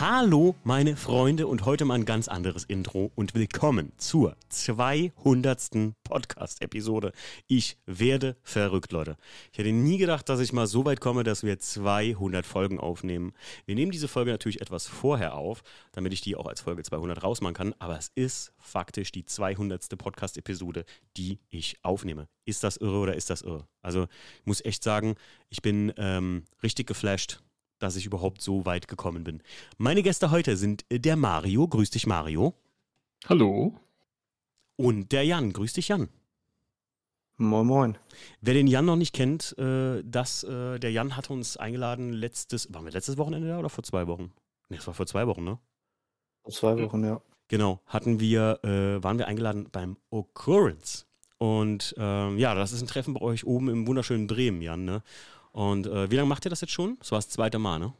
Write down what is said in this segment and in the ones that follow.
Hallo, meine Freunde, und heute mal ein ganz anderes Intro und willkommen zur 200. Podcast-Episode. Ich werde verrückt, Leute. Ich hätte nie gedacht, dass ich mal so weit komme, dass wir 200 Folgen aufnehmen. Wir nehmen diese Folge natürlich etwas vorher auf, damit ich die auch als Folge 200 rausmachen kann, aber es ist faktisch die 200. Podcast-Episode, die ich aufnehme. Ist das irre oder ist das irre? Also, ich muss echt sagen, ich bin ähm, richtig geflasht dass ich überhaupt so weit gekommen bin. Meine Gäste heute sind der Mario. Grüß dich, Mario. Hallo. Und der Jan. Grüß dich, Jan. Moin, moin. Wer den Jan noch nicht kennt, äh, das, äh, der Jan hat uns eingeladen letztes, waren wir letztes Wochenende da oder vor zwei Wochen? Ne, das war vor zwei Wochen, ne? Vor zwei Wochen, ja. Genau, hatten wir, äh, waren wir eingeladen beim Occurrence. Und ähm, ja, das ist ein Treffen bei euch oben im wunderschönen Bremen, Jan, ne? Und äh, wie lange macht ihr das jetzt schon? Das war das zweite Mal, ne?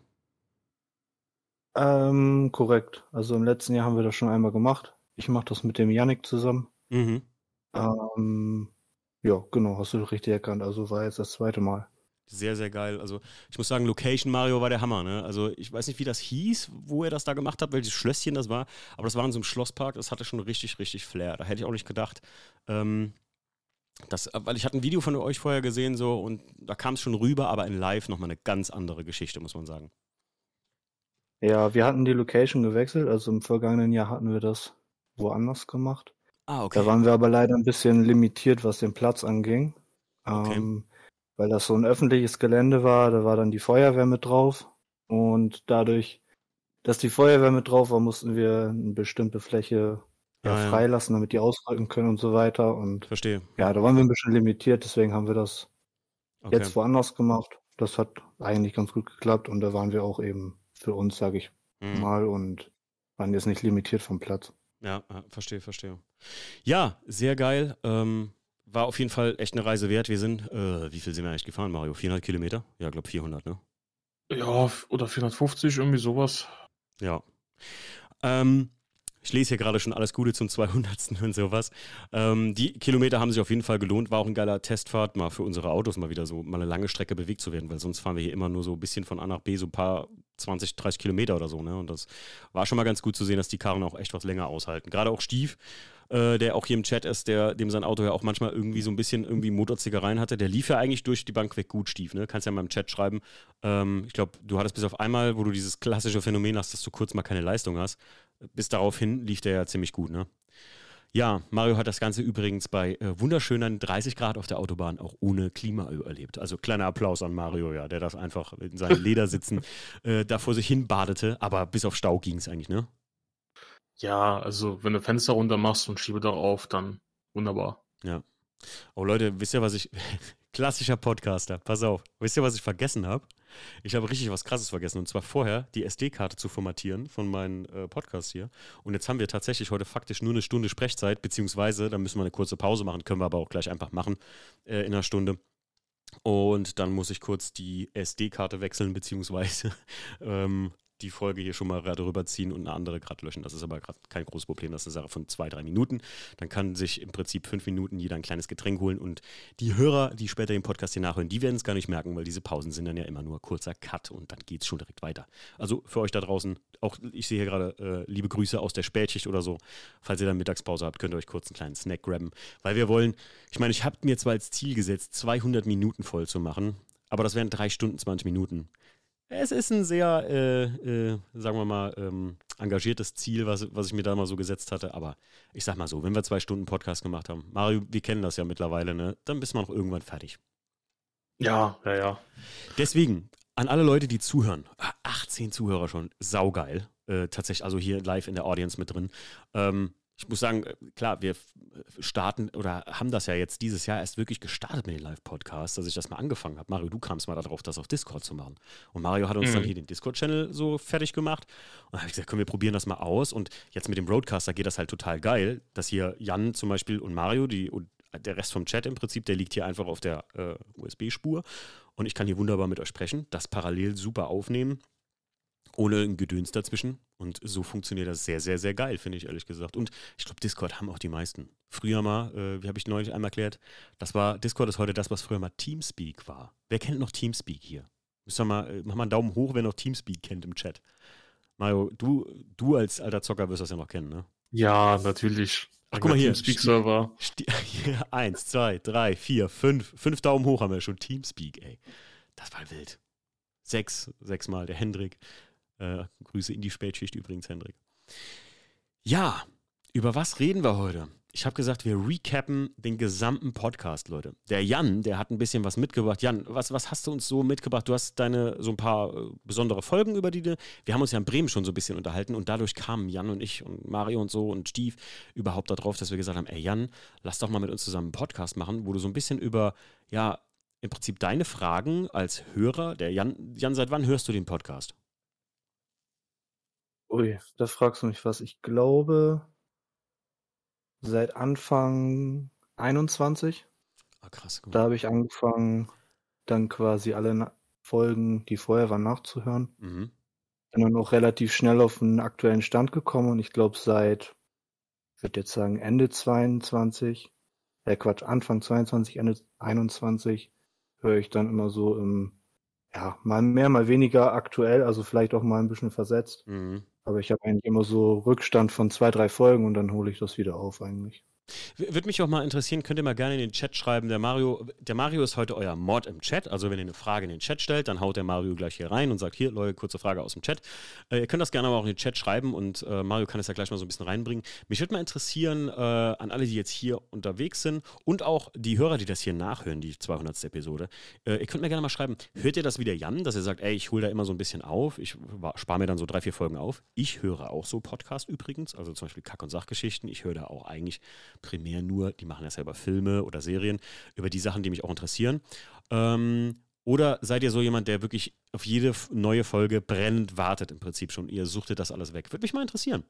Ähm, korrekt. Also im letzten Jahr haben wir das schon einmal gemacht. Ich mache das mit dem Yannick zusammen. Mhm. Ähm, ja, genau, hast du richtig erkannt. Also war jetzt das zweite Mal. Sehr, sehr geil. Also ich muss sagen, Location Mario war der Hammer. Ne? Also ich weiß nicht, wie das hieß, wo er das da gemacht hat, welches Schlösschen das war, aber das war in so einem Schlosspark, das hatte schon richtig, richtig Flair. Da hätte ich auch nicht gedacht, ähm, das, weil ich hatte ein Video von euch vorher gesehen so und da kam es schon rüber, aber in Live nochmal eine ganz andere Geschichte, muss man sagen. Ja, wir hatten die Location gewechselt, also im vergangenen Jahr hatten wir das woanders gemacht. Ah, okay. Da waren wir aber leider ein bisschen limitiert, was den Platz anging. Okay. Ähm, weil das so ein öffentliches Gelände war, da war dann die Feuerwehr mit drauf. Und dadurch, dass die Feuerwehr mit drauf war, mussten wir eine bestimmte Fläche ja, freilassen, damit die ausrücken können und so weiter. Und Verstehe. ja, da waren wir ein bisschen limitiert, deswegen haben wir das Okay. jetzt woanders gemacht. Das hat eigentlich ganz gut geklappt und da waren wir auch eben für uns, sage ich Mhm. mal, und waren jetzt nicht limitiert vom Platz. Ja, verstehe, verstehe. Ja, sehr geil. Ähm, war auf jeden Fall echt eine Reise wert. Wir sind, äh, wie viel sind wir eigentlich gefahren, Mario? 400 Kilometer? Ja, glaube 400, ne? Ja, oder 450, irgendwie sowas. Ja. Ähm, ich lese hier gerade schon alles Gute zum 200. und sowas. Ähm, die Kilometer haben sich auf jeden Fall gelohnt. War auch ein geiler Testfahrt, mal für unsere Autos mal wieder so mal eine lange Strecke bewegt zu werden, weil sonst fahren wir hier immer nur so ein bisschen von A nach B, so ein paar 20, 30 Kilometer oder so. Ne? Und das war schon mal ganz gut zu sehen, dass die Karren auch echt was länger aushalten. Gerade auch Stief, äh, der auch hier im Chat ist, der, dem sein Auto ja auch manchmal irgendwie so ein bisschen irgendwie Motorzickereien hatte, der lief ja eigentlich durch die Bank weg gut, Stief. Ne? Kannst ja mal im Chat schreiben. Ähm, ich glaube, du hattest bis auf einmal, wo du dieses klassische Phänomen hast, dass du kurz mal keine Leistung hast. Bis daraufhin lief der ja ziemlich gut, ne? Ja, Mario hat das Ganze übrigens bei äh, wunderschönen 30 Grad auf der Autobahn auch ohne Klima überlebt. Also kleiner Applaus an Mario, ja, der das einfach in seinen Ledersitzen äh, da vor sich hin badete. Aber bis auf Stau ging es eigentlich, ne? Ja, also wenn du Fenster runter machst und schiebe darauf, dann wunderbar. Oh Leute, wisst ihr, was ich. Klassischer Podcaster, pass auf. Wisst ihr, was ich vergessen habe? Ich habe richtig was Krasses vergessen. Und zwar vorher die SD-Karte zu formatieren von meinem äh, Podcast hier. Und jetzt haben wir tatsächlich heute faktisch nur eine Stunde Sprechzeit, beziehungsweise, da müssen wir eine kurze Pause machen, können wir aber auch gleich einfach machen äh, in einer Stunde. Und dann muss ich kurz die SD-Karte wechseln, beziehungsweise ähm, die Folge hier schon mal gerade rüberziehen und eine andere gerade löschen. Das ist aber gerade kein großes Problem. Das ist eine Sache von zwei, drei Minuten. Dann kann sich im Prinzip fünf Minuten jeder ein kleines Getränk holen. Und die Hörer, die später den Podcast hier nachhören, die werden es gar nicht merken, weil diese Pausen sind dann ja immer nur kurzer Cut und dann geht es schon direkt weiter. Also für euch da draußen, auch ich sehe hier gerade äh, liebe Grüße aus der Spätschicht oder so. Falls ihr dann Mittagspause habt, könnt ihr euch kurz einen kleinen Snack grabben. Weil wir wollen, ich meine, ich habe mir zwar als Ziel gesetzt, 200 Minuten voll zu machen, aber das wären drei Stunden, 20 Minuten. Es ist ein sehr, äh, äh, sagen wir mal, ähm, engagiertes Ziel, was, was ich mir da mal so gesetzt hatte. Aber ich sag mal so, wenn wir zwei Stunden Podcast gemacht haben, Mario, wir kennen das ja mittlerweile, ne? Dann bist man auch irgendwann fertig. Ja, ja, ja. Deswegen, an alle Leute, die zuhören, ah, 18 Zuhörer schon, saugeil. Äh, tatsächlich, also hier live in der Audience mit drin. Ähm, ich muss sagen, äh, klar, wir f- starten oder haben das ja jetzt dieses Jahr erst wirklich gestartet mit den Live-Podcasts, dass ich das mal angefangen habe. Mario, du kamst mal darauf, das auf Discord zu machen. Und Mario hat uns Mhm. dann hier den Discord-Channel so fertig gemacht. Und da habe ich gesagt, komm, wir probieren das mal aus. Und jetzt mit dem Broadcaster geht das halt total geil, dass hier Jan zum Beispiel und Mario, die, und der Rest vom Chat im Prinzip, der liegt hier einfach auf der äh, USB-Spur. Und ich kann hier wunderbar mit euch sprechen, das parallel super aufnehmen, ohne ein Gedöns dazwischen. Und so funktioniert das sehr, sehr, sehr geil, finde ich ehrlich gesagt. Und ich glaube, Discord haben auch die meisten. Früher mal, äh, wie habe ich neulich einmal erklärt, das war, Discord ist heute das, was früher mal Teamspeak war. Wer kennt noch Teamspeak hier? Müsst ihr mal, äh, mach mal einen Daumen hoch, wer noch Teamspeak kennt im Chat. Mario, du, du als alter Zocker wirst das ja noch kennen, ne? Ja, natürlich. Ach, guck mal hier. Teamspeak-Server. Eins, zwei, drei, vier, fünf. Fünf Daumen hoch haben wir schon. Teamspeak, ey. Das war wild. Sechs, sechsmal. Der Hendrik. Äh, Grüße in die Spätschicht übrigens, Hendrik. Ja, über was reden wir heute? Ich habe gesagt, wir recappen den gesamten Podcast, Leute. Der Jan, der hat ein bisschen was mitgebracht. Jan, was, was hast du uns so mitgebracht? Du hast deine so ein paar äh, besondere Folgen über die. Wir haben uns ja in Bremen schon so ein bisschen unterhalten und dadurch kamen Jan und ich und Mario und so und Steve überhaupt darauf, dass wir gesagt haben: Ey, Jan, lass doch mal mit uns zusammen einen Podcast machen, wo du so ein bisschen über, ja, im Prinzip deine Fragen als Hörer, der Jan, Jan, seit wann hörst du den Podcast? Ui, da fragst du mich was. Ich glaube, seit Anfang 21. Ah, krass. Gut. Da habe ich angefangen, dann quasi alle Folgen, die vorher waren, nachzuhören. Mhm. Bin dann auch relativ schnell auf den aktuellen Stand gekommen und ich glaube seit, ich würde jetzt sagen Ende 22, äh Quatsch, Anfang 22, Ende 21 höre ich dann immer so im, ja, mal mehr, mal weniger aktuell, also vielleicht auch mal ein bisschen versetzt. Mhm. Aber ich habe eigentlich immer so Rückstand von zwei, drei Folgen und dann hole ich das wieder auf eigentlich. Würde mich auch mal interessieren, könnt ihr mal gerne in den Chat schreiben. Der Mario, der Mario ist heute euer Mod im Chat. Also wenn ihr eine Frage in den Chat stellt, dann haut der Mario gleich hier rein und sagt, hier, Leute, kurze Frage aus dem Chat. Äh, ihr könnt das gerne aber auch in den Chat schreiben und äh, Mario kann es ja gleich mal so ein bisschen reinbringen. Mich würde mal interessieren, äh, an alle, die jetzt hier unterwegs sind und auch die Hörer, die das hier nachhören, die 200. Episode. Äh, ihr könnt mir gerne mal schreiben, hört ihr das wie der Jan, dass ihr sagt, ey, ich hole da immer so ein bisschen auf. Ich spare mir dann so drei, vier Folgen auf. Ich höre auch so Podcast übrigens, also zum Beispiel Kack- und Sachgeschichten. Ich höre da auch eigentlich primär nur die machen ja selber Filme oder Serien, über die Sachen, die mich auch interessieren. Ähm, oder seid ihr so jemand, der wirklich auf jede neue Folge brennend wartet, im Prinzip schon? Ihr suchtet das alles weg. Würde mich mal interessieren.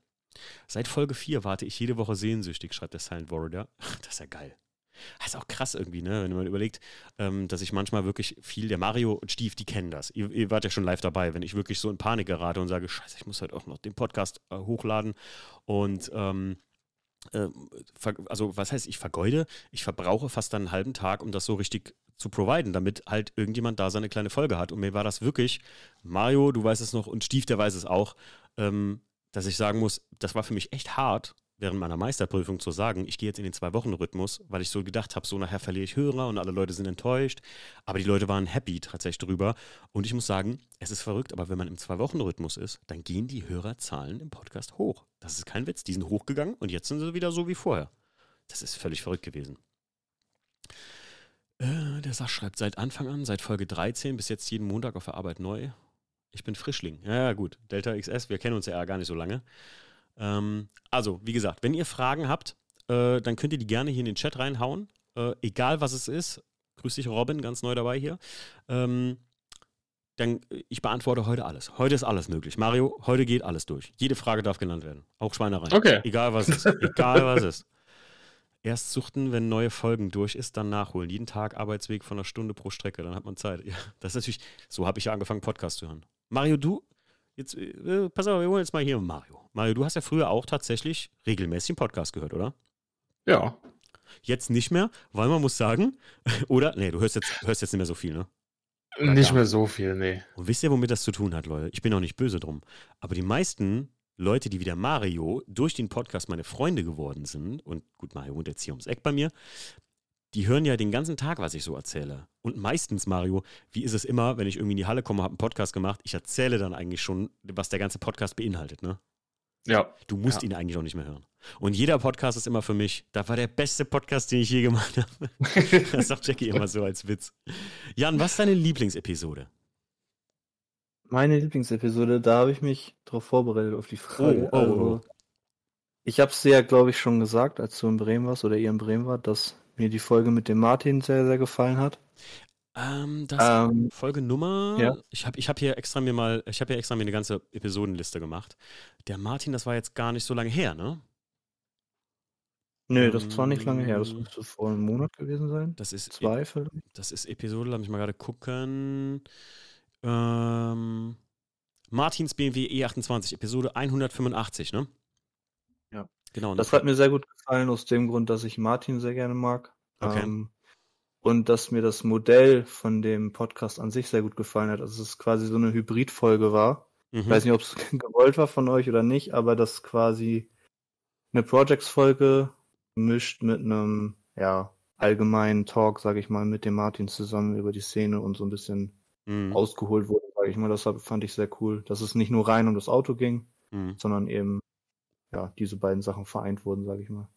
Seit Folge 4 warte ich jede Woche sehnsüchtig, schreibt der Silent Warrior. Das ist ja geil. Das ist auch krass irgendwie, ne? wenn man überlegt, ähm, dass ich manchmal wirklich viel, der Mario und Steve, die kennen das. Ihr, ihr, wart ja schon live dabei, wenn ich wirklich so in Panik gerate und sage, scheiße, ich muss halt auch noch den Podcast äh, hochladen und ähm, äh, also was heißt, ich vergeude, ich verbrauche fast einen halben Tag, um das so richtig zu providen, damit halt irgendjemand da seine kleine Folge hat. Und mir war das wirklich, Mario, du weißt es noch, und Steve, der weiß es auch, ähm, dass ich sagen muss, das war für mich echt hart, während meiner Meisterprüfung zu sagen, ich gehe jetzt in den Zwei-Wochen-Rhythmus, weil ich so gedacht habe, so nachher verliere ich Hörer und alle Leute sind enttäuscht. Aber die Leute waren happy tatsächlich drüber. Und ich muss sagen, es ist verrückt, aber wenn man im Zwei-Wochen-Rhythmus ist, dann gehen die Hörerzahlen im Podcast hoch. Das ist kein Witz. Die sind hochgegangen und jetzt sind sie wieder so wie vorher. Das ist völlig verrückt gewesen. Äh, der Sach schreibt seit Anfang an, seit Folge 13 bis jetzt jeden Montag auf der Arbeit neu. Ich bin Frischling. Ja, ja, gut. Delta XS, wir kennen uns ja gar nicht so lange. Ähm, also, wie gesagt, wenn ihr Fragen habt, äh, dann könnt ihr die gerne hier in den Chat reinhauen. Äh, egal was es ist. Grüß dich, Robin, ganz neu dabei hier. Ähm, dann, äh, ich beantworte heute alles. Heute ist alles möglich. Mario, heute geht alles durch. Jede Frage darf genannt werden. Auch Schweinereien. Okay. Egal was ist. Egal was ist. Erst suchten, wenn neue Folgen durch ist, dann nachholen. Jeden Tag Arbeitsweg von einer Stunde pro Strecke, dann hat man Zeit. Ja, das ist natürlich, so habe ich ja angefangen, Podcast zu hören. Mario, du, Jetzt, äh, pass auf, wir holen jetzt mal hier Mario. Mario, du hast ja früher auch tatsächlich regelmäßig einen Podcast gehört, oder? Ja. Jetzt nicht mehr, weil man muss sagen, oder? Nee, du hörst jetzt, hörst jetzt nicht mehr so viel, ne? Oder nicht gar. mehr so viel, nee. Und wisst ihr, womit das zu tun hat, Leute? Ich bin auch nicht böse drum. Aber die meisten Leute, die wie der Mario durch den Podcast meine Freunde geworden sind, und gut, Mario wohnt jetzt hier ums Eck bei mir, die hören ja den ganzen Tag, was ich so erzähle. Und meistens, Mario, wie ist es immer, wenn ich irgendwie in die Halle komme, habe einen Podcast gemacht, ich erzähle dann eigentlich schon, was der ganze Podcast beinhaltet, ne? Ja. Du musst ja. ihn eigentlich auch nicht mehr hören. Und jeder Podcast ist immer für mich, das war der beste Podcast, den ich je gemacht habe. das sagt Jackie immer so als Witz. Jan, was ist deine Lieblingsepisode? Meine Lieblingsepisode, da habe ich mich darauf vorbereitet, auf die Frage. Oh, oh, also, oh. Ich habe es dir ja, glaube ich, schon gesagt, als du in Bremen warst oder ihr in Bremen wart, dass mir die Folge mit dem Martin sehr, sehr gefallen hat. Ähm, das ähm, Folgenummer. Ja. Ich habe ich hab hier extra mir mal, ich habe hier extra mir eine ganze Episodenliste gemacht. Der Martin, das war jetzt gar nicht so lange her, ne? Nö, das war nicht lange her. Das ähm, müsste vor einem Monat gewesen sein. Das ist zwei vielleicht. Das ist Episode, lass mich mal gerade gucken. Ähm, Martins BMW E28, Episode 185, ne? Ja. Genau. Das hat mir sehr gut gefallen, aus dem Grund, dass ich Martin sehr gerne mag. Okay. Ähm, und dass mir das Modell von dem Podcast an sich sehr gut gefallen hat. Also es ist quasi so eine Hybridfolge war. Mhm. Ich weiß nicht, ob es gewollt war von euch oder nicht, aber das quasi eine Projects-Folge mischt mit einem, ja, allgemeinen Talk, sage ich mal, mit dem Martin zusammen über die Szene und so ein bisschen mhm. ausgeholt wurde, sage ich mal. Das fand ich sehr cool, dass es nicht nur rein um das Auto ging, mhm. sondern eben, ja, diese beiden Sachen vereint wurden, sage ich mal.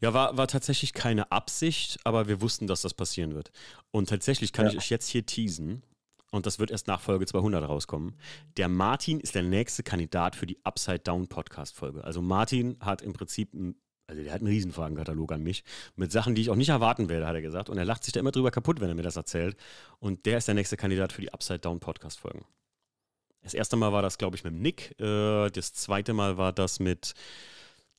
Ja, war, war tatsächlich keine Absicht, aber wir wussten, dass das passieren wird. Und tatsächlich kann ja. ich euch jetzt hier teasen, und das wird erst nach Folge 200 rauskommen. Der Martin ist der nächste Kandidat für die Upside Down Podcast Folge. Also Martin hat im Prinzip, also der hat einen Riesenfragenkatalog an mich mit Sachen, die ich auch nicht erwarten werde, hat er gesagt. Und er lacht sich da immer drüber kaputt, wenn er mir das erzählt. Und der ist der nächste Kandidat für die Upside Down Podcast Folgen. Das erste Mal war das, glaube ich, mit Nick. Äh, das zweite Mal war das mit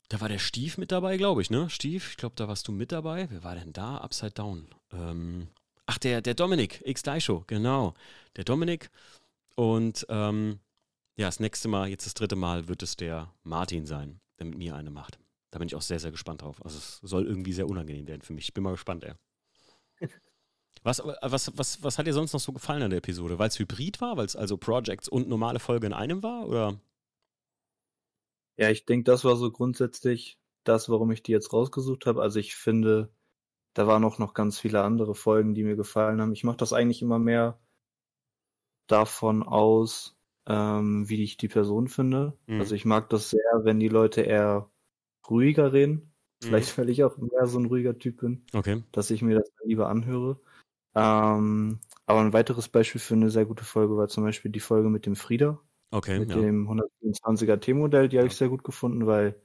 da war der Stief mit dabei, glaube ich, ne? Stief, ich glaube, da warst du mit dabei. Wer war denn da? Upside Down. Ähm, ach, der, der Dominik, x Show, genau. Der Dominik. Und ähm, ja, das nächste Mal, jetzt das dritte Mal, wird es der Martin sein, der mit mir eine macht. Da bin ich auch sehr, sehr gespannt drauf. Also es soll irgendwie sehr unangenehm werden für mich. Ich bin mal gespannt, ey. Was, was, was, was hat dir sonst noch so gefallen an der Episode? Weil es hybrid war, weil es also Projects und normale Folge in einem war? Oder? Ja, ich denke, das war so grundsätzlich das, warum ich die jetzt rausgesucht habe. Also ich finde, da waren auch noch ganz viele andere Folgen, die mir gefallen haben. Ich mache das eigentlich immer mehr davon aus, ähm, wie ich die Person finde. Mhm. Also ich mag das sehr, wenn die Leute eher ruhiger reden. Vielleicht, mhm. weil ich auch mehr so ein ruhiger Typ bin, okay. dass ich mir das lieber anhöre. Ähm, aber ein weiteres Beispiel für eine sehr gute Folge war zum Beispiel die Folge mit dem Frieda. Okay, mit ja. dem 124er T-Modell, die ja. habe ich sehr gut gefunden, weil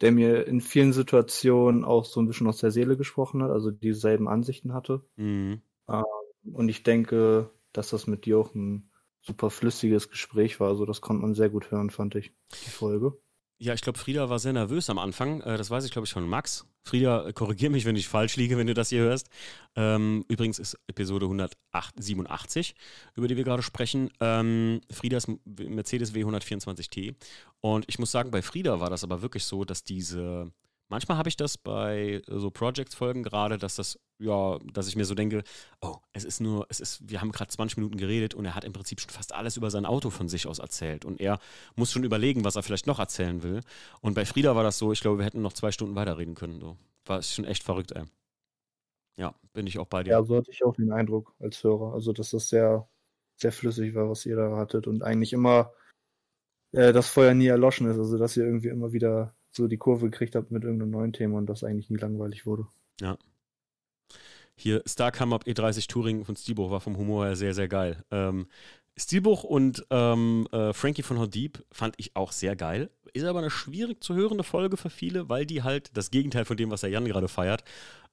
der mir in vielen Situationen auch so ein bisschen aus der Seele gesprochen hat, also dieselben Ansichten hatte. Mhm. Ähm, und ich denke, dass das mit dir auch ein super flüssiges Gespräch war. Also das konnte man sehr gut hören, fand ich, die Folge. Ja, ich glaube, Frieda war sehr nervös am Anfang. Äh, das weiß ich, glaube ich, von Max. Frieda, äh, korrigiere mich, wenn ich falsch liege, wenn du das hier hörst. Ähm, übrigens ist Episode 187, über die wir gerade sprechen, ähm, Friedas Mercedes W124T. Und ich muss sagen, bei Frieda war das aber wirklich so, dass diese Manchmal habe ich das bei äh, so Projects-Folgen gerade, dass das, ja, dass ich mir so denke, oh, es ist nur, es ist, wir haben gerade 20 Minuten geredet und er hat im Prinzip schon fast alles über sein Auto von sich aus erzählt. Und er muss schon überlegen, was er vielleicht noch erzählen will. Und bei Frieda war das so, ich glaube, wir hätten noch zwei Stunden weiterreden können. So. War schon echt verrückt, ey. Ja, bin ich auch bei dir. Ja, so hatte ich auch den Eindruck als Hörer. Also, dass das sehr, sehr flüssig war, was ihr da hattet und eigentlich immer äh, das Feuer nie erloschen ist. Also, dass ihr irgendwie immer wieder so die Kurve gekriegt habt mit irgendeinem neuen Thema und das eigentlich nie langweilig wurde. Ja. Hier, Star Come Up E30 Touring von Stilbuch war vom Humor her sehr, sehr geil. Ähm, Stilbuch und ähm, äh, Frankie von Deep fand ich auch sehr geil. Ist aber eine schwierig zu hörende Folge für viele, weil die halt das Gegenteil von dem, was der Jan gerade feiert,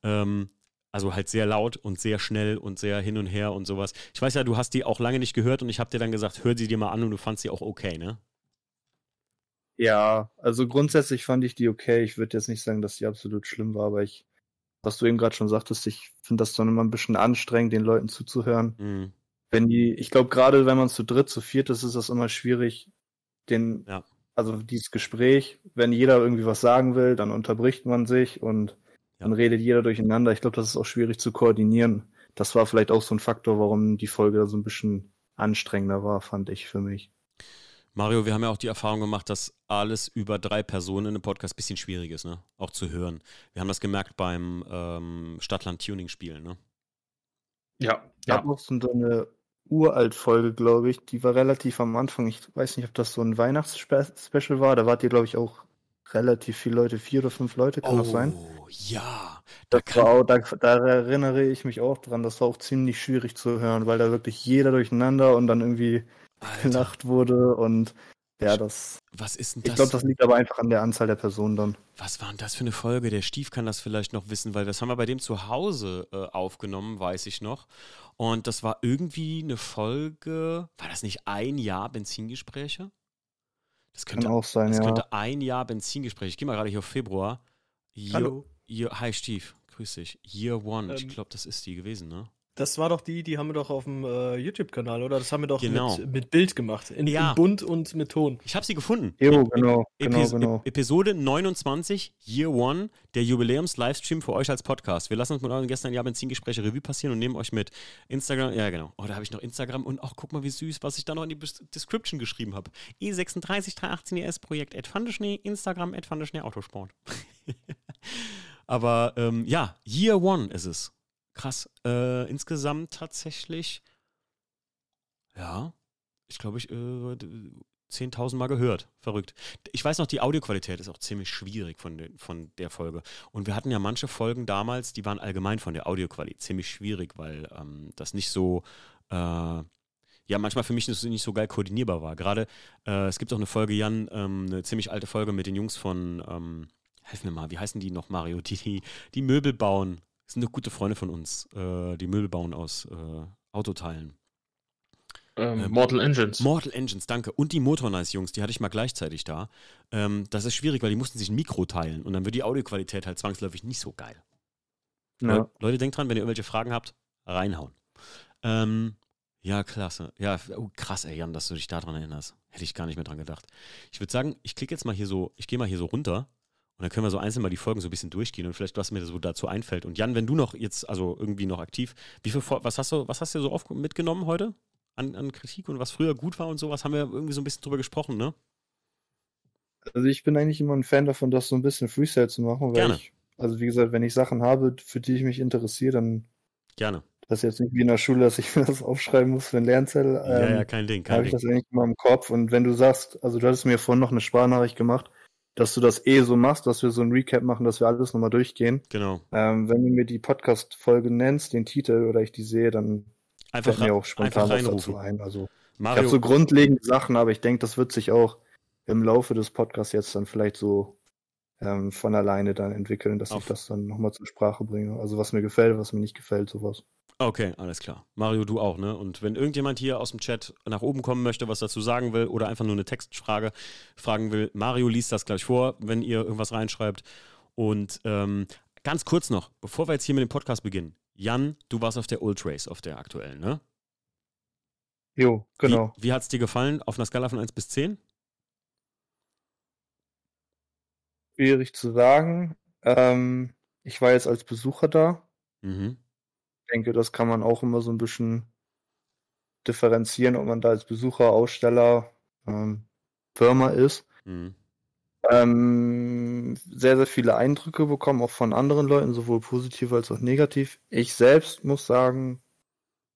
ähm, also halt sehr laut und sehr schnell und sehr hin und her und sowas. Ich weiß ja, du hast die auch lange nicht gehört und ich habe dir dann gesagt, hör sie dir mal an und du fandst sie auch okay, ne? Ja, also grundsätzlich fand ich die okay. Ich würde jetzt nicht sagen, dass die absolut schlimm war, aber ich, was du eben gerade schon sagtest, ich finde das dann immer ein bisschen anstrengend, den Leuten zuzuhören. Mhm. Wenn die, ich glaube, gerade wenn man zu dritt, zu viert ist, ist das immer schwierig, den, ja. also dieses Gespräch, wenn jeder irgendwie was sagen will, dann unterbricht man sich und ja. dann redet jeder durcheinander. Ich glaube, das ist auch schwierig zu koordinieren. Das war vielleicht auch so ein Faktor, warum die Folge da so ein bisschen anstrengender war, fand ich für mich. Mario, wir haben ja auch die Erfahrung gemacht, dass alles über drei Personen in einem Podcast ein bisschen schwierig ist, ne? Auch zu hören. Wir haben das gemerkt beim ähm, Stadtland-Tuning-Spielen, ne? Ja. Ja, noch so eine Uralt-Folge, glaube ich. Die war relativ am Anfang. Ich weiß nicht, ob das so ein Weihnachtsspecial war. Da wart ihr, glaube ich, auch relativ viele Leute, vier oder fünf Leute, kann oh, das sein? Oh, ja. Da, auch, da, da, erinnere ich mich auch dran, das war auch ziemlich schwierig zu hören, weil da wirklich jeder durcheinander und dann irgendwie. Gelacht wurde und ja, das. Was ist denn das? Ich glaube, das liegt aber einfach an der Anzahl der Personen dann. Was war denn das für eine Folge? Der Stief kann das vielleicht noch wissen, weil das haben wir bei dem zu Hause äh, aufgenommen, weiß ich noch. Und das war irgendwie eine Folge. War das nicht ein Jahr Benzingespräche? Das könnte kann auch sein, das ja. könnte ein Jahr Benzingespräche. Ich gehe mal gerade hier auf Februar. Year, Hallo. Year, hi Stief, grüß dich. Year One. Ähm, ich glaube, das ist die gewesen, ne? Das war doch die, die haben wir doch auf dem äh, YouTube-Kanal, oder? Das haben wir doch Genau. mit, mit Bild gemacht. In, Ja. in bunt und mit Ton. Ich habe sie gefunden. Jo, genau, genau, Epis genau. Episode 29, Year One, der Jubiläums-Livestream für euch als Podcast. Wir lassen uns mit euren Gästen ein Jahr Benzingespräche Revue passieren und nehmen euch mit Instagram. Ja, genau. Oh, da habe ich noch Instagram und auch guck mal, wie süß, was ich da noch in die Description geschrieben habe. E36 318 ES Projekt at Fandeschnee, Instagram at Fandeschnee Autosport. Aber ähm, ja, Year One ist es. Krass. Äh, insgesamt tatsächlich, ja, ich glaube, ich äh, d- 10.000 Mal gehört. Verrückt. Ich weiß noch, die Audioqualität ist auch ziemlich schwierig von, den, von der Folge. Und wir hatten ja manche Folgen damals, die waren allgemein von der Audioqualität ziemlich schwierig, weil ähm, das nicht so, äh, ja, manchmal für mich nicht so- nicht so geil koordinierbar war. Gerade, äh, es gibt auch eine Folge, Jan, ähm, eine ziemlich alte Folge mit den Jungs von, ähm, helf mir mal, wie heißen die noch, Mario? Die, die, die Möbel bauen. Das sind eine gute Freunde von uns, äh, die Möbel bauen aus äh, Autoteilen. Ähm, Ähm, Mortal Engines. Mortal Engines, danke. Und die Motornice-Jungs, die hatte ich mal gleichzeitig da. Ähm, das ist schwierig, weil die mussten sich ein Mikro teilen und dann wird die Audioqualität halt zwangsläufig nicht so geil. Ja. Le Leute, denkt dran, wenn ihr irgendwelche Fragen habt, reinhauen. Ähm, ja, klasse. Ja, oh, krass, ey, Jan, dass du dich daran erinnerst. Hätte ich gar nicht mehr dran gedacht. Ich würde sagen, ich klicke jetzt mal hier so, ich gehe mal hier so runter und dann können wir so einzeln mal die Folgen so ein bisschen durchgehen und vielleicht was mir so dazu einfällt. Und Jan, wenn du noch jetzt, also irgendwie noch aktiv, wie viel, was hast du, was hast du so oft mitgenommen heute? An, an Kritik und was früher gut war und sowas, haben wir irgendwie so ein bisschen drüber gesprochen, ne? Also ich bin eigentlich immer ein Fan davon, das so ein bisschen Freestyle zu machen, weil Gerne. ich, also wie gesagt, wenn ich Sachen habe, für die ich mich interessiere, dann Gerne. das ist jetzt nicht wie in der Schule, dass ich mir das aufschreiben muss für einen Lernzettel. ja, Ähm, ja, kein Ding, habe kein ich Ding. das eigentlich immer im Kopf. Und wenn du sagst, also du hattest mir vorhin noch eine Sprachnachricht gemacht, dass du das eh so machst, dass wir so ein Recap machen, dass wir alles nochmal durchgehen. Genau. Ähm, wenn du mir die Podcast-Folge nennst, den Titel oder ich die sehe, dann Einfach, fällt mir auch spontan was dazu ein. Also ich Mario, habe so grundlegende Sachen, aber ich denke, das wird sich auch im Laufe des Podcasts jetzt dann vielleicht so ähm, von alleine dann entwickeln, dass Auf- ich das dann nochmal zur Sprache bringe. Also was mir gefällt, was mir nicht gefällt, sowas. Okay, alles klar. Mario, du auch, ne? Und wenn irgendjemand hier aus dem Chat nach oben kommen möchte, was dazu sagen will oder einfach nur eine Textfrage fragen will, Mario liest das gleich vor, wenn ihr irgendwas reinschreibt. Und ähm, ganz kurz noch, bevor wir jetzt hier mit dem Podcast beginnen. Jan, du warst auf der Ultrace, auf der aktuellen, ne? Jo, genau. Wie, wie hat es dir gefallen auf einer Skala von 1 bis 10? Schwierig zu sagen. Ähm, ich war jetzt als Besucher da. Mhm. Ich denke, das kann man auch immer so ein bisschen differenzieren, ob man da als Besucher, Aussteller, ähm, Firma ist. Mhm. Ähm, sehr, sehr viele Eindrücke bekommen, auch von anderen Leuten, sowohl positiv als auch negativ. Ich selbst muss sagen,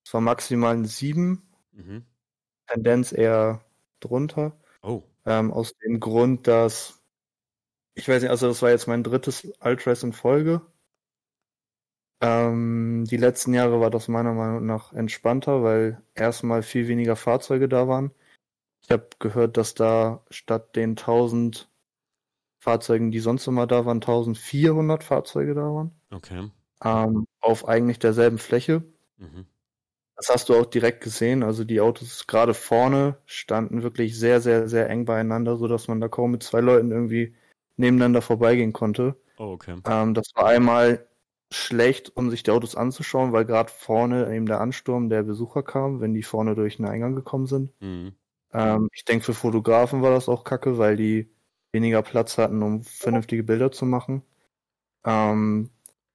es war maximal ein 7, Mhm. Tendenz eher drunter. Oh. Ähm, aus dem Grund, dass ich weiß nicht, also das war jetzt mein drittes Ultrace in Folge. Ähm, die letzten Jahre war das meiner Meinung nach entspannter, weil erstmal viel weniger Fahrzeuge da waren. Ich habe gehört, dass da statt den 1000 Fahrzeugen, die sonst immer da waren, 1400 Fahrzeuge da waren. Okay. Ähm, auf eigentlich derselben Fläche. Mhm. Das hast du auch direkt gesehen. Also die Autos gerade vorne standen wirklich sehr, sehr, sehr eng beieinander, sodass man da kaum mit zwei Leuten irgendwie nebeneinander vorbeigehen konnte. Oh, okay. Ähm, das war einmal schlecht, um sich die Autos anzuschauen, weil gerade vorne eben der Ansturm der Besucher kam, wenn die vorne durch den Eingang gekommen sind. Mhm. Ähm, ich denke, für Fotografen war das auch kacke, weil die weniger Platz hatten, um vernünftige Bilder zu machen. Ähm,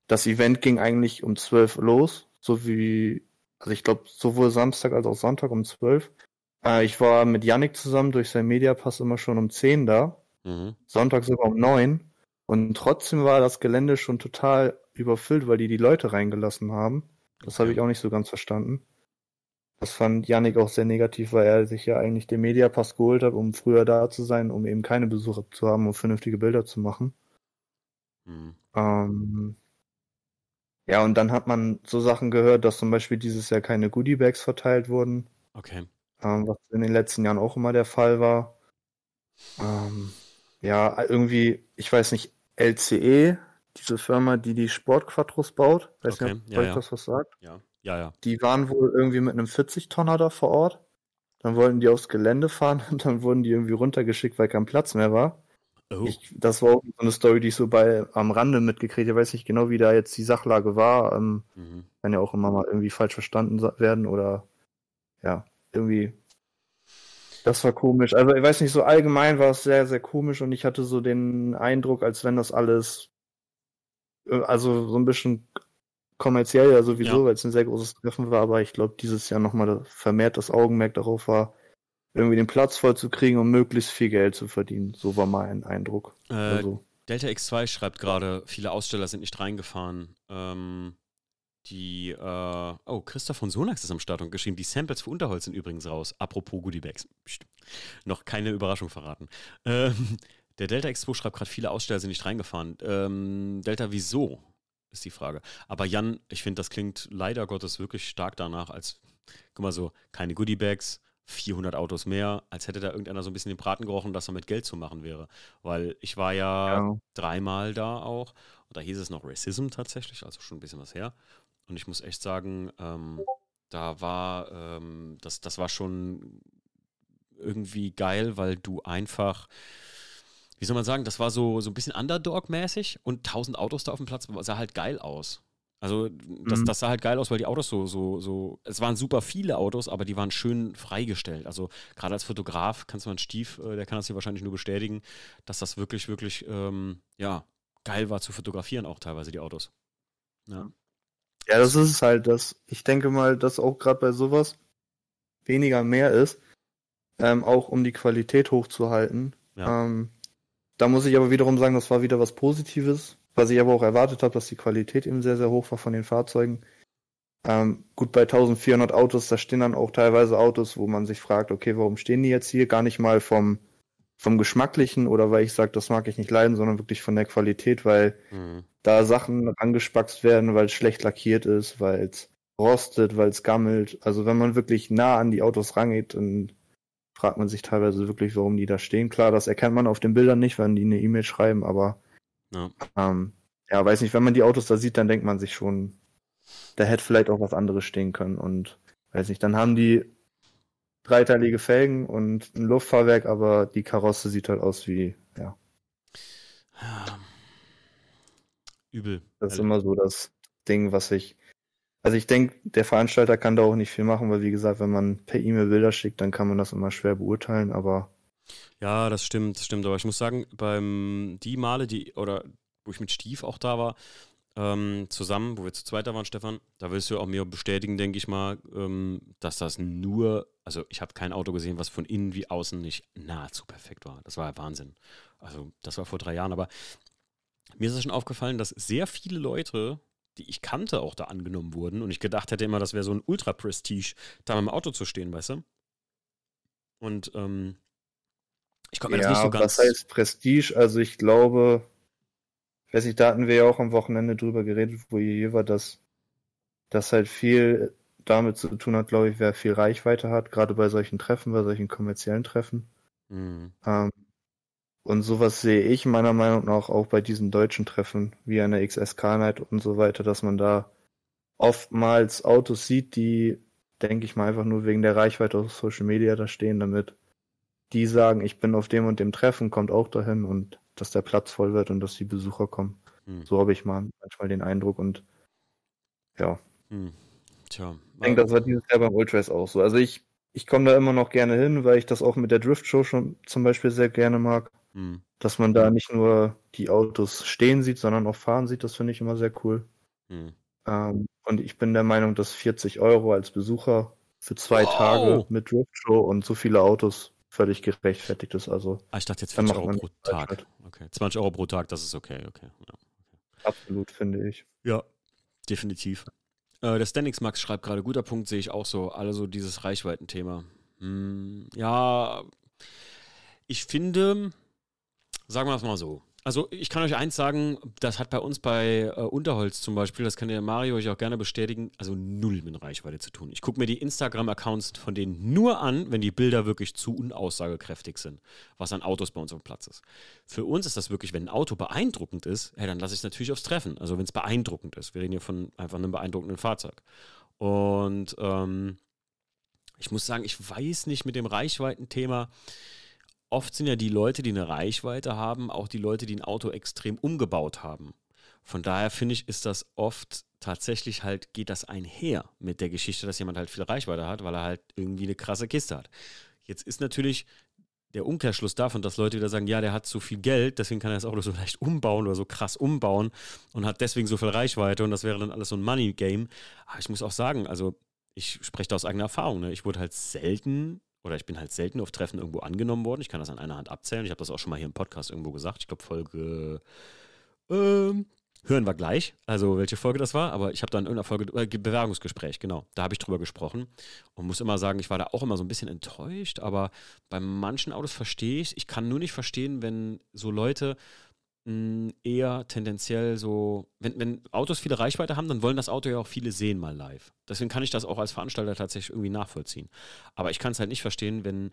das Event ging eigentlich um 12 los, so wie, also ich glaube, sowohl Samstag als auch Sonntag um 12. Äh, ich war mit Yannick zusammen durch seinen Mediapass immer schon um 10 da, Mhm. Sonntag sogar um 9. Und trotzdem war das Gelände schon total überfüllt, weil die die Leute reingelassen haben. Das habe ich auch nicht so ganz verstanden. Das fand Yannick auch sehr negativ, weil er sich ja eigentlich den Mediapass geholt hat, um früher da zu sein, um eben keine Besucher zu haben, um vernünftige Bilder zu machen. Mhm. Ähm, ja, und dann hat man so Sachen gehört, dass zum Beispiel dieses Jahr keine Goodiebags verteilt wurden, Okay. ähm, was in den letzten Jahren auch immer der Fall war. Ähm, ja, irgendwie, ich weiß nicht, LCE, diese Firma, die die Sportquattros baut, weiß Okay, nicht, ob ja, euch ja. das was sagt. Ja. Ja, ja. Die waren wohl irgendwie mit einem 40-Tonner da vor Ort. Dann wollten die aufs Gelände fahren und dann wurden die irgendwie runtergeschickt, weil kein Platz mehr war. Oh. Ich, das war auch so eine Story, die ich so bei am Rande mitgekriegt habe. Ich weiß nicht genau, wie da jetzt die Sachlage war. Ähm, mhm. Kann ja auch immer mal irgendwie falsch verstanden werden oder ja, irgendwie. Das war komisch. Also ich weiß nicht, so allgemein war es sehr, sehr komisch und ich hatte so den Eindruck, als wenn das alles also so ein bisschen kommerziell ja sowieso, ja. weil es ein sehr großes Treffen war, aber ich glaube, dieses Jahr nochmal vermehrt das Augenmerk darauf war, irgendwie den Platz voll zu kriegen und möglichst viel Geld zu verdienen. So war mein Eindruck. Äh, also. Delta X2 schreibt gerade, viele Aussteller sind nicht reingefahren. Ähm, die, äh, oh, Christoph von Sonax ist am Start und geschrieben, die Samples für Unterholz sind übrigens raus. Apropos Goodiebags. Psst. Noch keine Überraschung verraten. Ähm, der Delta X2 schreibt gerade, viele Aussteller sind nicht reingefahren. Ähm, Delta, wieso? Ist die Frage. Aber Jan, ich finde, das klingt leider Gottes wirklich stark danach, als, guck mal so, keine Goodiebags, 400 Autos mehr, als hätte da irgendeiner so ein bisschen den Braten gerochen, dass er mit Geld zu machen wäre. Weil ich war ja, ja. dreimal da auch und da hieß es noch Racism tatsächlich, also schon ein bisschen was her. Und ich muss echt sagen, ähm, da war, ähm, das, das war schon irgendwie geil, weil du einfach, wie soll man sagen, das war so, so ein bisschen Underdog-mäßig und 1000 Autos da auf dem Platz sah halt geil aus. Also das, mhm. das sah halt geil aus, weil die Autos so, so, so, es waren super viele Autos, aber die waren schön freigestellt. Also gerade als Fotograf kannst du mal Stief, äh, der kann das hier wahrscheinlich nur bestätigen, dass das wirklich, wirklich, ähm, ja, geil war zu fotografieren auch teilweise die Autos. Ja. Ja, das ist halt das. Ich denke mal, dass auch gerade bei sowas weniger mehr ist, ähm, auch um die Qualität hochzuhalten. Ja. Ähm, da muss ich aber wiederum sagen, das war wieder was Positives, was ich aber auch erwartet habe, dass die Qualität eben sehr, sehr hoch war von den Fahrzeugen. Ähm, gut, bei 1400 Autos, da stehen dann auch teilweise Autos, wo man sich fragt, okay, warum stehen die jetzt hier? Gar nicht mal vom, vom Geschmacklichen oder weil ich sage, das mag ich nicht leiden, sondern wirklich von der Qualität, weil mhm. da Sachen angespackst werden, weil es schlecht lackiert ist, weil es rostet, weil es gammelt. Also wenn man wirklich nah an die Autos rangeht, dann fragt man sich teilweise wirklich, warum die da stehen. Klar, das erkennt man auf den Bildern nicht, wenn die eine E-Mail schreiben, aber ja. Ähm, ja, weiß nicht, wenn man die Autos da sieht, dann denkt man sich schon, da hätte vielleicht auch was anderes stehen können und weiß nicht, dann haben die dreiteilige Felgen und ein Luftfahrwerk, aber die Karosse sieht halt aus wie, ja. Übel. Das ist immer so das Ding, was ich. Also ich denke, der Veranstalter kann da auch nicht viel machen, weil wie gesagt, wenn man per E-Mail Bilder schickt, dann kann man das immer schwer beurteilen, aber ja, das stimmt, das stimmt. Aber ich muss sagen, beim die Male, die, oder wo ich mit Stief auch da war, ähm, zusammen, wo wir zu zweit da waren, Stefan, da willst du auch mir bestätigen, denke ich mal, ähm, dass das nur, also ich habe kein Auto gesehen, was von innen wie außen nicht nahezu perfekt war. Das war Wahnsinn. Also das war vor drei Jahren, aber mir ist es schon aufgefallen, dass sehr viele Leute, die ich kannte, auch da angenommen wurden und ich gedacht hätte immer, das wäre so ein Ultra-Prestige, da mit dem Auto zu stehen, weißt du? Und ähm, ich komme mir ja, das nicht so ganz. Was heißt Prestige? Also ich glaube, ich weiß nicht, da hatten wir ja auch am Wochenende drüber geredet, wo hier war, dass das halt viel damit zu tun hat, glaube ich, wer viel Reichweite hat, gerade bei solchen Treffen, bei solchen kommerziellen Treffen. Mhm. Ähm, und sowas sehe ich meiner Meinung nach auch bei diesen deutschen Treffen, wie an der XSK Night und so weiter, dass man da oftmals Autos sieht, die, denke ich mal, einfach nur wegen der Reichweite auf Social Media da stehen, damit die sagen, ich bin auf dem und dem Treffen, kommt auch dahin und dass der Platz voll wird und dass die Besucher kommen. Hm. So habe ich mal manchmal den Eindruck und ja. Hm. Tja. Ich denke, das war dieses Jahr beim Ultras auch so. Also ich, ich komme da immer noch gerne hin, weil ich das auch mit der Drift Show schon zum Beispiel sehr gerne mag. Hm. Dass man da nicht nur die Autos stehen sieht, sondern auch fahren sieht, das finde ich immer sehr cool. Hm. Ähm, und ich bin der Meinung, dass 40 Euro als Besucher für zwei wow. Tage mit Drift Show und so viele Autos völlig gerechtfertigt ist. Also, ah, ich dachte jetzt 20 Euro pro Tag. Okay, 20 Euro pro Tag, das ist okay, okay. Ja. Absolut, finde ich. Ja, definitiv. Äh, der Standings Max schreibt gerade, guter Punkt, sehe ich auch so. Alle so dieses Reichweitenthema. Hm, ja, ich finde, sagen wir es mal so, also ich kann euch eins sagen, das hat bei uns bei äh, Unterholz zum Beispiel, das kann der Mario euch auch gerne bestätigen, also null mit Reichweite zu tun. Ich gucke mir die Instagram-Accounts von denen nur an, wenn die Bilder wirklich zu unaussagekräftig sind, was an Autos bei uns auf dem Platz ist. Für uns ist das wirklich, wenn ein Auto beeindruckend ist, ja, dann lasse ich es natürlich aufs Treffen. Also wenn es beeindruckend ist. Wir reden hier von einfach einem beeindruckenden Fahrzeug. Und ähm, ich muss sagen, ich weiß nicht mit dem Reichweitenthema, oft sind ja die Leute, die eine Reichweite haben, auch die Leute, die ein Auto extrem umgebaut haben. Von daher finde ich, ist das oft tatsächlich halt, geht das einher mit der Geschichte, dass jemand halt viel Reichweite hat, weil er halt irgendwie eine krasse Kiste hat. Jetzt ist natürlich der Umkehrschluss davon, dass Leute wieder sagen, ja, der hat so viel Geld, deswegen kann er das Auto so leicht umbauen oder so krass umbauen und hat deswegen so viel Reichweite und das wäre dann alles so ein Money-Game. Aber ich muss auch sagen, also ich spreche da aus eigener Erfahrung. Ne? Ich wurde halt selten oder ich bin halt selten auf Treffen irgendwo angenommen worden. Ich kann das an einer Hand abzählen. Ich habe das auch schon mal hier im Podcast irgendwo gesagt. Ich glaube, Folge ähm, hören wir gleich, also welche Folge das war, aber ich habe da in irgendeiner Folge, äh, Bewerbungsgespräch, genau, da habe ich drüber gesprochen und muss immer sagen, ich war da auch immer so ein bisschen enttäuscht, aber bei manchen Autos verstehe ich Ich kann nur nicht verstehen, wenn so Leute mh, hm, eher tendenziell so, wenn, wenn Autos viele Reichweite haben, dann wollen das Auto ja auch viele sehen mal live. Deswegen kann ich das auch als Veranstalter tatsächlich irgendwie nachvollziehen. Aber ich kann es halt nicht verstehen, wenn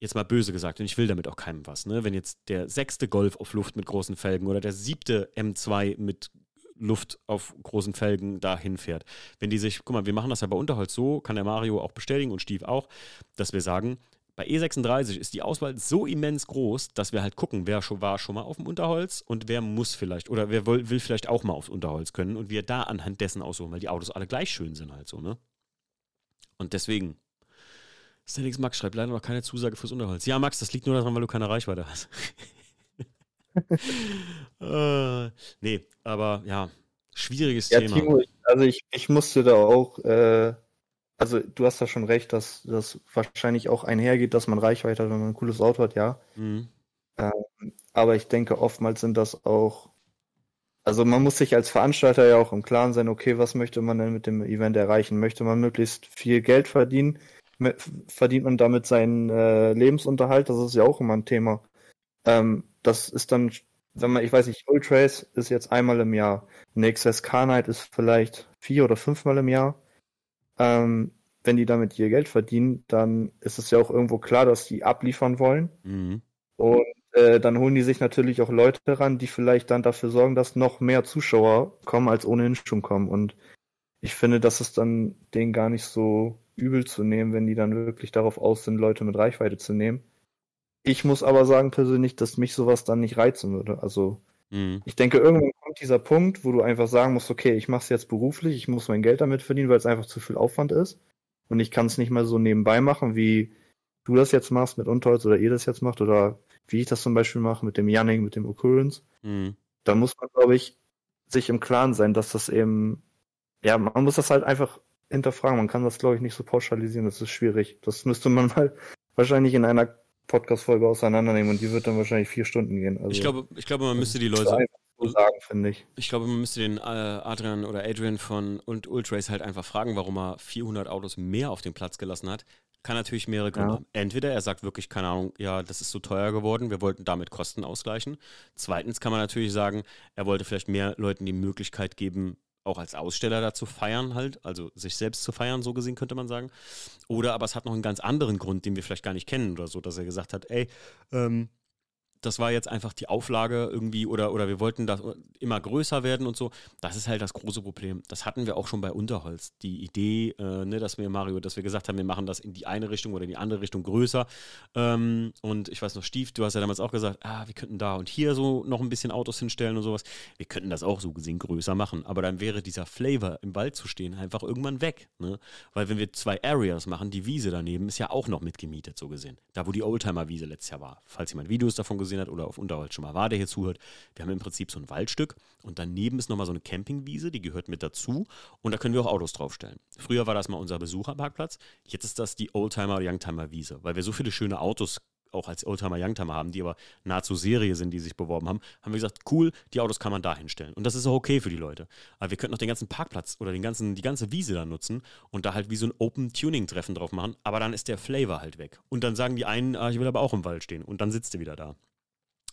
jetzt mal böse gesagt, und ich will damit auch keinem was, ne? wenn jetzt der sechste Golf auf Luft mit großen Felgen oder der siebte M2 mit Luft auf großen Felgen dahin fährt. Wenn die sich, guck mal, wir machen das ja bei Unterholz so, kann der Mario auch bestätigen und Steve auch, dass wir sagen, bei E36 ist die Auswahl so immens groß, dass wir halt gucken, wer schon war schon mal auf dem Unterholz und wer muss vielleicht oder wer will, will vielleicht auch mal aufs Unterholz können und wir da anhand dessen aussuchen, weil die Autos alle gleich schön sind halt so, ne? Und deswegen, Stanix Max schreibt leider noch keine Zusage fürs Unterholz. Ja, Max, das liegt nur daran, weil du keine Reichweite hast. äh, nee, aber ja, schwieriges ja, Thema. Timo, also ich, ich musste da auch, äh, also du hast da schon recht, dass das wahrscheinlich auch einhergeht, dass man Reichweite hat, wenn man ein cooles Auto hat, ja. Mhm. Ähm, aber ich denke, oftmals sind das auch, also man muss sich als Veranstalter ja auch im Klaren sein, okay, was möchte man denn mit dem Event erreichen? Möchte man möglichst viel Geld verdienen? verdient man damit seinen äh, Lebensunterhalt? Das ist ja auch immer ein Thema. Ähm, das ist dann, wenn man, ich weiß nicht, Ultrace ist jetzt einmal im Jahr. Eine XSK Night ist vielleicht vier oder fünfmal im Jahr. Ähm, wenn die damit ihr Geld verdienen, dann ist es ja auch irgendwo klar, dass die abliefern wollen. Mhm. Und äh, dann holen die sich natürlich auch Leute ran, die vielleicht dann dafür sorgen, dass noch mehr Zuschauer kommen, als ohnehin schon kommen. Und ich finde, das ist dann denen gar nicht so übel zu nehmen, wenn die dann wirklich darauf aus sind, Leute mit Reichweite zu nehmen. Ich muss aber sagen persönlich, dass mich sowas dann nicht reizen würde. Also mhm. ich denke, irgendwann kommt dieser Punkt, wo du einfach sagen musst, okay, ich mache es jetzt beruflich, ich muss mein Geld damit verdienen, weil es einfach zu viel Aufwand ist. Und ich kann es nicht mal so nebenbei machen, wie du das jetzt machst mit Unterholz oder ihr das jetzt macht oder wie ich das zum Beispiel mache mit dem Yanning, mit dem Occurrence. Mhm. Da muss man, glaube ich, sich im Klaren sein, dass das eben, ja, man muss das halt einfach hinterfragen. Man kann das, glaube ich, nicht so pauschalisieren. Das ist schwierig. Das müsste man mal wahrscheinlich in einer Podcast-Folge auseinandernehmen und die wird dann wahrscheinlich vier Stunden gehen. Also, ich, glaube, ich glaube, man müsste die Leute. So sagen, finde ich. Ich glaube, man müsste den äh, Adrian oder Adrian von und Ultrace halt einfach fragen, warum er 400 Autos mehr auf den Platz gelassen hat. Kann natürlich mehrere Gründe ja. haben. Entweder er sagt wirklich, keine Ahnung, ja, das ist so teuer geworden, wir wollten damit Kosten ausgleichen. Zweitens kann man natürlich sagen, er wollte vielleicht mehr Leuten die Möglichkeit geben, auch als Aussteller dazu feiern halt, also sich selbst zu feiern, so gesehen könnte man sagen. Oder aber es hat noch einen ganz anderen Grund, den wir vielleicht gar nicht kennen oder so, dass er gesagt hat, ey, ähm, das war jetzt einfach die Auflage irgendwie oder, oder wir wollten das immer größer werden und so. Das ist halt das große Problem. Das hatten wir auch schon bei Unterholz. Die Idee, äh, ne, dass wir Mario, dass wir gesagt haben, wir machen das in die eine Richtung oder in die andere Richtung größer. Ähm, und ich weiß noch, Steve, du hast ja damals auch gesagt, ah, wir könnten da und hier so noch ein bisschen Autos hinstellen und sowas. Wir könnten das auch so gesehen größer machen. Aber dann wäre dieser Flavor im Wald zu stehen einfach irgendwann weg. Ne? Weil wenn wir zwei Areas machen, die Wiese daneben ist ja auch noch mitgemietet, so gesehen. Da, wo die Oldtimer-Wiese letztes Jahr war. Falls jemand Videos davon gesehen gesehen hat oder auf Unterholz schon mal war, der hier zuhört, wir haben im Prinzip so ein Waldstück und daneben ist nochmal so eine Campingwiese, die gehört mit dazu und da können wir auch Autos draufstellen. Früher war das mal unser Besucherparkplatz, jetzt ist das die Oldtimer- Youngtimer-Wiese, weil wir so viele schöne Autos auch als Oldtimer Youngtimer haben, die aber nahezu Serie sind, die sich beworben haben, haben wir gesagt, cool, die Autos kann man da hinstellen. Und das ist auch okay für die Leute. Aber wir könnten auch den ganzen Parkplatz oder den ganzen, die ganze Wiese da nutzen und da halt wie so ein Open-Tuning-Treffen drauf machen, aber dann ist der Flavor halt weg. Und dann sagen die einen, ah, ich will aber auch im Wald stehen und dann sitzt du wieder da.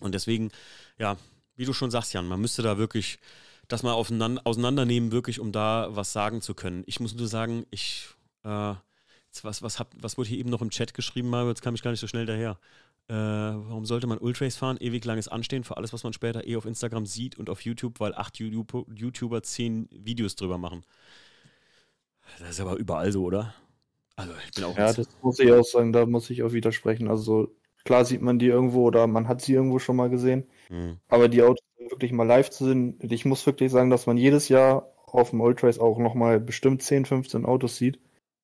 Und deswegen, ja, wie du schon sagst, Jan, man müsste da wirklich das mal auseinandernehmen, wirklich, um da was sagen zu können. Ich muss nur sagen, ich, äh, was, was, hab, was wurde hier eben noch im Chat geschrieben, Mario, jetzt kam ich gar nicht so schnell daher. Äh, warum sollte man Ultrace fahren? Ewig langes Anstehen für alles, was man später eh auf Instagram sieht und auf YouTube, weil acht YouTuber zehn Videos drüber machen. Das ist aber überall so, oder? Also ich bin auch. Ja, das muss ich auch sagen, da muss ich auch widersprechen. Also Klar sieht man die irgendwo oder man hat sie irgendwo schon mal gesehen. Mhm. Aber die Autos wirklich mal live zu sehen, ich muss wirklich sagen, dass man jedes Jahr auf dem Ultrace auch nochmal bestimmt 10, 15 Autos sieht,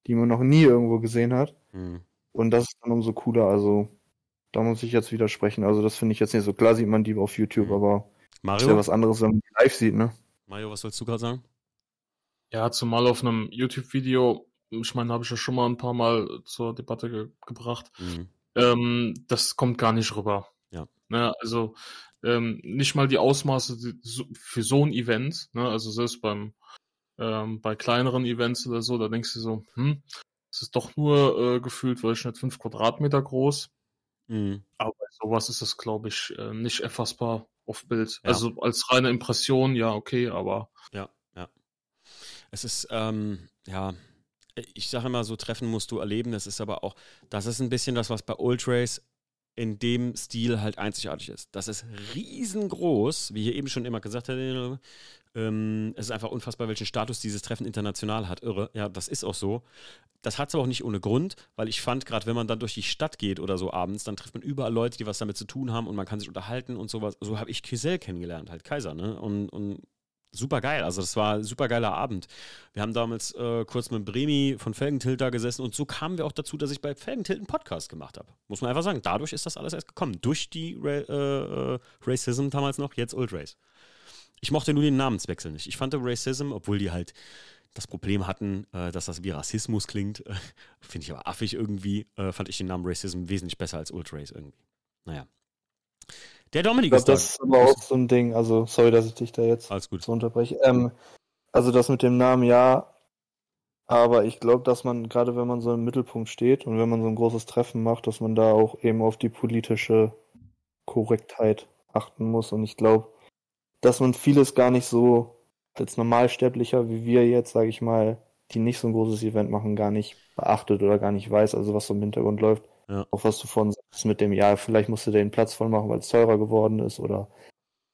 die man noch nie irgendwo gesehen hat. Mhm. Und das ist dann umso cooler. Also da muss ich jetzt widersprechen. Also das finde ich jetzt nicht so. Klar sieht man die auf YouTube, mhm. aber Mario? ist ja was anderes, wenn man die live sieht, ne? Mario, was sollst du gerade sagen? Ja, zumal auf einem YouTube-Video, ich meine, habe ich ja schon mal ein paar Mal zur Debatte ge gebracht. Mhm. Ähm, das kommt gar nicht rüber. Ja. Ne, also ähm, nicht mal die Ausmaße für so ein Event, ne, also selbst beim ähm, bei kleineren Events oder so, da denkst du so, hm, es ist doch nur äh, gefühlt, weil ich nicht fünf Quadratmeter groß. Mhm. Aber bei sowas ist es, glaube ich, äh, nicht erfassbar auf Bild. Ja. Also als reine Impression, ja, okay, aber. Ja, ja. Es ist, ähm, ja, ich sage immer so, Treffen musst du erleben. Das ist aber auch, das ist ein bisschen das, was bei Ultrace in dem Stil halt einzigartig ist. Das ist riesengroß, wie hier eben schon immer gesagt hat. Ähm, es ist einfach unfassbar, welchen Status dieses Treffen international hat. Irre. Ja, das ist auch so. Das hat es aber auch nicht ohne Grund, weil ich fand, gerade wenn man dann durch die Stadt geht oder so abends, dann trifft man überall Leute, die was damit zu tun haben und man kann sich unterhalten und sowas. So habe ich Kisel kennengelernt, halt Kaiser, ne? Und, und super geil. Also das war ein super geiler Abend. Wir haben damals äh, kurz mit Bremi von Felgentilt da gesessen und so kamen wir auch dazu, dass ich bei Felgentilt einen Podcast gemacht habe. Muss man einfach sagen. Dadurch ist das alles erst gekommen. Durch die Ra äh, äh, Racism damals noch, jetzt Old Race. Ich mochte nur den Namenswechsel nicht. Ich fand Racism, obwohl die halt das Problem hatten, äh, dass das wie Rassismus klingt, finde ich aber affig irgendwie, äh, fand ich den Namen Racism wesentlich besser als Old Race irgendwie. Naja. Der Dominik ist da. Das ist aber auch so ein Ding, also sorry, dass ich dich da jetzt so unterbreche. Ähm, also das mit dem Namen, ja, aber ich glaube, dass man, gerade wenn man so im Mittelpunkt steht und wenn man so ein großes Treffen macht, dass man da auch eben auf die politische Korrektheit achten muss. Und ich glaube, dass man vieles gar nicht so als Normalsterblicher wie wir jetzt, sage ich mal, die nicht so ein großes Event machen, gar nicht beachtet oder gar nicht weiß, also was so im Hintergrund läuft. Ja. Auch was du vorhin sagst mit dem, ja, vielleicht musst du den Platz voll machen, weil es teurer geworden ist oder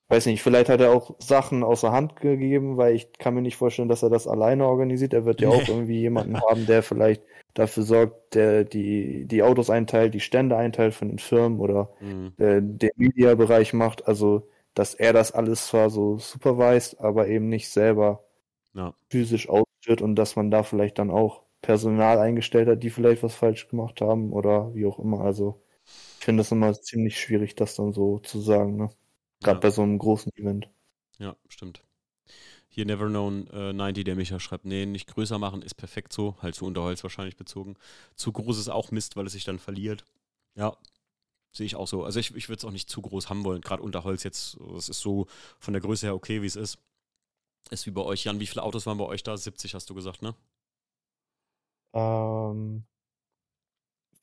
weiß nicht, vielleicht hat er auch Sachen außer Hand gegeben, weil ich kann mir nicht vorstellen, dass er das alleine organisiert. Er wird ja auch irgendwie jemanden haben, der vielleicht dafür sorgt, der die, die Autos einteilt, die Stände einteilt von den Firmen oder mhm. äh, den Media-Bereich macht. Also, dass er das alles zwar so supervised, aber eben nicht selber ja. physisch ausführt und dass man da vielleicht dann auch Personal eingestellt hat, die vielleicht was falsch gemacht haben oder wie auch immer. Also ich finde das immer ziemlich schwierig, das dann so zu sagen, ne? Gerade ja. bei so einem großen Event. Ja, stimmt. Hier Never Known äh, 90, der Micha schreibt, nee, nicht größer machen ist perfekt so, halt zu Unterholz wahrscheinlich bezogen. Zu groß ist auch Mist, weil es sich dann verliert. Ja, sehe ich auch so. Also ich, ich würde es auch nicht zu groß haben wollen, gerade Unterholz jetzt, es ist so von der Größe her okay, wie es ist. Ist wie bei euch, Jan, wie viele Autos waren bei euch da? 70 hast du gesagt, ne? Ähm,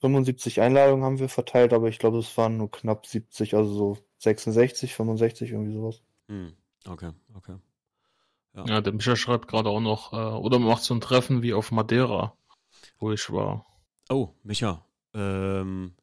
75 Einladungen haben wir verteilt, aber ich glaube, es waren nur knapp 70, also so 66, 65, irgendwie sowas. Hm, okay, okay. Ja. ja, der Micha schreibt gerade auch noch, äh, oder man macht so ein Treffen wie auf Madeira, wo ich war. Oh, Micha, ähm,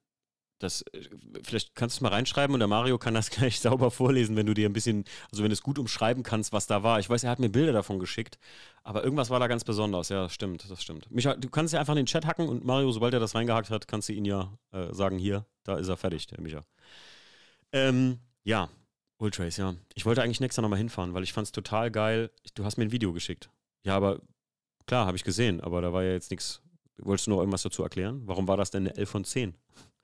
das, äh, vielleicht kannst du es mal reinschreiben und der Mario kann das gleich sauber vorlesen, wenn du dir ein bisschen, also wenn du es gut umschreiben kannst, was da war. Ich weiß, er hat mir Bilder davon geschickt, aber irgendwas war da ganz besonders. Ja, stimmt, das stimmt. Micha, du kannst ja einfach in den Chat hacken und Mario, sobald er das reingehackt hat, kannst du ihn ja äh, sagen, hier, da ist er fertig, der Micha. Ähm, ja, Ultrace, ja. Ich wollte eigentlich nächstes Jahr nochmal hinfahren, weil ich fand es total geil. Du hast mir ein Video geschickt. Ja, aber klar, habe ich gesehen, aber da war ja jetzt nichts. Wolltest du noch irgendwas dazu erklären? Warum war das denn eine 11 von 10?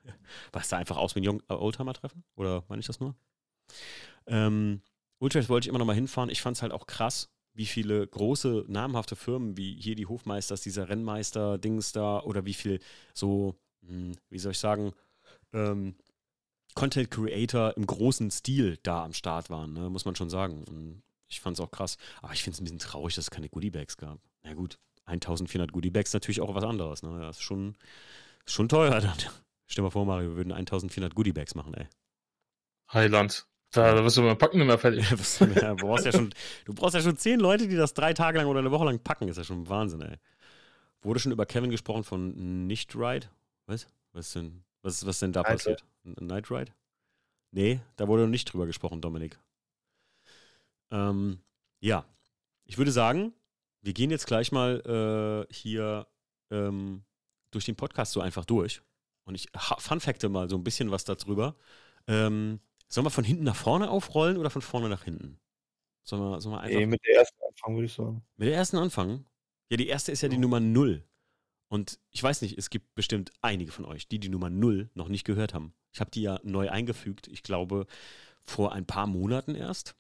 War es da einfach aus wie ein äh, Oldtimer-Treffen? Oder meine ich das nur? Ähm, Ultrace wollte ich immer noch mal hinfahren. Ich fand es halt auch krass, wie viele große, namhafte Firmen wie hier die Hofmeisters, dieser Rennmeister-Dings da oder wie viel so, hm, wie soll ich sagen, ähm, Content Creator im großen Stil da am Start waren, ne? muss man schon sagen. Und ich fand es auch krass. Aber ich finde es ein bisschen traurig, dass es keine Goodiebags gab. Na gut, 1400 Goodiebags natürlich auch was anderes. Ne? Das ist schon, schon teuer dann. Stell dir mal vor, Mario, wir würden 1400 Goodiebags machen, ey. Heiland. Da, da wirst du beim Packen nicht mehr fertig. du, brauchst ja schon, du brauchst ja schon zehn Leute, die das drei Tage lang oder eine Woche lang packen. Ist ja schon Wahnsinn, ey. Wurde schon über Kevin gesprochen von Nicht Ride? Was? Was ist denn, was, was denn da Night passiert? Ride. Night Ride? Nee, da wurde noch nicht drüber gesprochen, Dominik. Ähm, ja. Ich würde sagen, wir gehen jetzt gleich mal äh, hier ähm, durch den Podcast so einfach durch Und ich fun facte mal so ein bisschen was darüber. Ähm, sollen wir von hinten nach vorne aufrollen oder von vorne nach hinten? Sollen wir, sollen wir einfach. Nee, mit der ersten anfangen, würde ich sagen. Mit der ersten anfangen? Ja, die erste ist ja die Nummer 0. Und ich weiß nicht, es gibt bestimmt einige von euch, die die Nummer 0 noch nicht gehört haben. Ich habe die ja neu eingefügt, ich glaube vor ein paar Monaten erst.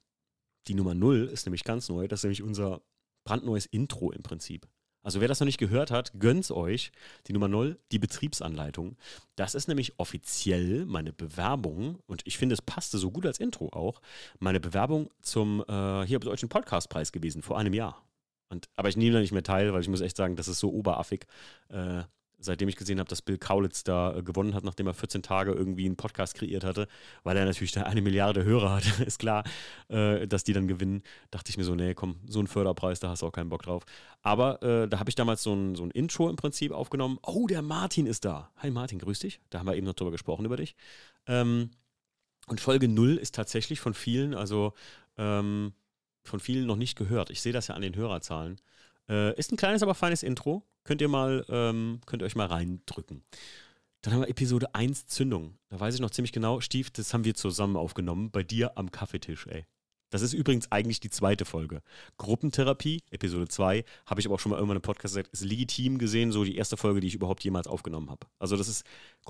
Die Nummer 0 ist nämlich ganz neu, das ist nämlich unser brandneues Intro im Prinzip. Also wer das noch nicht gehört hat, gönnt's euch. Die Nummer 0, die Betriebsanleitung. Das ist nämlich offiziell meine Bewerbung und ich finde, es passte so gut als Intro auch. Meine Bewerbung zum äh, hier Deutschen Podcastpreis gewesen vor einem Jahr. Und, aber ich nehme da nicht mehr teil, weil ich muss echt sagen, das ist so oberaffig. Äh, seitdem ich gesehen habe, dass Bill Kaulitz da äh, gewonnen hat, nachdem er 14 Tage irgendwie einen Podcast kreiert hatte, weil er natürlich da eine Milliarde Hörer hat, ist klar, äh, dass die dann gewinnen, dachte ich mir so, nee, komm, so ein Förderpreis, da hast du auch keinen Bock drauf. Aber äh, da habe ich damals so ein, so ein Intro im Prinzip aufgenommen. Oh, der Martin ist da. Hi Martin, grüß dich. Da haben wir eben noch drüber gesprochen, über dich. Ähm, und Folge 0 ist tatsächlich von vielen, also ähm, von vielen noch nicht gehört. Ich sehe das ja an den Hörerzahlen. Äh, ist ein kleines, aber feines Intro. Könnt ihr mal, ähm, könnt ihr euch mal reindrücken. Dann haben wir Episode 1 Zündung. Da weiß ich noch ziemlich genau, Stief, das haben wir zusammen aufgenommen, bei dir am Kaffeetisch, ey. Das ist übrigens eigentlich die zweite Folge. Gruppentherapie, Episode 2, habe ich aber auch schon mal irgendwann im Podcast gesagt, ist legitim gesehen so die erste Folge, die ich überhaupt jemals aufgenommen habe. Also das ist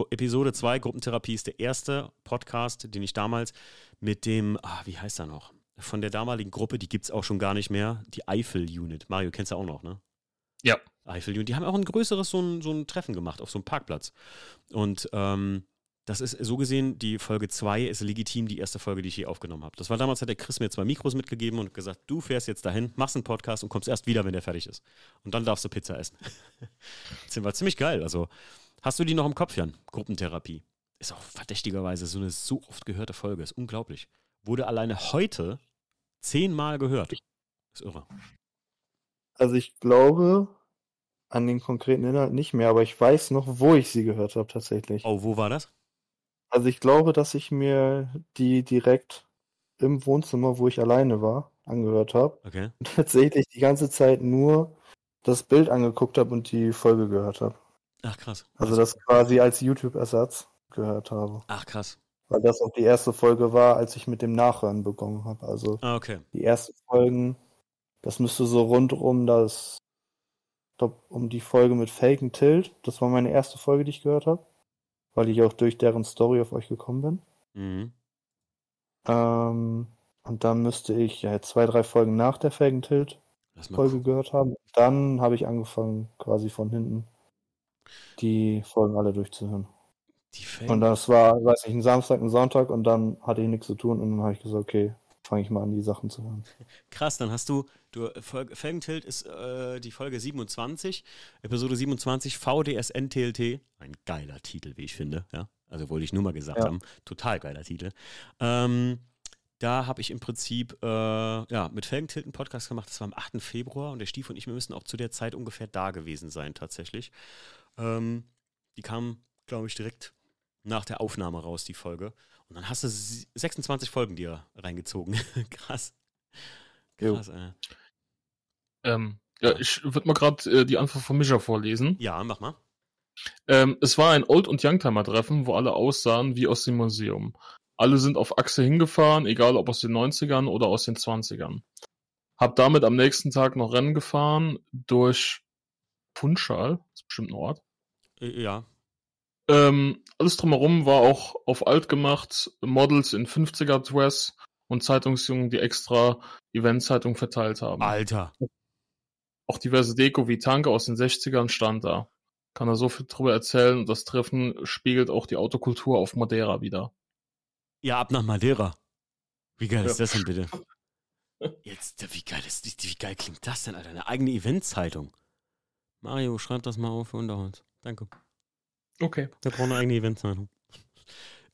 Episode 2, Gruppentherapie ist der erste Podcast, den ich damals mit dem, ah, wie heißt er noch? Von der damaligen Gruppe, die gibt es auch schon gar nicht mehr, die Eifel-Unit. Mario, kennst du auch noch, ne? Ja. Eifel. Und die haben auch ein größeres so ein, so ein Treffen gemacht auf so einem Parkplatz. Und ähm, das ist so gesehen, die Folge 2 ist legitim die erste Folge, die ich hier aufgenommen habe. Das war damals, hat der Chris mir zwei Mikros mitgegeben und gesagt, du fährst jetzt dahin, machst einen Podcast und kommst erst wieder, wenn der fertig ist. Und dann darfst du Pizza essen. das war ziemlich geil. Also, hast du die noch im Kopf, Jan? Gruppentherapie. Ist auch verdächtigerweise so eine so oft gehörte Folge. Ist unglaublich. Wurde alleine heute zehnmal gehört. Ist irre. Also ich glaube, an den konkreten Inhalt nicht mehr, aber ich weiß noch, wo ich sie gehört habe tatsächlich. Oh, wo war das? Also ich glaube, dass ich mir die direkt im Wohnzimmer, wo ich alleine war, angehört habe. Okay. Und tatsächlich die ganze Zeit nur das Bild angeguckt habe und die Folge gehört habe. Ach krass. Also das quasi als YouTube-Ersatz gehört habe. Ach krass. Weil das auch die erste Folge war, als ich mit dem Nachhören begonnen habe. Also ah, okay. die ersten Folgen, das müsste so rund um das glaube, um die Folge mit Falcon Tilt. Das war meine erste Folge, die ich gehört habe. Weil ich auch durch deren Story auf euch gekommen bin. Mhm. Ähm, und dann müsste ich ja zwei, drei Folgen nach der Falcon Tilt Folge gehört haben. Dann habe ich angefangen, quasi von hinten die Folgen alle durchzuhören. und das war, weiß ich, ein Samstag, ein Sonntag und dann hatte ich nichts zu tun und dann habe ich gesagt, okay, fange ich mal an, die Sachen zu hören. Krass, dann hast du, du Felgentilt ist äh, die Folge 27, Episode 27, VDSN-TLT. Ein geiler Titel, wie ich finde, ja. Also wollte ich nur mal gesagt ja. haben. Total geiler Titel. Ähm, da habe ich im Prinzip äh, ja, mit Felgentilt einen Podcast gemacht. Das war am 8. Februar und der Stief und ich, wir müssen auch zu der Zeit ungefähr da gewesen sein, tatsächlich. Ähm, die kam, glaube ich, direkt nach der Aufnahme raus, die Folge. Und dann hast du 26 Folgen dir reingezogen. Krass. Krass, ey. Ähm, ja, ich würde mal gerade äh, die Antwort von Mischa vorlesen. Ja, mach mal. Ähm, es war ein Old- und Youngtimer-Treffen, wo alle aussahen wie aus dem Museum. Alle sind auf Achse hingefahren, egal ob aus den 90ern oder aus den 20ern. Hab damit am nächsten Tag noch Rennen gefahren durch Punschal, das ist bestimmt ein Ort. Äh, ja, ähm, alles drumherum war auch auf alt gemacht, Models in 50er Dress und Zeitungsjungen, die extra Eventzeitung verteilt haben. Alter. Auch diverse Deko wie Tanke aus den 60ern stand da. Kann er so viel drüber erzählen und das Treffen spiegelt auch die Autokultur auf Madeira wieder. Ja, ab nach Madeira. Wie geil ja. ist das denn bitte? Jetzt, wie geil, ist, wie geil klingt das denn, Alter? Eine eigene Eventzeitung. Mario, schreib das mal auf unter uns. Danke. Okay. Der braucht eine eigene Eventzeitung.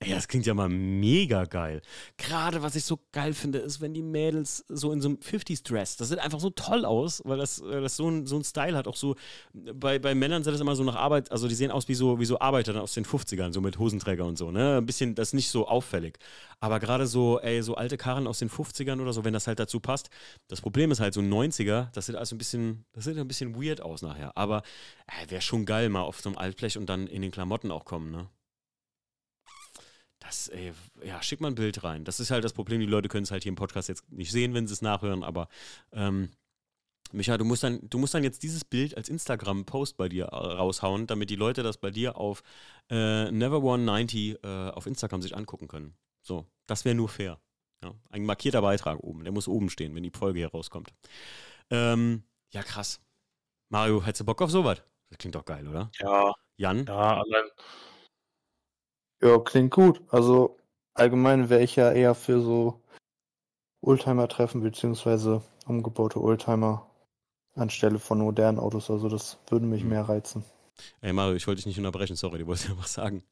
Ey, das klingt ja mal mega geil. Gerade was ich so geil finde, ist, wenn die Mädels so in so einem 50s-Dress, das sieht einfach so toll aus, weil das, das so, ein, so Style hat. Auch so, bei, bei Männern sieht das immer so nach Arbeit, also die sehen aus wie so, wie so Arbeiter aus den 50ern, so mit Hosenträger und so, ne? Ein bisschen, das ist nicht so auffällig. Aber gerade so, ey, so alte Karren aus den 50ern oder so, wenn das halt dazu passt. Das Problem ist halt so 90er, das sieht also ein bisschen, das sieht ein bisschen weird aus nachher. Aber äh, wäre schon geil mal auf so einem Altblech und dann in den Klamotten auch kommen, ne? Das, ey, ja, schick mal ein Bild rein. Das ist halt das Problem. Die Leute können es halt hier im Podcast jetzt nicht sehen, wenn sie es nachhören, aber ähm, Micha, du musst, dann, du musst dann jetzt dieses Bild als Instagram-Post bei dir raushauen, damit die Leute das bei dir auf äh, Never190 äh, auf Instagram sich angucken können. So, das wäre nur fair. Ja, ein markierter Beitrag oben, der muss oben stehen, wenn die Folge hier rauskommt. Ähm, ja, krass. Mario, hättest du Bock auf sowas? Das klingt doch geil, oder? Ja. Jan? Ja, allein, Ja, klingt gut. Also allgemein wäre ich ja eher für so Oldtimer-Treffen beziehungsweise umgebaute Oldtimer anstelle von modernen Autos. Also das würde mich Mhm. mehr reizen. Ey, Mario, ich wollte dich nicht unterbrechen, sorry, du wolltest ja was sagen.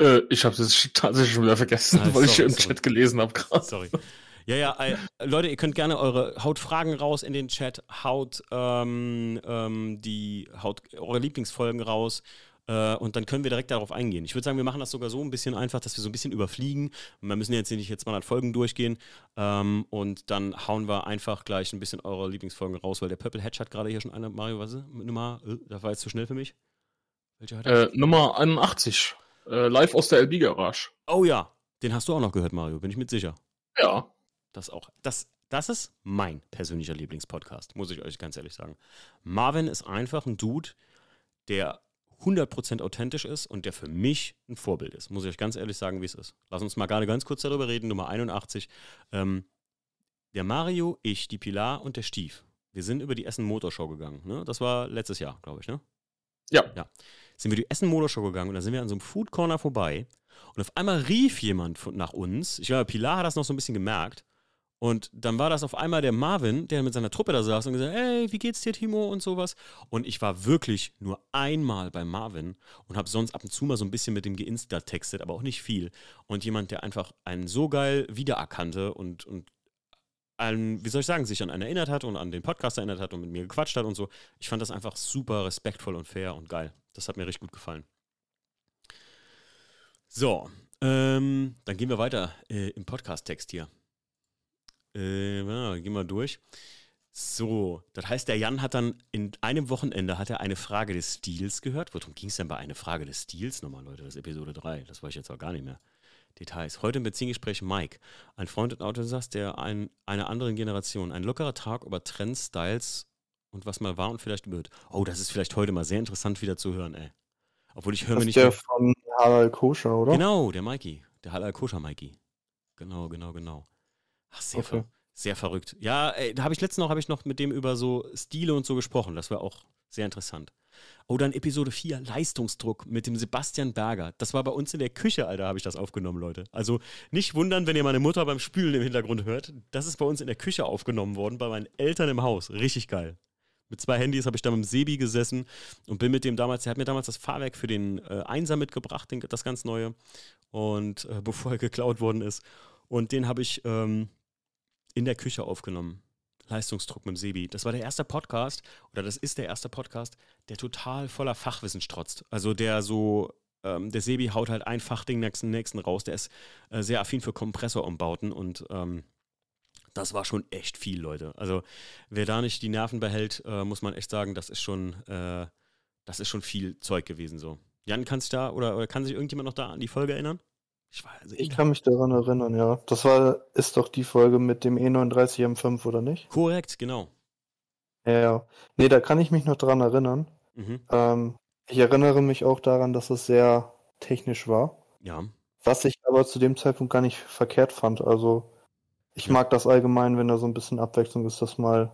Äh, ich habe das tatsächlich schon wieder vergessen, Ah, weil ich sorry, im sorry. Chat gelesen habe gerade. Sorry. Ja, ja, äh, Leute, ihr könnt gerne eure haut Fragen raus in den Chat, haut ähm, ähm, die haut eure Lieblingsfolgen raus äh, und dann können wir direkt darauf eingehen. Ich würde sagen, wir machen das sogar so ein bisschen einfach, dass wir so ein bisschen überfliegen. Wir müssen jetzt nicht jetzt 200 Folgen durchgehen ähm, und dann hauen wir einfach gleich ein bisschen eure Lieblingsfolgen raus, weil der Purple Hedge hat gerade hier schon eine Mario, was ist das? Nummer? Äh, das war jetzt zu schnell für mich. Welche hat er? Äh, Nummer 81. Äh, live aus der LB Garage. Oh ja, den hast du auch noch gehört, Mario, bin ich mit sicher. Ja. Das auch. Das, das ist mein persönlicher Lieblingspodcast, muss ich euch ganz ehrlich sagen. Marvin ist einfach ein Dude, der 100% authentisch ist und der für mich ein Vorbild ist. Muss ich euch ganz ehrlich sagen, wie es ist. Lass uns mal gerade ganz kurz darüber reden. Nummer 81. Ähm, der Mario, ich, die Pilar und der Stief. Wir sind über die Essen Motorshow gegangen. Ne? Das war letztes Jahr, glaube ich, ne? Ja. Ja. Sind wir die Essen Motorshow gegangen und da sind wir an so einem Food Corner vorbei und auf einmal rief jemand nach uns. Ich glaube, Pilar hat das noch so ein bisschen gemerkt. Und dann war das auf einmal der Marvin, der mit seiner Truppe da saß und gesagt, hey, wie geht's dir, Timo und sowas. Und ich war wirklich nur einmal bei Marvin und habe sonst ab und zu mal so ein bisschen mit dem geinsta textet, aber auch nicht viel. Und jemand, der einfach einen so geil wiedererkannte und, und an, wie soll ich sagen, sich an einen erinnert hat und an den Podcast erinnert hat und mit mir gequatscht hat und so. Ich fand das einfach super respektvoll und fair und geil. Das hat mir richtig gut gefallen. So, ähm, dann gehen wir weiter äh, im Podcast-Text hier. Äh, ja, gehen wir durch. So, das heißt, der Jan hat dann in einem Wochenende hat er eine Frage des Stils gehört. Worum ging es denn bei eine Frage des Stils nochmal, Leute? Das ist Episode 3. Das weiß ich jetzt auch gar nicht mehr. Details. Heute im Beziehungsgespräch Mike, ein Freund und Autosast der ein, einer anderen Generation. Ein lockerer Tag über Trends, Styles und was mal war und vielleicht wird. Oh, das ist vielleicht heute mal sehr interessant wieder zu hören, ey. Obwohl ich höre Das mir ist nicht der mehr. von Harald Koscher, oder? Genau, der Mikey. Der Halal Koscher Mikey. Genau, genau, genau. Ach, sehr, Okay. ver sehr verrückt. Ja, ey, da habe ich letztens noch, habe ich noch mit dem über so Stile und so gesprochen. Das war auch sehr interessant. Oh, dann Episode 4, Leistungsdruck mit dem Sebastian Berger. Das war bei uns in der Küche, Alter, habe ich das aufgenommen, Leute. Also nicht wundern, wenn ihr meine Mutter beim Spülen im Hintergrund hört. Das ist bei uns in der Küche aufgenommen worden, bei meinen Eltern im Haus. Richtig geil. Mit zwei Handys habe ich da mit dem Sebi gesessen und bin mit dem damals, der hat mir damals das Fahrwerk für den äh, Einser mitgebracht, den, das ganz neue. Und äh, bevor er geklaut worden ist. Und den habe ich ähm, in der Küche aufgenommen. Leistungsdruck mit dem Sebi. Das war der erste Podcast, oder das ist der erste Podcast, der total voller Fachwissen strotzt. Also der so, ähm, der Sebi haut halt ein Fachding nach dem nächsten raus. Der ist äh, sehr affin für Kompressorumbauten und ähm, das war schon echt viel, Leute. Also wer da nicht die Nerven behält, äh, muss man echt sagen, das ist schon, äh, das ist schon viel Zeug gewesen so. Jan, kannst du da oder, oder kann sich irgendjemand noch da an die Folge erinnern? Ich war also Ich kann mich daran erinnern, ja. Das war, ist doch die Folge mit dem E E39 M5, oder nicht? korrekt, genau. Ja, ja. Nee, da kann ich mich noch dran erinnern. Mhm. Ähm, ich erinnere mich auch daran, dass es sehr technisch war. Ja. Was ich aber zu dem Zeitpunkt gar nicht verkehrt fand. Also, ich Ja. mag das allgemein, wenn da so ein bisschen Abwechslung ist, dass mal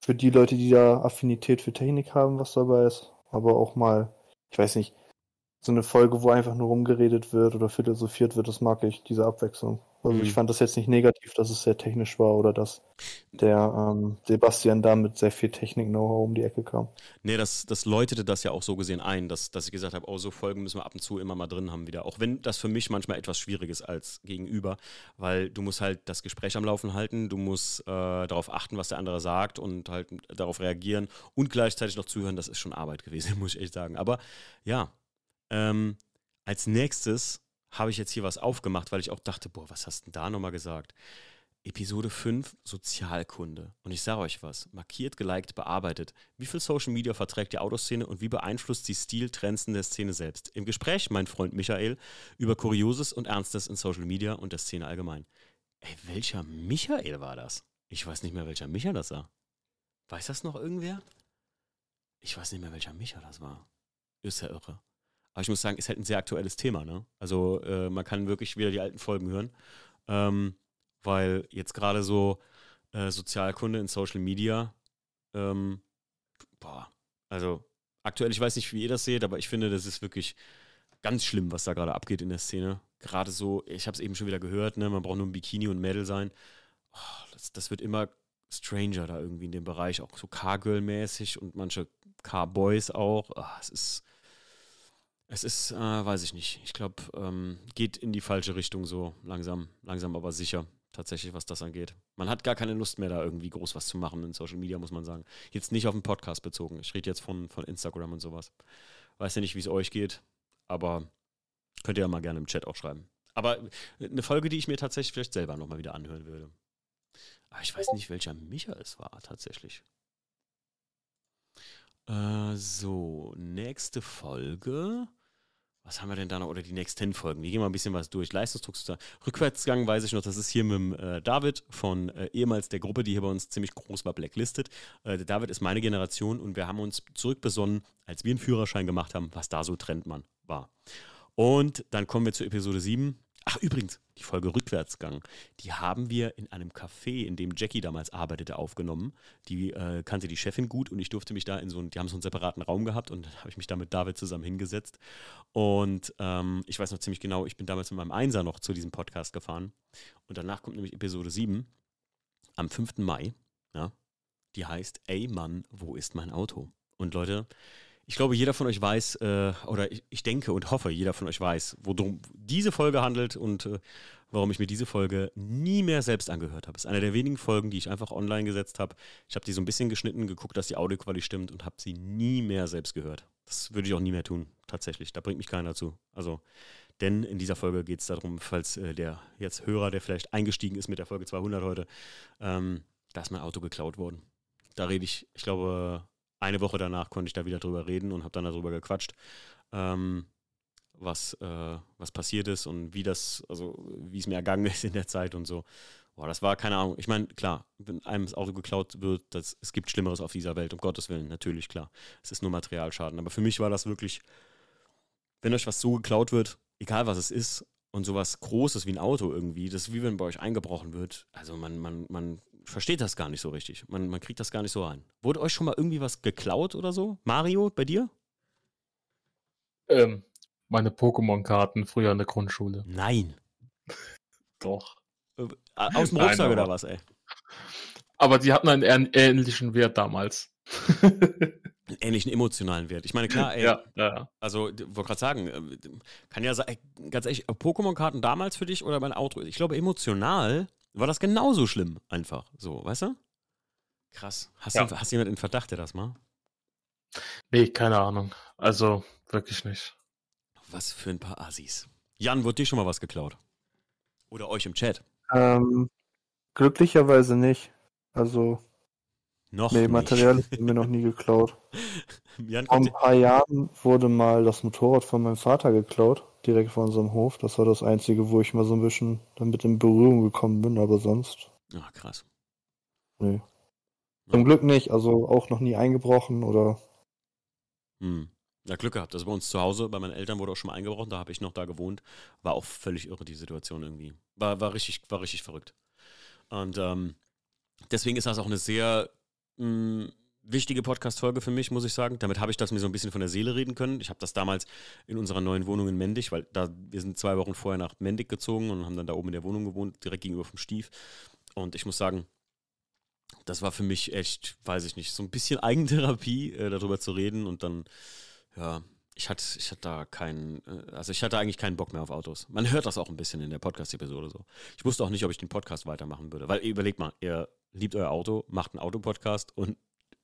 für die Leute, die da Affinität für Technik haben, was dabei ist. Aber auch mal, ich weiß nicht, so eine Folge, wo einfach nur rumgeredet wird oder philosophiert wird, das mag ich, diese Abwechslung. Also mhm. ich fand das jetzt nicht negativ, dass es sehr technisch war oder dass der ähm, Sebastian da mit sehr viel Technik-Know-how um die Ecke kam. Nee, das, das läutete das ja auch so gesehen ein, dass, dass ich gesagt habe, oh, so Folgen müssen wir ab und zu immer mal drin haben wieder. Auch wenn das für mich manchmal etwas schwierig ist als Gegenüber, weil du musst halt das Gespräch am Laufen halten, du musst äh, darauf achten, was der andere sagt und halt darauf reagieren und gleichzeitig noch zuhören. Das ist schon Arbeit gewesen, muss ich echt sagen. Aber ja, ähm, als nächstes habe ich jetzt hier was aufgemacht, weil ich auch dachte, boah, was hast du denn da nochmal gesagt? Episode 5, Sozialkunde. Und ich sage euch was, markiert, geliked, bearbeitet. Wie viel Social Media verträgt die Autoszene und wie beeinflusst sie Stiltrends in der Szene selbst? Im Gespräch, mein Freund Michael, über Kurioses und Ernstes in Social Media und der Szene allgemein. Ey, welcher Michael war das? Ich weiß nicht mehr, welcher Michael das war. Weiß das noch irgendwer? Ich weiß nicht mehr, welcher Michael das war. Ist ja irre. Aber ich muss sagen, ist halt ein sehr aktuelles Thema. Ne? Also äh, man kann wirklich wieder die alten Folgen hören, ähm, weil jetzt gerade so äh, Sozialkunde in Social Media, ähm, boah, also aktuell, ich weiß nicht, wie ihr das seht, aber ich finde, das ist wirklich ganz schlimm, was da gerade abgeht in der Szene. Gerade so, ich habe es eben schon wieder gehört, ne? man braucht nur ein Bikini und Mädel sein. Oh, das, das, wird immer stranger da irgendwie in dem Bereich, auch so Car-Girl-mäßig und manche Car-Boys auch. Oh, es ist es ist, äh, weiß ich nicht. Ich glaube, ähm, geht in die falsche Richtung so langsam, langsam aber sicher. Tatsächlich, was das angeht. Man hat gar keine Lust mehr, da irgendwie groß was zu machen in Social Media, muss man sagen. Jetzt nicht auf den Podcast bezogen. Ich rede jetzt von, von Instagram und sowas. Weiß ja nicht, wie es euch geht, aber könnt ihr ja mal gerne im Chat auch schreiben. Aber eine Folge, die ich mir tatsächlich vielleicht selber nochmal wieder anhören würde. Aber ich weiß nicht, welcher Micha es war, tatsächlich. Äh, so, nächste Folge was haben wir denn da noch? Oder die nächsten Folgen. Wir gehen mal ein bisschen was durch. Leistungsdruck. Rückwärtsgang weiß ich noch, das ist hier mit dem äh, David von äh, ehemals der Gruppe, die hier bei uns ziemlich groß war, Blacklisted. Äh, der David ist meine Generation und wir haben uns zurückbesonnen, als wir einen Führerschein gemacht haben, was da so Trendmann war. Und dann kommen wir zu Episode 7. Ach, übrigens, die Folge Rückwärtsgang, die haben wir in einem Café, in dem Jackie damals arbeitete, aufgenommen. Die äh, kannte die Chefin gut und ich durfte mich da in so einen, die haben so einen separaten Raum gehabt und habe ich mich da mit David zusammen hingesetzt. Und ähm, ich weiß noch ziemlich genau, ich bin damals mit meinem Einser noch zu diesem Podcast gefahren. Und danach kommt nämlich Episode 7 am 5. Mai. Ja, die heißt, ey Mann, wo ist mein Auto? Und Leute, ich glaube, jeder von euch weiß, äh, oder ich, ich, denke und hoffe, jeder von euch weiß, worum diese Folge handelt und äh, warum ich mir diese Folge nie mehr selbst angehört habe. Es ist eine der wenigen Folgen, die ich einfach online gesetzt habe. Ich habe die so ein bisschen geschnitten, geguckt, dass die Audioqualität stimmt und habe sie nie mehr selbst gehört. Das würde ich auch nie mehr tun, tatsächlich. Da bringt mich keiner zu. Also, denn in dieser Folge geht es darum, falls äh, der jetzt Hörer, der vielleicht eingestiegen ist mit der Folge 200 heute, ähm, da ist mein Auto geklaut worden. Da rede ich, ich glaube, eine Woche danach konnte ich da wieder drüber reden und habe dann darüber gequatscht, ähm, was, äh, was passiert ist und wie das, also wie es mir ergangen ist in der Zeit und so. Boah, das war keine Ahnung. Ich meine, klar, wenn einem das Auto geklaut wird, das, es gibt Schlimmeres auf dieser Welt, um Gottes Willen, natürlich, klar. Es ist nur Materialschaden. Aber für mich war das wirklich, wenn euch was so geklaut wird, egal was es ist, und sowas Großes wie ein Auto irgendwie, das ist wie wenn bei euch eingebrochen wird. Also man, man, man versteht das gar nicht so richtig. Man, man kriegt das gar nicht so rein. Wurde euch schon mal irgendwie was geklaut oder so? Mario, bei dir? Ähm, meine Pokémon-Karten früher in der Grundschule. Nein. Doch. Äh, aus dem Rucksack oder was, ey? Aber die hatten einen ähnlichen Wert damals. einen ähnlichen emotionalen Wert. Ich meine, klar, ey, ja, ja. also, wollte gerade sagen, äh, kann ja sein, ganz ehrlich, Pokémon-Karten damals für dich oder mein Auto? Ich glaube, emotional war das genauso schlimm, einfach. So, weißt du? Krass. Hast, ja. du, hast jemand in Verdacht, der das mal? Nee, keine Ahnung. Also, wirklich nicht. Was für ein paar Assis. Jan, wurde dir schon mal was geklaut? Oder euch im Chat? Ähm, glücklicherweise nicht. Also. Noch nee, nicht. Material ist mir noch nie geklaut. Jan, Vor ein paar Jahren wurde mal das Motorrad von meinem Vater geklaut direkt vor unserem Hof. Das war das Einzige, wo ich mal so ein bisschen damit in Berührung gekommen bin, aber sonst. Ach, krass. Nee. Zum Glück nicht, also auch noch nie eingebrochen oder. Hm. Ja, Glück gehabt. Also bei uns zu Hause, bei meinen Eltern wurde auch schon mal eingebrochen, da habe ich noch da gewohnt. War auch völlig irre, die Situation irgendwie. War, war, richtig, war richtig verrückt. Und ähm, deswegen ist das auch eine sehr mh, hm, wichtige Podcast-Folge für mich, muss ich sagen. Damit habe ich das mir so ein bisschen von der Seele reden können. Ich habe das damals in unserer neuen Wohnung in Mendig, weil da, wir sind zwei Wochen vorher nach Mendig gezogen und haben dann da oben in der Wohnung gewohnt, direkt gegenüber vom Stief. Und ich muss sagen, das war für mich echt, weiß ich nicht, so ein bisschen Eigentherapie, äh, darüber zu reden und dann, ja, ich hatte, ich hatte da keinen, äh, also ich hatte eigentlich keinen Bock mehr auf Autos. Man hört das auch ein bisschen in der Podcast-Episode so. Ich wusste auch nicht, ob ich den Podcast weitermachen würde, weil überlegt mal, ihr liebt euer Auto, macht einen Autopodcast und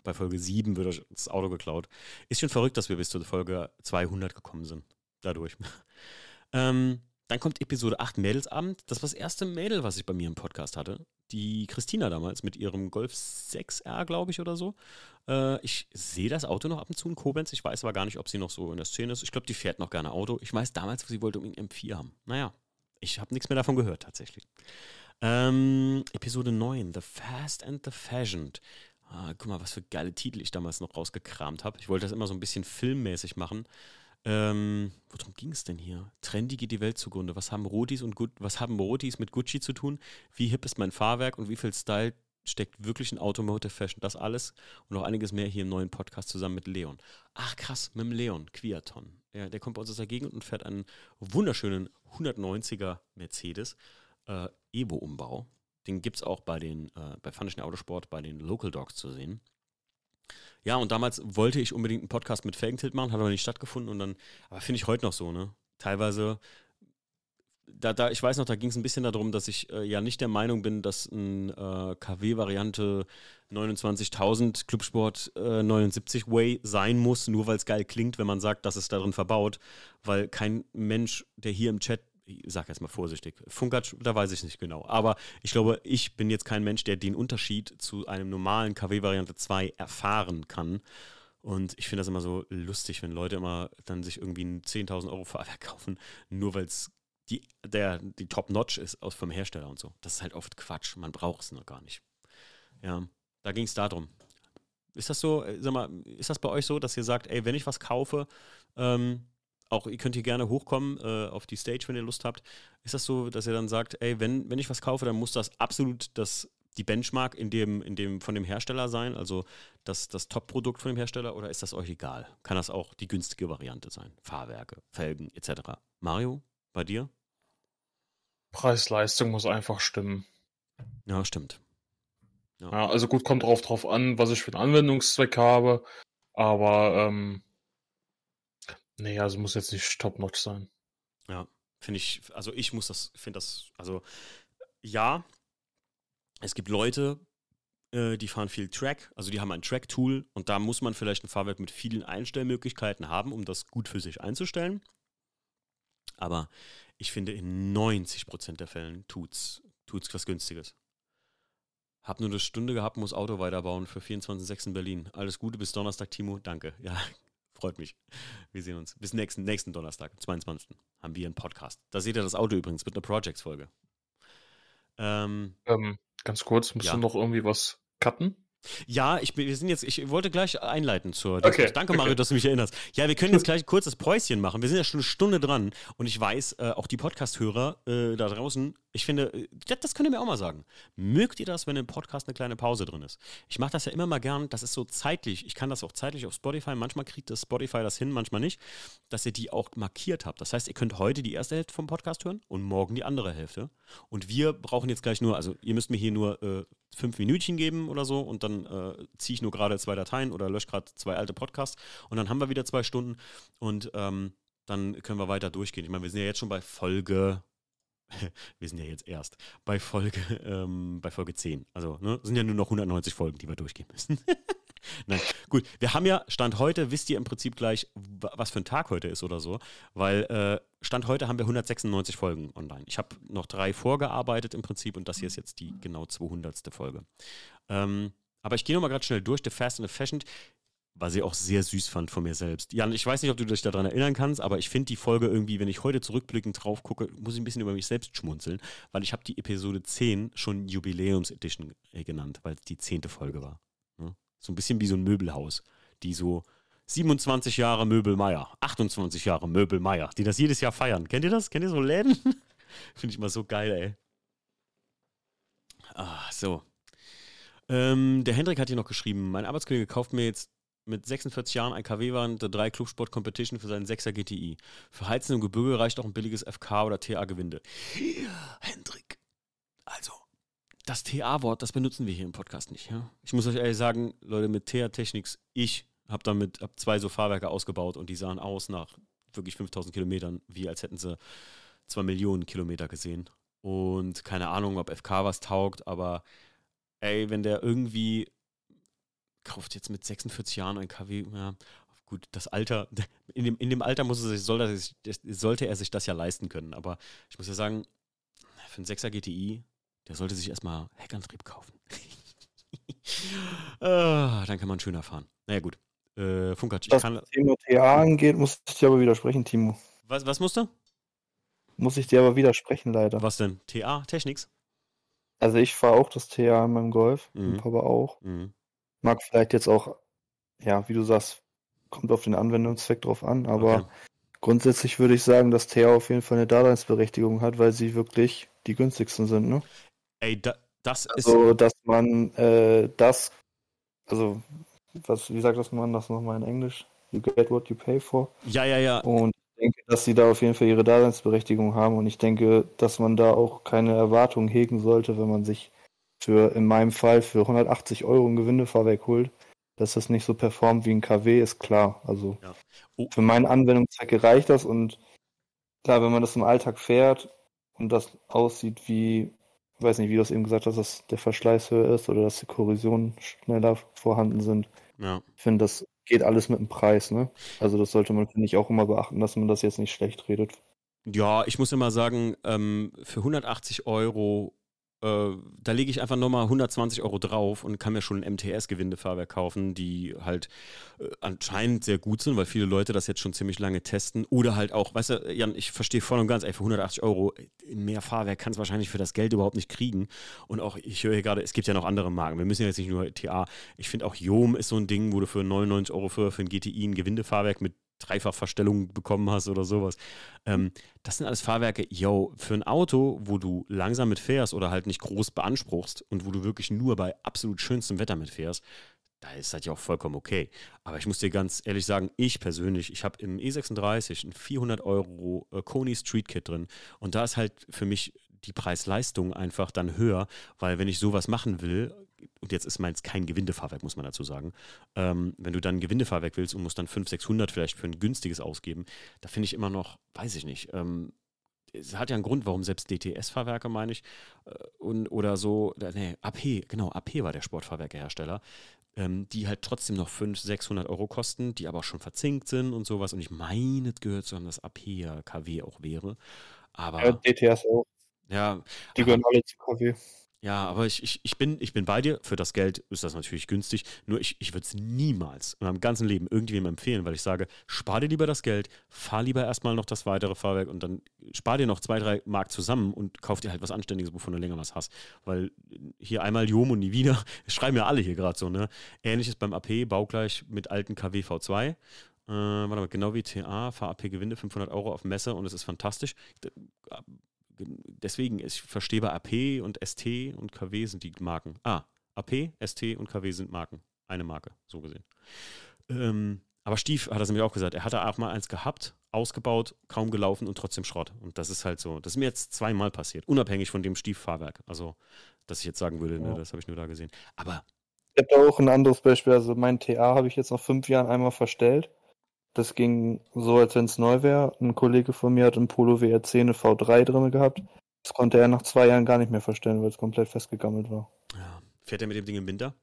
bei Folge 7 wird euch das Auto geklaut. Ist schon verrückt, dass wir bis zur Folge 200 gekommen sind. Dadurch. ähm, dann kommt Episode 8 Mädelsabend. Das war das erste Mädel, was ich bei mir im Podcast hatte. Die Christina damals mit ihrem Golf 6R, glaube ich, oder so. Äh, ich sehe das Auto noch ab und zu in Koblenz. Ich weiß aber gar nicht, ob sie noch so in der Szene ist. Ich glaube, die fährt noch gerne Auto. Ich weiß damals, sie wollte unbedingt M4 haben. Naja, ich habe nichts mehr davon gehört, tatsächlich. Ähm, Episode 9, The Fast and the Fashioned. Ah, guck mal, was für geile Titel ich damals noch rausgekramt habe. Ich wollte das immer so ein bisschen filmmäßig machen. Ähm, worum ging es denn hier? Trendy geht die Welt zugrunde. Was haben Rotis und Gu was haben Rotis mit Gucci zu tun? Wie hip ist mein Fahrwerk und wie viel Style steckt wirklich in Automotive Fashion? Das alles und noch einiges mehr hier im neuen Podcast zusammen mit Leon. Ach krass, mit dem Leon, Quiaton. Ja, der kommt bei uns aus der Gegend und fährt einen wunderschönen 190er Mercedes äh, Evo-Umbau. Den gibt es auch bei den, äh, bei Funischen Autosport, bei den Local Dogs zu sehen. Ja, und damals wollte ich unbedingt einen Podcast mit Felgentilt machen, hat aber nicht stattgefunden. Und dann, aber finde ich heute noch so, ne? Teilweise, da, da, ich weiß noch, da ging es ein bisschen darum, dass ich äh, ja nicht der Meinung bin, dass ein äh, KW-Variante 29.000 Clubsport äh, 79 Way sein muss, nur weil es geil klingt, wenn man sagt, dass es darin verbaut, weil kein Mensch, der hier im Chat ich sage jetzt mal vorsichtig, Funkatsch, da weiß ich nicht genau. Aber ich glaube, ich bin jetzt kein Mensch, der den Unterschied zu einem normalen KW-Variante 2 erfahren kann. Und ich finde das immer so lustig, wenn Leute immer dann sich irgendwie ein 10.000 Euro Fahrwerk kaufen, nur weil es die, die Top-Notch ist aus, vom Hersteller und so. Das ist halt oft Quatsch. Man braucht es noch gar nicht. Ja, da ging es darum. Ist das so, äh, sag mal, ist das bei euch so, dass ihr sagt, ey, wenn ich was kaufe, ähm, auch ihr könnt hier gerne hochkommen äh, auf die Stage, wenn ihr Lust habt. Ist das so, dass ihr dann sagt, ey, wenn, wenn ich was kaufe, dann muss das absolut das, die Benchmark in dem, in dem, von dem Hersteller sein, also das, das Top-Produkt von dem Hersteller, oder ist das euch egal? Kann das auch die günstige Variante sein? Fahrwerke, Felgen etc. Mario, bei dir? Preis-Leistung muss einfach stimmen. Ja, stimmt. Ja. ja. also gut, kommt drauf drauf an, was ich für einen Anwendungszweck habe, aber ähm, Nee, also muss jetzt nicht top-notch sein. Ja, finde ich, also ich muss das, finde das, also ja, es gibt Leute, äh, die fahren viel Track, also die haben ein Track-Tool und da muss man vielleicht ein Fahrwerk mit vielen Einstellmöglichkeiten haben, um das gut für sich einzustellen. Aber ich finde, in 90% der Fällen tut's, tut's was Günstiges. Hab nur eine Stunde gehabt, muss Auto weiterbauen für 24.06 in Berlin. Alles Gute bis Donnerstag, Timo. Danke. Ja, Freut mich. Wir sehen uns. Bis nächsten, nächsten Donnerstag, 22. haben wir einen Podcast. Da seht ihr das Auto übrigens mit einer Projects-Folge. Ähm, ähm, ganz kurz, musst ja. du noch irgendwie was cutten? Ja, ich, wir sind jetzt, ich wollte gleich einleiten zur. Okay, Danke, Mario, okay. dass du mich erinnerst. Ja, wir können jetzt gleich kurz das Päuschen machen. Wir sind ja schon eine Stunde dran und ich weiß, äh, auch die Podcast-Hörer äh, da draußen, ich finde, äh, das, das könnt ihr mir auch mal sagen. Mögt ihr das, wenn im Podcast eine kleine Pause drin ist? Ich mache das ja immer mal gern, das ist so zeitlich, ich kann das auch zeitlich auf Spotify, manchmal kriegt das Spotify das hin, manchmal nicht, dass ihr die auch markiert habt. Das heißt, ihr könnt heute die erste Hälfte vom Podcast hören und morgen die andere Hälfte. Und wir brauchen jetzt gleich nur, also ihr müsst mir hier nur äh, fünf Minütchen geben oder so und dann äh, ziehe ich nur gerade zwei Dateien oder lösche gerade zwei alte Podcasts und dann haben wir wieder zwei Stunden und ähm, dann können wir weiter durchgehen. Ich meine, wir sind ja jetzt schon bei Folge, wir sind ja jetzt erst bei Folge, ähm, bei Folge 10. Also ne, sind ja nur noch 190 Folgen, die wir durchgehen müssen. Nein, gut. Wir haben ja, Stand heute, wisst ihr im Prinzip gleich, was für ein Tag heute ist oder so, weil äh, Stand heute haben wir 196 Folgen online. Ich habe noch drei vorgearbeitet im Prinzip und das hier ist jetzt die genau 200. Folge. Ähm, aber ich gehe nochmal gerade schnell durch. The Fast and the Fashion, was ich auch sehr süß fand von mir selbst. Jan, ich weiß nicht, ob du dich daran erinnern kannst, aber ich finde die Folge irgendwie, wenn ich heute zurückblickend drauf gucke, muss ich ein bisschen über mich selbst schmunzeln, weil ich habe die Episode 10 schon Jubiläums-Edition genannt, weil es die zehnte Folge war. So ein bisschen wie so ein Möbelhaus, die so 27 Jahre Möbelmeier, 28 Jahre Möbelmeier, die das jedes Jahr feiern. Kennt ihr das? Kennt ihr so Läden? Finde ich mal so geil, ey. Ah, so. Ähm, der Hendrik hat hier noch geschrieben, mein Arbeitskollege kauft mir jetzt mit 46 Jahren ein KW-Wagen der 3 Clubsport Competition für seinen 6er GTI. Für Heizen im Gebirge reicht auch ein billiges FK oder TA-Gewinde. Hendrik, also, das TA-Wort, das benutzen wir hier im Podcast nicht. Ja? Ich muss euch ehrlich sagen, Leute, mit TA-Technics, ich habe damit hab zwei so Fahrwerke ausgebaut und die sahen aus nach wirklich 5000 Kilometern, wie als hätten sie zwei Millionen Kilometer gesehen. Und keine Ahnung, ob FK was taugt, aber ey, wenn der irgendwie kauft jetzt mit 46 Jahren ein KW, ja, gut, das Alter, in dem, in dem Alter muss er sich, soll er sich, sollte er sich das ja leisten können. Aber ich muss ja sagen, für einen 6er GTI, der sollte sich erstmal Heckantrieb kaufen. ah, dann kann man schöner fahren. Naja, gut. Äh, Funkert, ich was kann. Was Thema TA angeht, muss ich dir aber widersprechen, Timo. Was, was musst du? Muss ich dir aber widersprechen, leider. Was denn? TA, Technics? Also ich fahre auch das TA in meinem Golf, mhm. Papa auch. Mhm. Mag vielleicht jetzt auch, ja, wie du sagst, kommt auf den Anwendungszweck drauf an, aber okay. grundsätzlich würde ich sagen, dass TA auf jeden Fall eine Daseinsberechtigung hat, weil sie wirklich die günstigsten sind, ne? Ey, da, das ist. Also, dass man äh, das, also, was, wie sagt das man das nochmal in Englisch? You get what you pay for. Ja, ja, ja. Und denke, dass sie da auf jeden Fall ihre Daseinsberechtigung haben und ich denke, dass man da auch keine Erwartungen hegen sollte, wenn man sich für, in meinem Fall, für 180 Euro ein Gewindefahrwerk holt, dass das nicht so performt wie ein KW, ist klar. Also ja. oh. für meinen Anwendungszwecke reicht das und klar, wenn man das im Alltag fährt und das aussieht wie, ich weiß nicht, wie du es eben gesagt hast, dass der Verschleiß höher ist oder dass die Korrosionen schneller vorhanden sind. Ja. Ich finde, das geht alles mit dem Preis, ne? Also das sollte man, finde ich, auch immer beachten, dass man das jetzt nicht schlecht redet. Ja, ich muss immer sagen, ähm, für 180 Euro da lege ich einfach nochmal 120 Euro drauf und kann mir schon ein MTS-Gewindefahrwerk kaufen, die halt äh, anscheinend sehr gut sind, weil viele Leute das jetzt schon ziemlich lange testen. Oder halt auch, weißt du, Jan, ich verstehe voll und ganz, ey, für 180 Euro mehr Fahrwerk kannst du wahrscheinlich für das Geld überhaupt nicht kriegen. Und auch, ich höre hier gerade, es gibt ja noch andere Marken. Wir müssen ja jetzt nicht nur TA. Ich finde auch Jom ist so ein Ding, wo du für 99 Euro für, für ein GTI ein Gewindefahrwerk mit Dreifachverstellung bekommen hast oder sowas. Ähm, das sind alles Fahrwerke, yo, für ein Auto, wo du langsam mitfährst oder halt nicht groß beanspruchst und wo du wirklich nur bei absolut schönstem Wetter mitfährst, da ist das ja auch vollkommen okay. Aber ich muss dir ganz ehrlich sagen, ich persönlich, ich habe im E36 ein 400 Euro äh, Kony Street Kit drin und da ist halt für mich die Preis-Leistung einfach dann höher, weil wenn ich sowas machen will, und jetzt ist meins kein Gewindefahrwerk, muss man dazu sagen, ähm, wenn du dann ein Gewindefahrwerk willst und musst dann 500, 600 vielleicht für ein günstiges ausgeben, da finde ich immer noch, weiß ich nicht, ähm, es hat ja einen Grund, warum selbst DTS-Fahrwerke, meine ich, äh, und, oder so, nee, AP, genau, AP war der Sportfahrwerkehersteller, ähm, die halt trotzdem noch 500, 600 Euro kosten, die aber auch schon verzinkt sind und sowas. Und ich meine, es gehört zu haben, dass AP ja KW auch wäre. Aber. Ja, DTS auch. Ja. Die gehören alle zu KW. Ja, aber ich, ich, ich, bin, ich bin bei dir. Für das Geld ist das natürlich günstig. Nur ich, ich würde es niemals in meinem ganzen Leben irgendjemandem empfehlen, weil ich sage, spar dir lieber das Geld, fahr lieber erstmal noch das weitere Fahrwerk und dann spar dir noch zwei, drei Mark zusammen und kauf dir halt was Anständiges, wovon du länger was hast. Weil hier einmal Jom und nie wieder, schreiben ja alle hier gerade so, ne? Ähnliches beim AP, baugleich mit alten KW V2. Äh, warte mal, genau wie TA, fahr AP Gewinde 500 Euro auf Messe und es ist fantastisch deswegen, ich verstehe bei AP und ST und KW sind die Marken. Ah, AP, ST und KW sind Marken. Eine Marke, so gesehen. Ähm, aber Stief hat das nämlich auch gesagt. Er hatte auch mal eins gehabt, ausgebaut, kaum gelaufen und trotzdem Schrott. Und das ist halt so. Das ist mir jetzt zweimal passiert, unabhängig von dem Stieffahrwerk. Also, dass ich jetzt sagen würde, ne, das habe ich nur da gesehen. Aber. Ich habe auch ein anderes Beispiel. Also, mein TA habe ich jetzt nach fünf Jahren einmal verstellt. Das ging so, als wenn es neu wäre. Ein Kollege von mir hat im Polo WRC eine V3 drin gehabt. Das konnte er nach zwei Jahren gar nicht mehr verstellen, weil es komplett festgegammelt war. Ja. Fährt er mit dem Ding im Winter?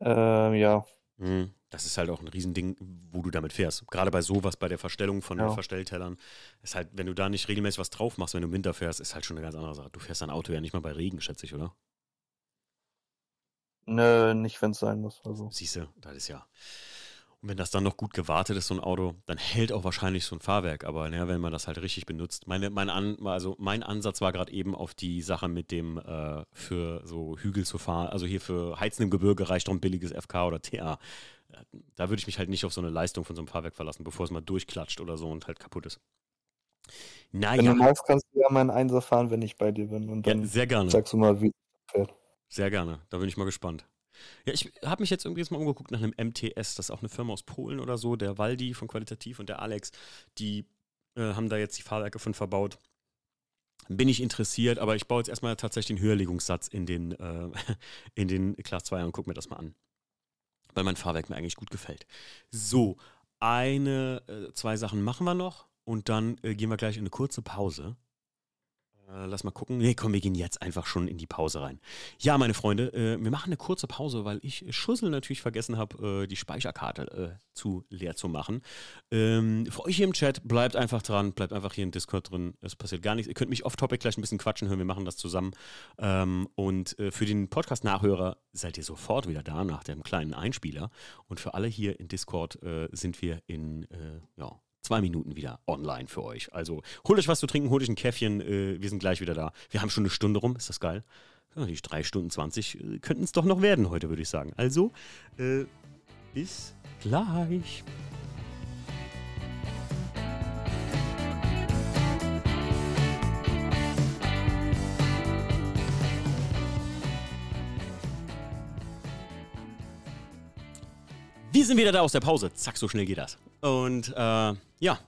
Ähm, ja. Hm. Das ist halt auch ein Riesending, wo du damit fährst. Gerade bei sowas, bei der Verstellung von ja. Verstelltellern, ist halt, wenn du da nicht regelmäßig was drauf machst, wenn du im Winter fährst, ist halt schon eine ganz andere Sache. Du fährst dein Auto ja nicht mal bei Regen, schätze ich, oder? Nö, nicht, wenn es sein muss. Also. Siehst du, das ist ja. Und wenn das dann noch gut gewartet ist, so ein Auto, dann hält auch wahrscheinlich so ein Fahrwerk. Aber ja, wenn man das halt richtig benutzt. Meine, mein, An, also mein Ansatz war gerade eben auf die Sache mit dem äh, für so Hügel zu fahren. Also hier für Heizen im Gebirge reicht doch ein billiges FK oder TA. Da würde ich mich halt nicht auf so eine Leistung von so einem Fahrwerk verlassen, bevor es mal durchklatscht oder so und halt kaputt ist. Naja. Wenn du magst, kannst du ja mal einen Einser fahren, wenn ich bei dir bin. Und dann ja, sehr gerne. sagst du mal, wie es fährt. Sehr gerne. Da bin ich mal gespannt. Ja, ich habe mich jetzt irgendwie jetzt mal umgeguckt nach einem MTS. Das ist auch eine Firma aus Polen oder so. Der Waldi von Qualitativ und der Alex, die äh, haben da jetzt die Fahrwerke von verbaut. Bin ich interessiert, aber ich baue jetzt erstmal tatsächlich den Höherlegungssatz in den, äh, in den Class 2 und gucke mir das mal an. Weil mein Fahrwerk mir eigentlich gut gefällt. So, eine, äh, zwei Sachen machen wir noch und dann äh, gehen wir gleich in eine kurze Pause. Äh, lass mal gucken. Nee, komm, wir gehen jetzt einfach schon in die Pause rein. Ja, meine Freunde, äh, wir machen eine kurze Pause, weil ich Schussel natürlich vergessen habe, äh, die Speicherkarte äh, zu leer zu machen. Ähm, für euch hier im Chat, bleibt einfach dran, bleibt einfach hier im Discord drin. Es passiert gar nichts. Ihr könnt mich off-topic gleich ein bisschen quatschen hören. Wir machen das zusammen. Ähm, und äh, für den Podcast-Nachhörer seid ihr sofort wieder da nach dem kleinen Einspieler. Und für alle hier in Discord äh, sind wir in, ja, zwei Minuten wieder online für euch. Also holt euch was zu trinken, holt euch ein Käffchen. Äh, wir sind gleich wieder da. Wir haben schon eine Stunde rum. Ist das geil? Ja, die drei Stunden 20 äh, könnten es doch noch werden heute, würde ich sagen. Also, äh, bis gleich. Wir sind wieder da aus der Pause. Zack, so schnell geht das. Und äh, ja,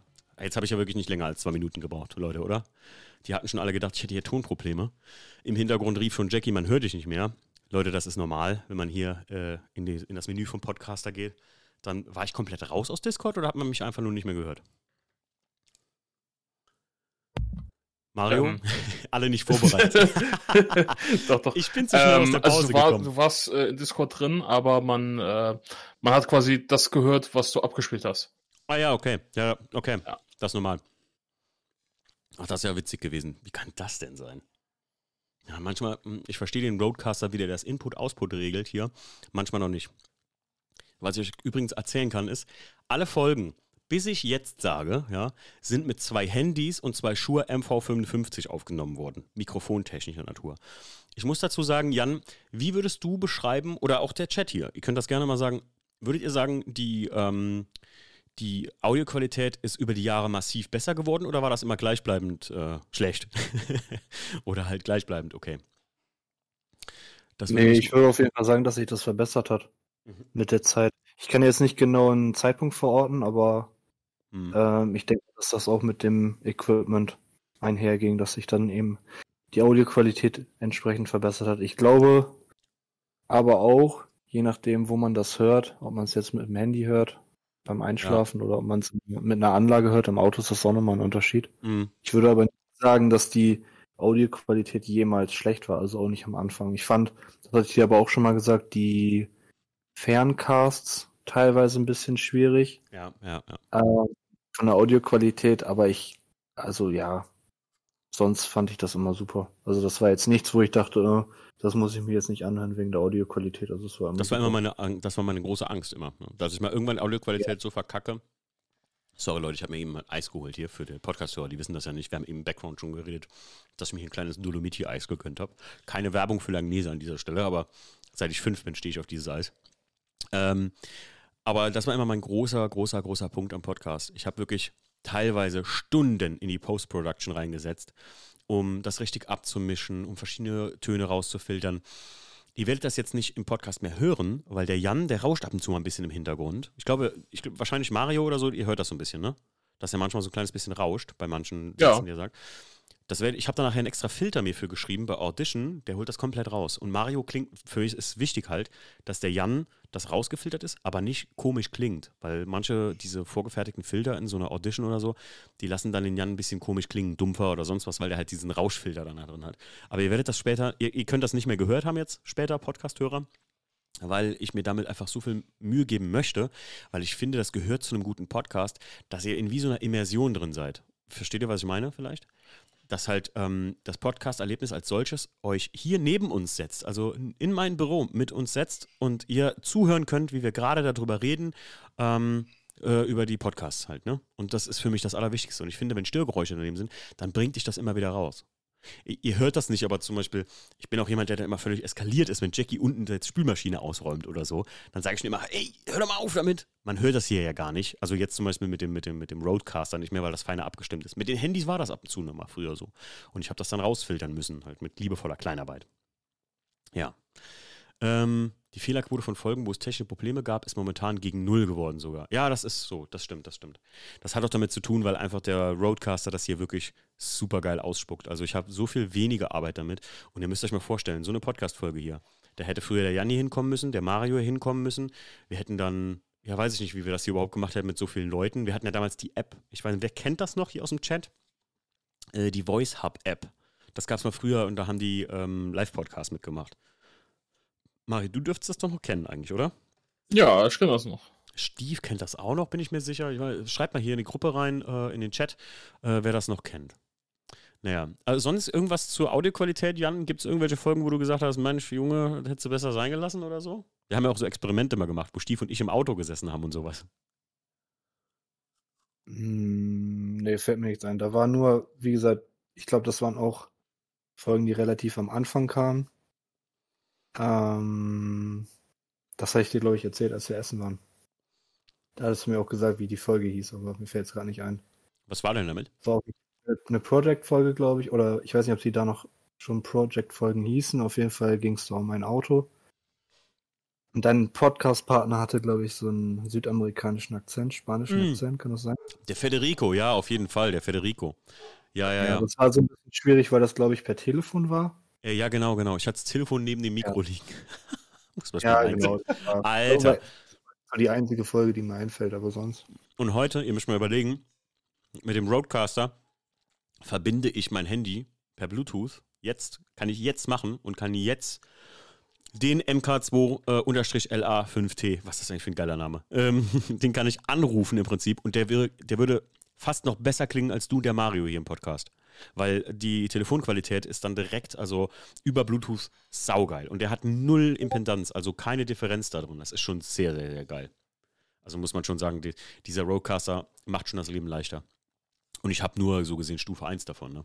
jetzt habe ich ja wirklich nicht länger als zwei Minuten gebraucht, Leute, oder? Die hatten schon alle gedacht, ich hätte hier Tonprobleme. Im Hintergrund rief schon Jackie, man hört dich nicht mehr. Leute, das ist normal, wenn man hier äh, in, die, in das Menü vom Podcaster geht. Dann war ich komplett raus aus Discord oder hat man mich einfach nur nicht mehr gehört? Mario, ähm. alle nicht vorbereitet. doch, doch. Ich bin zu schnell ähm, aus der Pause also du, war, gekommen. du warst äh, in Discord drin, aber man, äh, man hat quasi das gehört, was du abgespielt hast. Ah ja, okay. Ja, okay. Ja. Das ist normal. Ach, das ist ja witzig gewesen. Wie kann das denn sein? Ja, manchmal, hm, ich verstehe den Roadcaster, wie der das Input-Output regelt hier. Manchmal noch nicht. Was ich euch übrigens erzählen kann, ist, alle Folgen, bis ich jetzt sage, ja, sind mit zwei Handys und zwei Shure MV55 aufgenommen worden. Mikrofontechnischer Natur. Ich muss dazu sagen, Jan, wie würdest du beschreiben, oder auch der Chat hier, ihr könnt das gerne mal sagen, würdet ihr sagen, die, ähm, die Audioqualität ist über die Jahre massiv besser geworden oder war das immer gleichbleibend äh, schlecht? oder halt gleichbleibend, okay. Das nee, ich würde auf jeden Fall sagen, dass sich das verbessert hat mhm. mit der Zeit. Ich kann jetzt nicht genau einen Zeitpunkt verorten, aber hm. Ähm, ich denke, dass das auch mit dem Equipment einherging, dass sich dann eben die Audioqualität entsprechend verbessert hat. Ich glaube aber auch, je nachdem, wo man das hört, ob man es jetzt mit dem Handy hört, beim Einschlafen ja. oder ob man es mit einer Anlage hört, im Auto ist das auch nochmal ein Unterschied. Mhm. Ich würde aber nicht sagen, dass die Audioqualität jemals schlecht war, also auch nicht am Anfang. Ich fand, das hatte ich dir aber auch schon mal gesagt, die Ferncasts teilweise ein bisschen schwierig. Ja, ja, ja. Äh, von der Audioqualität, aber ich, also ja, sonst fand ich das immer super. Also das war jetzt nichts, wo ich dachte, äh, das muss ich mir jetzt nicht anhören wegen der Audioqualität. Also das war immer, das war immer meine, das war meine große Angst immer, ne? dass ich mal irgendwann Audioqualität ja. so verkacke. Sorry Leute, ich habe mir eben mal Eis geholt hier für den Podcast-Hörer, die wissen das ja nicht. Wir haben eben im Background schon geredet, dass ich mir ein kleines Dolomiti-Eis gegönnt habe. Keine Werbung für Langnese an dieser Stelle, aber seit ich fünf bin, stehe ich auf dieses Eis. Ähm, aber das war immer mein großer, großer, großer Punkt am Podcast. Ich habe wirklich teilweise Stunden in die Post-Production reingesetzt, um das richtig abzumischen, um verschiedene Töne rauszufiltern. Ihr werdet das jetzt nicht im Podcast mehr hören, weil der Jan, der rauscht ab und zu mal ein bisschen im Hintergrund. Ich glaube, ich, wahrscheinlich Mario oder so, ihr hört das so ein bisschen, ne? Dass er manchmal so ein kleines bisschen rauscht bei manchen Sätzen, die er sagt. Das werd, ich habe da nachher einen extra Filter mir für geschrieben bei Audition, der holt das komplett raus. Und Mario klingt, für mich ist wichtig halt, dass der Jan das rausgefiltert ist, aber nicht komisch klingt. Weil manche, diese vorgefertigten Filter in so einer Audition oder so, die lassen dann den Jan ein bisschen komisch klingen, dumpfer oder sonst was, weil der halt diesen Rauschfilter dann da drin hat. Aber ihr werdet das später, ihr, ihr könnt das nicht mehr gehört haben jetzt, später, Podcast-Hörer weil ich mir damit einfach so viel Mühe geben möchte, weil ich finde, das gehört zu einem guten Podcast, dass ihr in wie so einer Immersion drin seid. Versteht ihr, was ich meine vielleicht? Dass halt ähm, das Podcast-Erlebnis als solches euch hier neben uns setzt, also in mein Büro mit uns setzt und ihr zuhören könnt, wie wir gerade darüber reden, ähm, äh, über die Podcasts halt. Ne? Und das ist für mich das Allerwichtigste. Und ich finde, wenn Störgeräusche daneben sind, dann bringt dich das immer wieder raus. Ihr hört das nicht, aber zum Beispiel, ich bin auch jemand, der dann immer völlig eskaliert ist, wenn Jackie unten die Spülmaschine ausräumt oder so. Dann sage ich schon immer, ey, hör doch mal auf damit. Man hört das hier ja gar nicht. Also jetzt zum Beispiel mit dem, mit dem, mit dem Roadcaster nicht mehr, weil das feiner abgestimmt ist. Mit den Handys war das ab und zu nochmal früher so. Und ich habe das dann rausfiltern müssen, halt mit liebevoller Kleinarbeit. Ja. Ähm, die Fehlerquote von Folgen, wo es technische Probleme gab, ist momentan gegen null geworden sogar. Ja, das ist so, das stimmt, das stimmt. Das hat auch damit zu tun, weil einfach der Roadcaster das hier wirklich super geil ausspuckt. Also ich habe so viel weniger Arbeit damit. Und ihr müsst euch mal vorstellen, so eine Podcast-Folge hier. Da hätte früher der Janni hinkommen müssen, der Mario hinkommen müssen. Wir hätten dann, ja, weiß ich nicht, wie wir das hier überhaupt gemacht hätten mit so vielen Leuten. Wir hatten ja damals die App. Ich weiß nicht, wer kennt das noch hier aus dem Chat? Äh, die Voice Hub App. Das gab es mal früher und da haben die ähm, Live-Podcasts mitgemacht. Mari, du dürftest das doch noch kennen eigentlich, oder? Ja, ich kenne das noch. Steve kennt das auch noch, bin ich mir sicher. Ich schreibt mal hier in die Gruppe rein, äh, in den Chat, äh, wer das noch kennt. Naja, also sonst irgendwas zur Audioqualität, Jan? Gibt es irgendwelche Folgen, wo du gesagt hast, Mensch, Junge, hättest du besser sein gelassen oder so? Wir haben ja auch so Experimente mal gemacht, wo Steve und ich im Auto gesessen haben und sowas. Hm, nee, fällt mir nichts ein. Da war nur, wie gesagt, ich glaube, das waren auch Folgen, die relativ am Anfang kamen. Ähm, das habe ich dir, glaube ich, erzählt, als wir essen waren. Da hast du mir auch gesagt, wie die Folge hieß, aber mir fällt es gerade nicht ein. Was war denn damit? War eine Project-Folge, glaube ich, oder ich weiß nicht, ob sie da noch schon Project-Folgen hießen. Auf jeden Fall ging es da um mein Auto. Und dein Podcast-Partner hatte, glaube ich, so einen südamerikanischen Akzent, spanischen mm. Akzent, kann das sein? Der Federico, ja, auf jeden Fall, der Federico. Ja, ja, ja. ja. Das war so ein bisschen schwierig, weil das, glaube ich, per Telefon war. Äh, ja, genau, genau. Ich hatte das Telefon neben dem Mikro ja. liegen. Muss man ja, genau. Alter. Das war die einzige Folge, die mir einfällt, aber sonst. Und heute, ihr müsst mal überlegen, mit dem Roadcaster verbinde ich mein Handy per Bluetooth. Jetzt kann ich jetzt machen und kann jetzt den MK2-LA5T, was ist das eigentlich für ein geiler Name? Ähm, den kann ich anrufen im Prinzip und der, der würde fast noch besser klingen als du, der Mario hier im Podcast weil die Telefonqualität ist dann direkt, also über Bluetooth saugeil. Und der hat null Impedanz, also keine Differenz da drin. Das ist schon sehr, sehr, sehr geil. Also muss man schon sagen, die, dieser Roadcaster macht schon das Leben leichter. Und ich habe nur so gesehen Stufe 1 davon. Ne?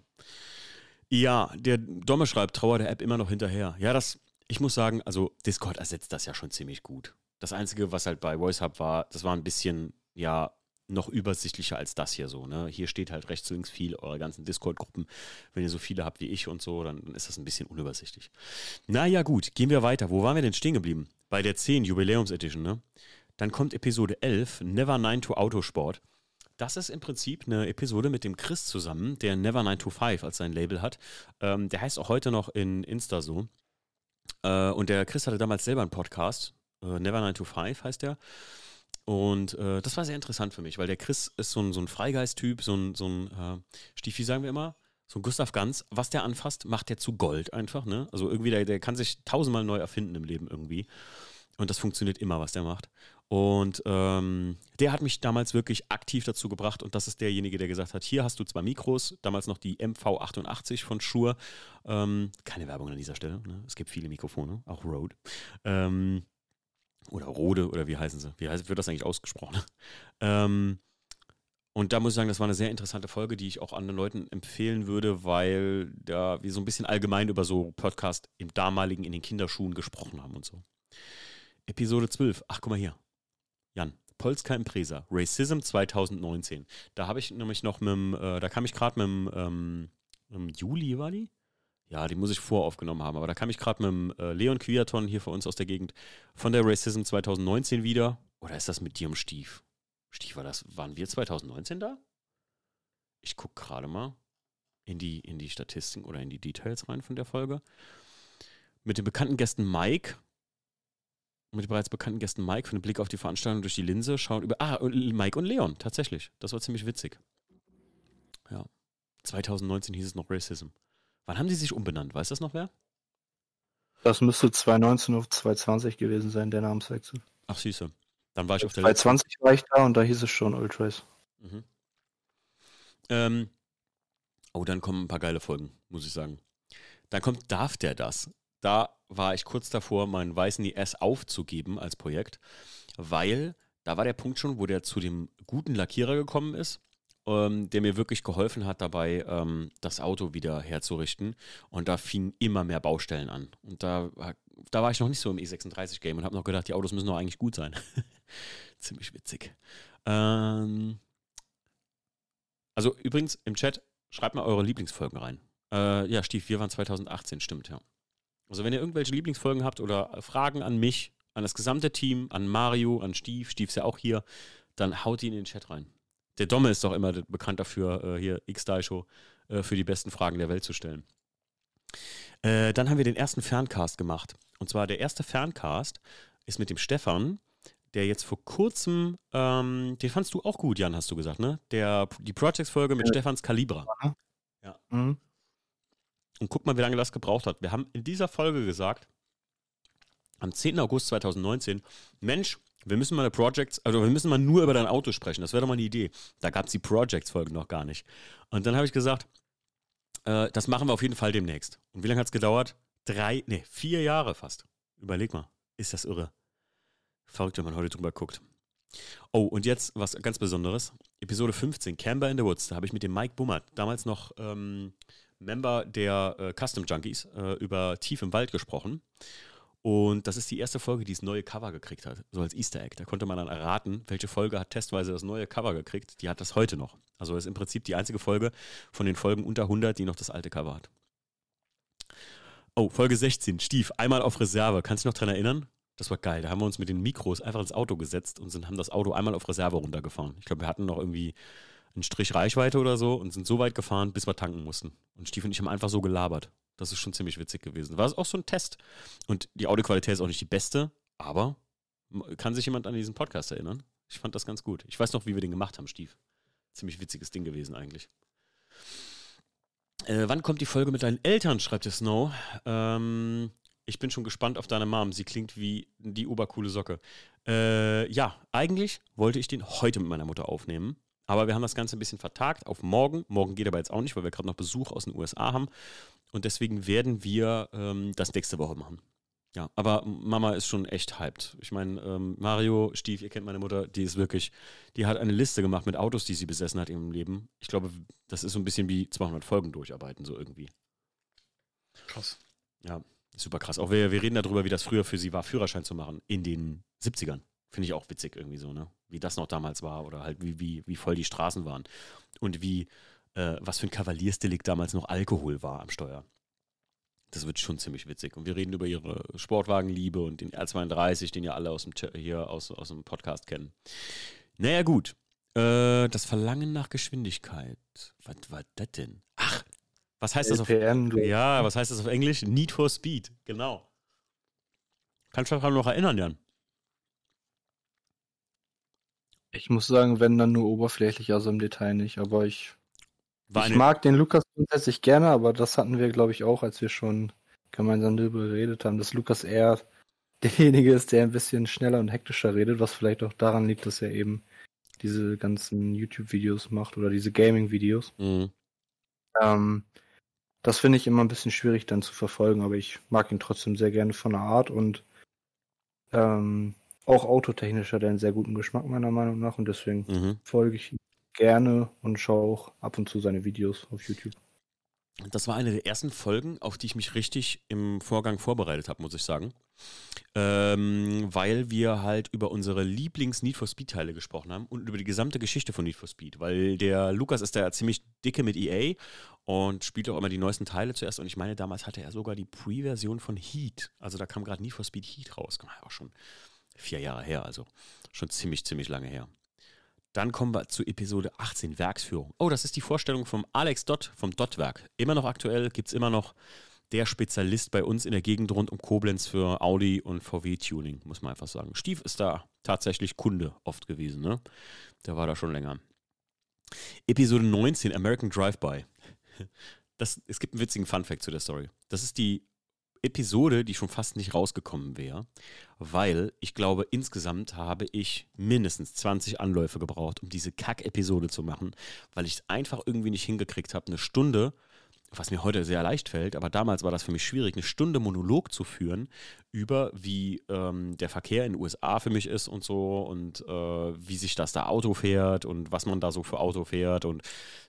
Ja, der Domme schreibt, Trauer der App immer noch hinterher. Ja, das, ich muss sagen, also Discord ersetzt das ja schon ziemlich gut. Das Einzige, was halt bei VoiceHub war, das war ein bisschen, ja, noch übersichtlicher als das hier so. Ne? Hier steht halt rechts, links viel, eure ganzen Discord-Gruppen. Wenn ihr so viele habt wie ich und so, dann ist das ein bisschen unübersichtlich. Naja, gut, gehen wir weiter. Wo waren wir denn stehen geblieben? Bei der 10 Jubiläums-Edition, ne? Dann kommt Episode 11, Never 9 to Autosport. Das ist im Prinzip eine Episode mit dem Chris zusammen, der Never 9 to 5 als sein Label hat. Ähm, der heißt auch heute noch in Insta so. Äh, und der Chris hatte damals selber einen Podcast. Äh, Never 9 to 5 heißt der. Und äh, das war sehr interessant für mich, weil der Chris ist so ein, so ein Freigeist-Typ, so ein, so ein äh, Stiefel, sagen wir immer, so ein Gustav Ganz. Was der anfasst, macht der zu Gold einfach, ne? Also irgendwie, der, der kann sich tausendmal neu erfinden im Leben irgendwie. Und das funktioniert immer, was der macht. Und ähm, der hat mich damals wirklich aktiv dazu gebracht und das ist derjenige, der gesagt hat, hier hast du zwei Mikros, damals noch die MV88 von Shure. Ähm, keine Werbung an dieser Stelle, ne? es gibt viele Mikrofone, auch Rode. Ähm, oder Rode oder wie heißen sie? Wie heißt, wird das eigentlich ausgesprochen? ähm, und da muss ich sagen, das war eine sehr interessante Folge, die ich auch anderen Leuten empfehlen würde, weil da wir so ein bisschen allgemein über so Podcast im damaligen in den Kinderschuhen gesprochen haben und so. Episode 12. Ach, guck mal hier. Jan. Polska Impresa. Racism 2019. Da habe ich nämlich noch mit dem, äh, da kam ich gerade mit dem, ähm, im Juli war die? Ja, die muss ich voraufgenommen haben. Aber da kam ich gerade mit dem äh, Leon Quiaton hier für uns aus der Gegend von der Racism 2019 wieder. Oder ist das mit dir im Stief? Stief, war das, waren wir 2019 da? Ich gucke gerade mal in die, in die Statistiken oder in die Details rein von der Folge. Mit den bekannten Gästen Mike, mit den bereits bekannten Gästen Mike, für einen Blick auf die Veranstaltung durch die Linse, schauen über. Ah, Mike und Leon, tatsächlich. Das war ziemlich witzig. Ja. 2019 hieß es noch Racism. Wann haben die sich umbenannt? Weiß das noch wer? Das müsste 2019 auf 2020 gewesen sein, der Namenswechsel. Ach, siehste. Dann war ich auf der 2020 war ich da und da hieß es schon Ultrace. Mhm. Ähm, oh, dann kommen ein paar geile Folgen, muss ich sagen. Dann kommt Darf der das? Da war ich kurz davor, meinen weißen IS aufzugeben als Projekt, weil da war der Punkt schon, wo der zu dem guten Lackierer gekommen ist ähm, der mir wirklich geholfen hat dabei, ähm, das Auto wieder herzurichten. Und da fingen immer mehr Baustellen an. Und da, da war ich noch nicht so im E36-Game und habe noch gedacht, die Autos müssen doch eigentlich gut sein. Ziemlich witzig. Ähm, also übrigens im Chat, schreibt mal eure Lieblingsfolgen rein. Äh, ja, Stief, wir waren 2018, stimmt, ja. Also wenn ihr irgendwelche Lieblingsfolgen habt oder Fragen an mich, an das gesamte Team, an Mario, an Steve, Steve ist ja auch hier, dann haut die in den Chat rein. Der Domme ist doch immer bekannt dafür, äh, hier X-Style-Show, äh, für die besten Fragen der Welt zu stellen. Äh, dann haben wir den ersten Ferncast gemacht. Und zwar der erste Ferncast ist mit dem Stefan, der jetzt vor kurzem, ähm, den fandst du auch gut, Jan, hast du gesagt, ne? Der, die Projects-Folge mit ja. Stefans Kalibra. Ja. Mhm. Und guck mal, wie lange das gebraucht hat. Wir haben in dieser Folge gesagt, am 10. August 2019, Mensch, wir müssen mal Projects, also wir müssen mal nur über dein Auto sprechen. Das wäre doch mal eine Idee. Da gab es die Projects-Folge noch gar nicht. Und dann habe ich gesagt, äh, das machen wir auf jeden Fall demnächst. Und wie lange hat es gedauert? Drei, nee, vier Jahre fast. Überleg mal, ist das irre. Verrückt, wenn man heute drüber guckt. Oh, und jetzt was ganz Besonderes. Episode 15, Camber in the Woods. Da habe ich mit dem Mike Bummert, damals noch ähm, Member der äh, Custom Junkies, äh, über Tief im Wald gesprochen. Und das ist die erste Folge, die das neue Cover gekriegt hat, so als Easter Egg. Da konnte man dann erraten, welche Folge hat testweise das neue Cover gekriegt. Die hat das heute noch. Also ist im Prinzip die einzige Folge von den Folgen unter 100, die noch das alte Cover hat. Oh, Folge 16, Stief, einmal auf Reserve. Kannst du dich noch dran erinnern? Das war geil. Da haben wir uns mit den Mikros einfach ins Auto gesetzt und sind, haben das Auto einmal auf Reserve runtergefahren. Ich glaube, wir hatten noch irgendwie einen Strich Reichweite oder so und sind so weit gefahren, bis wir tanken mussten. Und Stief und ich haben einfach so gelabert. Das ist schon ziemlich witzig gewesen. War es auch so ein Test. Und die Audioqualität ist auch nicht die beste, aber kann sich jemand an diesen Podcast erinnern? Ich fand das ganz gut. Ich weiß noch, wie wir den gemacht haben, Stief. Ziemlich witziges Ding gewesen eigentlich. Äh, wann kommt die Folge mit deinen Eltern, schreibt der Snow. Ähm, ich bin schon gespannt auf deine Mom. Sie klingt wie die obercoole Socke. Äh, ja, eigentlich wollte ich den heute mit meiner Mutter aufnehmen. Aber wir haben das Ganze ein bisschen vertagt auf morgen. Morgen geht aber jetzt auch nicht, weil wir gerade noch Besuch aus den USA haben. Und deswegen werden wir ähm, das nächste Woche machen. Ja, aber Mama ist schon echt hyped. Ich meine, ähm, Mario, Stief, ihr kennt meine Mutter, die ist wirklich, die hat eine Liste gemacht mit Autos, die sie besessen hat im Leben. Ich glaube, das ist so ein bisschen wie 200 Folgen durcharbeiten, so irgendwie. Krass. Ja, super krass. Auch wir, wir reden darüber, wie das früher für sie war, Führerschein zu machen in den 70ern. Finde ich auch witzig irgendwie so, ne? Wie das noch damals war oder halt wie, wie, wie voll die Straßen waren. Und wie äh, was für ein Kavaliersdelikt damals noch Alkohol war am Steuer. Das wird schon ziemlich witzig. Und wir reden über ihre Sportwagenliebe und den R32, den ja alle aus dem, hier aus, aus dem Podcast kennen. Naja, gut. Äh, das Verlangen nach Geschwindigkeit. Was war das denn? Ach, was heißt das auf Ja, was heißt das auf Englisch? Need for Speed, genau. Kannst du dich noch erinnern, Jan? Ich muss sagen, wenn dann nur oberflächlich, also im Detail nicht, aber ich war ich mag den Lukas grundsätzlich gerne, aber das hatten wir, glaube ich, auch, als wir schon gemeinsam darüber geredet haben, dass Lukas eher derjenige ist, der ein bisschen schneller und hektischer redet, was vielleicht auch daran liegt, dass er eben diese ganzen YouTube-Videos macht oder diese Gaming-Videos. Mhm. Ähm, das finde ich immer ein bisschen schwierig dann zu verfolgen, aber ich mag ihn trotzdem sehr gerne von der Art und ähm, auch autotechnisch hat er einen sehr guten Geschmack meiner Meinung nach und deswegen mhm. folge ich ihm gerne und schaue auch ab und zu seine Videos auf YouTube. Das war eine der ersten Folgen, auf die ich mich richtig im Vorgang vorbereitet habe, muss ich sagen. Ähm, weil wir halt über unsere Lieblings-Need for Speed-Teile gesprochen haben und über die gesamte Geschichte von Need for Speed. Weil der Lukas ist da ja ziemlich dicke mit EA und spielt auch immer die neuesten Teile zuerst. Und ich meine, damals hatte er sogar die Pre-Version von Heat. Also da kam gerade Need for Speed Heat raus. Kam auch schon vier Jahre her, also schon ziemlich, ziemlich lange her. Dann kommen wir zu Episode 18, Werksführung. Oh, das ist die Vorstellung vom Alex Dott vom Dott-Werk. Immer noch aktuell, gibt es immer noch der Spezialist bei uns in der Gegend rund um Koblenz für Audi und VW-Tuning, muss man einfach sagen. Stief ist da tatsächlich Kunde oft gewesen, ne? Der war da schon länger. Episode 19, American Drive-By. es gibt einen witzigen Fun-Fact zu der Story. Das ist die Episode, die schon fast nicht rausgekommen wäre, weil ich glaube, insgesamt habe ich mindestens 20 Anläufe gebraucht, um diese Kack-Episode zu machen, weil ich es einfach irgendwie nicht hingekriegt habe, eine Stunde, was mir heute sehr leicht fällt, aber damals war das für mich schwierig, eine Stunde Monolog zu führen über, wie ähm, der Verkehr in den USA für mich ist und so und äh, wie sich das da Auto fährt und was man da so für Auto fährt und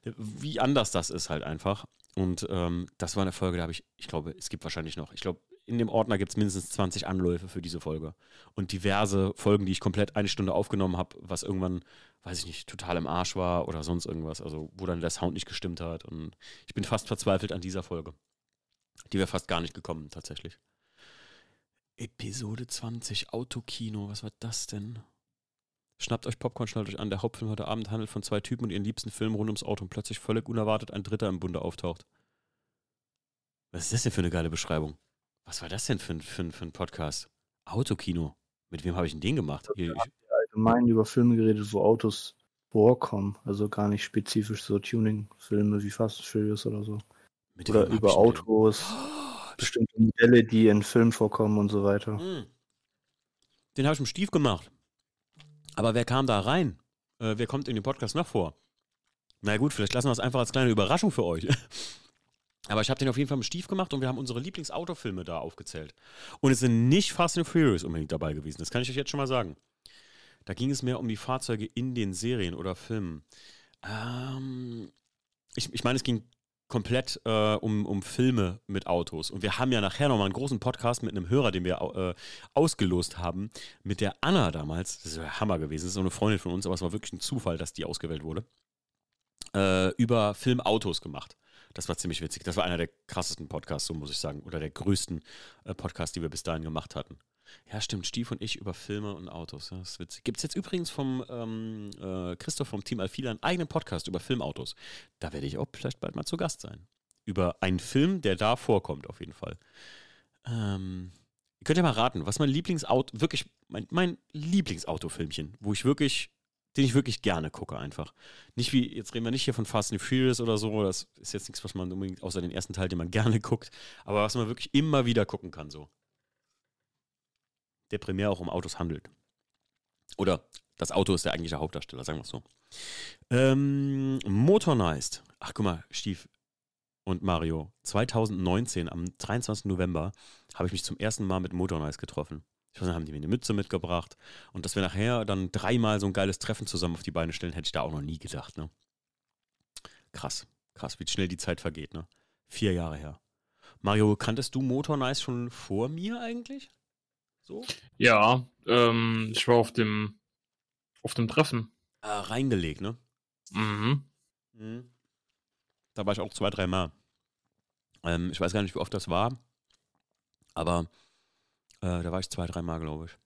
wie anders das ist halt einfach. Und ähm, das war eine Folge, da habe ich, ich glaube, es gibt wahrscheinlich noch, ich glaube, in dem Ordner gibt es mindestens 20 Anläufe für diese Folge. Und diverse Folgen, die ich komplett eine Stunde aufgenommen habe, was irgendwann, weiß ich nicht, total im Arsch war oder sonst irgendwas. Also, wo dann der Sound nicht gestimmt hat. Und ich bin fast verzweifelt an dieser Folge. Die wäre fast gar nicht gekommen, tatsächlich. Episode 20, Autokino, was war das denn? Schnappt euch Popcorn, schnallt euch an. Der Hauptfilm heute Abend handelt von zwei Typen und ihren liebsten Film rund ums Auto und plötzlich völlig unerwartet ein Dritter im Bunde auftaucht. Was ist das denn für eine geile Beschreibung? Was war das denn für, für, für ein Podcast? Autokino. Mit wem habe ich denn den gemacht? Hier, ich allgemein über Filme geredet, wo Autos vorkommen. Also gar nicht spezifisch so Tuning-Filme wie Fast and Furious oder so. Mit oder über Autos, oh, bestimmte Modelle, die in Filmen vorkommen und so weiter. Hm. Den habe ich im Stief gemacht. Aber wer kam da rein? Äh, wer kommt in den Podcast noch vor? Na gut, vielleicht lassen wir es einfach als kleine Überraschung für euch. Aber ich habe den auf jeden Fall im Stief gemacht und wir haben unsere Lieblingsautofilme da aufgezählt. Und es sind nicht Fast and Furious unbedingt dabei gewesen. Das kann ich euch jetzt schon mal sagen. Da ging es mehr um die Fahrzeuge in den Serien oder Filmen. Ähm, ich, ich meine, es ging komplett äh, um, um Filme mit Autos. Und wir haben ja nachher nochmal einen großen Podcast mit einem Hörer, den wir äh, ausgelost haben, mit der Anna damals. Das ist ja Hammer gewesen. Das ist so eine Freundin von uns, aber es war wirklich ein Zufall, dass die ausgewählt wurde. Äh, über Filmautos gemacht. Das war ziemlich witzig. Das war einer der krassesten Podcasts, so muss ich sagen. Oder der größten äh, Podcasts, die wir bis dahin gemacht hatten. Ja, stimmt. Stief und ich über Filme und Autos. Das ist witzig. Gibt es jetzt übrigens vom ähm, äh, Christoph vom Team Alfila einen eigenen Podcast über Filmautos. Da werde ich auch vielleicht bald mal zu Gast sein. Über einen Film, der da vorkommt, auf jeden Fall. Ähm, ihr könnt ja mal raten, was mein Lieblingsauto, wirklich, mein, mein Lieblingsautofilmchen, wo ich wirklich, den ich wirklich gerne gucke, einfach. Nicht wie, jetzt reden wir nicht hier von Fast and Furious oder so, das ist jetzt nichts, was man unbedingt, außer den ersten Teil, den man gerne guckt, aber was man wirklich immer wieder gucken kann, so der primär auch um Autos handelt. Oder das Auto ist der eigentliche Hauptdarsteller, sagen wir es so. Ähm, Motornized. Ach, guck mal, Stief und Mario. 2019, am 23. November, habe ich mich zum ersten Mal mit Motornized getroffen. Ich weiß nicht, haben die mir eine Mütze mitgebracht. Und dass wir nachher dann dreimal so ein geiles Treffen zusammen auf die Beine stellen, hätte ich da auch noch nie gedacht, ne? Krass, krass, wie schnell die Zeit vergeht, ne? Vier Jahre her. Mario, kanntest du Motornice schon vor mir eigentlich? So? Ja, ähm, ich war auf dem auf dem Treffen. Ah, reingelegt, ne? Mhm. mhm. Da war ich auch zwei, drei Mal. Ähm, ich weiß gar nicht, wie oft das war, aber äh, da war ich zwei, drei Mal, glaube ich.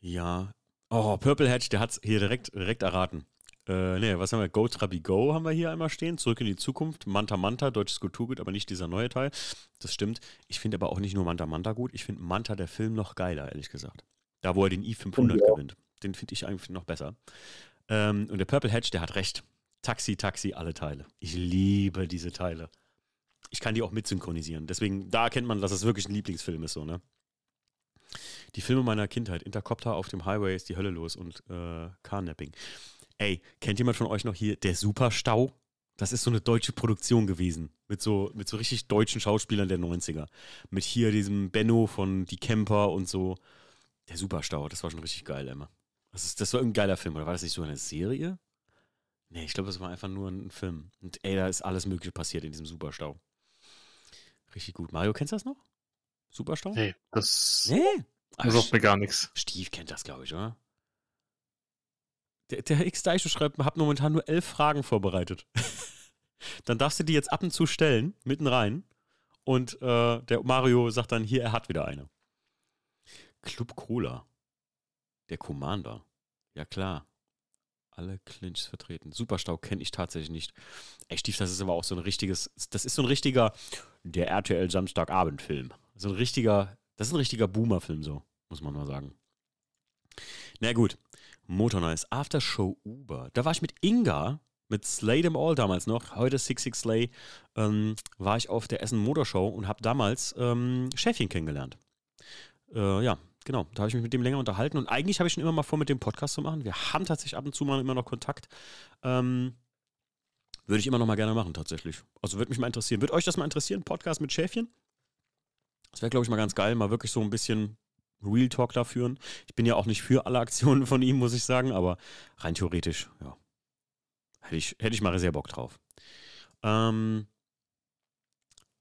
Ja. Oh, Purple Hedge, der hat es hier direkt, direkt erraten. Äh, ne, was haben wir? Go Trabi Go haben wir hier einmal stehen. Zurück in die Zukunft. Manta Manta, deutsches Kulturgut, aber nicht dieser neue Teil. Das stimmt. Ich finde aber auch nicht nur Manta Manta gut. Ich finde Manta der Film noch geiler, ehrlich gesagt. Da, wo er den i500 ja. gewinnt. Den finde ich eigentlich noch besser. Ähm, und der Purple Hedge, der hat recht. Taxi, Taxi, alle Teile. Ich liebe diese Teile. Ich kann die auch mitsynchronisieren. Deswegen, da erkennt man, dass es wirklich ein Lieblingsfilm ist, so, ne? Die Filme meiner Kindheit. Intercopter auf dem Highway ist die Hölle los und äh, Carnapping. Ey, kennt jemand von euch noch hier der Superstau? Das ist so eine deutsche Produktion gewesen. Mit so, mit so richtig deutschen Schauspielern der 90er. Mit hier diesem Benno von Die Camper und so. Der Superstau, das war schon richtig geil, Emma. Das, ist, das war ein geiler Film, oder war das nicht so eine Serie? Nee, ich glaube, das war einfach nur ein Film. Und ey, da ist alles Mögliche passiert in diesem Superstau. Richtig gut. Mario, kennst du das noch? Superstau? Nee, das. Nee? Das sagt mir gar nichts. Steve kennt das, glaube ich, oder? Der, der X Deicho schreibt, hab momentan nur elf Fragen vorbereitet. dann darfst du die jetzt ab und zu stellen, mitten rein. Und äh, der Mario sagt dann, hier, er hat wieder eine. Club Cola. Der Commander. Ja klar. Alle Clinches vertreten. Superstau kenne ich tatsächlich nicht. Ey, Stief, das ist aber auch so ein richtiges, das ist so ein richtiger, der RTL Samstagabend-Film. So ein richtiger, das ist ein richtiger Boomer-Film, so, muss man mal sagen. Na gut, Motornice, After Show Uber. Da war ich mit Inga, mit Slay Them All damals noch, heute Six Six Slay, ähm, war ich auf der Essen Motorshow und habe damals ähm, Schäfchen kennengelernt. Äh, ja, genau, da habe ich mich mit dem länger unterhalten und eigentlich habe ich schon immer mal vor, mit dem Podcast zu machen. Wir haben tatsächlich ab und zu mal immer noch Kontakt. Ähm, würde ich immer noch mal gerne machen, tatsächlich. Also würde mich mal interessieren. Würde euch das mal interessieren, Podcast mit Schäfchen? Das wäre, glaube ich, mal ganz geil, mal wirklich so ein bisschen Real Talk da führen. Ich bin ja auch nicht für alle Aktionen von ihm, muss ich sagen, aber rein theoretisch, ja. Hätte ich, hätte ich mal sehr Bock drauf. Ähm,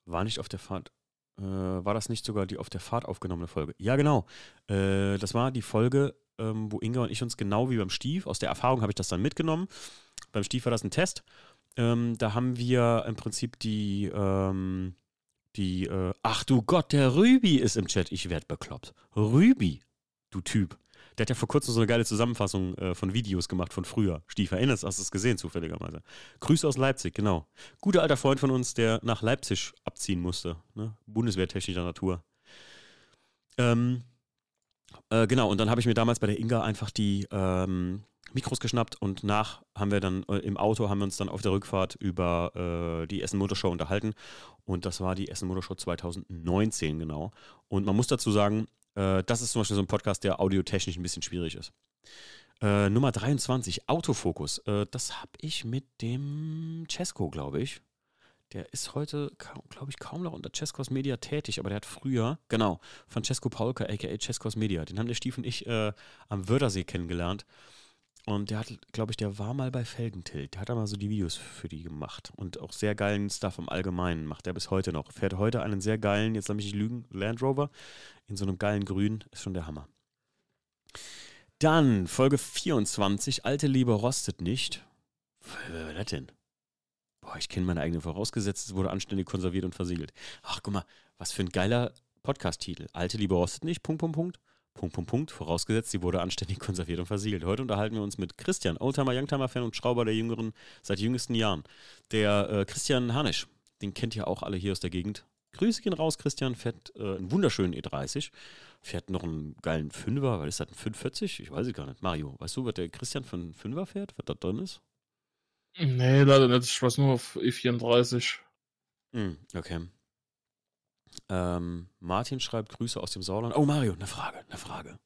war nicht auf der Fahrt, äh, war das nicht sogar die auf der Fahrt aufgenommene Folge? Ja, genau. Äh, das war die Folge, ähm, wo Inga und ich uns genau wie beim Stief, aus der Erfahrung habe ich das dann mitgenommen. Beim Stief war das ein Test Ähm, da haben wir im Prinzip die, ähm, die, äh, ach du Gott, der Rübi ist im Chat. Ich werd bekloppt. Rübi, du Typ. Der hat ja vor kurzem so eine geile Zusammenfassung äh, von Videos gemacht von früher. Stief, erinnerst du, hast du es gesehen zufälligerweise. Grüße aus Leipzig, genau. Guter alter Freund von uns, der nach Leipzig abziehen musste. Ne? Bundeswehrtechnischer Natur. Ähm, äh, genau, und dann habe ich mir damals bei der Inga einfach die ähm, Mikros geschnappt und nach haben wir dann äh, im Auto haben wir uns dann auf der Rückfahrt über äh, die Essen Motorshow unterhalten und das war die Essen Motorshow 2019 genau. Und man muss dazu sagen, äh, das ist zum Beispiel so ein Podcast, der audiotechnisch ein bisschen schwierig ist. Äh, Nummer 23, Autofokus. Äh, das habe ich mit dem Cesco, glaube ich. Der ist heute, glaube ich, kaum noch unter Cescos Media tätig, aber der hat früher, genau, Francesco Paulka, aka Cescos Media, den haben der Stief und ich äh, am Wörthersee kennengelernt. Und der hat, glaube ich, der war mal bei Felgentilt. Der hat da mal so die Videos für die gemacht. Und auch sehr geilen Stuff im Allgemeinen macht er bis heute noch. Fährt heute einen sehr geilen, jetzt lass mich nicht lügen, Land Rover in so einem geilen Grün. Ist schon der Hammer. Dann Folge 24, Alte Liebe rostet nicht. Wer war das denn? Boah, ich kenne meine eigene vorausgesetzt, es wurde anständig konserviert und versiegelt. Ach, guck mal, was für ein geiler Podcast-Titel. Alte Liebe rostet nicht, Punkt, Punkt, Punkt. Punkt, Punkt, Punkt, vorausgesetzt, sie wurde anständig konserviert und versiegelt. Heute unterhalten wir uns mit Christian, Oldtimer, Youngtimer-Fan und Schrauber der Jüngeren seit jüngsten Jahren. Der äh, Christian Hanisch, den kennt ihr auch alle hier aus der Gegend. Grüße gehen raus, Christian, fährt äh, einen wunderschönen E30, fährt noch einen geilen Fünfer, weil ist das ein 540? Ich weiß es gar nicht. Mario, weißt du, was der Christian für einen Fünfer fährt, was da drin ist? Nee, leider nicht. Ich weiß nur auf E34. Mm, okay. Ähm, Martin schreibt Grüße aus dem Sauerland. Oh, Mario, eine Frage, eine Frage.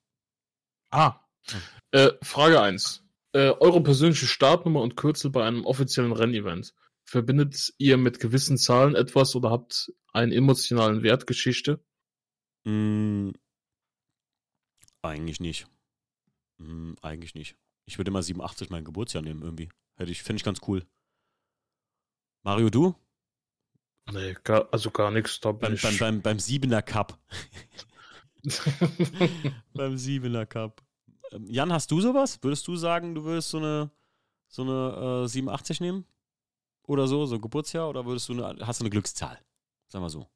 Ah. Hm. Äh, Frage 1. Äh, eure persönliche Startnummer und Kürzel bei einem offiziellen Rennevent. Verbindet ihr mit gewissen Zahlen etwas oder habt einen emotionalen Wert Geschichte? Mm, eigentlich nicht. Mm, eigentlich nicht. Ich würde immer 87 mein Geburtsjahr nehmen irgendwie. Hätte ich, finde ich ganz cool. Mario, du? Nee, gar, also gar nichts. Da beim, beim, beim, beim Siebener Cup. beim Siebener Cup. Ähm, Jan, hast du sowas? Würdest du sagen, du würdest so eine, so eine äh, 87 nehmen? Oder so, so Geburtsjahr? Oder würdest du eine, hast du eine Glückszahl? Sag mal so.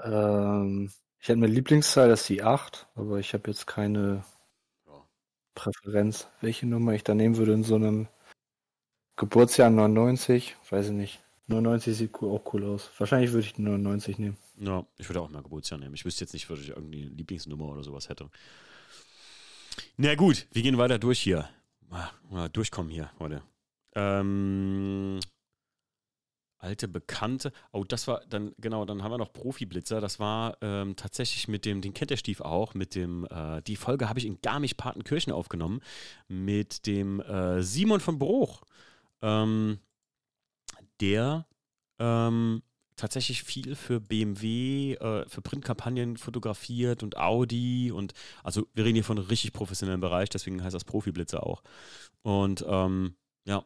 Ähm, ich hätte eine Lieblingszahl, das ist die 8, aber ich habe jetzt keine ja. Präferenz, welche Nummer ich da nehmen würde in so einem Geburtsjahr 99, weiß ich nicht. 99 sieht auch cool aus. Wahrscheinlich würde ich die 99 nehmen. Ja, ich würde auch mal Geburtsjahr nehmen. Ich wüsste jetzt nicht, ob ich irgendwie eine Lieblingsnummer oder sowas hätte. Na gut, wir gehen weiter durch hier. Mal, mal durchkommen hier, Leute. Ähm, alte Bekannte. Oh, das war dann, genau, dann haben wir noch Profi-Blitzer. Das war ähm, tatsächlich mit dem, den kennt der Stief auch, mit dem, äh, die Folge habe ich in Garmisch-Partenkirchen aufgenommen, mit dem äh, Simon von Bruch. Ähm, der ähm, tatsächlich viel für BMW, äh, für Printkampagnen fotografiert und Audi und also wir reden hier von einem richtig professionellen Bereich, deswegen heißt das Profi-Blitzer auch. Und ähm, ja,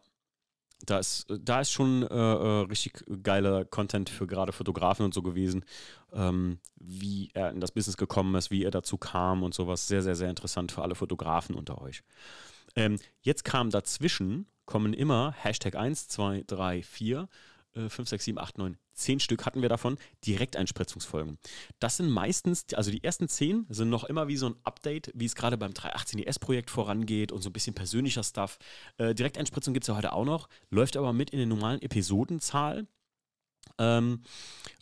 da ist, da ist schon äh, äh, richtig geiler Content für gerade Fotografen und so gewesen, ähm, wie er in das Business gekommen ist, wie er dazu kam und sowas. Sehr, sehr, sehr interessant für alle Fotografen unter euch. Ähm, jetzt kam dazwischen, kommen immer Hashtag 1, 2, 3, 4, äh, 5, 6, 7, 8, 9, 10 Stück hatten wir davon, Direkteinspritzungsfolgen. Das sind meistens, also die ersten 10 sind noch immer wie so ein Update, wie es gerade beim 318ES-Projekt vorangeht und so ein bisschen persönlicher Stuff. Äh, Direkteinspritzung gibt es ja heute auch noch, läuft aber mit in den normalen Episodenzahl. Ähm,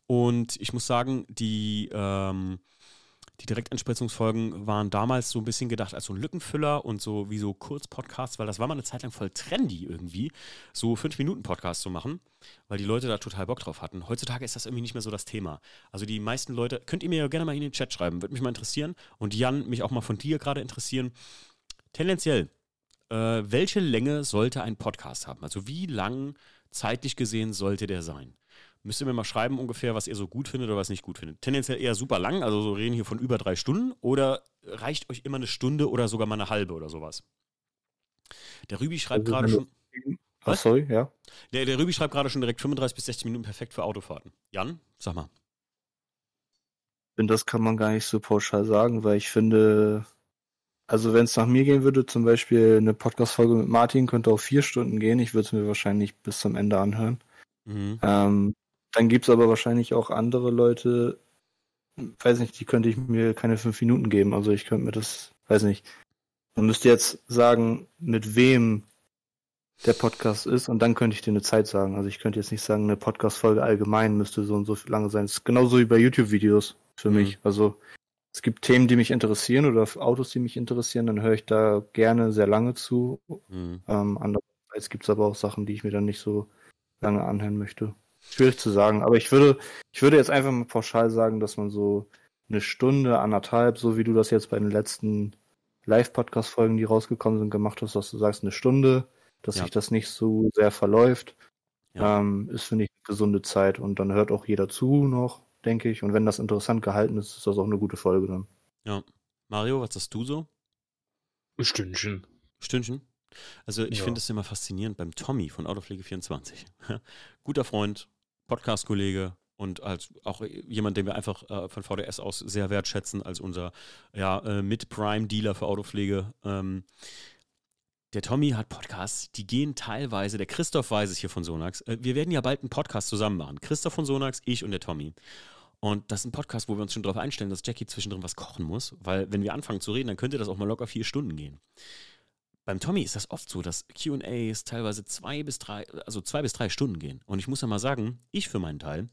und ich muss sagen, die ähm, die Direkteinspritzungsfolgen waren damals so ein bisschen gedacht als so ein Lückenfüller und so wie so Kurzpodcasts, weil das war mal eine Zeit lang voll trendy irgendwie, so 5-Minuten-Podcasts zu machen, weil die Leute da total Bock drauf hatten. Heutzutage ist das irgendwie nicht mehr so das Thema. Also die meisten Leute, könnt ihr mir ja gerne mal in den Chat schreiben, würde mich mal interessieren und Jan, mich auch mal von dir gerade interessieren. Tendenziell, äh, welche Länge sollte ein Podcast haben? Also wie lang zeitlich gesehen sollte der sein? Müsst ihr mir mal schreiben ungefähr, was ihr so gut findet oder was nicht gut findet. Tendenziell eher super lang, also so reden hier von über drei Stunden oder reicht euch immer eine Stunde oder sogar mal eine halbe oder sowas? Der Rübi schreibt also, gerade schon. Ach, sorry, ja. Der, der Rübi schreibt gerade schon direkt 35 bis 60 Minuten perfekt für Autofahrten. Jan, sag mal. Und das kann man gar nicht so pauschal sagen, weil ich finde, also wenn es nach mir gehen würde, zum Beispiel eine Podcast-Folge mit Martin könnte auch vier Stunden gehen. Ich würde es mir wahrscheinlich bis zum Ende anhören. Mhm. Ähm, dann gibt es aber wahrscheinlich auch andere Leute, weiß nicht, die könnte ich mir keine fünf Minuten geben. Also ich könnte mir das, weiß nicht. Man müsste jetzt sagen, mit wem der Podcast ist und dann könnte ich dir eine Zeit sagen. Also ich könnte jetzt nicht sagen, eine Podcast-Folge allgemein müsste so und so lange sein. Das ist genauso wie bei YouTube-Videos für mhm. mich. Also es gibt Themen, die mich interessieren oder Autos, die mich interessieren, dann höre ich da gerne sehr lange zu. Mhm. Ähm, andererseits gibt es aber auch Sachen, die ich mir dann nicht so lange anhören möchte. Schwierig zu sagen, aber ich würde, ich würde jetzt einfach mal pauschal sagen, dass man so eine Stunde, anderthalb, so wie du das jetzt bei den letzten Live-Podcast-Folgen, die rausgekommen sind, gemacht hast, dass du sagst, eine Stunde, dass ja. sich das nicht so sehr verläuft, ja. ähm, ist, finde ich, eine gesunde Zeit und dann hört auch jeder zu noch denke ich. Und wenn das interessant gehalten ist, ist das auch eine gute Folge dann. Ja. Mario, was hast du so? Ein Stündchen. Stündchen? Also ich ja. finde es immer faszinierend beim Tommy von Autopflege24. Guter Freund, Podcast-Kollege und als auch jemand, den wir einfach äh, von VDS aus sehr wertschätzen, als unser ja, äh, Mit-Prime-Dealer für Autopflege. Ähm, der Tommy hat Podcasts, die gehen teilweise, der Christoph weiß es hier von Sonax. Äh, wir werden ja bald einen Podcast zusammen machen. Christoph von Sonax, ich und der Tommy. Und das ist ein Podcast, wo wir uns schon darauf einstellen, dass Jackie zwischendrin was kochen muss, weil wenn wir anfangen zu reden, dann könnte das auch mal locker vier Stunden gehen. Beim Tommy ist das oft so, dass QAs teilweise zwei bis drei, also zwei bis drei Stunden gehen. Und ich muss ja mal sagen, ich für meinen Teil,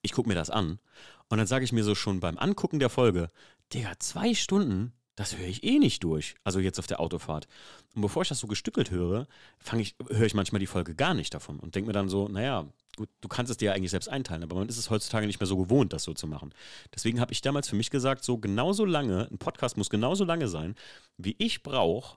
ich gucke mir das an und dann sage ich mir so schon beim Angucken der Folge, Digga, zwei Stunden, das höre ich eh nicht durch. Also jetzt auf der Autofahrt. Und bevor ich das so gestückelt höre, ich, höre ich manchmal die Folge gar nicht davon und denke mir dann so, naja, gut, du kannst es dir ja eigentlich selbst einteilen, aber man ist es heutzutage nicht mehr so gewohnt, das so zu machen. Deswegen habe ich damals für mich gesagt, so genauso lange, ein Podcast muss genauso lange sein, wie ich brauche,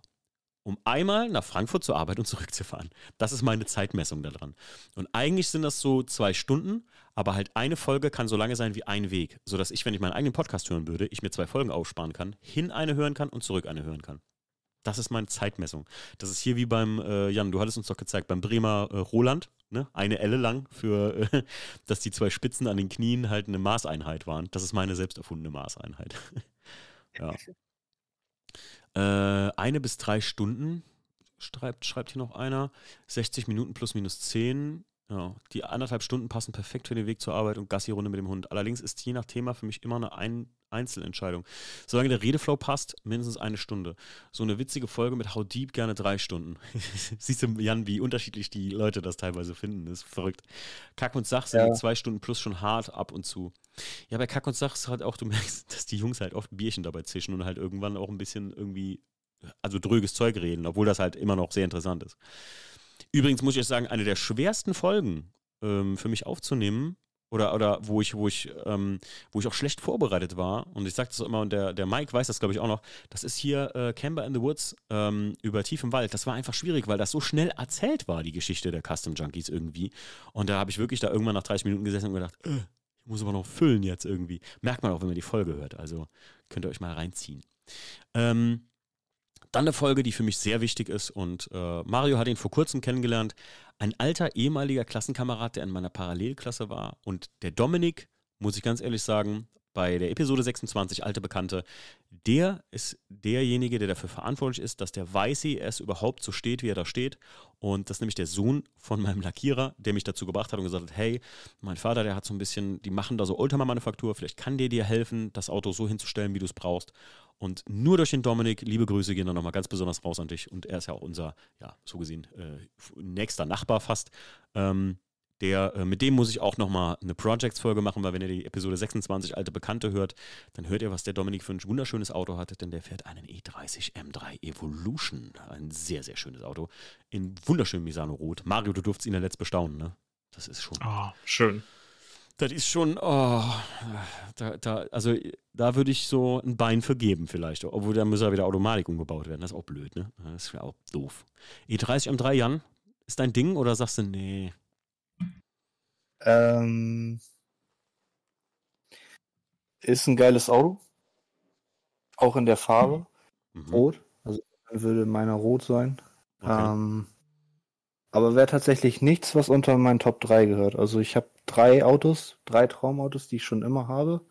um einmal nach Frankfurt zur Arbeit und zurückzufahren. Das ist meine Zeitmessung daran. Und eigentlich sind das so zwei Stunden, aber halt eine Folge kann so lange sein wie ein Weg, sodass ich, wenn ich meinen eigenen Podcast hören würde, ich mir zwei Folgen aufsparen kann, hin eine hören kann und zurück eine hören kann. Das ist meine Zeitmessung. Das ist hier wie beim, äh, Jan, du hattest uns doch gezeigt, beim Bremer äh, Roland, ne? eine Elle lang, für, äh, dass die zwei Spitzen an den Knien halt eine Maßeinheit waren. Das ist meine selbst erfundene Maßeinheit. ja. Äh, eine bis drei Stunden, schreibt, schreibt hier noch einer. 60 Minuten plus minus 10. Ja, die anderthalb Stunden passen perfekt für den Weg zur Arbeit und Gassi-Runde mit dem Hund. Allerdings ist je nach Thema für mich immer eine Ein Einzelentscheidung. Solange der Redeflow passt, mindestens eine Stunde. So eine witzige Folge mit How Deep gerne drei Stunden. Siehst du, Jan, wie unterschiedlich die Leute das teilweise finden. Das ist verrückt. Kack und Sach sind ja. zwei Stunden plus schon hart ab und zu. Ja, bei Kack und Sach ist halt auch, du merkst, dass die Jungs halt oft Bierchen dabei zischen und halt irgendwann auch ein bisschen irgendwie, also dröges Zeug reden, obwohl das halt immer noch sehr interessant ist. Übrigens muss ich euch sagen, eine der schwersten Folgen ähm, für mich aufzunehmen, oder, oder wo ich, wo ich, ähm, wo ich auch schlecht vorbereitet war, und ich sage das immer, und der, der Mike weiß das, glaube ich, auch noch, das ist hier äh, Camber in the Woods ähm, über Tief im Wald. Das war einfach schwierig, weil das so schnell erzählt war, die Geschichte der Custom Junkies irgendwie. Und da habe ich wirklich da irgendwann nach 30 Minuten gesessen und gedacht, äh, ich muss aber noch füllen jetzt irgendwie. Merkt man auch, wenn man die Folge hört. Also könnt ihr euch mal reinziehen. Ähm, dann eine Folge, die für mich sehr wichtig ist und äh, Mario hat ihn vor kurzem kennengelernt. Ein alter ehemaliger Klassenkamerad, der in meiner Parallelklasse war. Und der Dominik, muss ich ganz ehrlich sagen, bei der Episode 26, alte Bekannte, der ist derjenige, der dafür verantwortlich ist, dass der Weißi es überhaupt so steht, wie er da steht. Und das ist nämlich der Sohn von meinem Lackierer, der mich dazu gebracht hat und gesagt hat, hey, mein Vater, der hat so ein bisschen, die machen da so Oldtimer-Manufaktur, vielleicht kann der dir helfen, das Auto so hinzustellen, wie du es brauchst. Und nur durch den Dominik, liebe Grüße gehen dann nochmal ganz besonders raus an dich. Und er ist ja auch unser, ja, so gesehen, äh, nächster Nachbar fast. Ähm, der, äh, mit dem muss ich auch nochmal eine Projects-Folge machen, weil wenn ihr die Episode 26 Alte Bekannte hört, dann hört ihr, was der Dominik für ein wunderschönes Auto hat, denn der fährt einen E30 M3 Evolution. Ein sehr, sehr schönes Auto. In wunderschönem Misano-Rot. Mario, du durftest ihn ja letzt bestaunen, ne? Das ist schon. Ah, oh, schön das ist schon, oh, da, da, also da würde ich so ein Bein vergeben vielleicht. Obwohl, da muss ja wieder Automatik umgebaut werden. Das ist auch blöd, ne? Das ist ja auch doof. E30 M3, Jan, ist dein Ding oder sagst du, nee? Ähm, ist ein geiles Auto. Auch in der Farbe. Mhm. Rot. Also würde meiner rot sein. Okay. Ähm, aber wäre tatsächlich nichts, was unter meinen Top 3 gehört. Also ich habe drei Autos, drei Traumautos, die ich schon immer habe.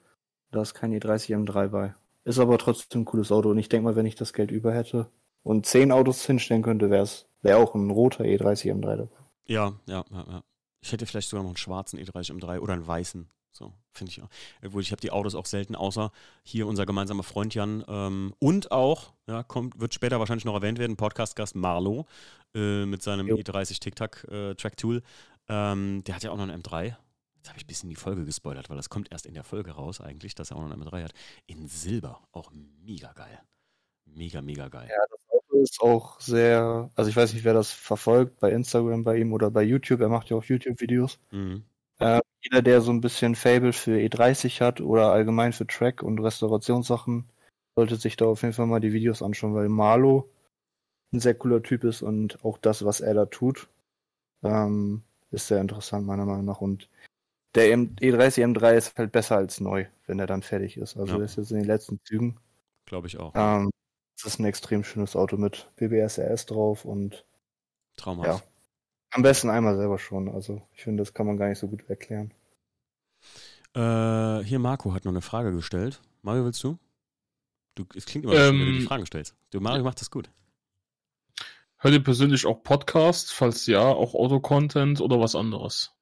Da ist kein E30 M3 bei. Ist aber trotzdem ein cooles Auto und ich denke mal, wenn ich das Geld über hätte und zehn Autos hinstellen könnte, wäre es wäre auch ein roter E30 M3 dabei. Ja, ja, ja, ja. Ich hätte vielleicht sogar noch einen schwarzen E30 M3 oder einen weißen. So, finde ich auch. Obwohl, ich habe die Autos auch selten, außer hier unser gemeinsamer Freund Jan ähm, und auch, ja, kommt, wird später wahrscheinlich noch erwähnt werden, Podcast-Gast Marlo äh, mit seinem jo. E30 TikTok äh. Ähm, der hat ja auch noch einen M3. Jetzt habe ich ein bisschen die Folge gespoilert, weil das kommt erst in der Folge raus eigentlich, dass er auch noch einen M3 hat. In Silber, auch mega geil. Mega, mega geil. Ja, das ist auch sehr, also ich weiß nicht, wer das verfolgt, bei Instagram bei ihm oder bei YouTube, er macht ja auch YouTube-Videos. Mhm. Äh, jeder, der so ein bisschen Fable für E30 hat oder allgemein für Track und Restaurationssachen, sollte sich da auf jeden Fall mal die Videos anschauen, weil Marlo ein sehr cooler Typ ist und auch das, was er da tut, ähm, ist sehr interessant meiner Meinung nach. Und der E30 M3 ist halt besser als neu, wenn er dann fertig ist. Also ja. ist jetzt in den letzten Zügen. Glaube ich auch. Ähm, ist ein extrem schönes Auto mit BBS RS drauf und Traumhaft. Ja, am besten einmal selber schon. Also ich finde, das kann man gar nicht so gut erklären. Äh, hier Marco hat noch eine Frage gestellt. Mario, willst du? du es klingt immer, ähm, wenn du die Fragen stellst. Du, Mario macht das gut. Hört ihr persönlich auch Podcasts? Falls ja, auch Auto-Content oder was anderes?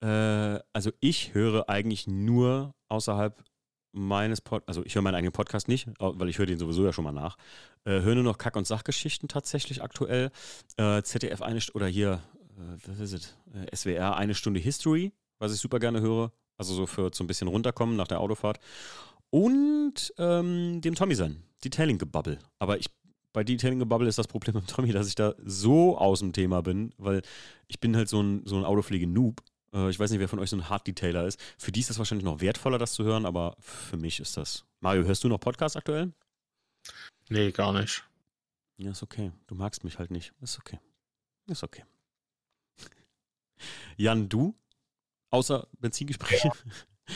Äh, also ich höre eigentlich nur außerhalb meines Pod also ich höre meinen eigenen Podcast nicht, weil ich höre den sowieso ja schon mal nach. Äh, höre nur noch Kack- und Sachgeschichten tatsächlich aktuell. Äh, ZDF eine St oder hier, äh, was ist es? Äh, SWR eine Stunde History, was ich super gerne höre. Also so für so ein bisschen runterkommen nach der Autofahrt. Und ähm, dem Tommy sein, Detailing-Gebubble. Aber ich bei Detailing-Gebubble ist das Problem mit Tommy, dass ich da so aus dem Thema bin, weil ich bin halt so ein, so ein Autopflege-Noob äh, ich weiß nicht, wer von euch so ein Hard-Detailer ist. Für die ist das wahrscheinlich noch wertvoller, das zu hören, aber für mich ist das. Mario, hörst du noch Podcasts aktuell? Nee, gar nicht. Ja, ist okay. Du magst mich halt nicht. Ist okay. Ist okay. Jan, du? Außer Benzingespräche? Ja.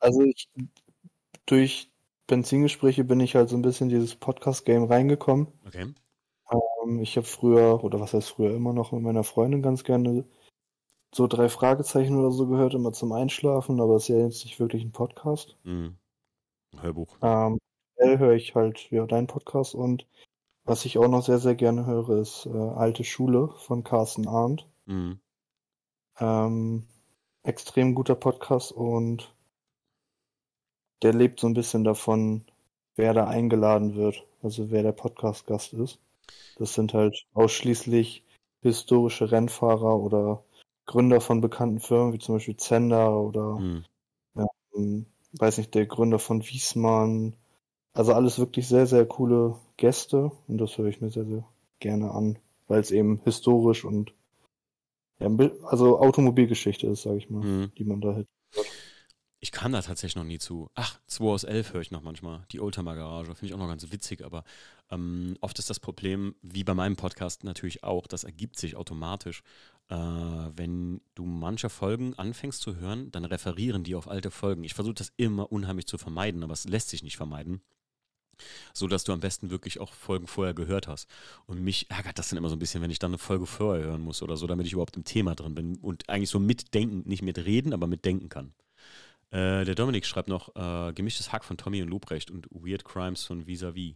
Also ich, durch Benzingespräche bin ich halt so ein bisschen dieses Podcast-Game reingekommen. Okay. Ähm, ich habe früher, oder was heißt früher immer noch mit meiner Freundin ganz gerne so drei Fragezeichen oder so gehört, immer zum Einschlafen, aber es ist ja jetzt nicht wirklich ein Podcast. Mhm. Hörbuch. Ähm, höre ich halt ja deinen Podcast und was ich auch noch sehr, sehr gerne höre, ist äh, Alte Schule von Carsten Arndt. Mhm. Ähm, extrem guter Podcast und der lebt so ein bisschen davon, wer da eingeladen wird, also wer der Podcast-Gast ist. Das sind halt ausschließlich historische Rennfahrer oder Gründer von bekannten Firmen, wie zum Beispiel Zender oder mhm. ja, weiß nicht, der Gründer von Wiesmann. Also alles wirklich sehr, sehr coole Gäste und das höre ich mir sehr, sehr gerne an, weil es eben historisch und ja, also Automobilgeschichte ist, sage ich mal, mhm. die man da halt ich kam da tatsächlich noch nie zu. Ach, 2 aus 11 höre ich noch manchmal. Die Oldtimer Garage. Finde ich auch noch ganz witzig, aber ähm, oft ist das Problem, wie bei meinem Podcast natürlich auch, das ergibt sich automatisch. Äh, wenn du manche Folgen anfängst zu hören, dann referieren die auf alte Folgen. Ich versuche das immer unheimlich zu vermeiden, aber es lässt sich nicht vermeiden. So dass du am besten wirklich auch Folgen vorher gehört hast. Und mich ärgert das dann immer so ein bisschen, wenn ich dann eine Folge vorher hören muss oder so, damit ich überhaupt im Thema drin bin und eigentlich so mitdenken, nicht mitreden, aber mitdenken kann. Äh, der Dominik schreibt noch äh, gemischtes Hack von Tommy und Lobrecht und Weird Crimes von Vis-a-vis.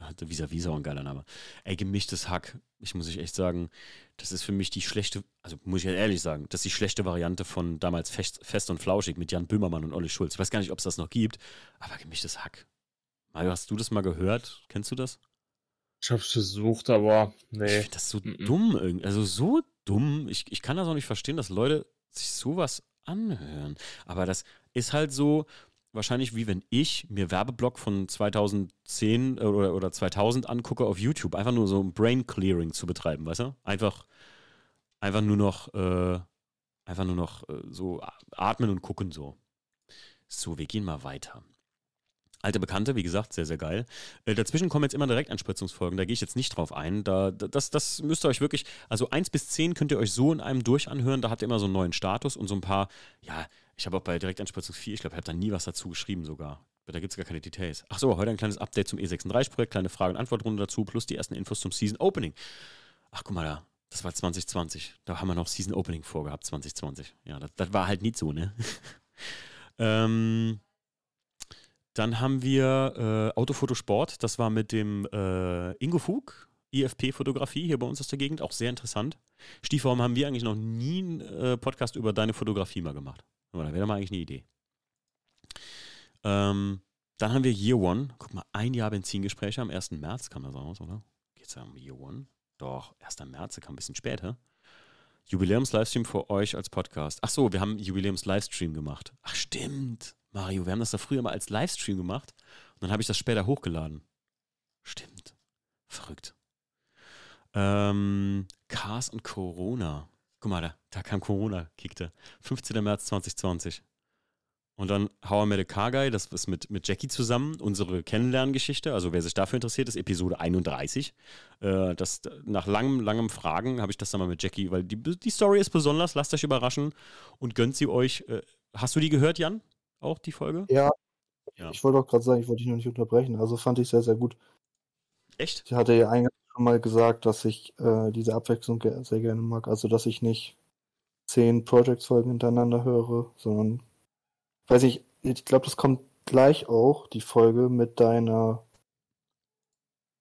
Vis-a-vis ist auch ein geiler Name. Ey, gemischtes Hack, ich muss ich echt sagen, das ist für mich die schlechte, also muss ich ja ehrlich sagen, das ist die schlechte Variante von damals Fest, Fest und Flauschig mit Jan Böhmermann und Olli Schulz. Ich weiß gar nicht, ob es das noch gibt, aber gemischtes Hack. Mario, hast du das mal gehört? Kennst du das? Ich hab's versucht, aber nee. Ich finde das so mm -mm. dumm irgendwie. Also so dumm. Ich, ich kann das auch nicht verstehen, dass Leute sich sowas anhören. Aber das ist halt so, wahrscheinlich wie wenn ich mir Werbeblock von 2010 äh, oder, oder 2000 angucke auf YouTube, einfach nur so ein Brain Clearing zu betreiben, weißt du? Einfach, einfach nur noch, äh, einfach nur noch äh, so atmen und gucken so. So, wir gehen mal weiter. Alte Bekannte, wie gesagt, sehr, sehr geil. Äh, dazwischen kommen jetzt immer Direktanspritzungsfolgen, da gehe ich jetzt nicht drauf ein. Da, das, das müsst ihr euch wirklich, also 1 bis 10 könnt ihr euch so in einem durch anhören, da habt ihr immer so einen neuen Status und so ein paar, ja, ich habe auch bei Direktanspritzung 4, ich glaube, ich habe da nie was dazu geschrieben sogar. Da gibt es gar keine Details. Ach so, heute ein kleines Update zum E36-Projekt, kleine Frage- und Antwortrunde dazu, plus die ersten Infos zum Season Opening. Ach, guck mal da, das war 2020. Da haben wir noch Season Opening vorgehabt, 2020. Ja, das, das war halt nicht so, ne? ähm, Dann haben wir äh, Autofotosport, das war mit dem äh, Ingo Fug, IFP-Fotografie hier bei uns aus der Gegend, auch sehr interessant. Stief, warum haben wir eigentlich noch nie einen äh, Podcast über deine Fotografie mal gemacht? Aber da wäre mal eigentlich eine Idee. Ähm, dann haben wir Year One. Guck mal, ein Jahr Benzingespräche am 1. März kam das raus, oder? Geht's ja um Year One? Doch, 1. März, kam ein bisschen später. Jubiläums-Livestream für euch als Podcast. Ach so, wir haben Jubiläums-Livestream gemacht. Ach stimmt, Mario, wir haben das da früher mal als Livestream gemacht und dann habe ich das später hochgeladen. Stimmt. Verrückt. Ähm, Cars und Corona. Guck mal, da, da kam Corona, kickte. 15. März 2020. Und dann How I Met a Car Guy, das ist mit, mit Jackie zusammen, unsere Kennenlerngeschichte. Also wer sich dafür interessiert, ist Episode 31. Äh, das, nach langem, langem Fragen habe ich das dann mal mit Jackie, weil die, die Story ist besonders, lasst euch überraschen und gönnt sie euch. Äh, hast du die gehört, Jan? Auch die Folge? Ja. ja. Ich wollte auch gerade sagen, ich wollte dich noch nicht unterbrechen. Also fand ich sehr, sehr gut. Echt? Ich hatte ja eingangs schon mal gesagt, dass ich äh, diese Abwechslung sehr gerne mag. Also, dass ich nicht zehn Projects-Folgen hintereinander höre, sondern, weiß ich, ich glaube, das kommt gleich auch, die Folge mit deiner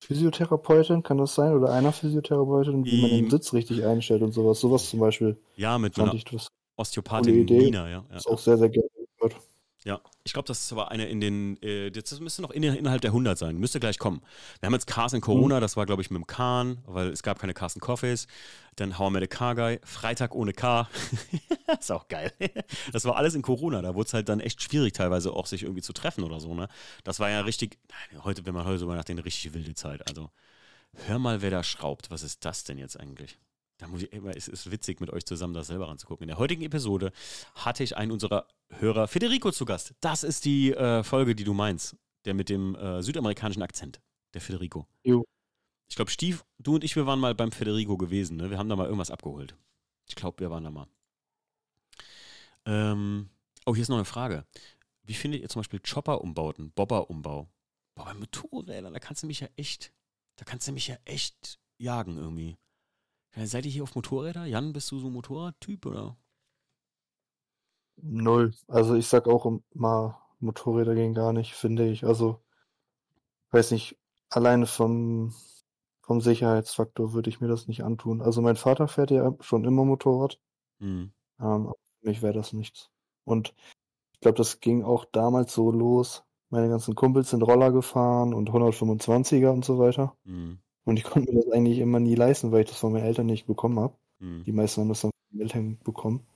Physiotherapeutin, kann das sein? Oder einer Physiotherapeutin, wie man den Sitz richtig einstellt und sowas. Sowas zum Beispiel. Ja, mit ich das Osteopathin Nina, ja. ja. Ist auch sehr, sehr gerne gehört. Ja, ich glaube, das war eine in den, äh, das müsste noch in, innerhalb der 100 sein, müsste gleich kommen. Wir haben jetzt Cars in Corona, mhm. das war, glaube ich, mit dem Kahn, weil es gab keine Cars in Coffees. Dann How I Met a Car Guy, Freitag ohne Car. ist auch geil. das war alles in Corona, da wurde es halt dann echt schwierig, teilweise auch sich irgendwie zu treffen oder so, ne? Das war ja richtig, heute, wenn man heute so nachdenkt, eine richtig wilde Zeit. Also, hör mal, wer da schraubt. Was ist das denn jetzt eigentlich? Da muss ich immer, es ist witzig, mit euch zusammen das selber ranzugucken. In der heutigen Episode hatte ich einen unserer Hörer, Federico, zu Gast. Das ist die äh, Folge, die du meinst. Der mit dem äh, südamerikanischen Akzent. Der Federico. Jo. Ich glaube, Stief, du und ich, wir waren mal beim Federico gewesen. Ne? Wir haben da mal irgendwas abgeholt. Ich glaube, wir waren da mal. Ähm, oh, hier ist noch eine Frage. Wie findet ihr zum Beispiel Chopper-Umbauten, Bobber-Umbau? Boah, bei Motorrädern, da kannst du mich ja echt, da kannst du mich ja echt jagen irgendwie. Seid ihr hier auf Motorräder? Jan, bist du so ein Motorradtyp oder? Null. Also ich sag auch mal, Motorräder gehen gar nicht, finde ich. Also, weiß nicht, alleine vom, vom Sicherheitsfaktor würde ich mir das nicht antun. Also mein Vater fährt ja schon immer Motorrad. Mhm. Ähm, für mich wäre das nichts. Und ich glaube, das ging auch damals so los. Meine ganzen Kumpels sind Roller gefahren und 125er und so weiter. Mhm. Und ich konnte mir das eigentlich immer nie leisten, weil ich das von meinen Eltern nicht bekommen habe. Mhm. Die meisten haben das dann von den Eltern bekommen.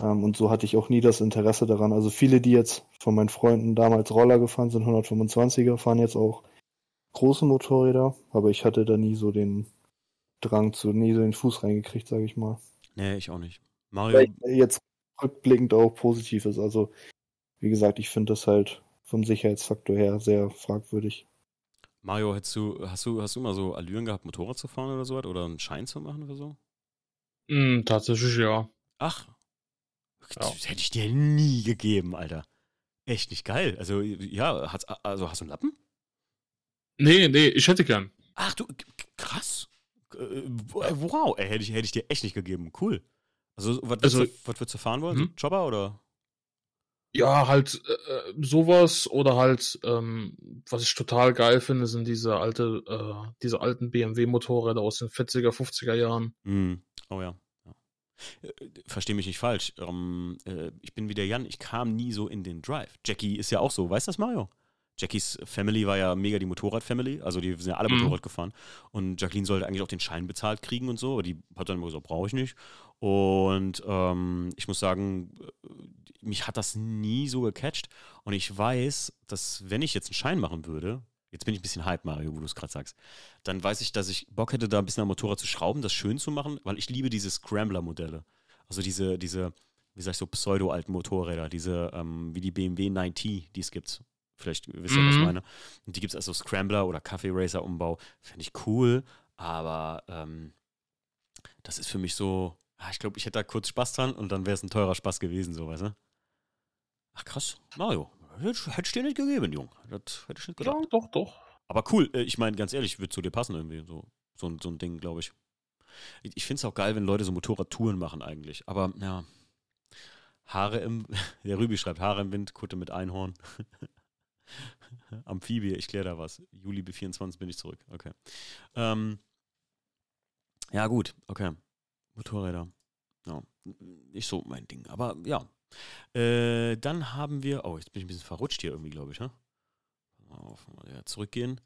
Ähm, und so hatte ich auch nie das Interesse daran. Also viele, die jetzt von meinen Freunden damals Roller gefahren sind, 125er, fahren jetzt auch große Motorräder, aber ich hatte da nie so den Drang zu, nie so den Fuß reingekriegt, sage ich mal. Nee, ich auch nicht. Mario. Weil jetzt rückblickend auch positiv ist. Also, wie gesagt, ich finde das halt vom Sicherheitsfaktor her sehr fragwürdig. Mario, hast du, hast du, hast du mal so Allüren gehabt, Motorrad zu fahren oder so oder einen Schein zu machen oder so? Mm, tatsächlich ja. Ach. Ja. Das hätte ich dir nie gegeben, Alter. Echt nicht geil. Also, ja, hat's, also hast du einen Lappen? Nee, nee, ich hätte gern. Ach du, krass. Äh, wow, ey, hätte ich, hätte ich dir echt nicht gegeben. Cool. Also, was, also, würdest, du, was würdest du fahren wollen? Hm? So Jobber oder? Ja, halt äh, sowas oder halt, ähm, was ich total geil finde, sind diese alte, äh, diese alten BMW-Motorräder aus den 40er, 50er Jahren. Mm. Oh ja. ja. Äh, Verstehe mich nicht falsch. Ähm, äh, ich bin wie der Jan, ich kam nie so in den Drive. Jackie ist ja auch so, weißt du das, Mario? Jackies Family war ja mega die Motorrad-Family, also die sind ja alle mhm. Motorrad gefahren. Und Jacqueline sollte eigentlich auch den Schein bezahlt kriegen und so, aber die hat dann immer gesagt, brauche ich nicht. Und ähm, ich muss sagen, mich hat das nie so gecatcht. Und ich weiß, dass wenn ich jetzt einen Schein machen würde, jetzt bin ich ein bisschen hype, Mario, wo du es gerade sagst, dann weiß ich, dass ich Bock hätte, da ein bisschen am Motorrad zu schrauben, das schön zu machen, weil ich liebe diese Scrambler-Modelle. Also diese, diese, wie sag ich so, pseudo-alten Motorräder, diese, ähm, wie die BMW 9T, die es gibt. Vielleicht wisst ihr, mhm. was ich mhm. meine. Und die gibt es also Scrambler oder Kaffee Racer Umbau. Fände ich cool, aber ähm, das ist für mich so, ah, ich glaube, ich hätte da kurz Spaß dran und dann wäre es ein teurer Spaß gewesen, so, weißt du? Ach krass, Mario, hätte ich dir nicht gegeben, Jung. Das hätte ich nicht gedacht. Ja, doch, doch. Aber cool, äh, ich meine, ganz ehrlich, würde zu dir passen irgendwie, so, so, so ein Ding, glaube ich. Ich finde es auch geil, wenn Leute so Motorradtouren machen eigentlich. Aber ja, Haare im, der Rübi schreibt, Haare im Wind, Kutte mit Einhorn. Amphibie, ich kläre da was. Juli bis 24 bin ich zurück. Okay. Ähm, ja, gut, okay. Motorräder. Ja, nicht so mein Ding. Aber ja. Äh, dann haben wir. Oh, jetzt bin ich ein bisschen verrutscht hier irgendwie, glaube ich. Ne? Auf, mal zurückgehen.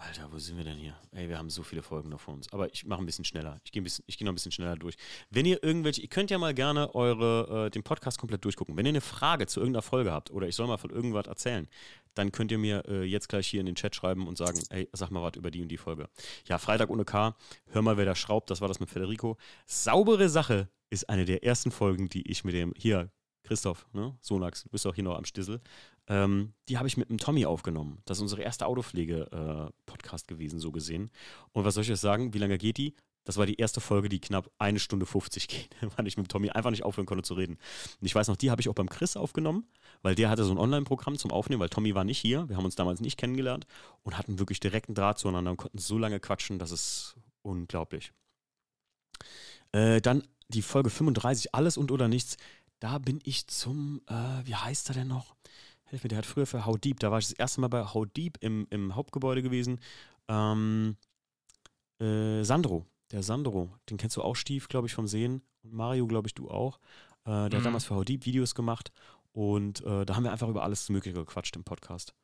Alter, wo sind wir denn hier? Ey, wir haben so viele Folgen noch vor uns. Aber ich mache ein bisschen schneller. Ich gehe geh noch ein bisschen schneller durch. Wenn ihr irgendwelche, ihr könnt ja mal gerne eure, äh, den Podcast komplett durchgucken. Wenn ihr eine Frage zu irgendeiner Folge habt oder ich soll mal von irgendwas erzählen, dann könnt ihr mir äh, jetzt gleich hier in den Chat schreiben und sagen, ey, sag mal was über die und die Folge. Ja, Freitag ohne K, hör mal, wer da schraubt, das war das mit Federico. Saubere Sache ist eine der ersten Folgen, die ich mit dem, hier, Christoph, ne? Sonax, du bist auch hier noch am Stissel. Ähm, die habe ich mit dem Tommy aufgenommen. Das ist unsere erste Autopflege-Podcast äh, gewesen, so gesehen. Und was soll ich jetzt sagen? Wie lange geht die? Das war die erste Folge, die knapp eine Stunde 50 geht, weil ich mit Tommy einfach nicht aufhören konnte zu reden. Und ich weiß noch, die habe ich auch beim Chris aufgenommen, weil der hatte so ein Online-Programm zum Aufnehmen, weil Tommy war nicht hier. Wir haben uns damals nicht kennengelernt und hatten wirklich direkten Draht zueinander und konnten so lange quatschen, das ist unglaublich. Äh, dann die Folge 35, Alles und oder nichts. Da bin ich zum, äh, wie heißt er denn noch? Hilf mir, der hat früher für How Deep, da war ich das erste Mal bei How Deep im, im Hauptgebäude gewesen. Ähm, äh, Sandro, der Sandro, den kennst du auch, Stief, glaube ich, vom Sehen. Und Mario, glaube ich, du auch. Äh, der mhm. hat damals für How Deep Videos gemacht. Und äh, da haben wir einfach über alles Mögliche gequatscht im Podcast.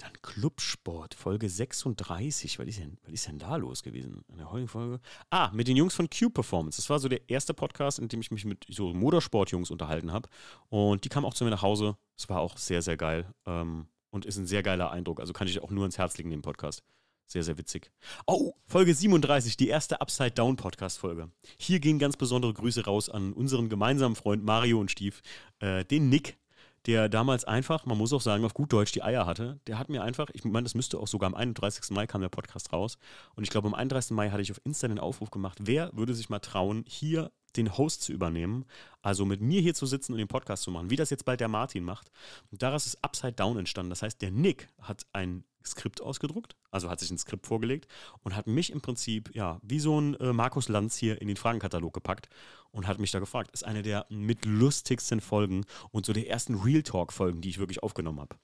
Dann Clubsport, Folge 36. Was ist denn, was ist denn da los gewesen in der heutigen Folge? Ah, mit den Jungs von Q Performance. Das war so der erste Podcast, in dem ich mich mit so Motorsport-Jungs unterhalten habe. Und die kamen auch zu mir nach Hause. Es war auch sehr, sehr geil. Ähm, und ist ein sehr geiler Eindruck. Also kann ich auch nur ins Herz legen, den Podcast. Sehr, sehr witzig. Oh, Folge 37, die erste Upside Down Podcast-Folge. Hier gehen ganz besondere Grüße raus an unseren gemeinsamen Freund Mario und Stief, äh, den Nick, der damals einfach, man muss auch sagen, auf gut Deutsch die Eier hatte. Der hat mir einfach, ich meine, das müsste auch sogar am 31. Mai kam der Podcast raus. Und ich glaube, am 31. Mai hatte ich auf Insta den Aufruf gemacht, wer würde sich mal trauen, hier den Host zu übernehmen, also mit mir hier zu sitzen und den Podcast zu machen, wie das jetzt bald der Martin macht. Und daraus ist Upside Down entstanden. Das heißt, der Nick hat ein Skript ausgedruckt, also hat sich ein Skript vorgelegt und hat mich im Prinzip, ja, wie so ein äh, Markus Lanz hier in den Fragenkatalog gepackt und hat mich da gefragt. Ist eine der mit lustigsten Folgen und so der ersten Real Talk-Folgen, die ich wirklich aufgenommen habe.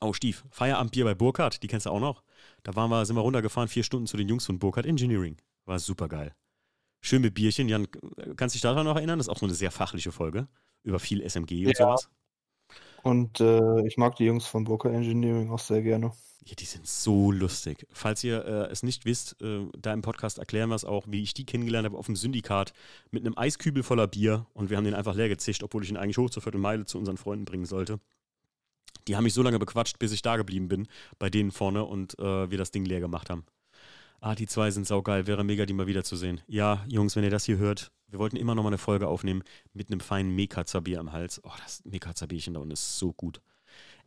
Oh, Stief, Feierabendbier bei Burkhardt, die kennst du auch noch. Da waren wir, sind wir runtergefahren, vier Stunden zu den Jungs von Burkhardt Engineering. War super geil. Schön mit Bierchen. Jan, kannst du dich daran noch erinnern? Das ist auch so eine sehr fachliche Folge über viel SMG und ja. sowas. Und äh, ich mag die Jungs von Burka Engineering auch sehr gerne. Ja, die sind so lustig. Falls ihr äh, es nicht wisst, äh, da im Podcast erklären wir es auch, wie ich die kennengelernt habe auf dem Syndikat mit einem Eiskübel voller Bier und wir haben den einfach leer gezischt, obwohl ich ihn eigentlich hoch zur Viertelmeile zu unseren Freunden bringen sollte. Die haben mich so lange bequatscht, bis ich da geblieben bin, bei denen vorne und äh, wir das Ding leer gemacht haben. Ah, die zwei sind saugeil. Wäre mega, die mal wiederzusehen. Ja, Jungs, wenn ihr das hier hört, wir wollten immer noch mal eine Folge aufnehmen mit einem feinen Mekatzer-Bier am Hals. Oh, das Mekatzer-Bierchen da unten ist so gut.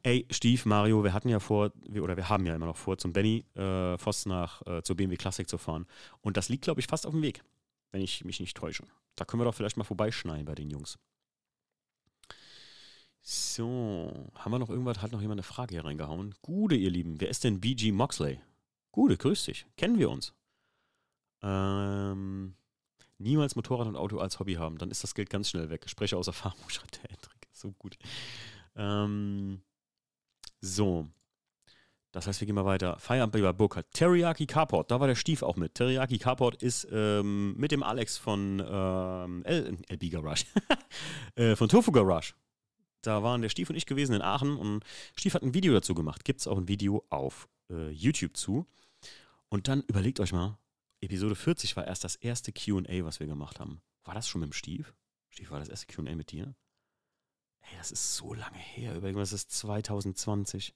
Ey, Stief, Mario, wir hatten ja vor, oder wir haben ja immer noch vor, zum Benny äh, Voss nach äh, zur BMW Classic zu fahren. Und das liegt, glaube ich, fast auf dem Weg, wenn ich mich nicht täusche. Da können wir doch vielleicht mal vorbeischneiden bei den Jungs. So, haben wir noch irgendwas? Hat noch jemand eine Frage hier reingehauen? Gute, ihr Lieben. Wer ist denn BG Moxley? Gute, grüß dich. Kennen wir uns? Ähm, niemals Motorrad und Auto als Hobby haben, dann ist das Geld ganz schnell weg. Spreche aus Erfahrung, schreibt der Hendrik. So gut. Ähm, so. Das heißt, wir gehen mal weiter. Feierabend bei Burkhardt. Teriyaki Carport, da war der Stief auch mit. Teriyaki Carport ist ähm, mit dem Alex von ähm, LB Garage. äh, von Tofu Garage. Da waren der Stief und ich gewesen in Aachen und Stief hat ein Video dazu gemacht. Gibt es auch ein Video auf äh, YouTube zu. Und dann überlegt euch mal, Episode 40 war erst das erste QA, was wir gemacht haben. War das schon mit dem Stief? Stief, war das erste QA mit dir? Ey, das ist so lange her. Überlegen das ist 2020.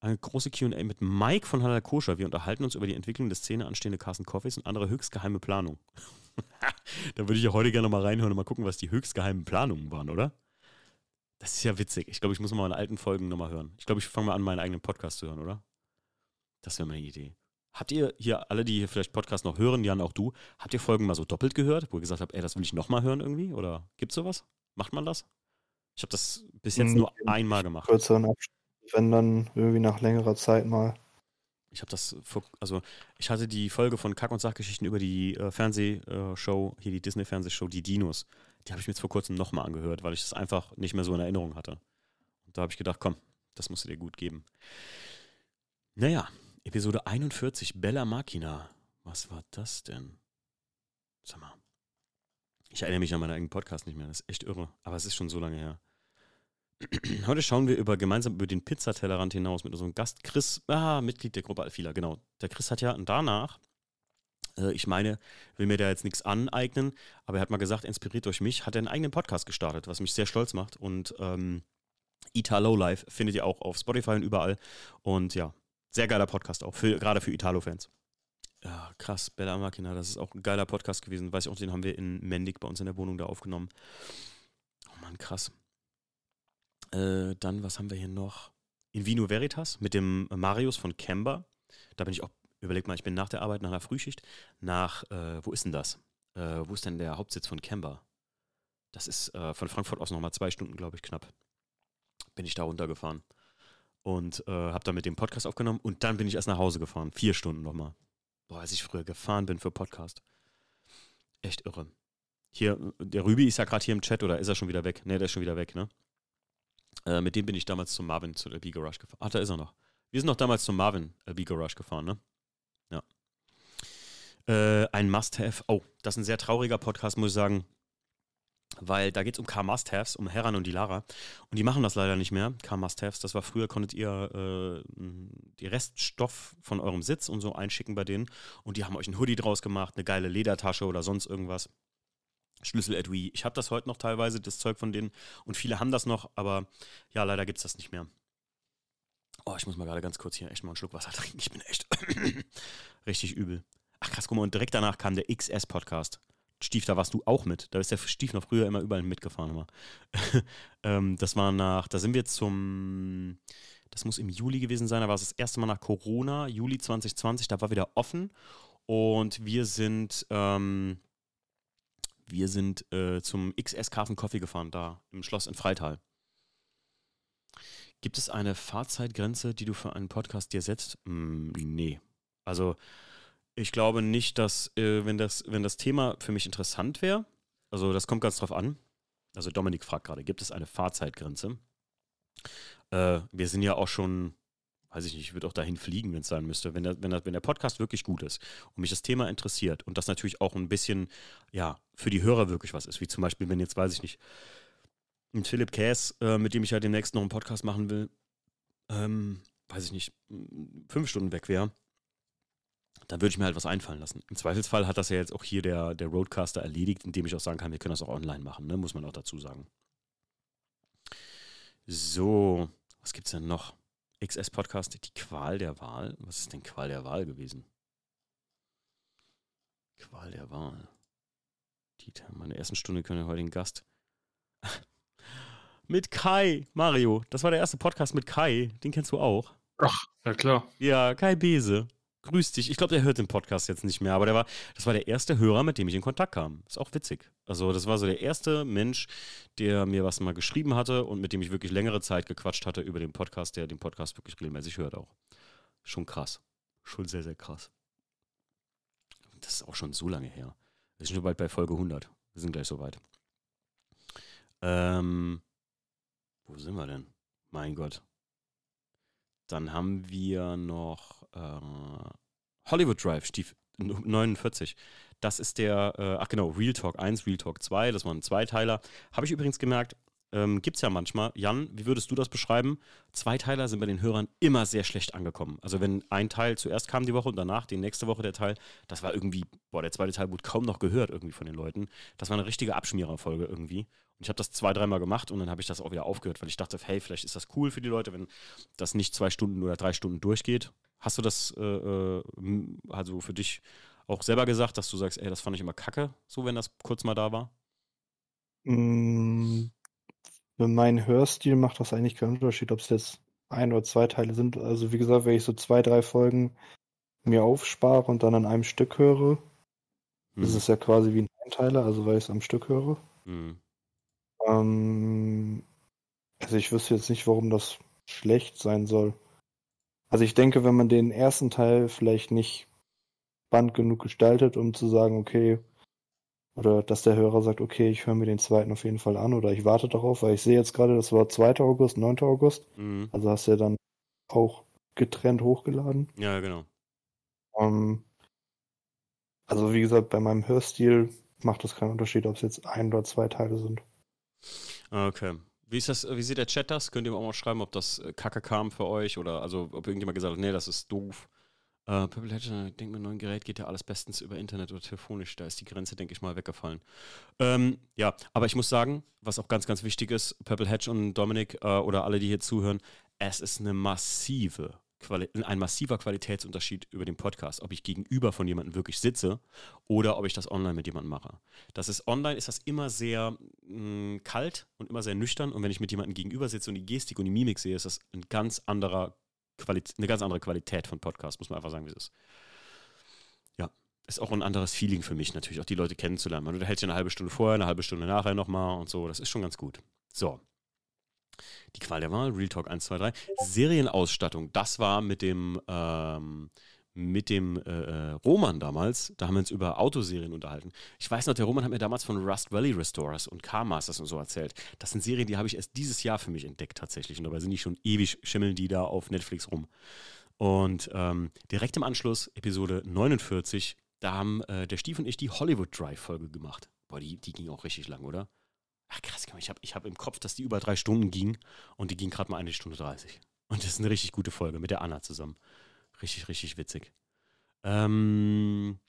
Eine große QA mit Mike von Halal Koscher. Wir unterhalten uns über die Entwicklung des Szene anstehende Carsten Coffees und andere höchstgeheime Planungen. da würde ich ja heute gerne mal reinhören und mal gucken, was die höchstgeheimen Planungen waren, oder? Das ist ja witzig. Ich glaube, ich muss mal meine alten Folgen nochmal hören. Ich glaube, ich fange mal an, meinen eigenen Podcast zu hören, oder? Das wäre meine Idee. Habt ihr hier, alle, die hier vielleicht Podcast noch hören, Jan, auch du, habt ihr Folgen mal so doppelt gehört, wo ihr gesagt habt, ey, das will ich nochmal hören irgendwie? Oder gibt's sowas? Macht man das? Ich habe das bis jetzt nur einmal gemacht. Kürzeren Abstand, wenn dann irgendwie nach längerer Zeit mal. Ich habe das, also ich hatte die Folge von Kack- und Sachgeschichten über die äh, Fernsehshow, hier die Disney-Fernsehshow, die Dinos. Die habe ich mir jetzt vor kurzem nochmal angehört, weil ich das einfach nicht mehr so in Erinnerung hatte. Und da habe ich gedacht, komm, Das musst du dir gut geben. Naja, Episode 41, Bella Machina. Was war das denn? Sag mal. Ich erinnere mich an meinen eigenen Podcast nicht mehr. Das ist echt irre. Aber es ist schon so lange her. Heute schauen wir über, gemeinsam über den Pizzatellerrand hinaus mit unserem Gast Chris, ah, Mitglied der Gruppe Alfila, genau. Der Chris hat ja danach, äh, ich meine, will mir da jetzt nichts aneignen, aber er hat mal gesagt, inspiriert durch mich, hat er einen eigenen Podcast gestartet, was mich sehr stolz macht. Und ähm, Italo Live findet ihr auch auf Spotify und überall. Und ja, sehr geiler Podcast auch, für, gerade für Italo-Fans. Ja, krass, Bella Machina, das ist auch ein geiler Podcast gewesen. Weiß ich auch, den haben wir in Mendig bei uns in der Wohnung da aufgenommen. Oh Mann, krass. Äh, dann, was haben wir hier noch? In Vino Veritas mit dem Marius von Kemba. Da bin ich auch, überleg mal, ich bin nach der Arbeit, nach einer Frühschicht, nach, äh, wo ist denn das? Äh, wo ist denn der Hauptsitz von Kemba? Das ist äh, von Frankfurt aus nochmal zwei Stunden, glaube ich, knapp. Bin ich da runtergefahren. Und äh, habe da mit dem Podcast aufgenommen und dann bin ich erst nach Hause gefahren. Vier Stunden nochmal. Boah, als ich früher gefahren bin für Podcast. Echt irre. Hier, der Rübi ist ja gerade hier im Chat oder ist er schon wieder weg? Ne, der ist schon wieder weg, ne? Äh, mit dem bin ich damals zum Marvin zu LB Garage gefahren. Ach, da ist er noch. Wir sind noch damals zum Marvin LB Garage gefahren, ne? Ja. Äh, ein Must-Have. Oh, das ist ein sehr trauriger Podcast, muss ich sagen. Weil da geht es um Car-Must-Haves, um Heran und die Lara. Und die machen das leider nicht mehr, Car-Must-Haves. Das war früher, konntet ihr äh, die Reststoff von eurem Sitz und so einschicken bei denen. Und die haben euch ein Hoodie draus gemacht, eine geile Ledertasche oder sonst irgendwas. Schlüssel-Etui. Ich habe das heute noch teilweise, das Zeug von denen. Und viele haben das noch, aber ja, leider gibt es das nicht mehr. Oh, ich muss mal gerade ganz kurz hier echt mal einen Schluck Wasser trinken. Ich bin echt richtig übel. Ach krass, guck mal, und direkt danach kam der XS-Podcast. Stief, da warst du auch mit. Da ist der Stief noch früher immer überall mitgefahren. Immer. ähm, das war nach, da sind wir zum, das muss im Juli gewesen sein, da war es das erste Mal nach Corona, Juli 2020, da war wieder offen. Und wir sind, ähm, wir sind äh, zum XS Carven Coffee gefahren, da im Schloss in Freital. Gibt es eine Fahrzeitgrenze, die du für einen Podcast dir setzt? Mm, nee. Also, ich glaube nicht, dass, äh, wenn, das, wenn das Thema für mich interessant wäre, also das kommt ganz drauf an. Also, Dominik fragt gerade, gibt es eine Fahrzeitgrenze? Äh, wir sind ja auch schon weiß ich nicht, ich würde auch dahin fliegen, wenn es sein müsste, wenn der, wenn, der, wenn der Podcast wirklich gut ist und mich das Thema interessiert und das natürlich auch ein bisschen, ja, für die Hörer wirklich was ist, wie zum Beispiel, wenn jetzt, weiß ich nicht, ein Philipp Käs, äh, mit dem ich ja demnächst noch einen Podcast machen will, ähm, weiß ich nicht, fünf Stunden weg wäre, dann würde ich mir halt was einfallen lassen. Im Zweifelsfall hat das ja jetzt auch hier der, der Roadcaster erledigt, indem ich auch sagen kann, wir können das auch online machen, ne? muss man auch dazu sagen. So, was gibt's denn noch? XS-Podcast, die Qual der Wahl. Was ist denn Qual der Wahl gewesen? Qual der Wahl. Dieter, meine ersten Stunde können wir heute den Gast. mit Kai, Mario. Das war der erste Podcast mit Kai. Den kennst du auch. Ach, ja klar. Ja, Kai Bese. Grüß dich. Ich glaube, der hört den Podcast jetzt nicht mehr, aber der war, das war der erste Hörer, mit dem ich in Kontakt kam. Ist auch witzig. Also, das war so der erste Mensch, der mir was mal geschrieben hatte und mit dem ich wirklich längere Zeit gequatscht hatte über den Podcast, der den Podcast wirklich regelmäßig hört auch. Schon krass. Schon sehr, sehr krass. Das ist auch schon so lange her. Wir sind schon bald bei Folge 100. Wir sind gleich soweit. Ähm, wo sind wir denn? Mein Gott. Dann haben wir noch äh, Hollywood Drive, Stief 49. Das ist der, äh, ach genau, Real Talk 1, Real Talk 2, das war ein Zweiteiler. Habe ich übrigens gemerkt, ähm, gibt es ja manchmal. Jan, wie würdest du das beschreiben? Zweiteiler sind bei den Hörern immer sehr schlecht angekommen. Also wenn ein Teil zuerst kam die Woche und danach die nächste Woche der Teil, das war irgendwie, boah, der zweite Teil wurde kaum noch gehört irgendwie von den Leuten. Das war eine richtige Abschmiererfolge irgendwie. Und ich habe das zwei, dreimal gemacht und dann habe ich das auch wieder aufgehört, weil ich dachte, hey, vielleicht ist das cool für die Leute, wenn das nicht zwei Stunden oder drei Stunden durchgeht. Hast du das äh, äh also für dich auch selber gesagt, dass du sagst, ey, das fand ich immer kacke, so wenn das kurz mal da war? Mm, für meinen Hörstil macht das eigentlich keinen Unterschied, ob es jetzt ein oder zwei Teile sind. Also wie gesagt, wenn ich so zwei, drei Folgen mir aufspare und dann an einem Stück höre, hm. ist es ja quasi wie ein Einteiler, also weil ich es am Stück höre. Hm. Ähm, also ich wüsste jetzt nicht, warum das schlecht sein soll. Also ich denke, wenn man den ersten Teil vielleicht nicht band genug gestaltet, um zu sagen, okay, oder dass der Hörer sagt, okay, ich höre mir den zweiten auf jeden Fall an oder ich warte darauf, weil ich sehe jetzt gerade, das war 2. August, 9. August. Mhm. Also hast du ja dann auch getrennt hochgeladen. Ja, genau. Um, ähm, also wie gesagt, bei meinem Hörstil macht das keinen Unterschied, ob es jetzt ein oder zwei Teile sind. Okay. Wie ist das, wie sieht der Chat das? Könnt ihr auch mal schreiben, ob das äh, Kacke kam für euch oder also ob irgendjemand gesagt hat, nee, das ist doof. Uh, Purple ich denke, mit neuen Gerät geht ja alles bestens über Internet oder telefonisch. Da ist die Grenze, denke ich mal, weggefallen. Ähm, ja, aber ich muss sagen, was auch ganz, ganz wichtig ist, Purple Hedge und Dominik äh, oder alle, die hier zuhören, es ist eine massive Quali ein massiver Qualitätsunterschied über den Podcast, ob ich gegenüber von jemandem wirklich sitze oder ob ich das online mit jemandem mache. Das ist online ist das immer sehr mh, mm, kalt und immer sehr nüchtern und wenn ich mit jemandem gegenüber sitze und die Gestik und die Mimik sehe, ist das ein ganz anderer eine ganz andere Qualität von Podcast, muss man einfach sagen, wie es ist. Ja, ist auch ein anderes Feeling für mich natürlich, auch die Leute kennenzulernen. Man unterhält sich eine halbe Stunde vorher, eine halbe Stunde nachher nochmal und so, das ist schon ganz gut. So. Die Qual der Wahl, Real Talk 1, 2, 3. Serienausstattung, das war mit dem, ähm, mit dem äh, äh, Roman damals, da haben wir uns über Autoserien unterhalten. Ich weiß noch, der Roman hat mir damals von Rust Valley Restorers und Car Masters und so erzählt. Das sind Serien, die habe ich erst dieses Jahr für mich entdeckt tatsächlich. Und dabei sind die schon ewig, schimmeln die da auf Netflix rum. Und ähm, direkt im Anschluss, Episode 49, da haben äh, der Stief und ich die Hollywood Drive-Folge gemacht. Boah, die, die ging auch richtig lang, oder? Ach krass, ich habe ich hab im Kopf, dass die über drei Stunden ging und die ging gerade mal eine Stunde 30. Und das ist eine richtig gute Folge mit der Anna zusammen. Richtig, richtig witzig. Ähm,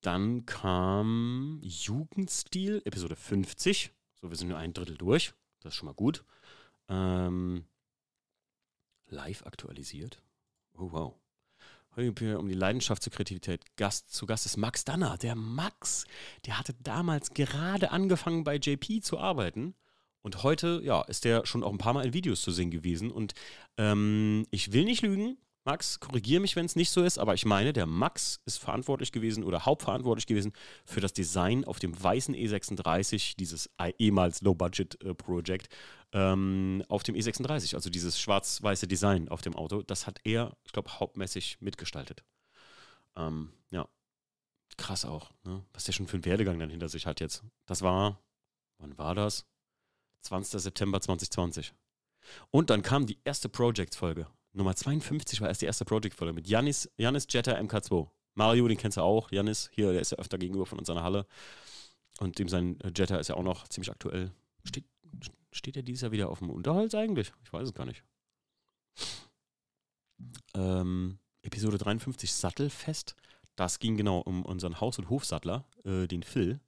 dann kam Jugendstil, Episode 50. So, wir sind nur ein Drittel durch. Das ist schon mal gut. Ähm, live aktualisiert. Oh, wow. Um die Leidenschaft zur Kreativität. Gast, zu Gast ist Max Danner. Der Max, der hatte damals gerade angefangen bei JP zu arbeiten. Und heute, ja, ist der schon auch ein paar Mal in Videos zu sehen gewesen. Und ähm, ich will nicht lügen, Max, korrigiere mich, wenn es nicht so ist, aber ich meine, der Max ist verantwortlich gewesen oder hauptverantwortlich gewesen für das Design auf dem weißen E36, dieses ehemals Low-Budget-Project, ähm, auf dem E36, also dieses schwarz-weiße Design auf dem Auto. Das hat er, ich glaube, hauptmäßig mitgestaltet. Ähm, ja, krass auch, ne? was der schon für einen Werdegang dann hinter sich hat jetzt. Das war, wann war das? 20. September 2020. Und dann kam die erste Projects-Folge. Nummer 52 war erst die erste Project-Folge mit Janis, Janis Jetta MK2. Mario, den kennst du auch. Janis, hier, der ist ja öfter gegenüber von unserer Halle. Und dem sein äh, Jetta ist ja auch noch ziemlich aktuell. Steht, steht er dieses Jahr wieder auf dem Unterholz eigentlich? Ich weiß es gar nicht. Ähm, Episode 53 Sattelfest. Das ging genau um unseren Haus- und Hofsattler, äh, den Phil.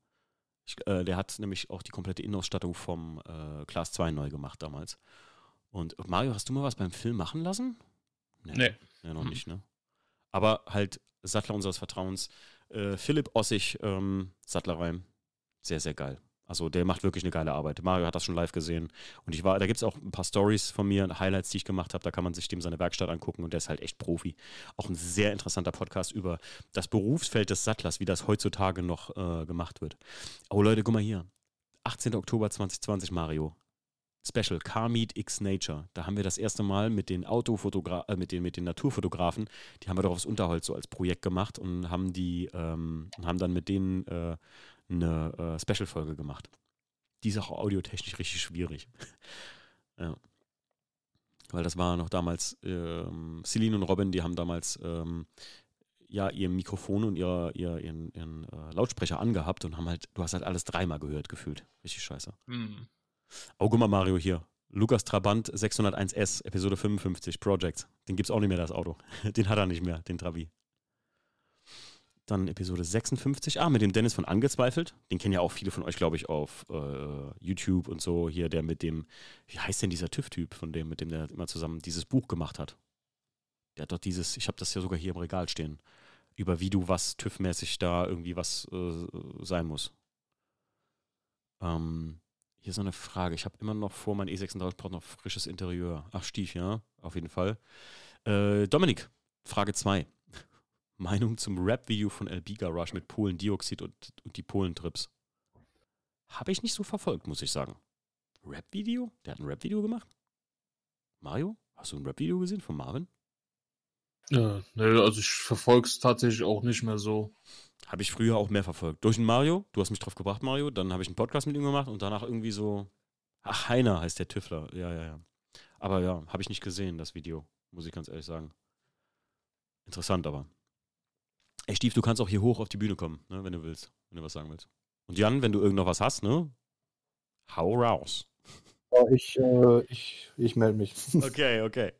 Ich, äh, der hat nämlich auch die komplette Innenausstattung vom äh, Class 2 neu gemacht damals. Und Mario, hast du mal was beim Film machen lassen? Nee. nee. Ja, noch mhm. nicht, ne? Aber halt Sattler unseres Vertrauens. Äh, Philipp Ossig, ähm, Sattlerei. Sehr, sehr geil. Also der macht wirklich eine geile Arbeit. Mario hat das schon live gesehen. Und ich war, da gibt es auch ein paar Stories von mir, Highlights, die ich gemacht habe. Da kann man sich dem seine Werkstatt angucken und der ist halt echt Profi. Auch ein sehr interessanter Podcast über das Berufsfeld des Sattlers, wie das heutzutage noch äh, gemacht wird. Oh Leute, guck mal hier. 18. Oktober 2020, Mario. Special, Car Meet X Nature. Da haben wir das erste Mal mit den Autofotogra äh, mit den, mit den Naturfotografen, die haben wir doch aufs Unterholz so als Projekt gemacht und haben die, ähm, haben dann mit denen äh, eine äh, Special-Folge gemacht. Die ist auch audiotechnisch richtig schwierig. ja. Weil das war noch damals, ähm, Celine und Robin, die haben damals ähm, ja ihr Mikrofon und ihre, ihr, ihren, ihren äh, Lautsprecher angehabt und haben halt, du hast halt alles dreimal gehört, gefühlt. Richtig scheiße. Mhm. Oh, guck mal, Mario hier. Lukas Trabant 601S, Episode 55, Projects. Den gibt es auch nicht mehr, das Auto. Den hat er nicht mehr, den Trabi. Dann Episode 56, ah, mit dem Dennis von Angezweifelt. Den kennen ja auch viele von euch, glaube ich, auf äh, YouTube und so. Hier, der mit dem, wie heißt denn dieser TÜV-Typ, von dem, mit dem der immer zusammen dieses Buch gemacht hat? Der hat doch dieses, ich habe das ja sogar hier im Regal stehen, über wie du was TÜV-mäßig da irgendwie was äh, sein muss. Ähm, hier ist noch eine Frage. Ich habe immer noch vor, mein E36 braucht noch frisches Interieur. Ach, Stief, ja, auf jeden Fall. Äh, Dominik, Frage 2. Meinung zum Rap-Video von LB Garage mit Polen-Dioxid und, und die Polentrips. Habe ich nicht so verfolgt, muss ich sagen. Rap-Video? Der hat ein Rap-Video gemacht? Mario? Hast du ein Rap-Video gesehen von Marvin? Ja, ne, also ich verfolge es tatsächlich auch nicht mehr so. Habe ich früher auch mehr verfolgt. Durch den Mario, du hast mich drauf gebracht, Mario, dann habe ich einen Podcast mit ihm gemacht und danach irgendwie so, ach, Heiner heißt der Tüffler, ja, ja, ja. Aber ja, habe ich nicht gesehen, das Video, muss ich ganz ehrlich sagen. Interessant aber. Ey, Stief, du kannst auch hier hoch auf die Bühne kommen, ne, wenn du willst, wenn du was sagen willst. Und Jan, wenn du irgend noch was hast, ne? Hau raus. Ja, ich, äh, ich, ich melde mich. Okay, okay.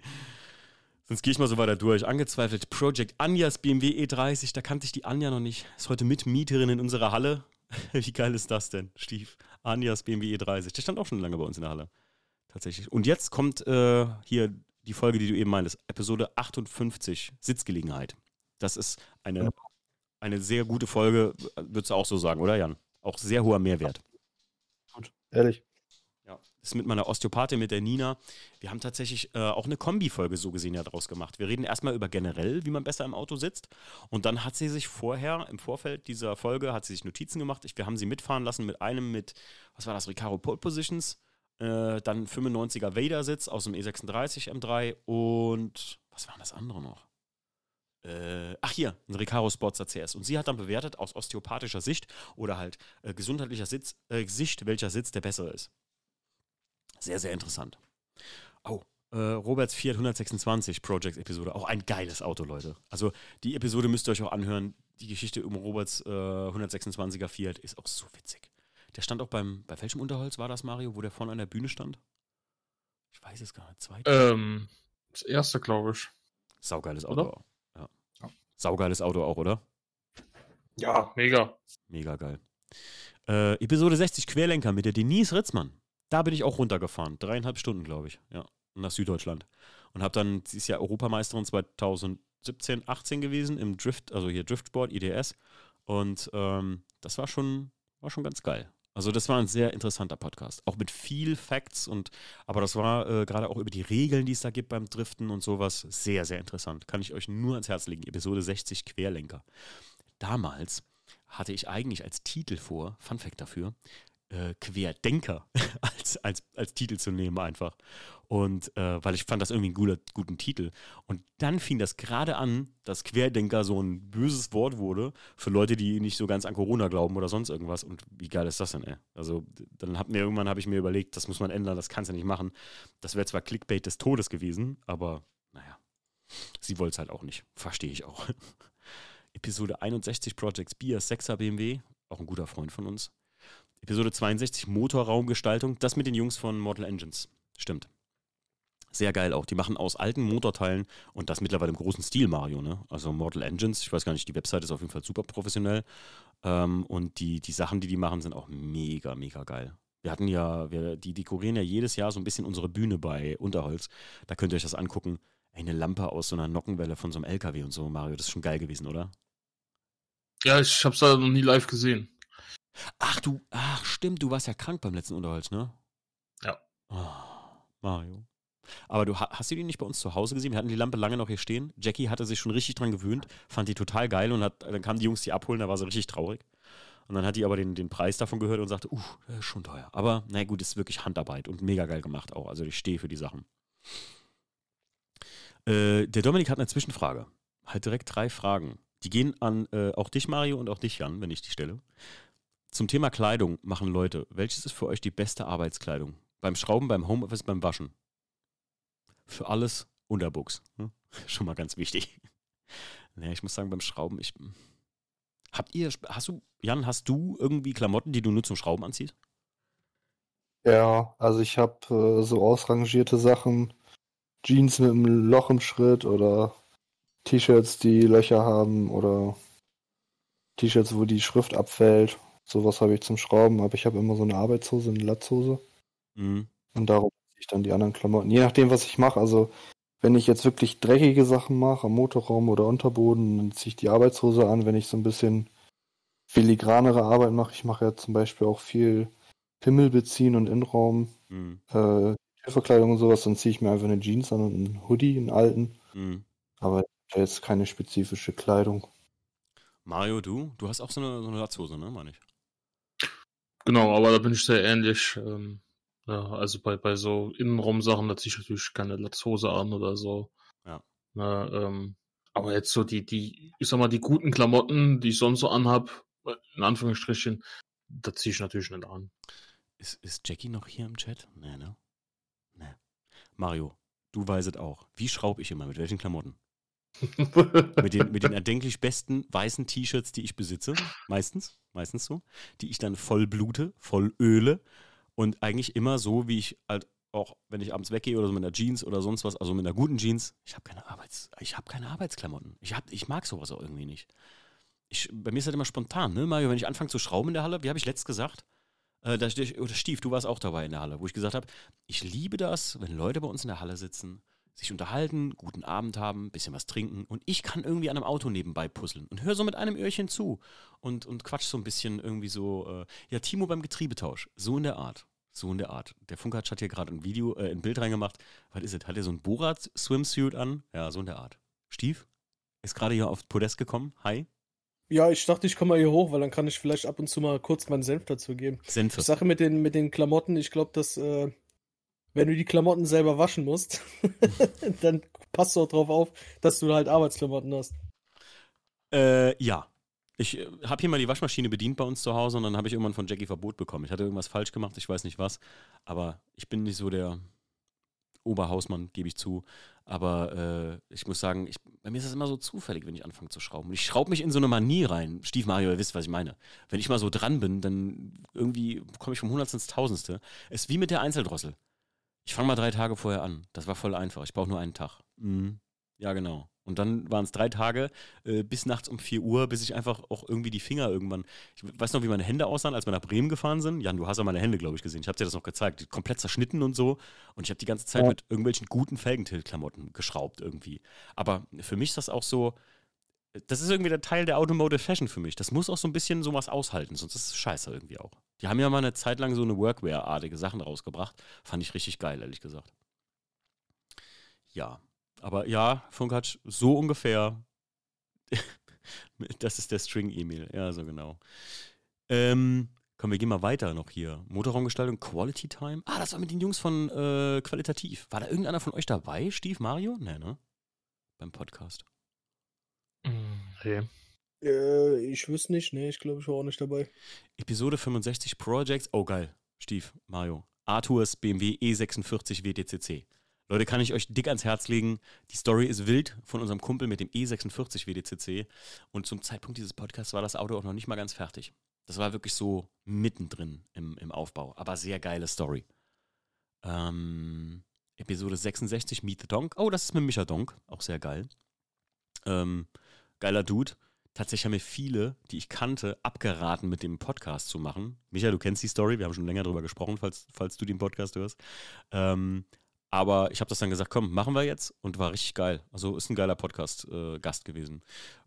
Sonst gehe ich mal so weiter durch. Angezweifelt, Project Anjas BMW E30, da kannte ich die Anja noch nicht. Ist heute Mitmieterin in unserer Halle. Wie geil ist das denn, Stief? Anjas BMW E30. Der stand auch schon lange bei uns in der Halle. Tatsächlich. Und jetzt kommt äh, hier die Folge, die du eben meintest. Episode 58, Sitzgelegenheit. Das ist eine, eine sehr gute Folge, würdest du auch so sagen, oder Jan? Auch sehr hoher Mehrwert. Gut, ehrlich. Ja, das ist mit meiner Osteopathin, mit der Nina. Wir haben tatsächlich äh, auch eine Kombi-Folge so gesehen ja draus gemacht. Wir reden erstmal über generell, wie man besser im Auto sitzt. Und dann hat sie sich vorher, im Vorfeld dieser Folge, hat sie sich Notizen gemacht. Ich, wir haben sie mitfahren lassen mit einem mit, was war das, Recaro Pole Positions. Äh, dann 95er Vader-Sitz aus dem E36 M3 und was war das andere noch? Äh, ach hier, ein Recaro Sports ACS. Und sie hat dann bewertet aus osteopathischer Sicht oder halt äh, gesundheitlicher Sitz, äh, Sicht, welcher Sitz der bessere ist. Sehr, sehr interessant. Oh, äh, Roberts Fiat 126 Project Episode. Auch ein geiles Auto, Leute. Also die Episode müsst ihr euch auch anhören. Die Geschichte um Roberts 126er äh, Fiat ist auch so witzig. Der stand auch beim, bei welchem Unterholz war das, Mario, wo der vorne an der Bühne stand? Ich weiß es gar nicht. Zweite? Ähm, das erste, glaube ich. Saugeiles Auto. Oder? Saugeiles Auto auch, oder? Ja, mega. Mega geil. Äh, Episode 60 Querlenker mit der Denise Ritzmann. Da bin ich auch runtergefahren. Dreieinhalb Stunden, glaube ich. Ja. Nach Süddeutschland. Und habe dann, sie ist ja Europameisterin 2017, 18 gewesen im Drift, also hier Driftsport, IDS. Und ähm, das war schon, war schon ganz geil. Also das war ein sehr interessanter Podcast, auch mit viel Facts und aber das war äh, gerade auch über die Regeln, die es da gibt beim Driften und sowas, sehr, sehr interessant. Kann ich euch nur ans Herz legen. Episode 60 Querlenker. Damals hatte ich eigentlich als Titel vor, Fun Fact dafür, äh, Querdenker als, als, als Titel zu nehmen einfach. Und äh, weil ich fand das irgendwie einen guten Titel. Und dann fing das gerade an, dass Querdenker so ein böses Wort wurde für Leute, die nicht so ganz an Corona glauben oder sonst irgendwas. Und wie geil ist das denn, ey? Also dann hab mir irgendwann habe ich mir überlegt, das muss man ändern, das kannst du nicht machen. Das wäre zwar Clickbait des Todes gewesen, aber naja, sie wollte es halt auch nicht. Verstehe ich auch. Episode 61 Projects Bier 6er BMW, auch ein guter Freund von uns. Episode 62 Motorraumgestaltung, das mit den Jungs von Mortal Engines. Stimmt. Sehr geil auch. Die machen aus alten Motorteilen und das mittlerweile im großen Stil, Mario. Ne? Also Mortal Engines, ich weiß gar nicht, die Website ist auf jeden Fall super professionell. Ähm, und die, die Sachen, die die machen, sind auch mega, mega geil. Wir hatten ja, wir, die dekorieren ja jedes Jahr so ein bisschen unsere Bühne bei Unterholz. Da könnt ihr euch das angucken. Eine Lampe aus so einer Nockenwelle von so einem LKW und so, Mario. Das ist schon geil gewesen, oder? Ja, ich hab's da noch nie live gesehen. Ach du, ach stimmt, du warst ja krank beim letzten Unterholz, ne? Ja. Oh, Mario. Aber du hast du die nicht bei uns zu Hause gesehen? Wir hatten die Lampe lange noch hier stehen. Jackie hatte sich schon richtig dran gewöhnt, fand die total geil und hat, dann kamen die Jungs die abholen, da war sie richtig traurig. Und dann hat die aber den, den Preis davon gehört und sagte, uh, das ist schon teuer. Aber na gut, ist wirklich Handarbeit und mega geil gemacht auch. Also ich stehe für die Sachen. Äh, der Dominik hat eine Zwischenfrage. Halt direkt drei Fragen. Die gehen an äh, auch dich, Mario, und auch dich, Jan, wenn ich die stelle. Zum Thema Kleidung machen Leute. Welches ist für euch die beste Arbeitskleidung? Beim Schrauben, beim Homeoffice, beim Waschen? Für alles Unterbuchs. Ne? Schon mal ganz wichtig. naja, ich muss sagen, beim Schrauben, ich. Habt ihr, hast du, Jan, hast du irgendwie Klamotten, die du nur zum Schrauben anziehst? Ja, also ich habe äh, so ausrangierte Sachen, Jeans mit einem Loch im Schritt oder T-Shirts, die Löcher haben oder T-Shirts, wo die Schrift abfällt Sowas habe ich zum Schrauben, aber ich habe immer so eine Arbeitshose, eine Latzhose. Mhm. Und darum ich dann die anderen Klamotten. Je nachdem, was ich mache. Also, wenn ich jetzt wirklich dreckige Sachen mache, am Motorraum oder Unterboden, dann ziehe ich die Arbeitshose an. Wenn ich so ein bisschen filigranere Arbeit mache, ich mache ja zum Beispiel auch viel Himmel beziehen und Innenraum, mhm. äh, Türverkleidung und sowas, dann ziehe ich mir einfach eine Jeans an und einen Hoodie, einen alten. Mhm. Aber jetzt keine spezifische Kleidung. Mario, du? Du hast auch so eine, so eine Latzhose, ne, meine ich? Genau, aber da bin ich sehr ähnlich. Ähm, ja, also bei, bei so Innenraumsachen, da ziehe ich natürlich keine Latzhose an oder so. Ja. Na, ähm, Aber jetzt so die, die, ich sag mal, die guten Klamotten, die ich sonst so anhab, in Anführungsstrichen, da ziehe ich natürlich nicht an. Ist, ist Jackie noch hier im Chat? Nee, ne? Nee. Mario, du weißt auch. Wie schraube ich immer? Mit welchen Klamotten? mit, den, mit den erdenklich besten weißen T-Shirts, die ich besitze, meistens, meistens so, die ich dann voll blute, voll öle und eigentlich immer so, wie ich halt auch, wenn ich abends weggehe oder so mit einer Jeans oder sonst was, also mit einer guten Jeans, ich habe keine Arbeits, ich keine Arbeitsklamotten. Ich, hab, ich mag sowas auch irgendwie nicht. Ich, bei mir ist das immer spontan, ne, Mario, wenn ich anfange zu schrauben in der Halle, wie habe ich letzt gesagt? Äh, da, oder Stief, du warst auch dabei in der Halle, wo ich gesagt habe, ich liebe das, wenn Leute bei uns in der Halle sitzen sich unterhalten, guten Abend haben, bisschen was trinken und ich kann irgendwie an einem Auto nebenbei puzzeln und höre so mit einem Öhrchen zu und, und quatsch so ein bisschen irgendwie so, äh, ja, Timo beim Getriebetausch, so in der Art. So in der Art. Der Funkatsch hat hier gerade ein Video, äh, ein Bild reingemacht. Was ist es? Hat er so ein Borat-Swimsuit an? Ja, so in der Art. Stief? Ist gerade hier auf Podest gekommen. Hi. Ja, ich dachte, ich komme mal hier hoch, weil dann kann ich vielleicht ab und zu mal kurz meinen Senf dazu geben. Senf. Ich sage mit den, mit den Klamotten, ich glaube, dass äh, wenn du die Klamotten selber waschen musst, dann passt du auch drauf auf, dass du halt Arbeitsklamotten hast. Äh, ja. Ich äh, habe hier mal die Waschmaschine bedient bei uns zu Hause und dann habe ich irgendwann von Jackie Verbot bekommen. Ich hatte irgendwas falsch gemacht, ich weiß nicht was, aber ich bin nicht so der Oberhausmann, gebe ich zu. Aber äh, ich muss sagen, ich, bei mir ist das immer so zufällig, wenn ich anfange zu schrauben. Und ich schraube mich in so eine Manie rein. Stief Mario, ihr wisst, was ich meine. Wenn ich mal so dran bin, dann irgendwie komme ich vom Hundertsten ins Tausendste. Es ist wie mit der Einzeldrossel. Ich fange mal drei Tage vorher an. Das war voll einfach. Ich brauche nur einen Tag. Mhm. Ja, genau. Und dann waren es drei Tage äh, bis nachts um 4 Uhr, bis ich einfach auch irgendwie die Finger irgendwann. Ich weiß noch, wie meine Hände aussahen, als wir nach Bremen gefahren sind. Jan, du hast ja meine Hände, glaube ich, gesehen. Ich habe dir das noch gezeigt. Komplett zerschnitten und so. Und ich habe die ganze Zeit ja. mit irgendwelchen guten Felgentilt-Klamotten geschraubt irgendwie. Aber für mich ist das auch so, das ist irgendwie der Teil der Automotive Fashion für mich. Das muss auch so ein bisschen sowas aushalten, sonst ist es scheiße irgendwie auch. Die haben ja mal eine Zeit lang so eine Workwear-artige Sachen rausgebracht. Fand ich richtig geil, ehrlich gesagt. Ja, aber ja, Funkatsch, so ungefähr. das ist der String-E-Mail, ja, so genau. Ähm, komm, wir gehen mal weiter noch hier. Motorraumgestaltung, Quality Time. Ah, das war mit den Jungs von äh, Qualitativ. War da irgendeiner von euch dabei? Steve, Mario? Nee, ne? Beim Podcast. Nee. Äh, ich wüsste nicht, nee, ich glaube, ich war auch nicht dabei. Episode 65 Projects. Oh, geil. Stief, Mario. Arthurs BMW E46 WDCC. Leute, kann ich euch dick ans Herz legen. Die Story ist wild von unserem Kumpel mit dem E46 WDCC. Und zum Zeitpunkt dieses Podcasts war das Auto auch noch nicht mal ganz fertig. Das war wirklich so mittendrin im, im Aufbau. Aber sehr geile Story. Ähm, Episode 66, Meet the Donk. Oh, das ist mit Micha Donk. Auch sehr geil. Ähm, geiler Dude. Tatsächlich haben mir viele, die ich kannte, abgeraten, mit dem Podcast zu machen. Micha, du kennst die Story, wir haben schon länger darüber gesprochen, falls, falls du den Podcast hörst. Ähm, aber ich habe das dann gesagt, komm, machen wir jetzt und war richtig geil. Also ist ein geiler Podcast-Gast äh, gewesen.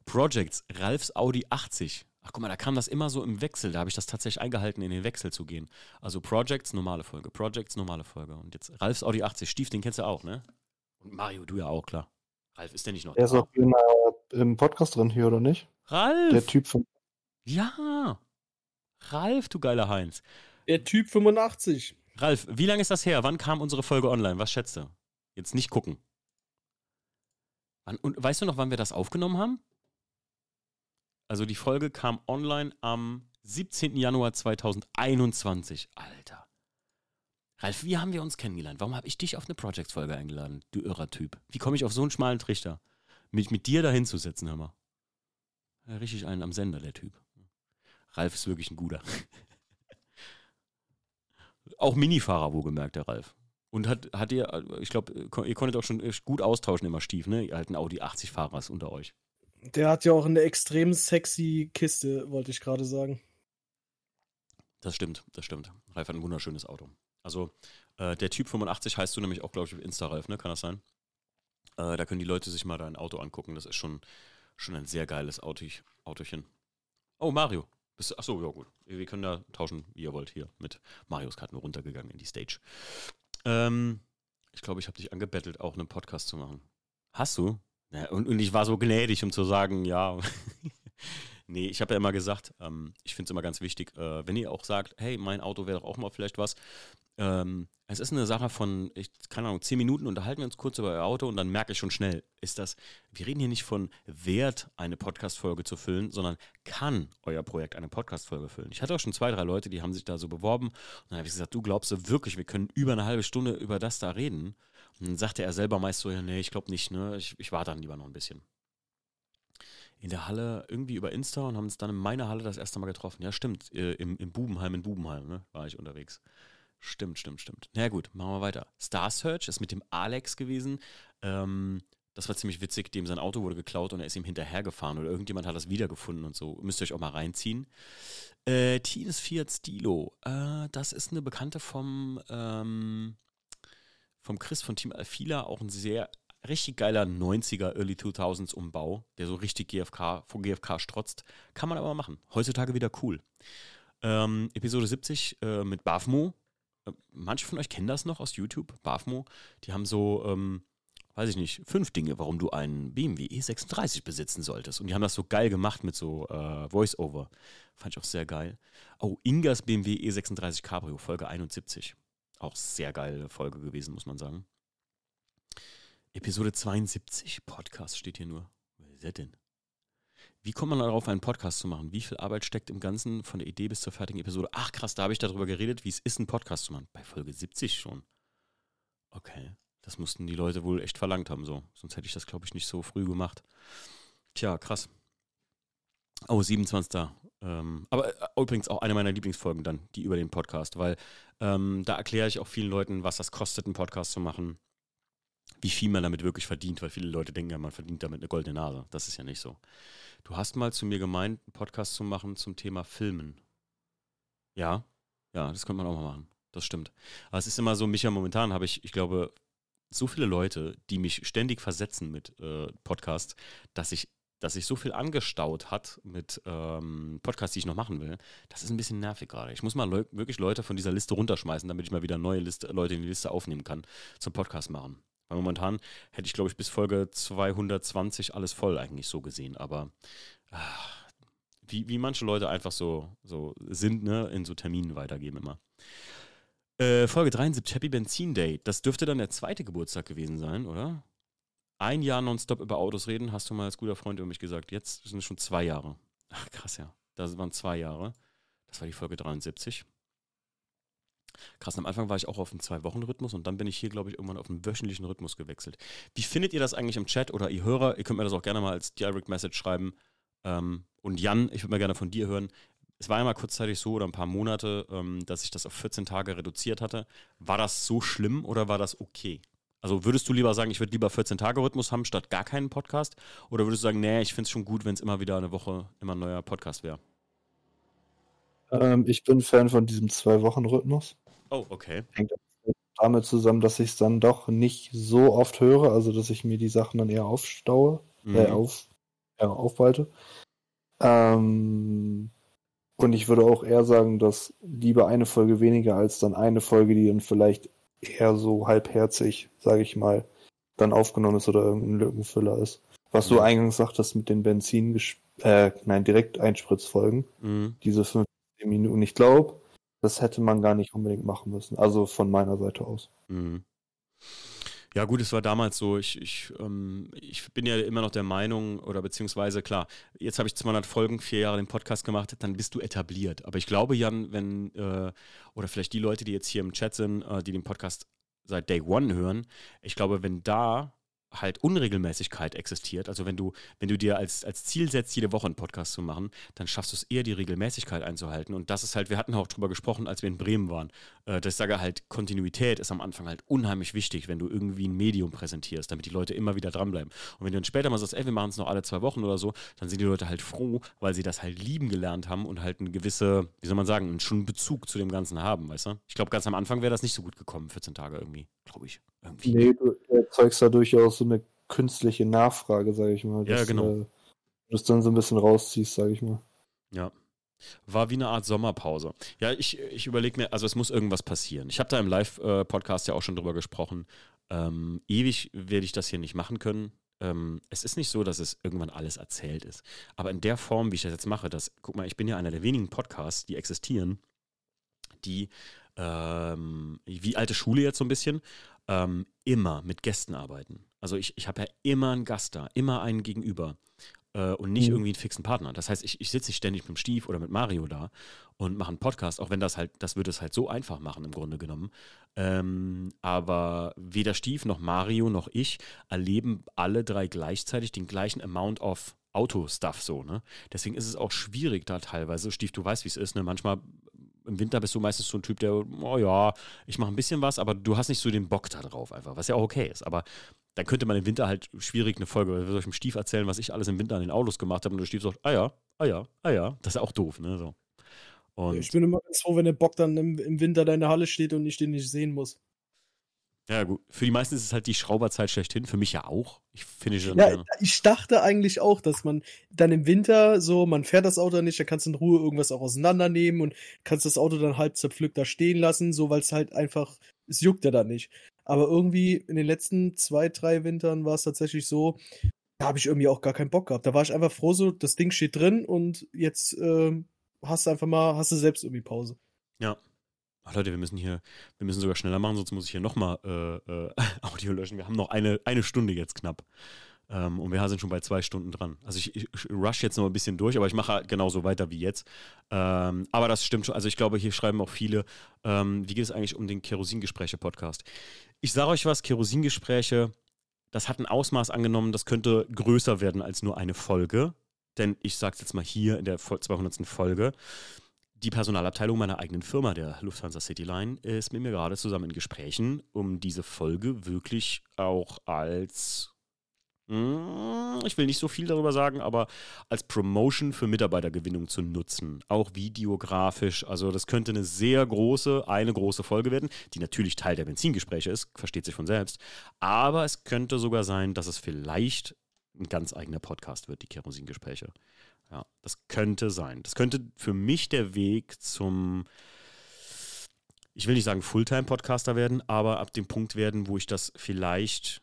Projects, Ralfs Audi 80. Ach guck mal, da kam das immer so im Wechsel. Da habe ich das tatsächlich eingehalten, in den Wechsel zu gehen. Also Projects, normale Folge. Projects, normale Folge. Und jetzt Ralfs Audi 80. Stief, den kennst du auch, ne? Und Mario, du ja auch, klar. Ralf, ist der nicht noch Der ist auch in, äh, im Podcast drin hier, oder nicht? Ralf! Der Typ von. Ja! Ralf, du geiler Heinz. Der Typ 85. Ralf, wie lange ist das her? Wann kam unsere Folge online? Was schätzt du? Jetzt nicht gucken. Wann, und weißt du noch, wann wir das aufgenommen haben? Also die Folge kam online am 17. Januar 2021. Alter. Ralf, wie haben wir uns kennengelernt? Warum habe ich dich auf eine Projects-Folge eingeladen, du irrer Typ? Wie komme ich auf so einen schmalen Trichter? Mich mit dir dahin zu setzen, hör mal. Ja, richtig einen am Sender, der Typ. Ralf ist wirklich ein guter. auch Minifahrer, wohlgemerkt, der Ralf. Und hat, hat ihr, ich glaube, ihr konntet auch schon gut austauschen immer, Stief, ne? Ihr alten Audi 80-Fahrers unter euch. Der hat ja auch eine extrem sexy Kiste, wollte ich gerade sagen. Das stimmt, das stimmt. Ralf hat ein wunderschönes Auto. Also äh, der Typ 85 heißt du nämlich auch, glaube ich, auf Insta, Ralf, ne? Kann das sein? Äh, da können die Leute sich mal dein Auto angucken. Das ist schon, schon ein sehr geiles Auto, Autochen. Oh, Mario. Bist, achso, ja gut. Wir können da tauschen, wie ihr wollt, hier mit Marios Karten runtergegangen in die Stage. Ähm, ich glaube, ich habe dich angebettelt, auch einen Podcast zu machen. Hast du? Ja, und, und ich war so gnädig, um zu sagen, ja. Nee, ich habe ja immer gesagt, ähm, ich finde es immer ganz wichtig, äh, wenn ihr auch sagt, hey, mein Auto wäre doch auch mal vielleicht was. Ähm, es ist eine Sache von, ich, keine Ahnung, zehn Minuten unterhalten wir uns kurz über euer Auto und dann merke ich schon schnell, ist das, wir reden hier nicht von Wert, eine Podcast-Folge zu füllen, sondern kann euer Projekt eine Podcast-Folge füllen. Ich hatte auch schon zwei, drei Leute, die haben sich da so beworben und dann habe ich gesagt, du glaubst du wirklich, wir können über eine halbe Stunde über das da reden? Und dann sagte er selber meist so, ja, nee, ich glaube nicht, ne, ich, ich warte dann lieber noch ein bisschen in der Halle irgendwie über Insta und haben uns dann in meiner Halle das erste Mal getroffen. Ja, stimmt. Äh, im, Im Bubenheim, in Bubenheim, ne, war ich unterwegs. Stimmt, stimmt, stimmt. Na gut, machen wir weiter. Star Search ist mit dem Alex gewesen. Ähm, das war ziemlich witzig, dem sein Auto wurde geklaut und er ist ihm hinterhergefahren oder irgendjemand hat das wiedergefunden und so. Müsst ihr euch auch mal reinziehen. Äh, Tines Fiat Stilo. Äh, das ist eine Bekannte vom, ähm, vom Chris von Team Alfila, auch ein sehr richtig geiler 90er, Early 2000s Umbau, der so richtig GFK, von GFK strotzt. Kann man aber machen. Heutzutage wieder cool. Ähm, Episode 70 äh, mit Bafmo. Äh, manche von euch kennen das noch aus YouTube, Bafmo. Die haben so, ähm, weiß ich nicht, fünf Dinge, warum du einen BMW E36 besitzen solltest. Und die haben das so geil gemacht mit so äh, Voice-Over. Fand ich auch sehr geil. Oh, Ingas BMW E36 Cabrio, Folge 71. Auch sehr geile Folge gewesen, muss man sagen. Episode 72, Podcast steht hier nur. Wer ist das denn? Wie kommt man darauf, einen Podcast zu machen? Wie viel Arbeit steckt im Ganzen von der Idee bis zur fertigen Episode? Ach krass, da habe ich darüber geredet, wie es ist, einen Podcast zu machen. Bei Folge 70 schon. Okay, das mussten die Leute wohl echt verlangt haben, so. Sonst hätte ich das, glaube ich, nicht so früh gemacht. Tja, krass. Oh, 27. Ähm, aber äh, übrigens auch eine meiner Lieblingsfolgen dann, die über den Podcast, weil ähm, da erkläre ich auch vielen Leuten, was das kostet, einen Podcast zu machen wie viel man damit wirklich verdient, weil viele Leute denken ja, man verdient damit eine goldene Nase. Das ist ja nicht so. Du hast mal zu mir gemeint, einen Podcast zu machen zum Thema Filmen. Ja, ja, das könnte man auch mal machen. Das stimmt. Aber es ist immer so, Micha, momentan habe ich, ich glaube, so viele Leute, die mich ständig versetzen mit äh, Podcasts, dass ich, dass sich so viel angestaut hat mit ähm, Podcasts, die ich noch machen will. Das ist ein bisschen nervig gerade. Ich muss mal le wirklich Leute von dieser Liste runterschmeißen, damit ich mal wieder neue Liste, Leute in die Liste aufnehmen kann zum Podcast machen. Weil momentan hätte ich, glaube ich, bis Folge 220 alles voll eigentlich so gesehen. Aber ach, wie, wie manche Leute einfach so, so sind, ne, in so Terminen weitergeben immer. Äh, Folge 73, Happy Benzin Day. Das dürfte dann der zweite Geburtstag gewesen sein, oder? Ein Jahr nonstop über Autos reden, hast du mal als guter Freund über mich gesagt. Jetzt sind es schon zwei Jahre. Ach, krass, ja. Das waren zwei Jahre. Das war die Folge 73. Krass, am Anfang war ich auch auf einem Zwei-Wochen-Rhythmus und dann bin ich hier, glaube ich, irgendwann auf einen wöchentlichen Rhythmus gewechselt. Wie findet ihr das eigentlich im Chat oder ihr Hörer? Ihr könnt mir das auch gerne mal als Direct Message schreiben. Ähm, und Jan, ich würde mal gerne von dir hören. Es war ja mal kurzzeitig so oder ein paar Monate, ähm, dass ich das auf 14 Tage reduziert hatte. War das so schlimm oder war das okay? Also würdest du lieber sagen, ich würde lieber 14-Tage-Rhythmus haben statt gar keinen Podcast? Oder würdest du sagen, nee, ich finde es schon gut, wenn es immer wieder eine Woche immer ein neuer Podcast wäre? Ähm, ich bin Fan von diesem Zwei-Wochen-Rhythmus. Oh, okay. Hängt damit zusammen, dass ich es dann doch nicht so oft höre, also dass ich mir die Sachen dann eher aufstaue, mhm. äh, auf, ja, aufwalte. Ähm, und ich würde auch eher sagen, dass lieber eine Folge weniger als dann eine Folge, die dann vielleicht eher so halbherzig, sage ich mal, dann aufgenommen ist oder irgendein Lückenfüller ist. Was mhm. du eingangs sagtest mit den Benzin, äh, nein, Direkteinspritzfolgen, mhm. diese 15 Minuten. Ich glaube, das hätte man gar nicht unbedingt machen müssen. Also von meiner Seite aus. Mhm. Ja, gut, es war damals so. Ich, ich, ähm, ich bin ja immer noch der Meinung, oder beziehungsweise, klar, jetzt habe ich 200 Folgen, vier Jahre den Podcast gemacht, dann bist du etabliert. Aber ich glaube, Jan, wenn, äh, oder vielleicht die Leute, die jetzt hier im Chat sind, äh, die den Podcast seit Day One hören, ich glaube, wenn da halt Unregelmäßigkeit existiert, also wenn du, wenn du dir als, als Ziel setzt, jede Woche einen Podcast zu machen, dann schaffst du es eher, die Regelmäßigkeit einzuhalten. Und das ist halt, wir hatten auch drüber gesprochen, als wir in Bremen waren. Äh, ich sage halt, Kontinuität ist am Anfang halt unheimlich wichtig, wenn du irgendwie ein Medium präsentierst, damit die Leute immer wieder dranbleiben. Und wenn du dann später mal sagst, ey, wir machen es noch alle zwei Wochen oder so, dann sind die Leute halt froh, weil sie das halt lieben gelernt haben und halt eine gewisse, wie soll man sagen, schon einen Bezug zu dem Ganzen haben, weißt du? Ich glaube, ganz am Anfang wäre das nicht so gut gekommen, 14 Tage irgendwie, glaube ich. Irgendwie. Nee, du erzeugst da durchaus so eine künstliche Nachfrage, sage ich mal. Dass, ja, genau. Äh, du es dann so ein bisschen rausziehst, sage ich mal. Ja. War wie eine Art Sommerpause. Ja, ich, ich überlege mir, also es muss irgendwas passieren. Ich habe da im Live-Podcast ja auch schon drüber gesprochen. Ähm, ewig werde ich das hier nicht machen können. ähm, es ist nicht so, dass es irgendwann alles erzählt ist. Aber in der Form, wie ich das jetzt mache, das, guck mal, ich bin ja einer der wenigen Podcasts, die existieren, die ähm, wie alte Schule jetzt so ein bisschen, ähm, immer mit Gästen arbeiten. Also ich, ich habe ja immer einen Gast da, immer einen gegenüber äh, und nicht mhm. irgendwie einen fixen Partner. Das heißt, ich, ich sitze nicht ständig mit dem Stief oder mit Mario da und mache einen Podcast, auch wenn das halt, das würde es halt so einfach machen im Grunde genommen. Ähm, aber weder Stief noch Mario noch ich erleben alle drei gleichzeitig den gleichen Amount of Auto-Stuff so, ne? Deswegen ist es auch schwierig da teilweise. Stief, du weißt, wie es ist, ne? Manchmal im Winter bist du meistens so ein Typ, der, oh ja, ich mache ein bisschen was, aber du hast nicht so den Bock da drauf einfach, was ja auch okay ist. Aber dann könnte man im Winter halt schwierig eine Folge, weil wir soll ich dem Stief erzählen, was ich alles im Winter an den Autos gemacht habe und der Stief sagt, ah ja, ah ja, ah ja, das ist auch doof, ne, so. Und ich bin immer ganz froh, wenn der Bock dann im, im Winter da in der Halle steht und ich den nicht sehen muss. Ja, gut. Für die meisten ist es halt die Schrauberzeit schlechthin. Für mich ja auch. Ich finde schon. Ja, gerne. ich dachte eigentlich auch, dass man dann im Winter so, man fährt das Auto nicht, dann kannst du in Ruhe irgendwas auch auseinandernehmen und kannst das Auto dann halb zerpflückt da stehen lassen, so weil es halt einfach, es juckt ja dann nicht. Aber irgendwie in den letzten zwei, drei Wintern war es tatsächlich so, da habe ich irgendwie auch gar keinen Bock gehabt. Da war ich einfach froh, so, das Ding steht drin und jetzt äh, hast du einfach mal, hast du selbst irgendwie Pause. Ja. Ach Leute, wir müssen hier, wir müssen sogar schneller machen, sonst muss ich hier nochmal äh, äh, Audio löschen. Wir haben noch eine, eine Stunde jetzt knapp. Ähm, und wir sind schon bei zwei Stunden dran. Also ich, ich rush jetzt noch ein bisschen durch, aber ich mache halt genauso weiter wie jetzt. Ähm, aber das stimmt schon. Also ich glaube, hier schreiben auch viele, ähm, wie geht es eigentlich um den Kerosingespräche-Podcast? Ich sage euch was, Kerosingespräche, das hat ein Ausmaß angenommen, das könnte größer werden als nur eine Folge. Denn ich sage es jetzt mal hier in der 200. Folge die Personalabteilung meiner eigenen Firma, der Lufthansa Cityline, ist mit mir gerade zusammen in Gesprächen, um diese Folge wirklich auch als, hm, ich will nicht so viel darüber sagen, aber als Promotion für Mitarbeitergewinnung zu nutzen. Auch videografisch. Also das könnte eine sehr große, eine große Folge werden, die natürlich Teil der Benzingespräche ist, versteht sich von selbst. Aber es könnte sogar sein, dass es vielleicht ein ganz eigener Podcast wird, die Kerosingespräche. Ja, das könnte sein. Das könnte für mich der Weg zum, ich will nicht sagen Fulltime-Podcaster werden, aber ab dem Punkt werden, wo ich das vielleicht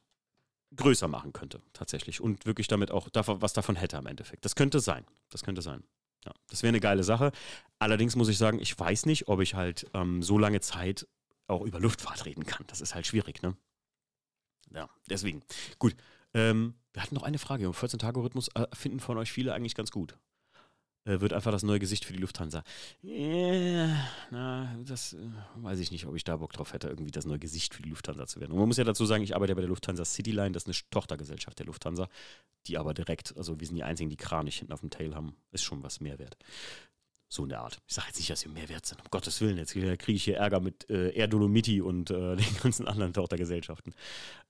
größer machen könnte, tatsächlich. Und wirklich damit auch was davon hätte am Endeffekt. Das könnte sein. Das könnte sein. Ja, das wäre eine geile Sache. Allerdings muss ich sagen, ich weiß nicht, ob ich halt ähm, so lange Zeit auch über Luftfahrt reden kann. Das ist halt schwierig, ne? Ja, deswegen. Gut. Ähm, wir hatten noch eine Frage. Im 14-Tage-Rhythmus äh, finden von euch viele eigentlich ganz gut. Äh, wird einfach das neue Gesicht für die Lufthansa. Yeah, na, das äh, weiß ich nicht, ob ich da Bock drauf hätte, irgendwie das neue Gesicht für die Lufthansa zu werden. Und man muss ja dazu sagen, ich arbeite bei der Lufthansa Cityline, das ist eine Tochtergesellschaft der Lufthansa, die aber direkt, also wir sind die einzigen, die Kranich hinten auf dem Tail haben, ist schon was mehr wert. So in der Art. Ich sage jetzt nicht, dass wir mehr wert sind. Um Gottes Willen, jetzt kriege ich hier Ärger mit äh, Air Dolomiti und äh, den ganzen anderen Tochtergesellschaften.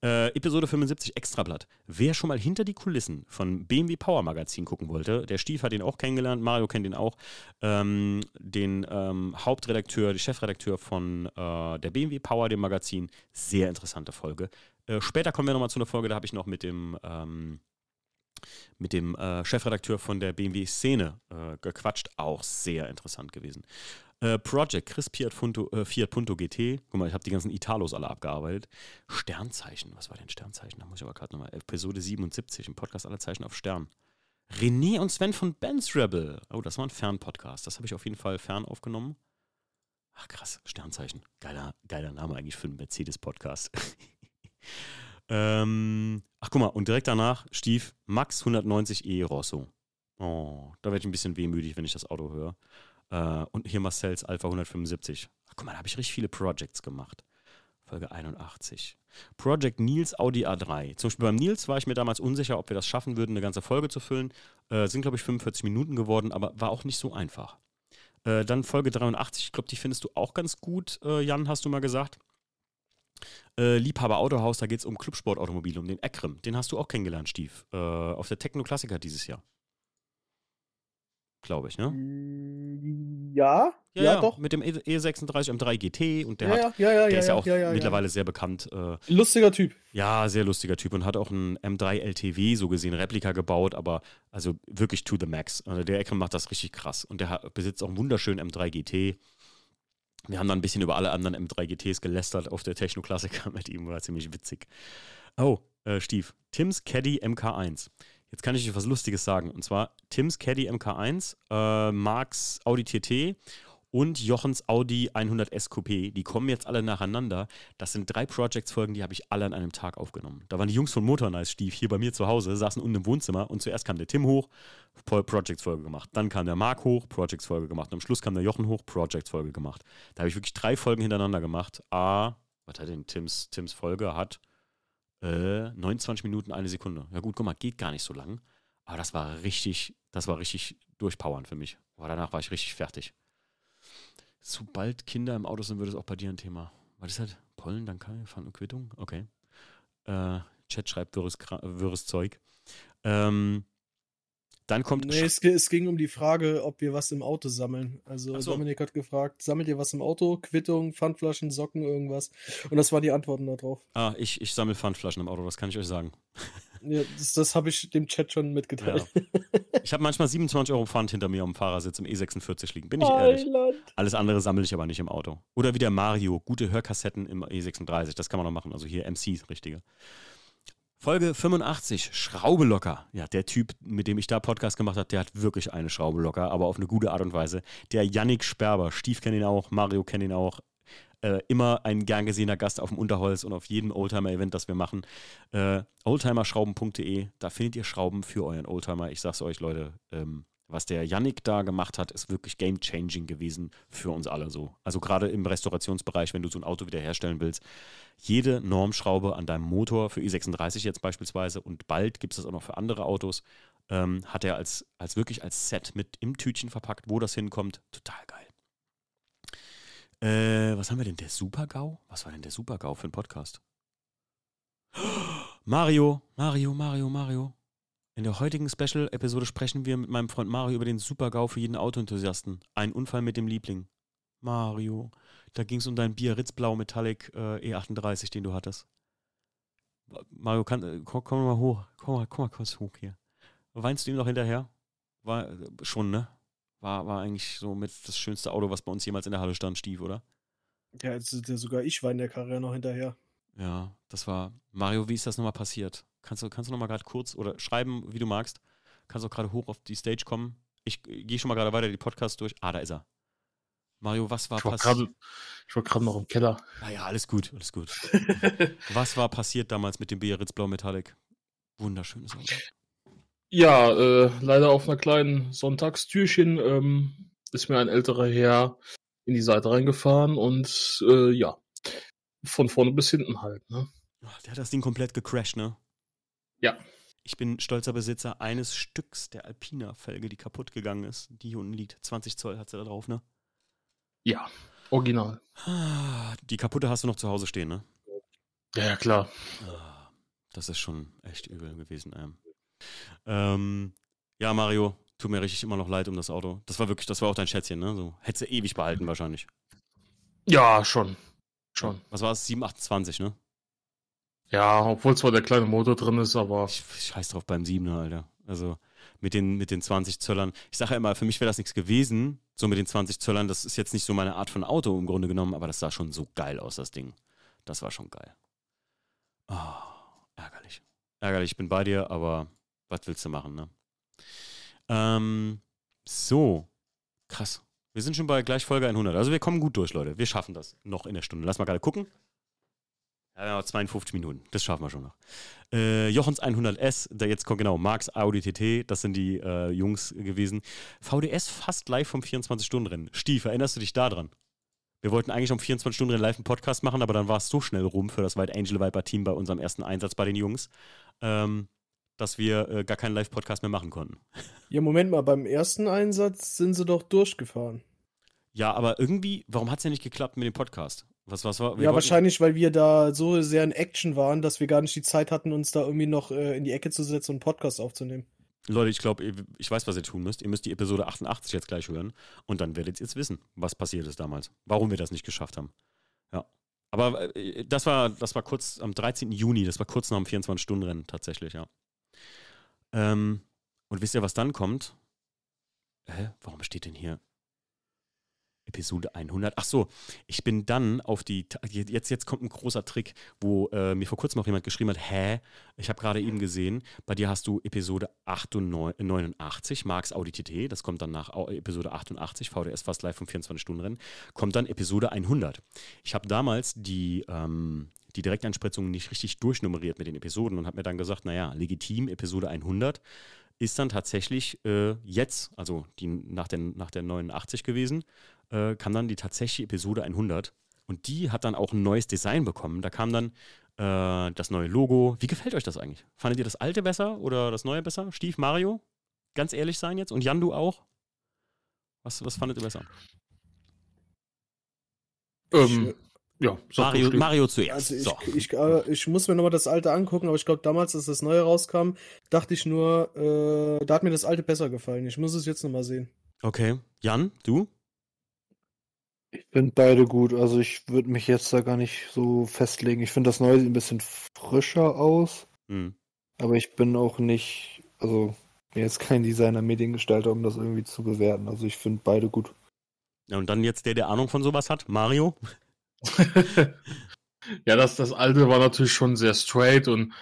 Äh, Episode 75 Extrablatt. Wer schon mal hinter die Kulissen von BMW Power Magazin gucken wollte, der Stief hat ihn auch kennengelernt, Mario kennt ihn auch. Ähm, den ähm, Hauptredakteur, den Chefredakteur von äh, der BMW Power, dem Magazin. Sehr interessante Folge. Äh, später kommen wir nochmal zu einer Folge, da habe ich noch mit dem. Ähm, mit dem äh, Chefredakteur von der BMW Szene äh, gequatscht. Auch sehr interessant gewesen. Äh, Project, Chris Fiat Punto, äh, Fiat Punto GT. Guck mal, ich habe die ganzen Italos alle abgearbeitet. Sternzeichen, was war denn Sternzeichen? Da muss ich aber gerade nochmal. Episode 77, im Podcast aller Zeichen auf Stern. René und Sven von Benz Rebel. Oh, das war ein Fernpodcast. Das habe ich auf jeden Fall fern aufgenommen. Ach krass, Sternzeichen. Geiler, geiler Name eigentlich für einen Mercedes-Podcast. Ähm, ach guck mal, und direkt danach Stief Max 190e Rosso. Oh, da werde ich ein bisschen wehmütig, wenn ich das Auto höre. Äh, und hier Marcells Alpha 175. Ach guck mal, da habe ich richtig viele Projects gemacht. Folge 81. Project Nils Audi A3. Zum Beispiel beim Nils war ich mir damals unsicher, ob wir das schaffen würden, eine ganze Folge zu füllen. Äh, sind, glaube ich, 45 Minuten geworden, aber war auch nicht so einfach. Äh, dann Folge 83, ich glaube, die findest du auch ganz gut, äh, Jan, hast du mal gesagt. Äh, Liebhaber Autohaus, da geht es um Clubsportautomobile, um den Ekrem. Den hast du auch kennengelernt, Stief. Äh, auf der Techno-Klassiker dieses Jahr. Glaube ich, ne? Mm, ja, ja, ja, doch. Mit dem E36 e M3 GT und der ja, hat, ja, ja, der ist ja, auch mittlerweile sehr bekannt. Äh, lustiger Typ. Ja, sehr lustiger Typ und hat auch ein M3 LTW, so gesehen, Replika gebaut, aber also wirklich to the max. Also der Ekrem macht das richtig krass und der hat, besitzt auch einen wunderschönen M3 GT wir haben dann ein bisschen über alle anderen M3 GTs gelästert auf der Techno-Klassiker mit ihm, war ziemlich witzig. Oh, äh, Stief, Tims Caddy MK1. Jetzt kann ich euch was Lustiges sagen. Und zwar Tims Caddy MK1, äh, Marks Audi TT und Jochens Audi 100S Coupé. Die kommen jetzt alle nacheinander. Das sind drei Projects-Folgen, die habe ich alle an einem Tag aufgenommen. Da waren die Jungs von Motornice Stief hier bei mir zu Hause, saßen unten im Wohnzimmer und zuerst kam der Tim hoch, Projects-Folge gemacht. Dann kam der Marc hoch, Projects-Folge gemacht. Und am Schluss kam der Jochen hoch, Projects-Folge gemacht. Da habe ich wirklich drei Folgen hintereinander gemacht. A, was hat denn Tims, Tims Folge? Hat äh, 29 Minuten, eine Sekunde. Ja gut, guck mal, geht gar nicht so lang. Aber das war richtig, das war richtig durchpowernd für mich. Aber danach war ich richtig fertig. Sobald Kinder im Auto sind, wird es auch bei dir ein Thema. Was ist halt Pollen, dann kann ich und Quittung? Okay. Äh, Chat schreibt wirres, wirres Zeug. Ähm, dann kommt. Nee, es, es, ging um die Frage, ob wir was im Auto sammeln. Also so. Dominik hat gefragt, sammelt ihr was im Auto? Quittung, Pfandflaschen, Socken, irgendwas? Und das waren die Antworten darauf. Ah, ich, ich sammle Pfandflaschen im Auto, das kann ich euch sagen. Ja, das, das habe ich dem Chat schon mitgeteilt. Ja. Ich habe manchmal 27 Euro Pfand hinter mir am Fahrersitz im E46 liegen, bin ich ehrlich. Alles andere sammle ich aber nicht im Auto. Oder wie der Mario, gute Hörkassetten im E36, das kann man noch machen. Also hier MC, richtige. Folge 85, Schraube locker. Ja, der Typ, mit dem ich da Podcast gemacht habe, der hat wirklich eine Schraube locker, aber auf eine gute Art und Weise. Der Yannick Sperber, Stief kennt ihn auch, Mario kennt ihn auch. Äh, immer ein gern gesehener Gast auf dem Unterholz und auf jedem Oldtimer-Event, das wir machen. Äh, oldtimerschrauben.de, da findet ihr Schrauben für euren Oldtimer. Ich sag's euch, Leute, ähm, was der Yannick da gemacht hat, ist wirklich game-changing gewesen für uns alle so. Also gerade im Restaurationsbereich, wenn du so ein Auto wiederherstellen willst, jede Normschraube an deinem Motor für i36 jetzt beispielsweise und bald gibt es das auch noch für andere Autos, ähm, hat er als, als wirklich als Set mit im Tütchen verpackt, wo das hinkommt. Total geil. Äh, was haben wir denn? Der Super-GAU? Was war denn der Super-GAU für ein Podcast? Mario, Mario, Mario, Mario. In der heutigen Special-Episode sprechen wir mit meinem Freund Mario über den Super-GAU für jeden Autoenthusiasten. Ein Unfall mit dem Liebling. Mario, da ging es um dein Biarritz Blau Metallic äh, E38, den du hattest. Mario, kann, äh, komm, komm, mal hoch. Komm mal, komm mal kurz hoch hier. Weinst du ihm noch hinterher? War äh, schon, ne? War, war eigentlich so mit das schönste Auto, was bei uns jemals in der Halle stand, Stief, oder? Ja, jetzt ist ja sogar ich war in der Karriere noch hinterher. Ja, das war. Mario, wie ist das nochmal passiert? Kannst du, kannst du nochmal gerade kurz oder schreiben, wie du magst? Kannst du auch gerade hoch auf die Stage kommen? Ich gehe schon mal gerade weiter die Podcasts durch. Ah, da ist er. Mario, was war passiert? Ich war gerade noch im Keller. Naja, alles gut, alles gut. was war passiert damals mit dem Biarritz Blau Metallic? Wunderschönes Auto. Ja, äh, leider auf einer kleinen Sonntagstürchen ähm, ist mir ein älterer Herr in die Seite reingefahren und äh, ja, von vorne bis hinten halt. Ne? Der hat das Ding komplett gecrashed, ne? Ja. Ich bin stolzer Besitzer eines Stücks der Alpina-Felge, die kaputt gegangen ist. Die hier unten liegt. 20 Zoll hat sie da drauf, ne? Ja, original. Die kaputte hast du noch zu Hause stehen, ne? Ja, ja klar. Ah, das ist schon echt übel gewesen. Ähm. Ähm, ja, Mario, tut mir richtig immer noch leid um das Auto. Das war wirklich, das war auch dein Schätzchen, ne? So, hättest du ewig behalten wahrscheinlich. Ja, schon. Schon. Was war es? 728, ne? Ja, obwohl zwar der kleine Motor drin ist, aber. Ich, scheiß drauf beim 7er, Alter. Also mit den, mit den 20 Zöllern. Ich sage ja immer, für mich wäre das nichts gewesen, so mit den 20 Zöllern. Das ist jetzt nicht so meine Art von Auto im Grunde genommen, aber das sah schon so geil aus, das Ding. Das war schon geil. Oh, ärgerlich. Ärgerlich, ich bin bei dir, aber was willst du machen, ne? Ähm, so. Krass. Wir sind schon bei gleich Folge 100. Also wir kommen gut durch, Leute. Wir schaffen das noch in der Stunde. Lass mal gerade gucken. Ja, 52 Minuten. Das schaffen wir schon noch. Äh, Jochens 100S, da jetzt kommt genau Marx Audi TT, das sind die äh, Jungs gewesen. VDS fast live vom 24-Stunden-Rennen. Stief, erinnerst du dich daran? Wir wollten eigentlich um 24 Stunden live einen Podcast machen, aber dann war es so schnell rum für das White Angel Viper Team bei unserem ersten Einsatz bei den Jungs, ähm, dass wir äh, gar keinen Live-Podcast mehr machen konnten. Ja, Moment mal, beim ersten Einsatz sind sie doch durchgefahren. Ja, aber irgendwie, warum hat es ja nicht geklappt mit dem Podcast? Was, was war? Ja, wahrscheinlich, weil wir da so sehr in Action waren, dass wir gar nicht die Zeit hatten, uns da irgendwie noch äh, in die Ecke zu setzen und einen Podcast aufzunehmen. Leute, ich glaube, ich weiß, was ihr tun müsst. Ihr müsst die Episode 88 jetzt gleich hören und dann werdet ihr jetzt wissen, was passiert ist damals. Warum wir das nicht geschafft haben. Ja. Aber äh, das war, das war kurz am 13. Juni, das war kurz nach dem 24-Stunden-Rennen tatsächlich, ja. Ähm, und wisst ihr, was dann kommt? Hä? Warum steht denn hier? Episode 100. Ach so, ich bin dann auf die, jetzt, jetzt kommt ein großer Trick, wo äh, mir vor kurzem auch jemand geschrieben hat, hä, ich habe gerade eben gesehen, bei dir hast du Episode 88, 89, Marx Audi TT, das kommt dann nach Episode 88, VDS Fast Live vom 24-Stunden-Rennen, kommt dann Episode 100. Ich habe damals die, ähm, die Direkteinspritzung nicht richtig durchnummeriert mit den Episoden und habe mir dann gesagt, naja, legitim, Episode 100 ist dann tatsächlich äh, jetzt, also die nach, den, nach der 89 gewesen, äh, kam dann die tatsächliche Episode 100 und die hat dann auch ein neues Design bekommen. Da kam dann äh, das neue Logo. Wie gefällt euch das eigentlich? Fandet ihr das alte besser oder das neue besser? Stief, Mario? Ganz ehrlich sein jetzt? Und Jan, du auch? Was, was fandet ihr besser? Ähm, ja, Mario, Mario zuerst. Also ich, so. ich, ich, äh, ich, muss mir nochmal das alte angucken, aber ich glaube, damals, als das neue rauskam, dachte ich nur, äh, da hat mir das alte besser gefallen. Ich muss es jetzt nochmal sehen. Okay. Jan, du? Ich finde beide gut. Also ich würde mich jetzt da gar nicht so festlegen. Ich finde das neue sieht ein bisschen frischer aus. Hm. Aber ich bin auch nicht, also bin jetzt kein Designer, Mediengestalter, um das irgendwie zu bewerten. Also ich finde beide gut. Ja, und dann jetzt der, der Ahnung von sowas hat, Mario? ja, das, das alte war natürlich schon sehr straight und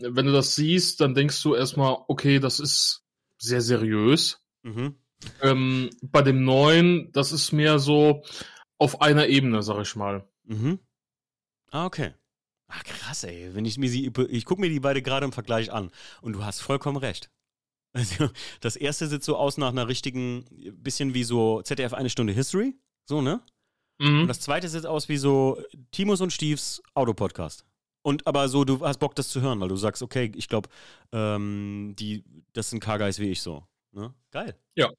wenn du das siehst, dann denkst du erstmal, okay, das ist sehr seriös. Mhm. Ähm, bei dem neuen, das ist mehr so auf einer Ebene, sag ich mal. Mhm. Ah, okay. Ah, krass, ey. Wenn ich mir sie, ich gucke mir die beide gerade im Vergleich an und du hast vollkommen recht. Also, das erste sieht so aus nach einer richtigen, bisschen wie so ZDF eine Stunde History. So, ne? Mhm. Und das zweite sieht aus wie so Timos und Stiefs Autopodcast. Und aber so, du hast Bock, das zu hören, weil du sagst, okay, ich glaube, ähm, die, das sind K-Guys wie ich so. Ne? Geil. Ja.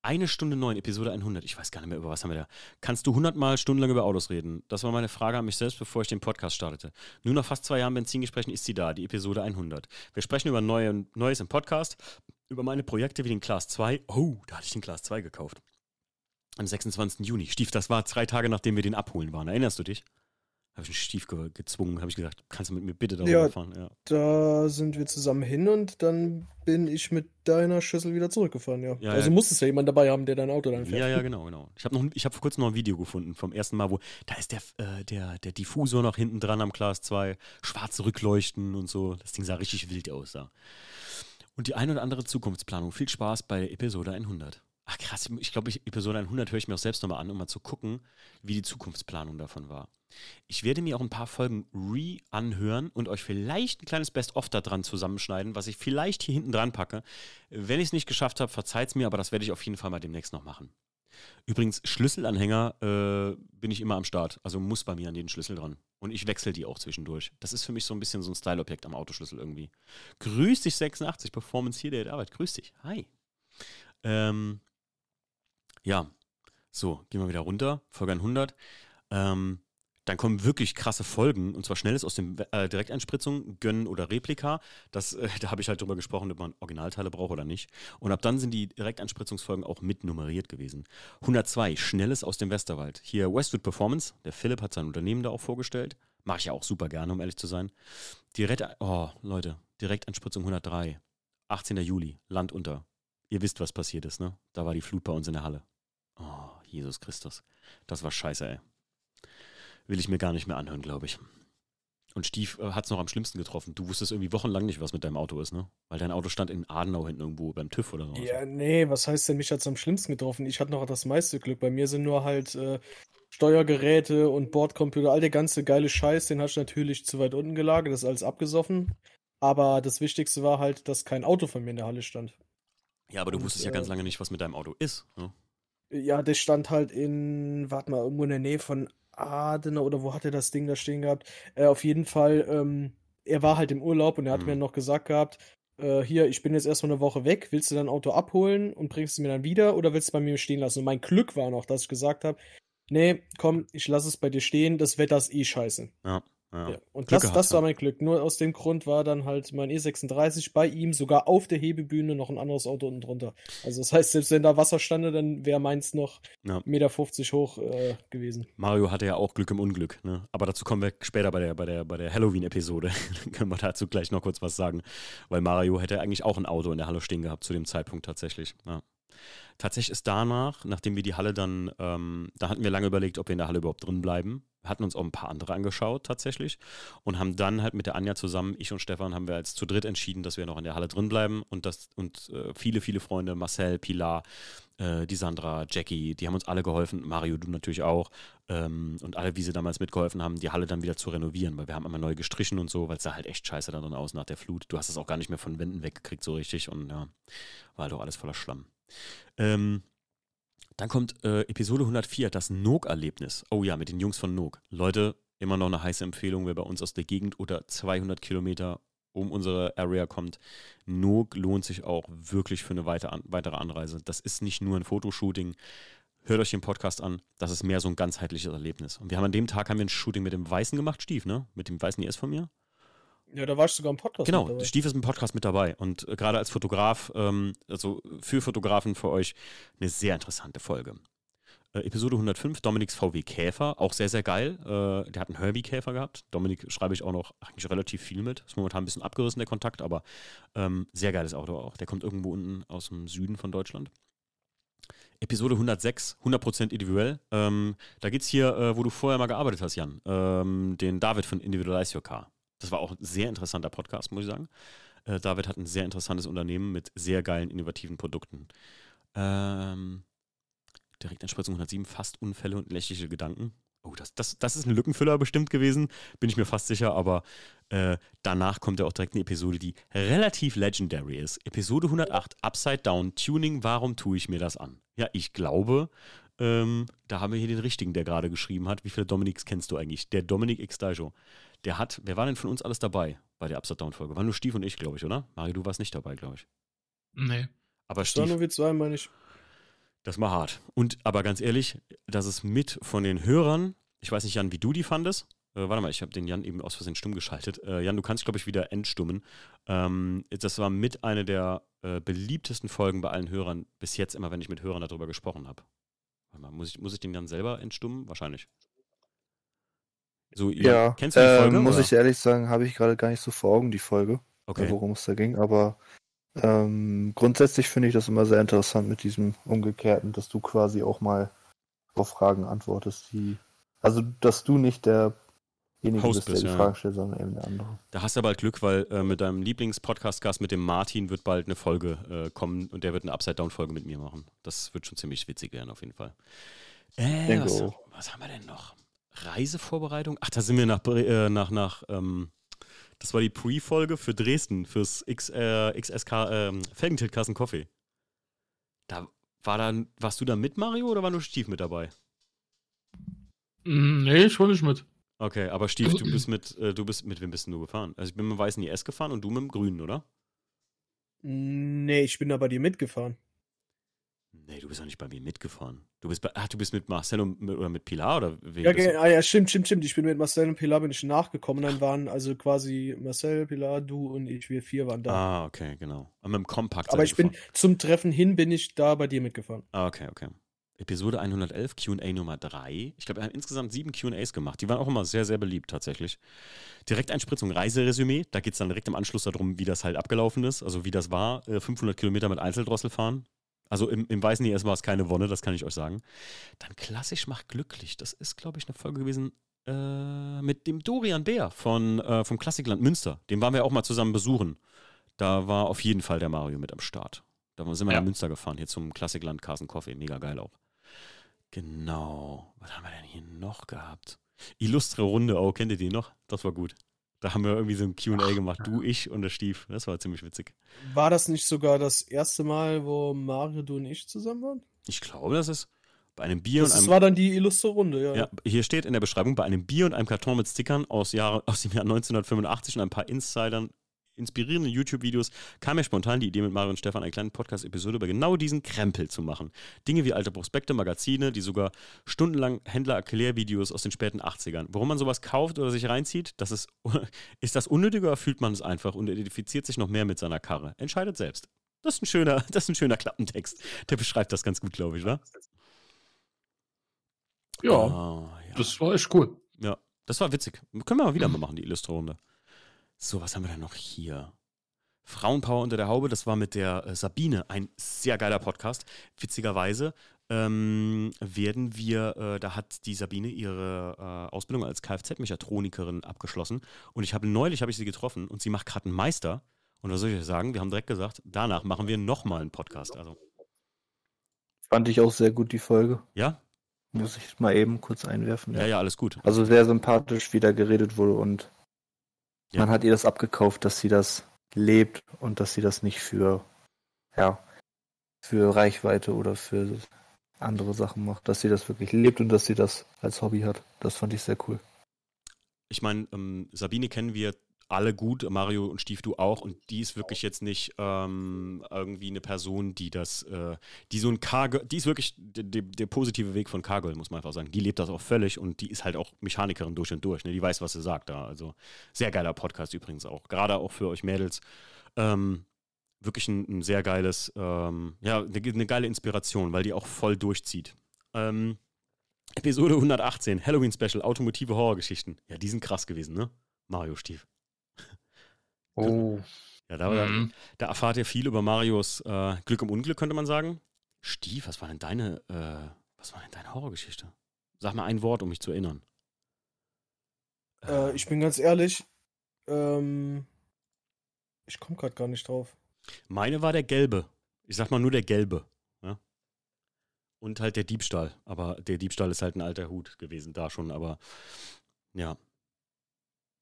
Eine Stunde neun, Episode 100. Ich weiß gar nicht mehr, über was haben wir da. Kannst du hundertmal stundenlang über Autos reden? Das war meine Frage an mich selbst, bevor ich den Podcast startete. Nur nach fast zwei Jahren Benzingesprächen ist sie da, die Episode 100. Wir sprechen über Neue, Neues im Podcast, über meine Projekte wie den Class 2. Oh, da hatte ich den Class 2 gekauft. Am 26. Juni. Stief, das war zwei Tage, nachdem wir den abholen waren. Erinnerst du dich? Habe ich einen Stief ge gezwungen, habe ich gesagt, kannst du mit mir bitte darüber ja, fahren? Ja, da sind wir zusammen hin und dann bin ich mit deiner Schüssel wieder zurückgefahren, ja. ja also ja. musstest ja jemand dabei haben, der dein Auto dann fährt. Ja, ja, genau, genau. Ich habe hab vor kurzem noch ein Video gefunden vom ersten Mal, wo da ist der, äh, der, der Diffusor noch hinten dran am Class 2, schwarze Rückleuchten und so. Das Ding sah richtig wild aus da. Und die ein oder andere Zukunftsplanung. Viel Spaß bei Episode 100. Ach krass, ich glaube, Episode 100 höre ich mir auch selbst nochmal an, um mal zu gucken, wie die Zukunftsplanung davon war. Ich werde mir auch ein paar Folgen re-anhören und euch vielleicht ein kleines Best-of da dran zusammenschneiden, was ich vielleicht hier hinten dran packe. Wenn ich es nicht geschafft habe, verzeiht es mir, aber das werde ich auf jeden Fall mal demnächst noch machen. Übrigens, Schlüsselanhänger äh, bin ich immer am Start, also muss bei mir an den Schlüssel dran. Und ich wechsle die auch zwischendurch. Das ist für mich so ein bisschen so ein Style-Objekt am Autoschlüssel irgendwie. Grüß dich 86, Performance hier, der Arbeit. Grüß dich. Hi. Ähm, ja, so, gehen wir wieder runter, Folge 100. Ähm, dann kommen wirklich krasse Folgen, und zwar schnelles aus dem äh, Direkteinspritzung, Gönnen oder Replika. Das, äh, da habe ich halt drüber gesprochen, ob man Originalteile braucht oder nicht. Und ab dann sind die Direkteinspritzungsfolgen auch mit nummeriert gewesen. 102, Schnelles aus dem Westerwald. Hier Westwood Performance, der Philipp hat sein Unternehmen da auch vorgestellt. Mache ich ja auch super gerne, um ehrlich zu sein. Direkt, oh, Leute, Direkteinspritzung 103, 18. Juli, Land unter. Ihr wisst, was passiert ist, ne? Da war die Flut bei uns in der Halle. Oh, Jesus Christus. Das war scheiße, ey. Will ich mir gar nicht mehr anhören, glaube ich. Und Stief äh, hat es noch am schlimmsten getroffen. Du wusstest irgendwie wochenlang nicht, was mit deinem Auto ist, ne? Weil dein Auto stand in Adenau hinten irgendwo beim TÜV oder so. Ja, nee, was heißt denn, mich hat es am schlimmsten getroffen? Ich hatte noch das meiste Glück. Bei mir sind nur halt äh, Steuergeräte und Bordcomputer, all der ganze geile Scheiß, den hast du natürlich zu weit unten gelagert, das ist alles abgesoffen. Aber das Wichtigste war halt, dass kein Auto von mir in der Halle stand. Ja, aber du und, wusstest ja ganz äh, lange nicht, was mit deinem Auto ist. Ne? Ja, der stand halt in, warte mal, irgendwo in der Nähe von Adenau oder wo hat er das Ding da stehen gehabt? Äh, auf jeden Fall, ähm, er war halt im Urlaub und er hat mhm. mir noch gesagt gehabt, äh, hier, ich bin jetzt erstmal eine Woche weg, willst du dein Auto abholen und bringst es mir dann wieder oder willst du es bei mir stehen lassen? Und mein Glück war noch, dass ich gesagt habe, nee, komm, ich lasse es bei dir stehen, das Wetter ist eh scheiße. Ja. Ja. Ja. Und Glück das, das war mein Glück. Nur aus dem Grund war dann halt mein E36 bei ihm sogar auf der Hebebühne noch ein anderes Auto unten drunter. Also das heißt, selbst wenn da Wasser stande, dann wäre meins noch ja. 1,50 Meter hoch äh, gewesen. Mario hatte ja auch Glück im Unglück, ne? Aber dazu kommen wir später bei der, bei der, bei der Halloween-Episode. dann können wir dazu gleich noch kurz was sagen. Weil Mario hätte eigentlich auch ein Auto in der Halle stehen gehabt zu dem Zeitpunkt tatsächlich. Ja. Tatsächlich ist danach, nachdem wir die Halle dann, ähm, da hatten wir lange überlegt, ob wir in der Halle überhaupt drin bleiben. Hatten uns auch ein paar andere angeschaut tatsächlich und haben dann halt mit der Anja zusammen, ich und Stefan, haben wir als zu dritt entschieden, dass wir noch in der Halle drin bleiben und das und äh, viele, viele Freunde, Marcel, Pilar, äh, die Sandra, Jackie, die haben uns alle geholfen, Mario, du natürlich auch ähm, und alle, wie sie damals mitgeholfen haben, die Halle dann wieder zu renovieren, weil wir haben immer neu gestrichen und so, weil es sah halt echt scheiße da drin aus nach der Flut. Du hast es auch gar nicht mehr von Wänden weggekriegt so richtig und ja, war halt auch alles voller Schlamm. Ähm, dann kommt äh, Episode 104, das Nook-Erlebnis. Oh ja, mit den Jungs von Nook. Leute, immer noch eine heiße Empfehlung, wer bei uns aus der Gegend oder 200 Kilometer um unsere Area kommt. Nook lohnt sich auch wirklich für eine weitere Anreise. Das ist nicht nur ein Fotoshooting. Hört euch den Podcast an. Das ist mehr so ein ganzheitliches Erlebnis. Und wir haben an dem Tag haben wir ein Shooting mit dem Weißen gemacht, Stief, ne? Mit dem Weißen IS von mir. Ja, da warst du sogar im Podcast genau, Stief ist im Podcast mit dabei. Und äh, gerade als Fotograf, ähm, also für Fotografen für euch, eine sehr interessante Folge. Äh, Episode 105, Dominiks VW Käfer, auch sehr, sehr geil. Äh, der hat einen Herbie-Käfer gehabt. Dominik schreibe ich auch noch eigentlich relativ viel mit. Ist momentan ein bisschen abgerissen, der Kontakt, aber ähm, sehr geiles Auto auch. Der kommt irgendwo unten aus dem Süden von Deutschland. Episode 106, 100% individuell. Ähm, da geht es hier, äh, wo du vorher mal gearbeitet hast, Jan. Ähm, den David von Individualize Your Car. Das war auch ein sehr interessanter Podcast, muss ich sagen. Äh, David hat ein sehr interessantes Unternehmen mit sehr geilen, innovativen Produkten. Ähm, Direkteinspritzung 107, fast Unfälle und lächerliche Gedanken. Oh, das, das, das ist ein Lückenfüller bestimmt gewesen, bin ich mir fast sicher, aber äh, danach kommt ja auch direkt eine Episode, die relativ legendary ist. Episode 108, Upside Down, Tuning, warum tue ich mir das an? Ja, ich glaube, ähm, da haben wir hier den richtigen, der gerade geschrieben hat. Wie viele Dominiks kennst du eigentlich? Der Dominik X Daijo. Der hat, wer war denn von uns alles dabei bei der Upside Down Folge? War nur Stief und ich, glaube ich, oder? Mario, du warst nicht dabei, glaube ich. Nee. Aber Stief. nur wir zwei, meine ich. Das war hart. Und aber ganz ehrlich, das ist mit von den Hörern, ich weiß nicht, Jan, wie du die fandest. Äh, warte mal, ich habe den Jan eben aus Versehen stumm geschaltet. Äh, Jan, du kannst, glaube ich, wieder entstummen. Ähm, das war mit einer der äh, beliebtesten Folgen bei allen Hörern bis jetzt, immer wenn ich mit Hörern darüber gesprochen habe. Muss ich, muss ich den Jan selber entstummen? Wahrscheinlich. So, ja, kennst du die Folge? Äh, muss oder? ich ehrlich sagen, habe ich gerade gar nicht so vor Augen, die Folge, okay. worum es da ging. Aber ähm, grundsätzlich finde ich das immer sehr interessant mit diesem Umgekehrten, dass du quasi auch mal auf Fragen antwortest, die. Also, dass du nicht derjenige Host bist, der die ja. Fragen stellt, sondern eben der andere. Da hast du bald Glück, weil äh, mit deinem Lieblings-Podcast-Gast, mit dem Martin, wird bald eine Folge äh, kommen und der wird eine Upside-Down-Folge mit mir machen. Das wird schon ziemlich witzig werden, auf jeden Fall. Äh, was, was, haben wir denn noch? Reisevorbereitung? Ach, da sind wir nach, äh, nach, nach ähm, das war die Pre-Folge für Dresden, fürs X, äh, XSK ähm, Felgentildkassen Coffee. Da war dann, warst du da mit, Mario, oder war nur Stief mit dabei? Mm, nee, ich war nicht mit. Okay, aber Stief, du bist mit, äh, du bist, mit wem bist du gefahren? Also ich bin mit dem weißen IS gefahren und du mit dem grünen, oder? Nee, ich bin da bei dir mitgefahren. Nee, du bist doch nicht bei mir mitgefahren. Du bist bei, ach, du bist mit Marcel und, mit, oder mit Pilar oder wem ja, ja, ja, stimmt, stimmt, stimmt. Ich bin mit Marcel und Pilar bin ich nachgekommen. Dann waren also quasi Marcel, Pilar, du und ich, wir vier waren da. Ah, okay, genau. Und mit dem Kompakt. Aber ich bin zum Treffen hin bin ich da bei dir mitgefahren. Ah, okay, okay. Episode 111, QA Nummer 3. Ich glaube, wir haben insgesamt sieben QAs gemacht. Die waren auch immer sehr, sehr beliebt tatsächlich. Direkteinspritzung, Reiseresümee. Da geht es dann direkt im Anschluss darum, wie das halt abgelaufen ist. Also wie das war, 500 äh, Kilometer mit Einzeldrossel fahren. Also im, im Weißen IS war es keine Wonne, das kann ich euch sagen. Dann klassisch macht glücklich. Das ist, glaube ich, eine Folge gewesen äh, mit dem Dorian Bär von, äh, vom Klassikland Münster. Den waren wir auch mal zusammen besuchen. Da war auf jeden Fall der Mario mit am Start. Da sind wir ja. nach Münster gefahren, hier zum Klassikland Carsten Coffee. Mega geil auch. Genau. Was haben wir denn hier noch gehabt? Illustre Runde, oh, kennt ihr die noch? Das war gut. Da haben wir irgendwie so ein QA gemacht, du, ich und der Stief. Das war ziemlich witzig. War das nicht sogar das erste Mal, wo Mario, du und ich zusammen waren? Ich glaube, das ist bei einem Bier das und einem. Das war dann die illustre Runde, ja. Ja, hier steht in der Beschreibung, bei einem Bier und einem Karton mit Stickern aus, Jahr, aus dem Jahr 1985 und ein paar Insidern inspirierenden YouTube-Videos kam mir spontan die Idee, mit Mario und Stefan eine kleine Podcast-Episode über genau diesen Krempel zu machen. Dinge wie alte Prospekte, Magazine, die sogar stundenlang Händler-Erklärvideos aus den späten 80ern. Warum man sowas kauft oder sich reinzieht, das ist, ist das unnötig oder fühlt man es einfach und identifiziert sich noch mehr mit seiner Karre? Entscheidet selbst. Das ist ein schöner, das ist ein schöner Klappentext. Der beschreibt das ganz gut, glaube ich, oder? Ja, oh, ja, das war echt cool. Ja, das war witzig. Können wir mal wieder mal machen, die Illustrierunde. So, was haben wir denn noch hier? Frauenpower unter der Haube. Das war mit der äh, Sabine, ein sehr geiler Podcast. Witzigerweise ähm, werden wir, äh, da hat die Sabine ihre äh, Ausbildung als Kfz-Mechatronikerin abgeschlossen und ich habe neulich habe ich sie getroffen und sie macht gerade einen Meister. Und was soll ich sagen? Wir haben direkt gesagt, danach machen wir nochmal einen Podcast. Also. Fand ich auch sehr gut, die Folge. Ja? Muss ich mal eben kurz einwerfen. Ja, ja, ja alles gut. Also sehr sympathisch, wie da geredet wurde und ja. man hat ihr das abgekauft, dass sie das lebt und dass sie das nicht für, ja, für Reichweite oder für andere Sachen macht, dass sie das wirklich lebt und dass sie das als Hobby hat. Das fand ich sehr cool. Ich meine, ähm, Sabine kennen wir alle gut, Mario und Stief, du auch, und die ist wirklich jetzt nicht ähm, irgendwie eine Person, die das, äh, die so ein Cargo, die ist wirklich der, positive Weg von Cargo, muss man einfach sagen. Die lebt das auch völlig und die ist halt auch Mechanikerin durch und durch, ne? die weiß, was sie sagt da. Also sehr geiler Podcast übrigens auch, gerade auch für euch Mädels. Ähm, wirklich ein, ein, sehr geiles, ähm, ja, eine, eine, geile Inspiration, weil die auch voll durchzieht. Ähm, Episode 118, Halloween Special, automotive Horrorgeschichten. Ja, die sind krass gewesen, ne? Mario Stief. Oh. Ja, da, mhm. da, erfahrt ihr viel über Marios äh, Glück im Unglück, könnte man sagen. Stief, was war denn deine, äh, was war denn deine Horrorgeschichte? Sag mal ein Wort, um mich zu erinnern. Äh, ich bin ganz ehrlich, ähm, ich komme gerade gar nicht drauf. Meine war der gelbe. Ich sag mal nur der gelbe. Ja? Und halt der Diebstahl. Aber der Diebstahl ist halt ein alter Hut gewesen, da schon, aber ja.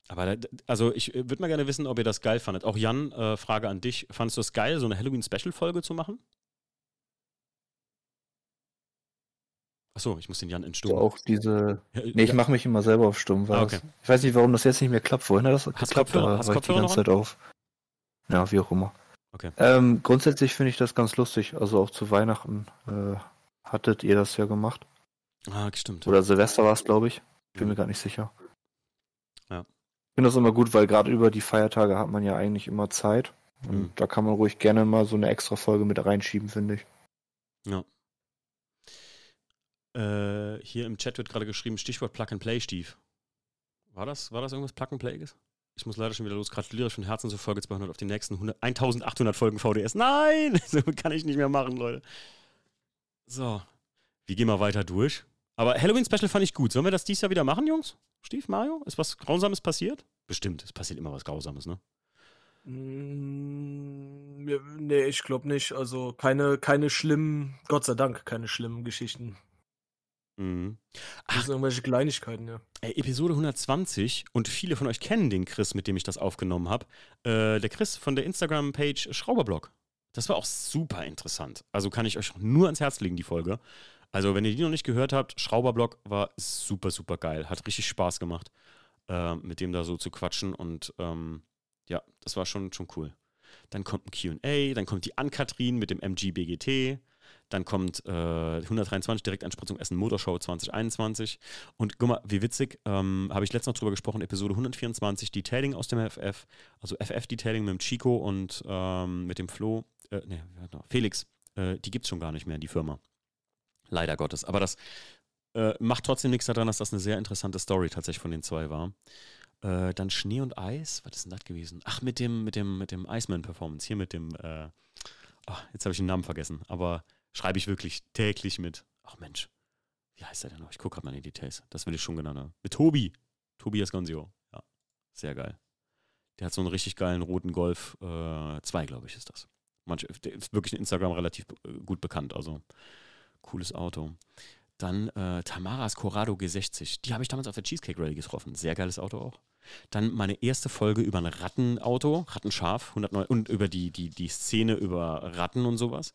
Aber also ich äh, würde mal gerne wissen, ob ihr das geil fandet. Auch Jan, äh, Frage an dich. Fandest du es geil, so eine Halloween-Special-Folge zu machen? Achso, ich muss den Jan entstummen. auch diese. nee, ich mache mich immer selber auf stumm. Ah, okay. Ich weiß nicht, warum das jetzt nicht mehr klappt. Vorhin hat das hast geklappt, Kopfhörer, hast war ich die ganze Zeit auf. Ja, wie auch immer. Okay. Ähm, grundsätzlich finde ich das ganz lustig. Also auch zu Weihnachten äh, hattet ihr das ja gemacht. Ah, stimmt. Oder Silvester war es, glaube ich. Bin ja. mir gar nicht sicher. Ja. Ich finde das immer gut, weil gerade über die Feiertage hat man ja eigentlich immer Zeit. Und mhm. da kann man ruhig gerne mal so eine extra Folge mit reinschieben, finde ich. Ja. Äh, hier im Chat wird gerade geschrieben, Stichwort Plug and Play, Stief. War das, war das irgendwas Plug and Play? Ich muss leider schon wieder los. Gratuliere von Herzen zur Folge 200 auf die nächsten 100, 1800 Folgen VDS. Nein! So kann ich nicht mehr machen, Leute. So. Wir gehen mal weiter durch. Aber Halloween Special fand ich gut. Sollen wir das dieses Jahr wieder machen, Jungs? Stief, Mario? Ist was Grausames passiert? Bestimmt. Es passiert immer was Grausames, ne? Mm, nee, ich glaube nicht. Also keine, keine schlimmen, Gott sei Dank, keine schlimmen Geschichten. Mhm. Das sind irgendwelche Kleinigkeiten, ja. Episode 120 und viele von euch kennen den Chris, mit dem ich das aufgenommen habe. Äh, der Chris von der Instagram-Page Schrauberblog. Das war auch super interessant. Also kann ich euch nur ans Herz legen, die Folge. Also, wenn ihr die noch nicht gehört habt, Schrauberblog war super, super geil. Hat richtig Spaß gemacht, äh, mit dem da so zu quatschen. Und ähm, ja, das war schon, schon cool. Dann kommt ein QA, dann kommt die Ann-Kathrin mit dem MG-BGT. Dann kommt äh, 123 Direktanspritzung Essen Motorshow 2021. Und guck mal, wie witzig, ähm, habe ich letztens noch drüber gesprochen, Episode 124, Detailing aus dem FF, also FF-Detailing mit dem Chico und ähm, mit dem Flo, äh, nee, Felix, äh, die gibt es schon gar nicht mehr, die Firma. Leider Gottes. Aber das äh, macht trotzdem nichts daran, dass das eine sehr interessante Story tatsächlich von den zwei war. Äh, dann Schnee und Eis, was ist denn das gewesen? Ach, mit dem, mit dem, mit dem Iceman-Performance, hier mit dem, äh, oh, jetzt habe ich den Namen vergessen, aber schreibe ich wirklich täglich mit. Ach Mensch, wie heißt er denn noch? Ich gucke gerade mal in die Details. Das will ich schon genannt haben. Mit Tobi. Tobias Gonzio. Ja, sehr geil. Der hat so einen richtig geilen roten Golf 2, äh, glaube ich, ist das. Manch, ist wirklich in Instagram relativ äh, gut bekannt. Also cooles Auto. Dann äh, Tamaras Corrado G60. Die habe ich damals auf der Cheesecake Rally getroffen. Sehr geiles Auto auch. Dann meine erste Folge über ein Rattenauto, Rattenscharf, 109, und über die, die, die Szene über Ratten und sowas.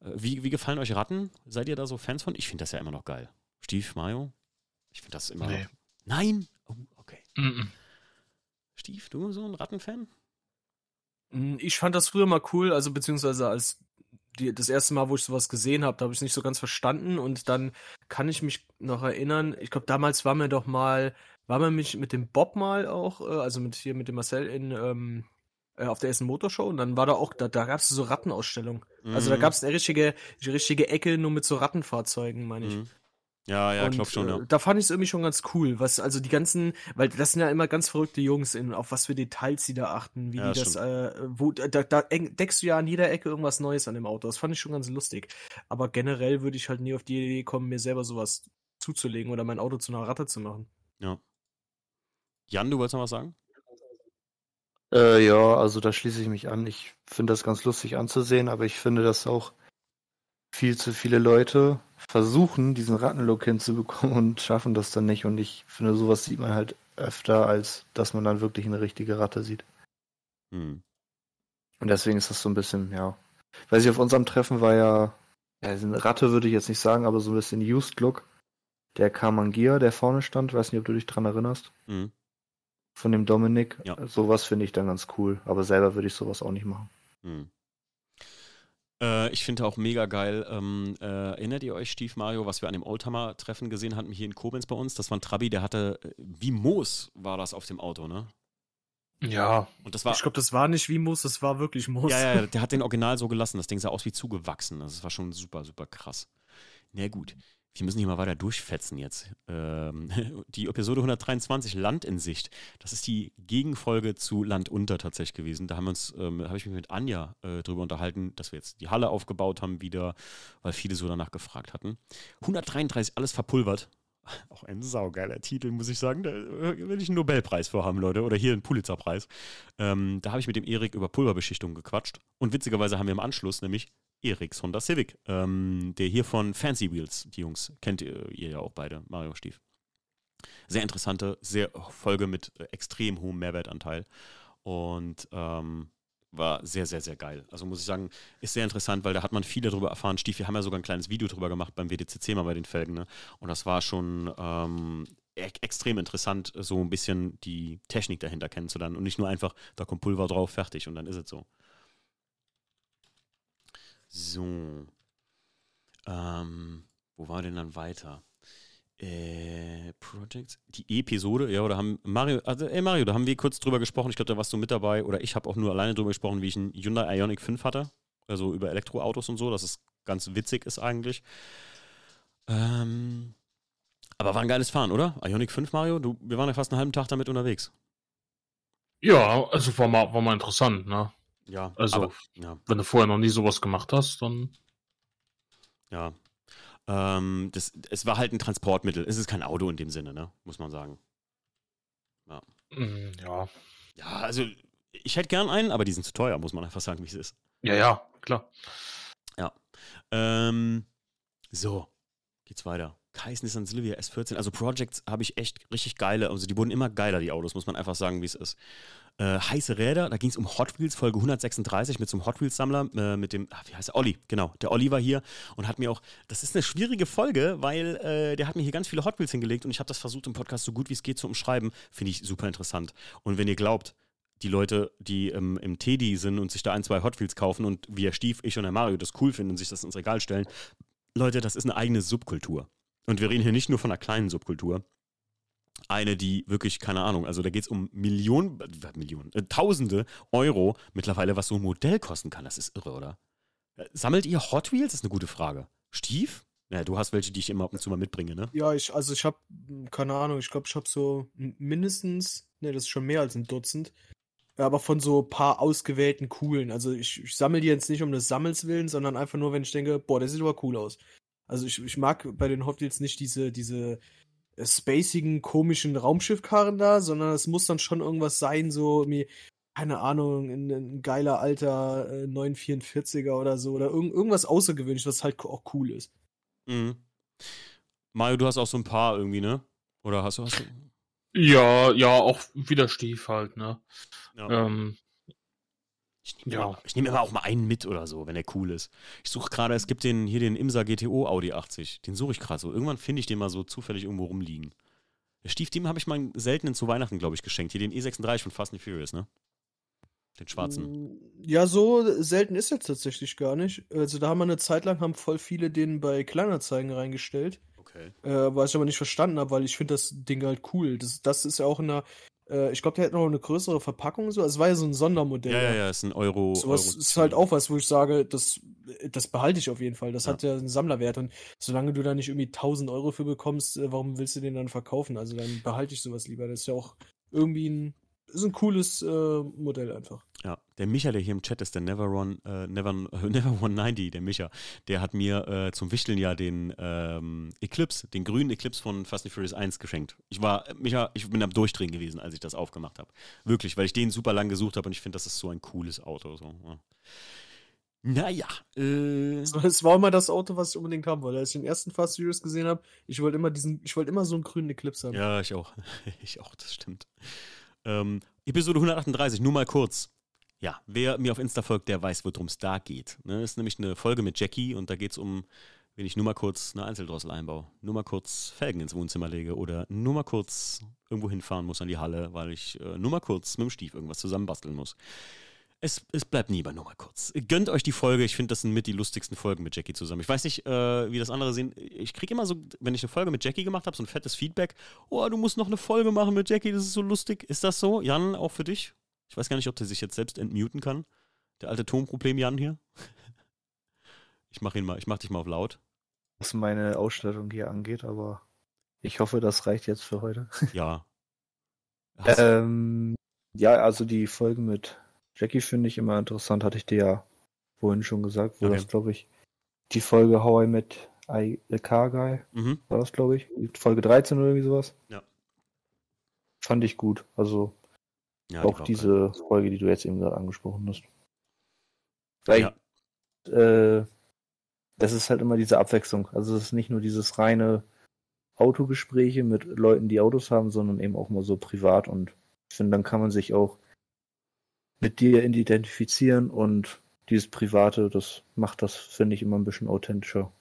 Äh, wie, wie gefallen euch Ratten? Seid ihr da so Fans von? Ich finde das ja immer noch geil. Stief, Mario? Ich finde das immer nee. noch. Nein? Oh, okay. Mm -mm. Stief, du so ein Rattenfan? Mm, ich fand das früher mal cool, also beziehungsweise als die, das erste Mal, wo ich sowas gesehen habe, da habe ich es nicht so ganz verstanden und dann kann ich mich noch erinnern, ich glaube damals war mir doch mal, war mir mich mit dem Bob mal auch, äh, also mit hier mit dem Marcel in ähm, äh, auf der ersten Motorshow und dann war da auch, da, da gab es so Rattenausstellung. Mhm. Also da mhm. gab es eine richtige, eine richtige Ecke nur mit so Rattenfahrzeugen, meine ich. Mhm. Ja, ja, ich glaube schon, ja. Äh, da fand ich es irgendwie schon ganz cool, was, also die ganzen, weil das sind ja immer ganz verrückte Jungs, in, auf was für Details sie da achten, wie ja, die das, äh, wo, da, da deckst du ja an jeder Ecke irgendwas Neues an dem Auto. Das fand ich schon ganz lustig. Aber generell würde ich halt nie auf die Idee kommen, mir selber sowas zuzulegen oder mein Auto zu einer Ratte zu machen. Ja. Jan, du wolltest noch was sagen? Äh, ja, also da schließe ich mich an. Ich finde das ganz lustig anzusehen, aber ich finde, dass auch viel zu viele Leute versuchen, diesen Rattenlook hinzubekommen und schaffen das dann nicht. Und ich finde, sowas sieht man halt öfter, als dass man dann wirklich eine richtige Ratte sieht. Hm. Und deswegen ist das so ein bisschen, ja. Weiß ich, auf unserem Treffen war ja, ja eine Ratte würde ich jetzt nicht sagen, aber so ein bisschen Used Look. Der Kamangia, der vorne stand, weiß nicht, ob du dich dran erinnerst. Hm. Von dem Dominik. Ja. Sowas finde ich dann ganz cool. Aber selber würde ich sowas auch nicht machen. Hm. Äh, ich finde auch mega geil. Ähm, äh, erinnert ihr euch, Stief Mario, was wir an dem Oldtimer-Treffen gesehen hatten, hier in Koblenz bei uns? Das war ein Trabi, der hatte, äh, wie Moos war das auf dem Auto, ne? Ja. Und das war, ich glaube, das war nicht wie Moos, das war wirklich Moos. Ja, ja, der hat den Original so gelassen. Das Ding sah aus wie zugewachsen. Das war schon super, super krass. Na gut wir müssen hier mal weiter durchfetzen jetzt. Ähm, die Episode 123, Land in Sicht, das ist die Gegenfolge zu Land unter tatsächlich gewesen. Da haben ähm, habe ich mich mit Anja äh, drüber unterhalten, dass wir jetzt die Halle aufgebaut haben wieder, weil viele so danach gefragt hatten. 133, alles verpulvert. Auch ein saugeiler Titel, muss ich sagen. Da will ich einen Nobelpreis vorhaben, Leute. Oder hier einen Pulitzerpreis. Ähm, da habe ich mit dem Erik über Pulverbeschichtung gequatscht. Und witzigerweise haben wir im Anschluss nämlich Eriks Honda Civic, ähm, der hier von Fancy Wheels, die Jungs, kennt ihr, ihr ja auch beide, Mario Stief. Sehr interessante, sehr Folge mit äh, extrem hohem Mehrwertanteil und ähm, war sehr, sehr, sehr geil. Also muss ich sagen, ist sehr interessant, weil da hat man viel darüber erfahren. Stief, wir haben ja sogar ein kleines Video drüber gemacht beim WDCC mal bei den Felgen, ne? Und das war schon ähm, e extrem interessant, so ein bisschen die Technik dahinter kennenzulernen und nicht nur einfach, da kommt Pulver drauf, fertig und dann ist es so. So. Ähm, wo war denn dann weiter? Äh, Projects, die Episode, ja, oder haben Mario, also, ey Mario, da haben wir kurz drüber gesprochen, ich glaube, da warst du mit dabei, oder ich habe auch nur alleine drüber gesprochen, wie ich einen Hyundai Ioniq 5 hatte, also über Elektroautos und so, dass es ganz witzig ist eigentlich. Ähm, aber war ein geiles Fahren, oder? Ionic 5, Mario, du, wir waren ja fast einen halben Tag damit unterwegs. Ja, also war mal, war mal interessant, ne? Ja, also, aber, ja. wenn du vorher noch nie sowas gemacht hast, dann. Ja. Ähm, das, es war halt ein Transportmittel. Es ist kein Auto in dem Sinne, ne? Muss man sagen. Ja. Mm, ja. Ja, also, ich hätte gern einen, aber die sind zu teuer, muss man einfach sagen, wie es ist. Ja, ja, klar. Ja. Ähm, so, geht's weiter. Kais Nissan Silvia S14. Also Projects habe ich echt richtig geile. Also die wurden immer geiler, die Autos, muss man einfach sagen, wie es ist. Äh, heiße Räder, da ging es um Hot Wheels, Folge 136 mit so einem Hot Wheels-Sammler, äh, mit dem, ach, wie heißt er? Olli, genau. Der Olli war hier und hat mir auch, das ist eine schwierige Folge, weil äh, der hat mir hier ganz viele Hot Wheels hingelegt und ich habe das versucht im Podcast so gut wie es geht zu umschreiben. Finde ich super interessant. Und wenn ihr glaubt, die Leute, die ähm, im Teddy sind und sich da ein, zwei Hot Wheels kaufen und wie er Stief, ich und der Mario das cool finden und sich das ins Regal stellen, Leute, das ist eine eigene Subkultur. Und wir reden hier nicht nur von einer kleinen Subkultur. Eine, die wirklich, keine Ahnung, also da geht es um Millionen, äh, Millionen, äh, Tausende Euro mittlerweile, was so ein Modell kosten kann. Das ist irre, oder? Äh, sammelt ihr Hot Wheels? Das ist eine gute Frage. Stief? Ja, du hast welche, die ich immer ab und zu mal mitbringe, ne? Ja, ich, also ich habe, keine Ahnung, ich glaube, ich habe so mindestens, ne, das ist schon mehr als ein Dutzend, aber von so ein paar ausgewählten coolen. Also ich, ich sammle die jetzt nicht um des Sammels willen, sondern einfach nur, wenn ich denke, boah, der sieht aber cool aus. Also ich, ich mag bei den Hot Wheels nicht diese, diese spacigen, komischen Raumschiffkarren da, sondern es muss dann schon irgendwas sein, so wie, keine Ahnung, ein, ein geiler alter äh, 944er oder so, oder irg irgendwas außergewöhnliches, was halt auch cool ist. Mhm. Mario, du hast auch so ein paar irgendwie, ne? Oder hast du, hast du? Ja, ja, auch wieder Stief halt, ne? Ja. Ähm, ich nehme ja. Immer, nehm immer auch mal einen mit oder so, wenn der cool ist. Ich suche gerade, es gibt den hier den Imsa GTO Audi 80. Den suche ich gerade so. Irgendwann finde ich den mal so zufällig irgendwo rumliegen. Der Stief, dem habe ich mal einen seltenen zu Weihnachten, glaube ich, geschenkt. Hier den E36 von Fast and Furious, ne? Den schwarzen. Ja, so selten ist er tatsächlich gar nicht. Also da haben wir eine Zeit lang, haben voll viele den bei Kleinanzeigen reingestellt. Okay. Äh, was ich aber nicht verstanden habe, weil ich finde das Ding halt cool. Das, das ist ja auch in einer äh, ich glaube, der hat noch eine größere Verpackung. So. Also es war ja so ein Sondermodell. Ja, ja, ja, ist ein Euro. So was Euro ist halt auch was, wo ich sage, das das behalte ich auf jeden Fall. Das ja. hat ja einen Sammlerwert. Und solange du da nicht irgendwie 1000 Euro für bekommst, äh, warum willst du den dann verkaufen? Also dann behalte ich sowas lieber. Das ist ja auch irgendwie ein, ist ein cooles äh, Modell einfach. Ja, der Micha, der hier im Chat ist, der Never Run, äh, Never, Never 190, der Micha, der hat mir äh, zum Wichteln ja den ähm, Eclipse, den grünen Eclipse von Fast and Furious 1 geschenkt. Ich war, Micha, ich bin am Durchdrehen gewesen, als ich das aufgemacht habe. Wirklich, weil ich den super lang gesucht habe und ich finde, das ist so ein cooles Auto. So. Ja. Naja. Äh. Es war immer das Auto, was ich unbedingt haben wollte. Als ich den ersten Fast Furious gesehen habe, ich wollte immer diesen, ich wollte immer so einen grünen Eclipse haben. Ja, ich auch. ich auch, das stimmt. Ähm, Episode 138, nur mal kurz. Ja, wer mir auf Insta folgt, der weiß, worum es da geht. Ne, ist nämlich eine Folge mit Jackie und da geht es um, wenn ich nur mal kurz eine Einzeldrossel einbaue, nur mal kurz Felgen ins Wohnzimmer lege oder nur mal kurz irgendwo hinfahren muss an die Halle, weil ich äh, nur mal kurz mit dem Stief irgendwas zusammenbasteln muss es, es bleibt nie bei nur mal kurz. Gönnt euch die Folge. Ich finde, das sind mit die lustigsten Folgen mit Jackie zusammen. Ich weiß nicht, äh, wie das andere sehen. Ich kriege immer so, wenn ich eine Folge mit Jackie gemacht habe, so ein fettes Feedback. Oh, du musst noch eine Folge machen mit Jackie, das ist so lustig. Ist das so? Jan, auch für dich? Ich weiß gar nicht, ob der sich jetzt selbst entmuten kann. Der alte Tonproblem Jan hier. Ich mache ihn mal, ich mach dich mal auf laut. Was meine Ausstattung hier angeht, aber ich hoffe, das reicht jetzt für heute. Ja. ähm, ja, also die Folge mit Jackie finde ich immer interessant, hatte ich dir ja vorhin schon gesagt, wo okay. das, glaube ich, die Folge How I Met I, the Car Guy mhm. war das, glaube ich, Folge 13 oder irgendwie sowas. Ja. Fand ich gut. Also ja, auch die diese geil. Folge, die du jetzt eben gerade angesprochen hast. Weil ja. Äh, das ist halt immer diese Abwechslung. Also es ist nicht nur dieses reine Autogespräche mit Leuten, die Autos haben, sondern eben auch mal so privat und ich finde, dann kann man sich auch mit dir identifizieren und dieses Private, das macht das, finde ich, immer ein bisschen authentischer.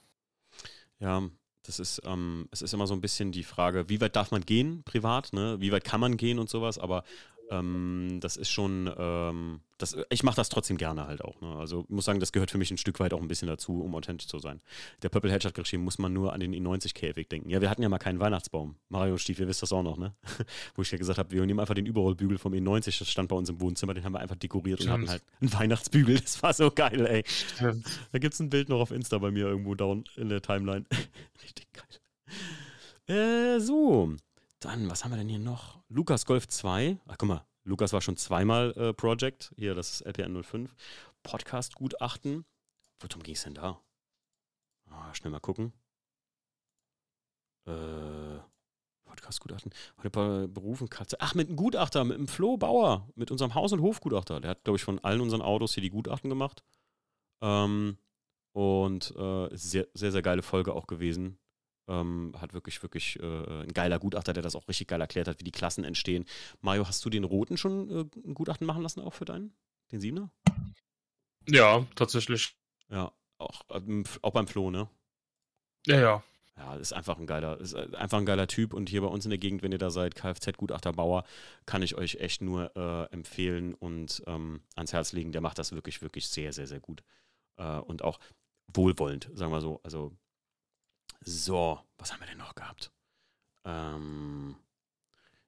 Ja, das ist, ähm, es ist immer so ein bisschen die Frage, wie weit darf man gehen privat, ne? Wie weit kann man gehen und sowas, aber ähm, das ist schon, ähm, das, ich mache das trotzdem gerne halt auch. Ne? Also ich muss sagen, das gehört für mich ein Stück weit auch ein bisschen dazu, um authentisch zu sein. Der Purple Hedge hat geschrieben, muss man nur an den i90-Käfig denken. Ja, wir hatten ja mal keinen Weihnachtsbaum. Mario Stief, ihr wisst das auch noch, ne? Wo ich ja gesagt habe, wir nehmen einfach den Überrollbügel vom E90, das stand bei uns im Wohnzimmer, den haben wir einfach dekoriert Stimmt. und hatten halt einen Weihnachtsbügel. Das war so geil, ey. Stimmt. Da gibt es ein Bild noch auf Insta bei mir irgendwo down in der Timeline. Richtig geil. Äh, so. Dann, was haben wir denn hier noch? Lukas Golf 2. Ach, guck mal. Lukas war schon zweimal äh, Project. Hier, das ist LPN 05. Podcast-Gutachten. Worum ging es denn da? Oh, schnell mal gucken. Äh, Podcast-Gutachten. Heute Berufen Katze. Ach, mit einem Gutachter, mit dem Flo Bauer, mit unserem Haus- und Hofgutachter. Der hat, glaube ich, von allen unseren Autos hier die Gutachten gemacht. Ähm, und äh, sehr, sehr, sehr geile Folge auch gewesen. Ähm, hat wirklich, wirklich äh, ein geiler Gutachter, der das auch richtig geil erklärt hat, wie die Klassen entstehen. Mario, hast du den roten schon äh, ein Gutachten machen lassen auch für deinen? Den Siebener? Ja, tatsächlich. Ja, auch, ähm, auch beim Flo, ne? Ja, ja. Ja, ist einfach ein geiler, ist äh, einfach ein geiler Typ und hier bei uns in der Gegend, wenn ihr da seid, Kfz-Gutachterbauer, kann ich euch echt nur äh, empfehlen und ähm, ans Herz legen. Der macht das wirklich, wirklich sehr, sehr, sehr gut. Äh, und auch wohlwollend, sagen wir so. Also so, was haben wir denn noch gehabt? Ähm,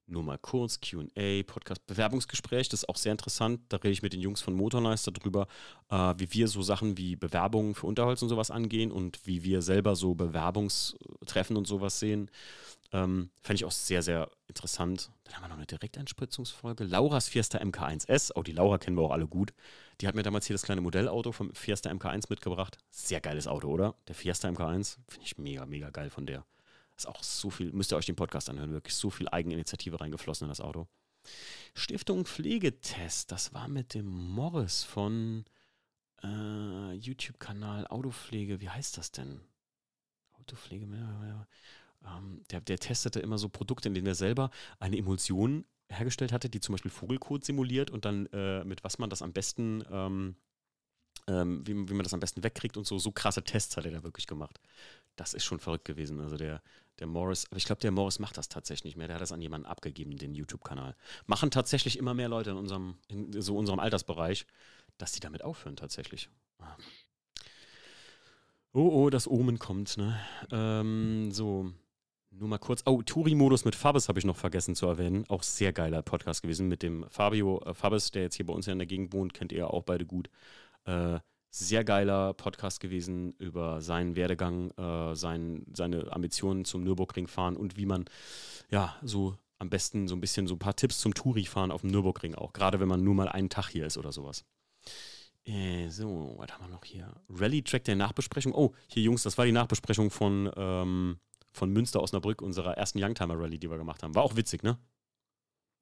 nur mal kurz, QA, Podcast, Bewerbungsgespräch, das ist auch sehr interessant. Da rede ich mit den Jungs von Motornice darüber, äh, wie wir so Sachen wie Bewerbungen für Unterholz und sowas angehen und wie wir selber so Bewerbungstreffen und sowas sehen. Ähm, Fände ich auch sehr, sehr interessant. Dann haben wir noch eine Direkteinspritzungsfolge. Lauras Fiesta MK1S. Oh, die Laura kennen wir auch alle gut. Die hat mir damals hier das kleine Modellauto vom Fiesta MK1 mitgebracht. Sehr geiles Auto, oder? Der Fiesta MK1. Finde ich mega, mega geil von der. Ist auch so viel, müsst ihr euch den Podcast anhören, wirklich so viel Eigeninitiative reingeflossen in das Auto. Stiftung Pflegetest, das war mit dem Morris von äh, YouTube-Kanal Autopflege, wie heißt das denn? Autopflege, ähm, der, der testete immer so Produkte, in denen er selber eine Emulsion hergestellt hatte, die zum Beispiel Vogelkot simuliert und dann äh, mit was man das am besten, ähm, ähm, wie, wie, man das am besten wegkriegt und so, so krasse Tests hat er da wirklich gemacht. Das ist schon verrückt gewesen. Also der, der Morris, aber ich glaube, der Morris macht das tatsächlich nicht mehr. Der hat das an jemanden abgegeben, den YouTube-Kanal. Machen tatsächlich immer mehr Leute in unserem, in so unserem Altersbereich, dass die damit aufhören tatsächlich. Ah. Oh, oh, das Omen kommt, ne? Ähm, so. Nur mal kurz. Oh, Touri-Modus mit Fabis habe ich noch vergessen zu erwähnen. Auch sehr geiler Podcast gewesen mit dem Fabio äh, Fabis, der jetzt hier bei uns in der Gegend wohnt. Kennt ihr ja auch beide gut. Äh, Sehr geiler Podcast gewesen über seinen Werdegang, äh, sein, seine Ambitionen zum Nürburgring fahren und wie man ja so am besten so ein bisschen so ein paar Tipps zum Touri-Fahren auf dem Nürburgring auch, gerade wenn man nur mal einen Tag hier ist oder sowas. Äh, so, was haben wir noch hier? Rally-Track der Nachbesprechung. Oh, hier Jungs, das war die Nachbesprechung von, ähm, von Münster Osnabrück, unserer ersten Youngtimer-Rally, die wir gemacht haben. War auch witzig, ne?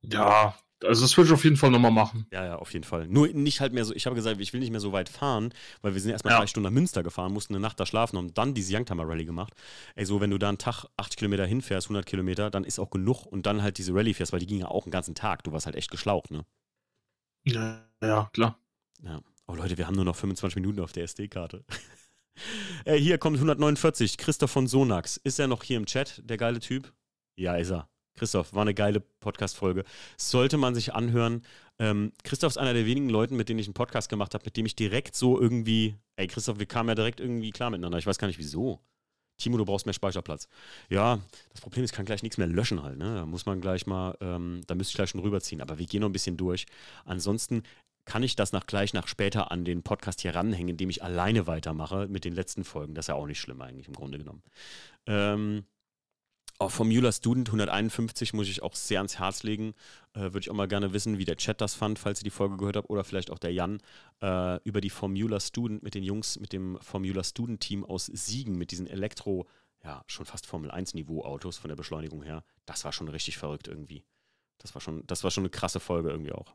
Ja, also das würde ich auf jeden Fall nochmal machen. Ja, ja, auf jeden Fall. Nur nicht halt mehr so, ich habe gesagt, ich will nicht mehr so weit fahren, weil wir sind erstmal ja. drei Stunden nach Münster gefahren, mussten eine Nacht da schlafen und dann diese Youngtimer Rally gemacht. Ey, so wenn du da einen Tag 80 Kilometer hinfährst, 100 Kilometer, dann ist auch genug und dann halt diese Rally fährst, weil die ging ja auch einen ganzen Tag. Du warst halt echt geschlaucht, ne? Ja, ja, klar. Ja. Oh Leute, wir haben nur noch 25 Minuten auf der SD-Karte. Äh, hier kommt 149, Christoph von Sonax. Ist er noch hier im Chat, der geile Typ? Ja, ist er. Christoph, war eine geile Podcast-Folge. Sollte man sich anhören. Ähm, Christoph ist einer der wenigen Leute, mit denen ich einen Podcast gemacht habe, mit dem ich direkt so irgendwie, ey Christoph, wir kamen ja direkt irgendwie klar miteinander. Ich weiß gar nicht wieso. Timo, du brauchst mehr Speicherplatz. Ja, das Problem ist, ich kann gleich nichts mehr löschen halt. Ne? Da muss man gleich mal, ähm, da müsste ich gleich schon rüberziehen. Aber wir gehen noch ein bisschen durch. Ansonsten kann ich das nach gleich nach später an den Podcast hier ranhängen, indem ich alleine weitermache mit den letzten Folgen. Das ist ja auch nicht schlimm eigentlich im Grunde genommen. Ähm, auch Formula Student 151 muss ich auch sehr ans Herz legen. Äh, Würde ich auch mal gerne wissen, wie der Chat das fand, falls ihr die Folge gehört habt, oder vielleicht auch der Jan, äh, über die Formula Student mit den Jungs, mit dem Formula Student Team aus Siegen, mit diesen Elektro, ja, schon fast Formel 1 Niveau Autos von der Beschleunigung her. Das war schon richtig verrückt irgendwie. Das war schon, das war schon eine krasse Folge irgendwie auch.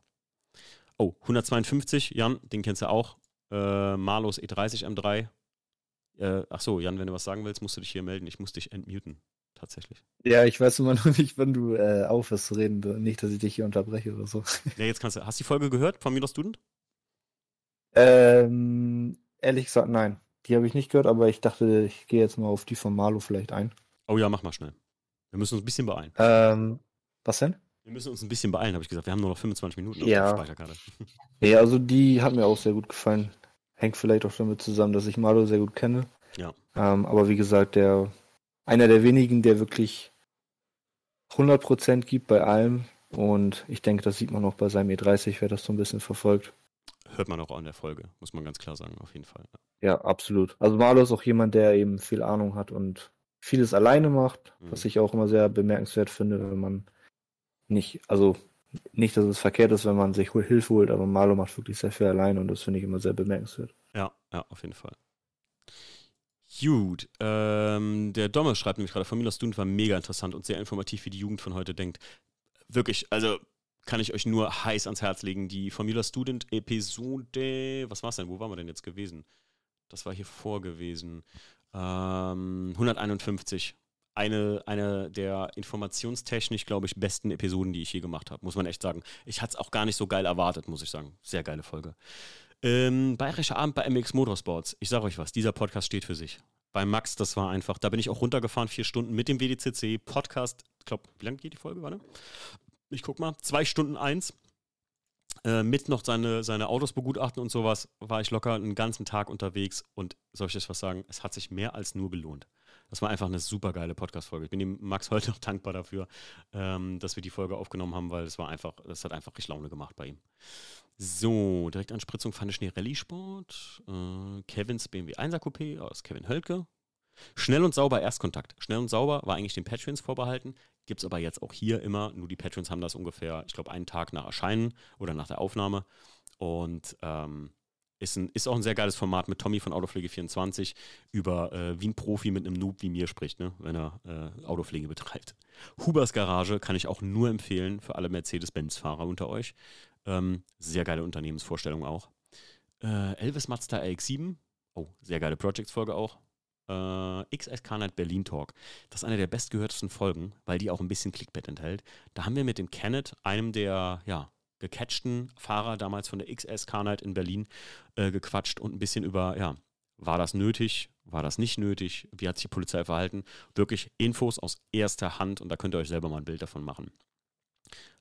Oh, 152, Jan, den kennst du auch. Äh, Malus E30 M3. Äh, ach so, Jan, wenn du was sagen willst, musst du dich hier melden. Ich muss dich entmuten tatsächlich. Ja, ich weiß immer noch nicht, wann du äh, aufhörst zu reden. Nicht, dass ich dich hier unterbreche oder so. Ja, jetzt kannst du. Hast du die Folge gehört von Minus Student? Ähm, ehrlich gesagt, nein. Die habe ich nicht gehört, aber ich dachte, ich gehe jetzt mal auf die von Marlo vielleicht ein. Oh ja, mach mal schnell. Wir müssen uns ein bisschen beeilen. Ähm, was denn? Wir müssen uns ein bisschen beeilen, habe ich gesagt. Wir haben nur noch 25 Minuten auf ja. der Speicherkarte. Ja, also die hat mir auch sehr gut gefallen. Hängt vielleicht auch damit zusammen, dass ich Marlo sehr gut kenne. Ja. Ähm, aber wie gesagt, der einer der wenigen, der wirklich 100% gibt bei allem. Und ich denke, das sieht man auch bei seinem E30, wer das so ein bisschen verfolgt. Hört man auch an der Folge, muss man ganz klar sagen, auf jeden Fall. Ja, absolut. Also Marlo ist auch jemand, der eben viel Ahnung hat und vieles alleine macht, mhm. was ich auch immer sehr bemerkenswert finde, wenn man nicht, also nicht, dass es verkehrt ist, wenn man sich Hilfe holt, aber Marlo macht wirklich sehr viel alleine und das finde ich immer sehr bemerkenswert. Ja, ja, auf jeden Fall. Gut, ähm, der Domme schreibt nämlich gerade, Familia Student war mega interessant und sehr informativ, wie die Jugend von heute denkt. Wirklich, also kann ich euch nur heiß ans Herz legen. Die Formula Student Episode, was war es denn? Wo waren wir denn jetzt gewesen? Das war hier vor gewesen. Ähm, 151. Eine, eine der informationstechnisch, glaube ich, besten Episoden, die ich je gemacht habe, muss man echt sagen. Ich hatte es auch gar nicht so geil erwartet, muss ich sagen. Sehr geile Folge. Ähm, Bayerischer Abend bei MX Motorsports. Ich sage euch was, dieser Podcast steht für sich. Bei Max, das war einfach, da bin ich auch runtergefahren, vier Stunden mit dem WDCC. Podcast, ich glaube, wie lange geht die Folge, warte? Ich guck mal, zwei Stunden eins. Äh, mit noch seine, seine Autos begutachten und sowas, war ich locker einen ganzen Tag unterwegs und soll ich euch was sagen, es hat sich mehr als nur gelohnt. Das war einfach eine super geile Podcast-Folge. Ich bin dem Max heute noch dankbar dafür, ähm, dass wir die Folge aufgenommen haben, weil es war einfach, es hat einfach richtig Laune gemacht bei ihm. So, Direktanspritzung Pfanne Schnee Rallye Sport. Äh, Kevins BMW 1er Coupé aus Kevin Hölke. Schnell und sauber Erstkontakt. Schnell und sauber war eigentlich den Patrons vorbehalten. Gibt es aber jetzt auch hier immer. Nur die Patrons haben das ungefähr, ich glaube, einen Tag nach Erscheinen oder nach der Aufnahme. Und ähm, ist, ein, ist auch ein sehr geiles Format mit Tommy von Autopflege24 über äh, wie ein Profi mit einem Noob wie mir spricht, ne, wenn er äh, Autopflege betreibt. Hubers Garage kann ich auch nur empfehlen für alle Mercedes-Benz-Fahrer unter euch. Ähm, sehr geile Unternehmensvorstellung auch. Äh, Elvis Mazda RX7. Oh, sehr geile Projects-Folge auch. Äh, XSK Night Berlin Talk. Das ist eine der bestgehörtesten Folgen, weil die auch ein bisschen Clickbait enthält. Da haben wir mit dem Kenneth, einem der, ja, gecatchten Fahrer damals von der XS Carnight in Berlin äh, gequatscht und ein bisschen über, ja, war das nötig, war das nicht nötig, wie hat sich die Polizei verhalten? Wirklich Infos aus erster Hand und da könnt ihr euch selber mal ein Bild davon machen.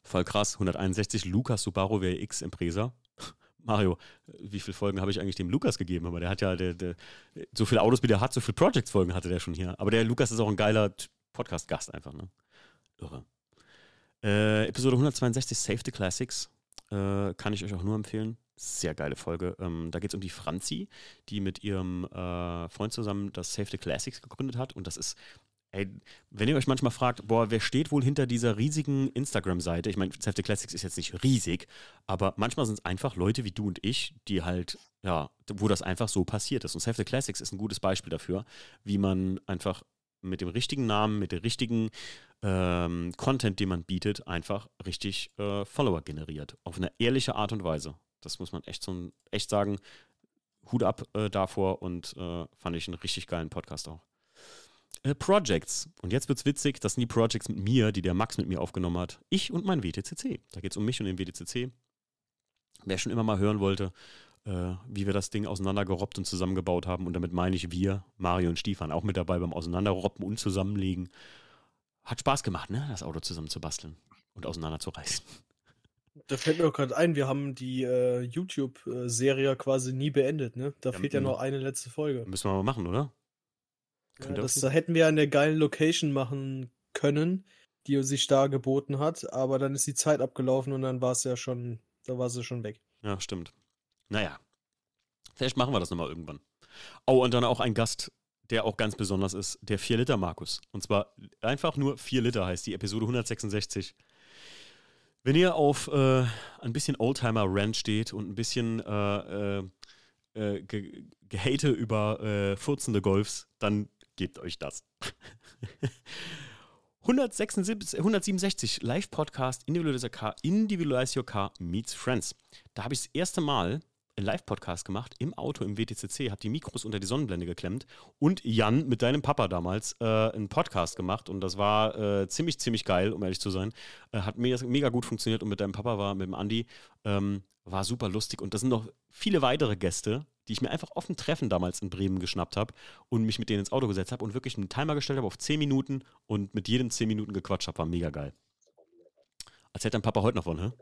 Voll krass, 161 Lukas Subaru WX Impresa. Mario, wie viele Folgen habe ich eigentlich dem Lukas gegeben? Aber der hat ja, der, der, so viele Autos wie der hat, so viele Projects-Folgen hatte der schon hier. Aber der Lukas ist auch ein geiler Podcast-Gast einfach, ne? Irre. Äh, Episode 162 Save the Classics. Äh, kann ich euch auch nur empfehlen. Sehr geile Folge. Ähm, da geht es um die Franzi, die mit ihrem äh, Freund zusammen das Save the Classics gegründet hat. Und das ist, ey, wenn ihr euch manchmal fragt, boah, wer steht wohl hinter dieser riesigen Instagram-Seite? Ich meine, Save the Classics ist jetzt nicht riesig, aber manchmal sind es einfach Leute wie du und ich, die halt, ja, wo das einfach so passiert ist. Und Save the Classics ist ein gutes Beispiel dafür, wie man einfach mit dem richtigen Namen, mit dem richtigen ähm, Content, den man bietet, einfach richtig äh, Follower generiert. Auf eine ehrliche Art und Weise. Das muss man echt so echt sagen. Hut ab äh, davor und äh, fand ich einen richtig geilen Podcast auch. Äh, Projects. Und jetzt wird's witzig, das sind die Projects mit mir, die der Max mit mir aufgenommen hat. Ich und mein WTCC. Da geht es um mich und den WTCC. Wer schon immer mal hören wollte, äh, wie wir das Ding auseinandergerobbt und zusammengebaut haben. Und damit meine ich wir, Mario und Stiefan, auch mit dabei beim Auseinanderrobben und Zusammenlegen. Hat Spaß gemacht, ne? Das Auto zusammen zu basteln und auseinanderzureißen. Da fällt mir auch gerade ein, wir haben die äh, YouTube-Serie quasi nie beendet, ne? Da ja, fehlt ja noch eine letzte Folge. Müssen wir mal machen, oder? Ja, das da hätten wir an der geilen Location machen können, die sich da geboten hat, aber dann ist die Zeit abgelaufen und dann war es ja schon, da war sie schon weg. Ja, stimmt. Naja. Vielleicht machen wir das nochmal irgendwann. Oh, und dann auch ein Gast, der auch ganz besonders ist, der 4 Liter Markus. Und zwar einfach nur 4 Liter heißt die Episode 166. Wenn ihr auf äh, ein bisschen Oldtimer-Rant steht und ein bisschen äh, äh, äh ge Gehate über äh, furzende Golfs, dann gebt euch das. 176, 167 Live-Podcast Individualize Your Car Meets Friends. Da habe ich das erste Mal Live-Podcast gemacht im Auto im WTCC, habe die Mikros unter die Sonnenblende geklemmt und Jan mit deinem Papa damals äh, einen Podcast gemacht und das war äh, ziemlich, ziemlich geil, um ehrlich zu sein. Äh, hat mega, mega gut funktioniert und mit deinem Papa war, mit dem Andi, ähm, war super lustig und das sind noch viele weitere Gäste, die ich mir einfach auf dem Treffen damals in Bremen geschnappt habe und mich mit denen ins Auto gesetzt habe und wirklich einen Timer gestellt habe auf 10 Minuten und mit jedem 10 Minuten gequatscht habe, war mega geil. Erzählt dein Papa heute noch von, hä?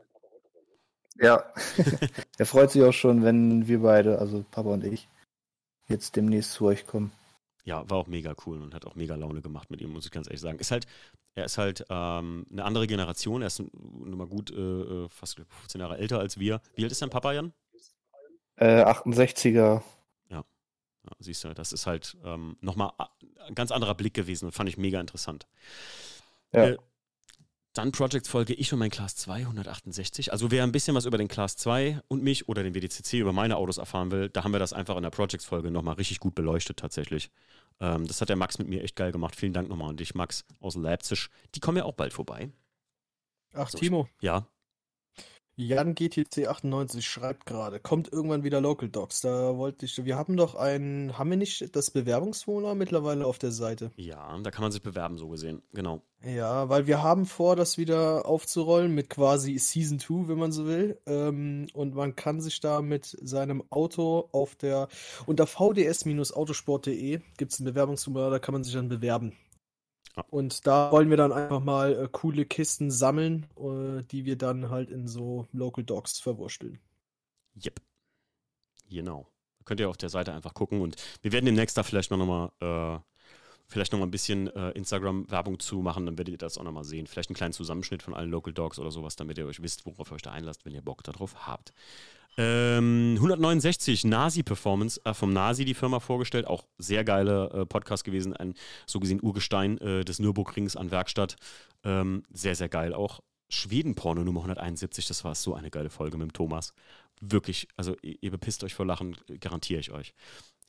Ja, er freut sich auch schon, wenn wir beide, also Papa und ich, jetzt demnächst zu euch kommen. Ja, war auch mega cool und hat auch mega Laune gemacht mit ihm, muss ich ganz ehrlich sagen. Ist halt, er ist halt ähm, eine andere Generation, er ist nur mal gut äh, äh fast 15 Jahre älter als wir. Wie alt ist dein Papa, Jan? Äh, 68er. Ja. ja. Siehst du, das ist halt ähm, nochmal ein ganz anderer Blick gewesen und fand ich mega interessant. Ja. Äh, dann Project-Folge Ich und mein Class 2 168. Also wer ein bisschen was über den Class 2 und mich oder den WDCC über meine Autos erfahren will, da haben wir das einfach in der Project-Folge nochmal richtig gut beleuchtet tatsächlich. Ähm, das hat der Max mit mir echt geil gemacht. Vielen Dank nochmal an dich, Max aus Leipzig. Die kommen ja auch bald vorbei. Ach, so, Timo. Ja. Jan GTC98 schreibt gerade, kommt irgendwann wieder Local Docs. Da wollte ich, wir haben doch ein, haben wir nicht das Bewerbungsformular mittlerweile auf der Seite? Ja, da kann man sich bewerben, so gesehen, genau. Ja, weil wir haben vor, das wieder aufzurollen mit quasi Season 2, wenn man so will. Ähm, und man kann sich da mit seinem Auto auf der, unter vds-autosport.de gibt es ein Bewerbungsformular, da kann man sich dann bewerben. Und da wollen wir dann einfach mal äh, coole Kisten sammeln, äh, die wir dann halt in so Local Dogs verwursteln. Yep. Genau. Könnt ihr auf der Seite einfach gucken und wir werden demnächst da vielleicht noch mal, äh, vielleicht noch mal ein bisschen äh, Instagram-Werbung zu machen, dann werdet ihr das auch noch mal sehen. Vielleicht einen kleinen Zusammenschnitt von allen Local Dogs oder sowas, damit ihr euch wisst, worauf ihr euch da einlasst, wenn ihr Bock darauf habt. Ähm, 169, Nasi Performance, äh, vom Nasi die Firma vorgestellt. Auch sehr geile äh, Podcast gewesen. Ein so gesehen Urgestein äh, des Nürburgrings an Werkstatt. Ähm, sehr, sehr geil. Auch Schweden-Porno Nummer 171, das war so eine geile Folge mit dem Thomas. Wirklich, also ihr bepisst euch vor Lachen, garantiere ich euch.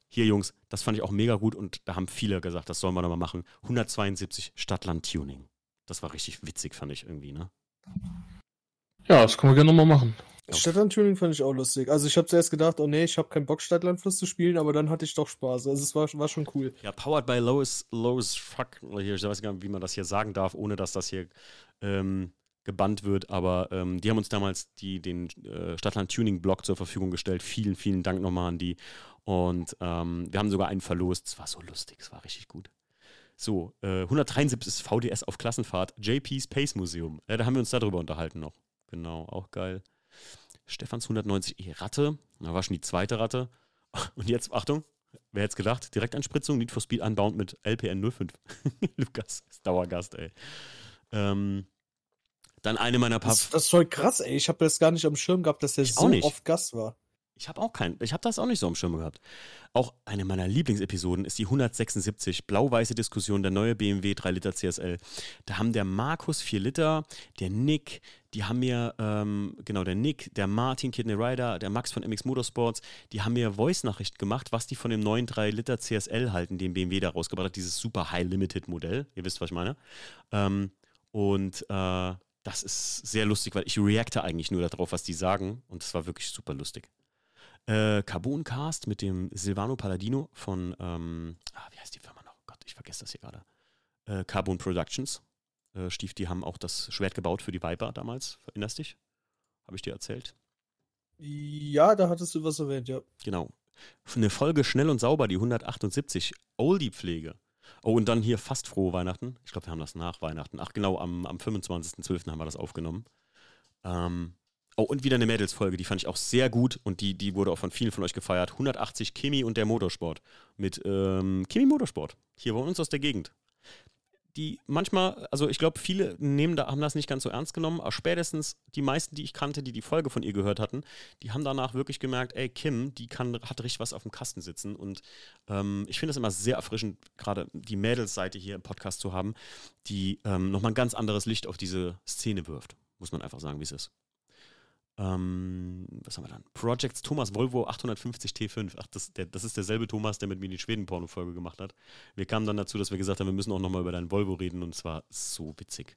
Hier, Jungs, das fand ich auch mega gut und da haben viele gesagt, das sollen wir nochmal machen. 172 Stadtland-Tuning. Das war richtig witzig, fand ich irgendwie, ne? Ja, das können wir gerne nochmal machen. Stadtland-Tuning fand ich auch lustig. Also ich habe zuerst gedacht, oh nee, ich habe keinen Bock, Stadtlandfluss zu spielen, aber dann hatte ich doch Spaß. Also es war, war schon cool. Ja, powered by Lois, Lois Fuck. Ich weiß gar nicht, wie man das hier sagen darf, ohne dass das hier ähm, gebannt wird. Aber ähm, die haben uns damals die, den äh, Stadtland-Tuning-Blog zur Verfügung gestellt. Vielen, vielen Dank nochmal an die. Und ähm, wir haben sogar einen verlost. Es war so lustig, es war richtig gut. So, äh, 173 ist VDS auf Klassenfahrt, JP Space Museum. Äh, da haben wir uns darüber unterhalten noch. Genau, auch geil. Stefans 190 E Ratte. Da war schon die zweite Ratte. Und jetzt, Achtung, wer hätte es gedacht? Direktanspritzung, Need for Speed Unbound mit LPN 05. Lukas ist Dauergast, ey. Ähm, Dann eine meiner paar. Das, das ist voll krass, ey. Ich habe das gar nicht am Schirm gehabt, dass der Ich so nicht. oft Gast war. Ich habe auch keinen, ich habe das auch nicht so am Schirm gehabt. Auch eine meiner Lieblingsepisoden ist die 176, blau-weiße Diskussion, der neue BMW 3 Liter CSL. Da haben der Markus 4 Liter, der Nick, die haben mir, ähm, genau, der Nick, der Martin Kidney Rider, der Max von MX Motorsports, die haben mir Voice-Nachricht gemacht, was die von dem neuen 3 Liter CSL halten, den BMW da rausgebracht hat, dieses super High-Limited-Modell. Ihr wisst, was ich meine. Ähm, und äh, das ist sehr lustig, weil ich reacte eigentlich nur darauf, was die sagen. Und das war wirklich super lustig. Äh, Carbon Cast mit dem Silvano Palladino von, ähm, ah, wie heißt die Firma noch? Gott, ich vergesse das hier gerade. Äh, Carbon Productions. Äh, Stief, die haben auch das Schwert gebaut für die Viper damals. Erinnerst dich? Habe ich dir erzählt? Ja, da hattest du was erwähnt, ja. Genau. Eine Folge schnell und sauber, die 178. Oldie-Pflege. Oh, und dann hier fast frohe Weihnachten. Ich glaube, wir haben das nach Weihnachten. Ach, genau, am, am 25.12. haben wir das aufgenommen. Ähm, oh, und wieder eine Mädels-Folge, die fand ich auch sehr gut und die, die wurde auch von vielen von euch gefeiert. 180 Kimi und der Motorsport. Mit ähm, Kimi Motorsport. Hier bei uns aus der Gegend. Die manchmal, also ich glaube, viele nehmen da, haben das nicht ganz so ernst genommen, aber spätestens die meisten, die ich kannte, die die Folge von ihr gehört hatten, die haben danach wirklich gemerkt, ey, Kim, die kann, hat richtig was auf dem Kasten sitzen. Und ähm, ich finde es immer sehr erfrischend, gerade die Mädelsseite hier im Podcast zu haben, die ähm, nochmal ein ganz anderes Licht auf diese Szene wirft. Muss man einfach sagen, wie es ist. Ähm, was haben wir dann? Projects Thomas Volvo 850 T5. Ach, das, der, das ist derselbe Thomas, der mit mir die Schweden-Porno-Folge gemacht hat. Wir kamen dann dazu, dass wir gesagt haben, wir müssen auch nochmal über deinen Volvo reden und zwar so witzig.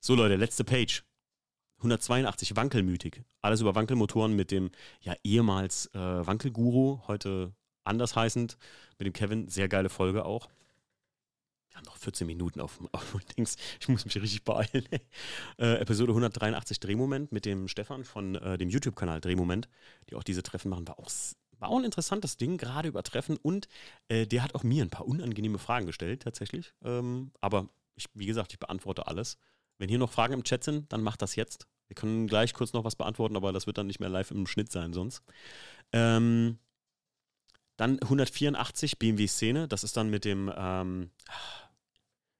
So, Leute, letzte Page. 182 Wankelmütig. Alles über Wankelmotoren mit dem ja ehemals äh, Wankelguru, heute anders heißend, mit dem Kevin. Sehr geile Folge auch. Wir haben noch 14 Minuten auf, dem Dings. Ich muss mich richtig beeilen. äh, Episode 183 Drehmoment mit dem Stefan von äh, dem YouTube-Kanal Drehmoment, die auch diese Treffen machen, war auch, war auch ein interessantes Ding, gerade über Treffen. Und äh, der hat auch mir ein paar unangenehme Fragen gestellt, tatsächlich. Ähm, aber ich, wie gesagt, ich beantworte alles. Wenn hier noch Fragen im Chat sind, dann macht das jetzt. Wir können gleich kurz noch was beantworten, aber das wird dann nicht mehr live im Schnitt sein sonst. Ähm, dann 184 BMW Szene, das ist dann mit dem, ähm,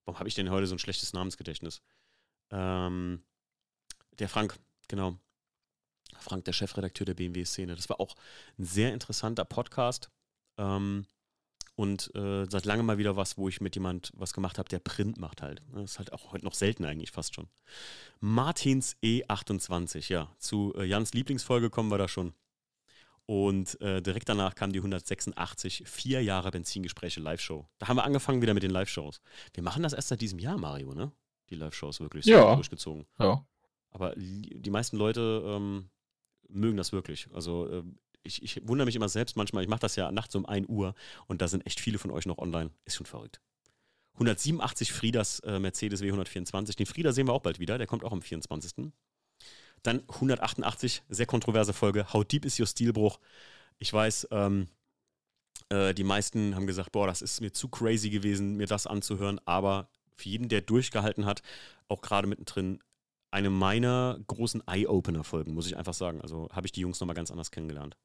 warum habe ich denn heute so ein schlechtes Namensgedächtnis? Ähm, der Frank, genau. Frank, der Chefredakteur der BMW Szene. Das war auch ein sehr interessanter Podcast. Ähm, und äh, seit langem mal wieder was, wo ich mit jemand was gemacht habe, der Print macht halt. Das ist halt auch heute noch selten eigentlich fast schon. Martins E28, ja. Zu äh, Jans Lieblingsfolge kommen wir da schon. Und äh, direkt danach kam die 186, vier Jahre Benzingespräche Live-Show. Da haben wir angefangen wieder mit den Live-Shows. Wir machen das erst seit diesem Jahr, Mario, ne? Die Live-Shows wirklich so Ja. durchgezogen. Ja. Aber die meisten Leute ähm, mögen das wirklich. Also äh, ich, ich wundere mich immer selbst manchmal, ich mache das ja nachts um 1 Uhr und da sind echt viele von euch noch online. Ist schon verrückt. 187 Friedas äh, Mercedes W124. Den Frieda sehen wir auch bald wieder, der kommt auch am 24. Dann 188, sehr kontroverse Folge. How deep ist your Stilbruch? Ich weiß, ähm, äh, die meisten haben gesagt, boah, das ist mir zu crazy gewesen, mir das anzuhören. Aber für jeden, der durchgehalten hat, auch gerade mittendrin, eine meiner großen Eye-Opener-Folgen, muss ich einfach sagen. Also habe ich die Jungs nochmal ganz anders kennengelernt.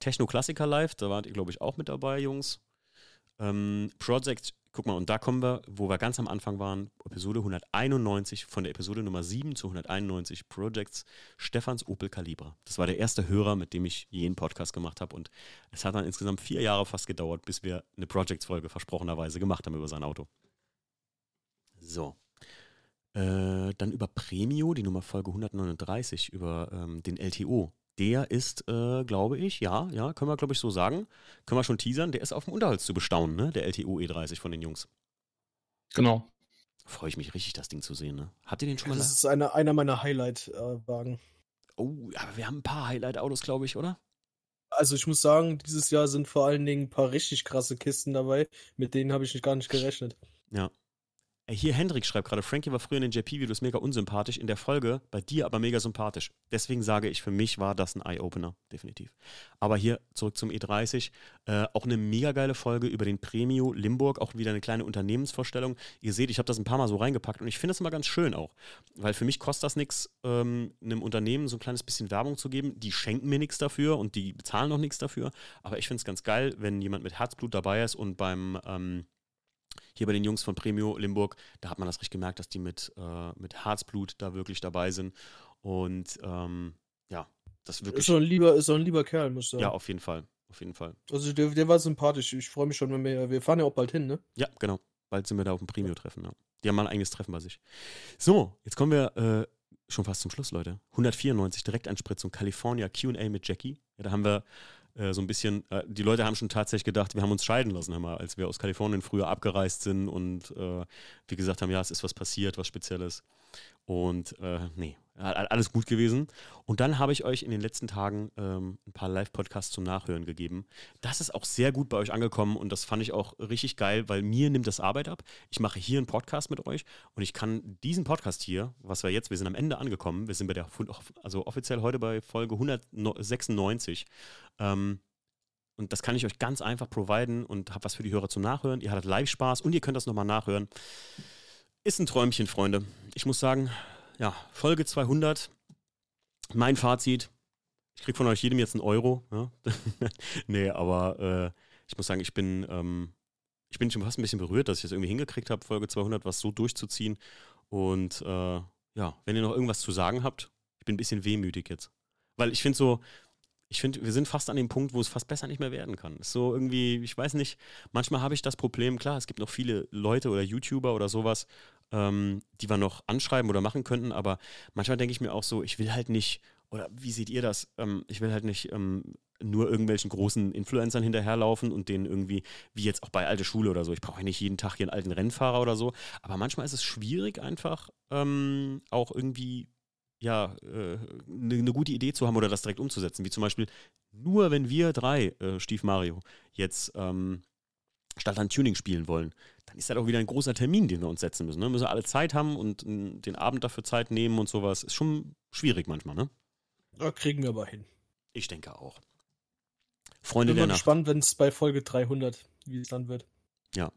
Techno-Klassiker Live, da wart ihr, glaube ich, auch mit dabei, Jungs. Ähm, Project, guck mal, und da kommen wir, wo wir ganz am Anfang waren, Episode 191, von der Episode Nummer 7 zu 191, Projects Stefans Opel Calibra. Das war der erste Hörer, mit dem ich jeden Podcast gemacht habe und es hat dann insgesamt vier Jahre fast gedauert, bis wir eine Projects-Folge versprochenerweise gemacht haben über sein Auto. So. Äh, dann über Premio, die Nummer Folge 139, über ähm, den LTO. Der ist, äh, glaube ich, ja, ja, können wir, glaube ich, so sagen. Können wir schon teasern, der ist auf dem Unterholz zu bestaunen, ne? Der LTO E30 von den Jungs. Genau. Freue ich mich richtig, das Ding zu sehen, ne? Habt ihr den schon mal? Das ist eine, einer meiner Highlight-Wagen. oh, aber wir haben ein paar Highlight-Autos, glaube ich, oder? Also ich muss sagen, dieses Jahr sind vor allen Dingen ein paar richtig krasse Kisten dabei. Mit denen habe ich nicht- gar nicht gerechnet. Ja. Hier, Hendrik schreibt gerade, Frankie war früher in den JP-Videos mega unsympathisch, in der Folge bei dir aber mega sympathisch. Deswegen sage ich, für mich war das ein Eye-Opener, definitiv. Aber hier zurück zum E30, äh, auch eine mega geile Folge über den Premio Limburg, auch wieder eine kleine Unternehmensvorstellung. Ihr seht, ich habe das ein paar Mal so reingepackt und ich finde das immer ganz schön auch, weil für mich kostet das nichts, ähm, einem Unternehmen so ein kleines bisschen Werbung zu geben. Die schenken mir nichts dafür und die bezahlen noch nichts dafür, aber ich finde es ganz geil, wenn jemand mit Herzblut dabei ist und beim... Ähm, hier bei den Jungs von Premio Limburg, da hat man das richtig gemerkt, dass die mit, äh, mit Herzblut da wirklich dabei sind. Und ähm, ja, das wirklich. Ist so ein lieber, ist so ein lieber Kerl, muss ich sagen. Ja, auf jeden Fall. Auf jeden Fall. Also der, der war sympathisch. Ich freue mich schon, wenn wir. Wir fahren ja auch bald hin, ne? Ja, genau. Bald sind wir da auf dem Premio-Treffen. Ja. Die haben mal ein eigenes Treffen bei sich. So, jetzt kommen wir äh, schon fast zum Schluss, Leute. 194 Direkteinspritzung California QA mit Jackie. Ja, da haben wir äh, so ein bisschen, äh, die Leute haben schon tatsächlich gedacht, wir haben uns scheiden lassen, mal, als wir aus Kalifornien früher abgereist sind und äh, wir gesagt haben, ja, es ist was passiert, was Spezielles. Und äh, nee, alles gut gewesen. Und dann habe ich euch in den letzten Tagen ähm, ein paar Live-Podcasts zum Nachhören gegeben. Das ist auch sehr gut bei euch angekommen und das fand ich auch richtig geil, weil mir nimmt das Arbeit ab. Ich mache hier einen Podcast mit euch und ich kann diesen Podcast hier, was wir jetzt, wir sind am Ende angekommen, wir sind bei der, also offiziell heute bei Folge 196. Ähm, und das kann ich euch ganz einfach providen und habe was für die Hörer zum Nachhören. Ihr hattet Live-Spaß und ihr könnt das nochmal nachhören. Ist ein Träumchen, Freunde. Ich muss sagen, ja, Folge 200. Mein Fazit. Ich kriege von euch jedem jetzt einen Euro. Ja? nee, aber äh, ich muss sagen, ich bin, ähm, ich bin schon fast ein bisschen berührt, dass ich das irgendwie hingekriegt habe, Folge 200 was so durchzuziehen. Und äh, ja, wenn ihr noch irgendwas zu sagen habt, ich bin ein bisschen wehmütig jetzt. Weil ich finde so, ich finde, wir sind fast an dem Punkt, wo es fast besser nicht mehr werden kann. Ist so irgendwie, ich weiß nicht, manchmal habe ich das Problem, klar, es gibt noch viele Leute oder YouTuber oder sowas, ähm, die wir noch anschreiben oder machen könnten, aber manchmal denke ich mir auch so, ich will halt nicht, oder wie seht ihr das? Ähm, ich will halt nicht ähm, nur irgendwelchen großen Influencern hinterherlaufen und denen irgendwie, wie jetzt auch bei alte Schule oder so, ich brauche nicht jeden Tag hier einen alten Rennfahrer oder so, aber manchmal ist es schwierig einfach ähm, auch irgendwie ja, eine äh, ne, ne gute Idee zu haben oder das direkt umzusetzen. Wie zum Beispiel, nur wenn wir drei, äh, Stief Mario, jetzt ähm, Stadtland Tuning spielen wollen, dann ist das auch wieder ein großer Termin, den wir uns setzen müssen. Ne? Müssen wir alle Zeit haben und n, den Abend dafür Zeit nehmen und sowas. Ist schon schwierig manchmal, ne? Da kriegen wir aber hin. Ich denke auch. Freunde Bin mal gespannt, wenn es bei Folge 300, wie es dann wird. Ja.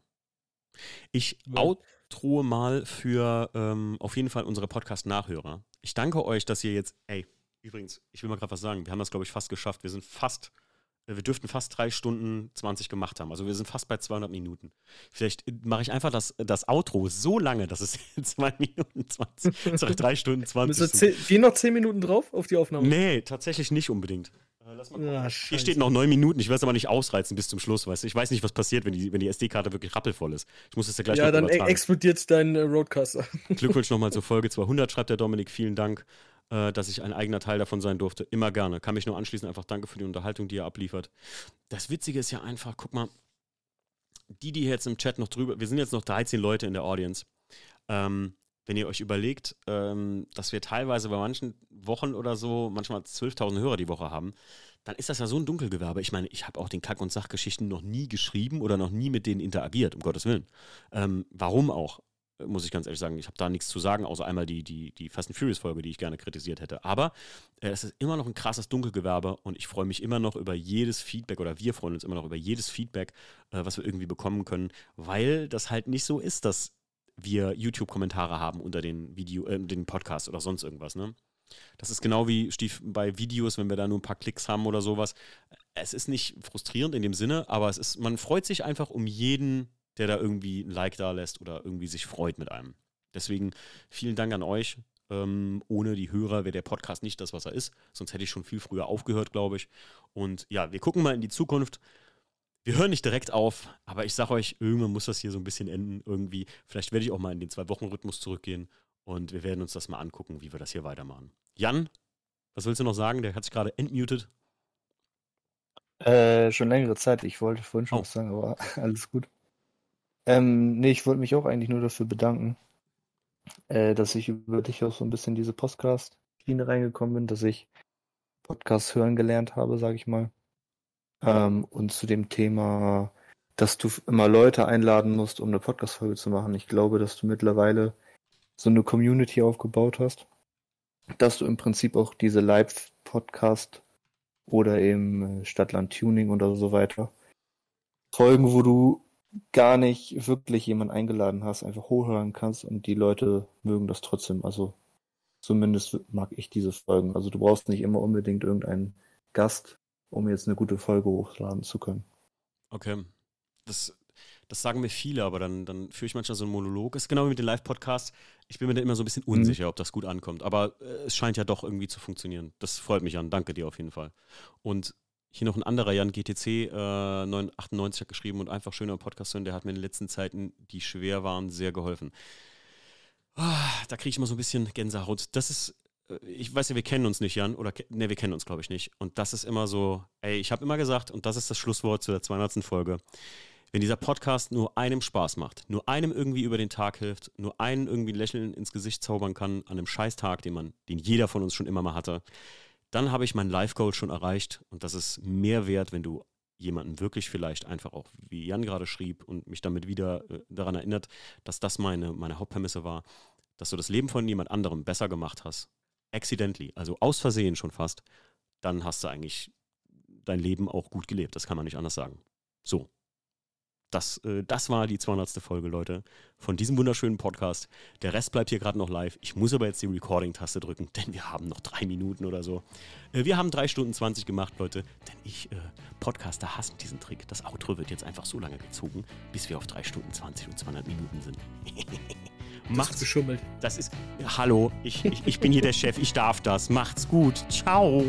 Ich outrohe mal für ähm, auf jeden Fall unsere Podcast-Nachhörer ich danke euch, dass ihr jetzt, ey, übrigens, ich will mal gerade was sagen. Wir haben das, glaube ich, fast geschafft. Wir sind fast, wir dürften fast drei Stunden 20 gemacht haben. Also wir sind fast bei 200 Minuten. Vielleicht äh, mache ich einfach das, das Outro so lange, dass es 2 Minuten 20, sorry, 3 Stunden 20 sind. Gehen noch 10 Minuten drauf auf die Aufnahme? Nee, tatsächlich nicht unbedingt. Ja, Hier steht noch neun Minuten. Ich will es aber nicht ausreizen bis zum Schluss. Weißt du? Ich weiß nicht, was passiert, wenn die, wenn die SD-Karte wirklich rappelvoll ist. Ich muss es ja gleich Ja, dann übertragen. explodiert dein äh, Roadcaster. Glückwunsch nochmal zur Folge 200, schreibt der Dominik. Vielen Dank, äh, dass ich ein eigener Teil davon sein durfte. Immer gerne. Kann mich nur anschließen. Einfach danke für die Unterhaltung, die ihr abliefert. Das Witzige ist ja einfach, guck mal, die, die jetzt im Chat noch drüber, wir sind jetzt noch 13 Leute in der Audience. Ähm, wenn ihr euch überlegt, ähm, dass wir teilweise bei manchen Wochen oder so manchmal 12.000 Hörer die Woche haben, dann ist das ja so ein Dunkelgewerbe. Ich meine, ich habe auch den Kack- und Sachgeschichten noch nie geschrieben oder noch nie mit denen interagiert, um Gottes Willen. Ähm, warum auch? Muss ich ganz ehrlich sagen, ich habe da nichts zu sagen, außer einmal die, die, die Fast and Furious-Folge, die ich gerne kritisiert hätte. Aber äh, es ist immer noch ein krasses Dunkelgewerbe und ich freue mich immer noch über jedes Feedback oder wir freuen uns immer noch über jedes Feedback, äh, was wir irgendwie bekommen können, weil das halt nicht so ist, dass wir YouTube-Kommentare haben unter den Video, äh, den Podcast oder sonst irgendwas, ne? Das ist genau wie Stief bei Videos, wenn wir da nur ein paar Klicks haben oder sowas. Es ist nicht frustrierend in dem Sinne, aber es ist, man freut sich einfach um jeden, der da irgendwie ein Like da lässt oder irgendwie sich freut mit einem. Deswegen vielen Dank an euch. Ähm, ohne die Hörer wäre der Podcast nicht das, was er ist. Sonst hätte ich schon viel früher aufgehört, glaube ich. Und ja, wir gucken mal in die Zukunft. Wir hören nicht direkt auf, aber ich sage euch, irgendwann muss das hier so ein bisschen enden. Irgendwie, vielleicht werde ich auch mal in den Zwei-Wochen-Rhythmus zurückgehen und wir werden uns das mal angucken, wie wir das hier weitermachen. Jan, was willst du noch sagen? Der hat sich gerade entmutet. Äh, schon längere Zeit. Ich wollte vorhin schon oh. was sagen, aber alles gut. Ähm, nee, ich wollte mich auch eigentlich nur dafür bedanken, äh, dass ich über dich auch so ein bisschen diese Podcast-Schiene reingekommen bin, dass ich Podcasts hören gelernt habe, sage ich mal. Ähm, und zu dem Thema, dass du immer Leute einladen musst, um eine Podcast-Folge zu machen. Ich glaube, dass du mittlerweile so eine Community aufgebaut hast, dass du im Prinzip auch diese Live-Podcast oder eben äh, Stadtland Tuning oder so weiter Folgen, wo du gar nicht wirklich jemanden eingeladen hast, einfach hochhören kannst und die Leute mögen das trotzdem. Also zumindest mag ich diese Folgen. Also du brauchst nicht immer unbedingt irgendeinen Gast, um jetzt eine gute Folge hochladen zu können. Okay. Das, Das sagen mir viele, aber dann, dann führe ich manchmal so einen Monolog. Ist genau wie mit den Live-Podcasts. Ich bin mir da immer so ein bisschen mhm. unsicher, mhm. ob das gut ankommt. Aber äh, es scheint ja doch irgendwie zu funktionieren. Das freut mich an. Danke dir auf jeden Fall. Und hier noch ein anderer, Jan GTC äh, 998 hat geschrieben und einfach schöner Podcast hören. Der hat mir in den letzten Zeiten, die schwer waren, sehr geholfen. Ah, da kriege ich immer so ein bisschen Gänsehaut. Das ist, äh, ich weiß ja, wir kennen uns nicht, Jan, oder ne, wir kennen uns, glaube ich, nicht. Und das ist immer so, ey, ich habe immer gesagt, und das ist das Schlusswort zu der 200. Folge, wenn dieser Podcast nur einem Spaß macht, nur einem irgendwie über den Tag hilft, nur einen irgendwie ein Lächeln ins Gesicht zaubern kann an einem Scheißtag, den man, den jeder von uns schon immer mal hatte, dann habe ich mein Life-Goal schon erreicht und das ist mehr wert, wenn du jemanden wirklich vielleicht einfach auch, wie Jan gerade schrieb und mich damit wieder äh, daran erinnert, dass das meine, meine Hauptprämisse war, dass du das Leben von jemand anderem besser gemacht hast, accidentally, also aus Versehen schon fast, dann hast du eigentlich dein Leben auch gut gelebt. Das kann man nicht anders sagen. So, das, äh, das war die 200. Folge, Leute, von diesem wunderschönen Podcast. Der Rest bleibt hier gerade noch live. Ich muss aber jetzt die Recording-Taste drücken, denn wir haben noch drei Minuten oder so. Äh, wir haben drei Stunden 20 gemacht, Leute, denn ich, äh, Podcaster hassen diesen Trick. Das Outro wird jetzt einfach so lange gezogen, bis wir auf drei Stunden 20 und 200 Minuten sind. Macht's geschummelt. Das ist. Hallo, ich, ich, ich bin hier der Chef, ich darf das. Macht's gut. Ciao.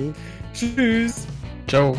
Tschüss. Ciao.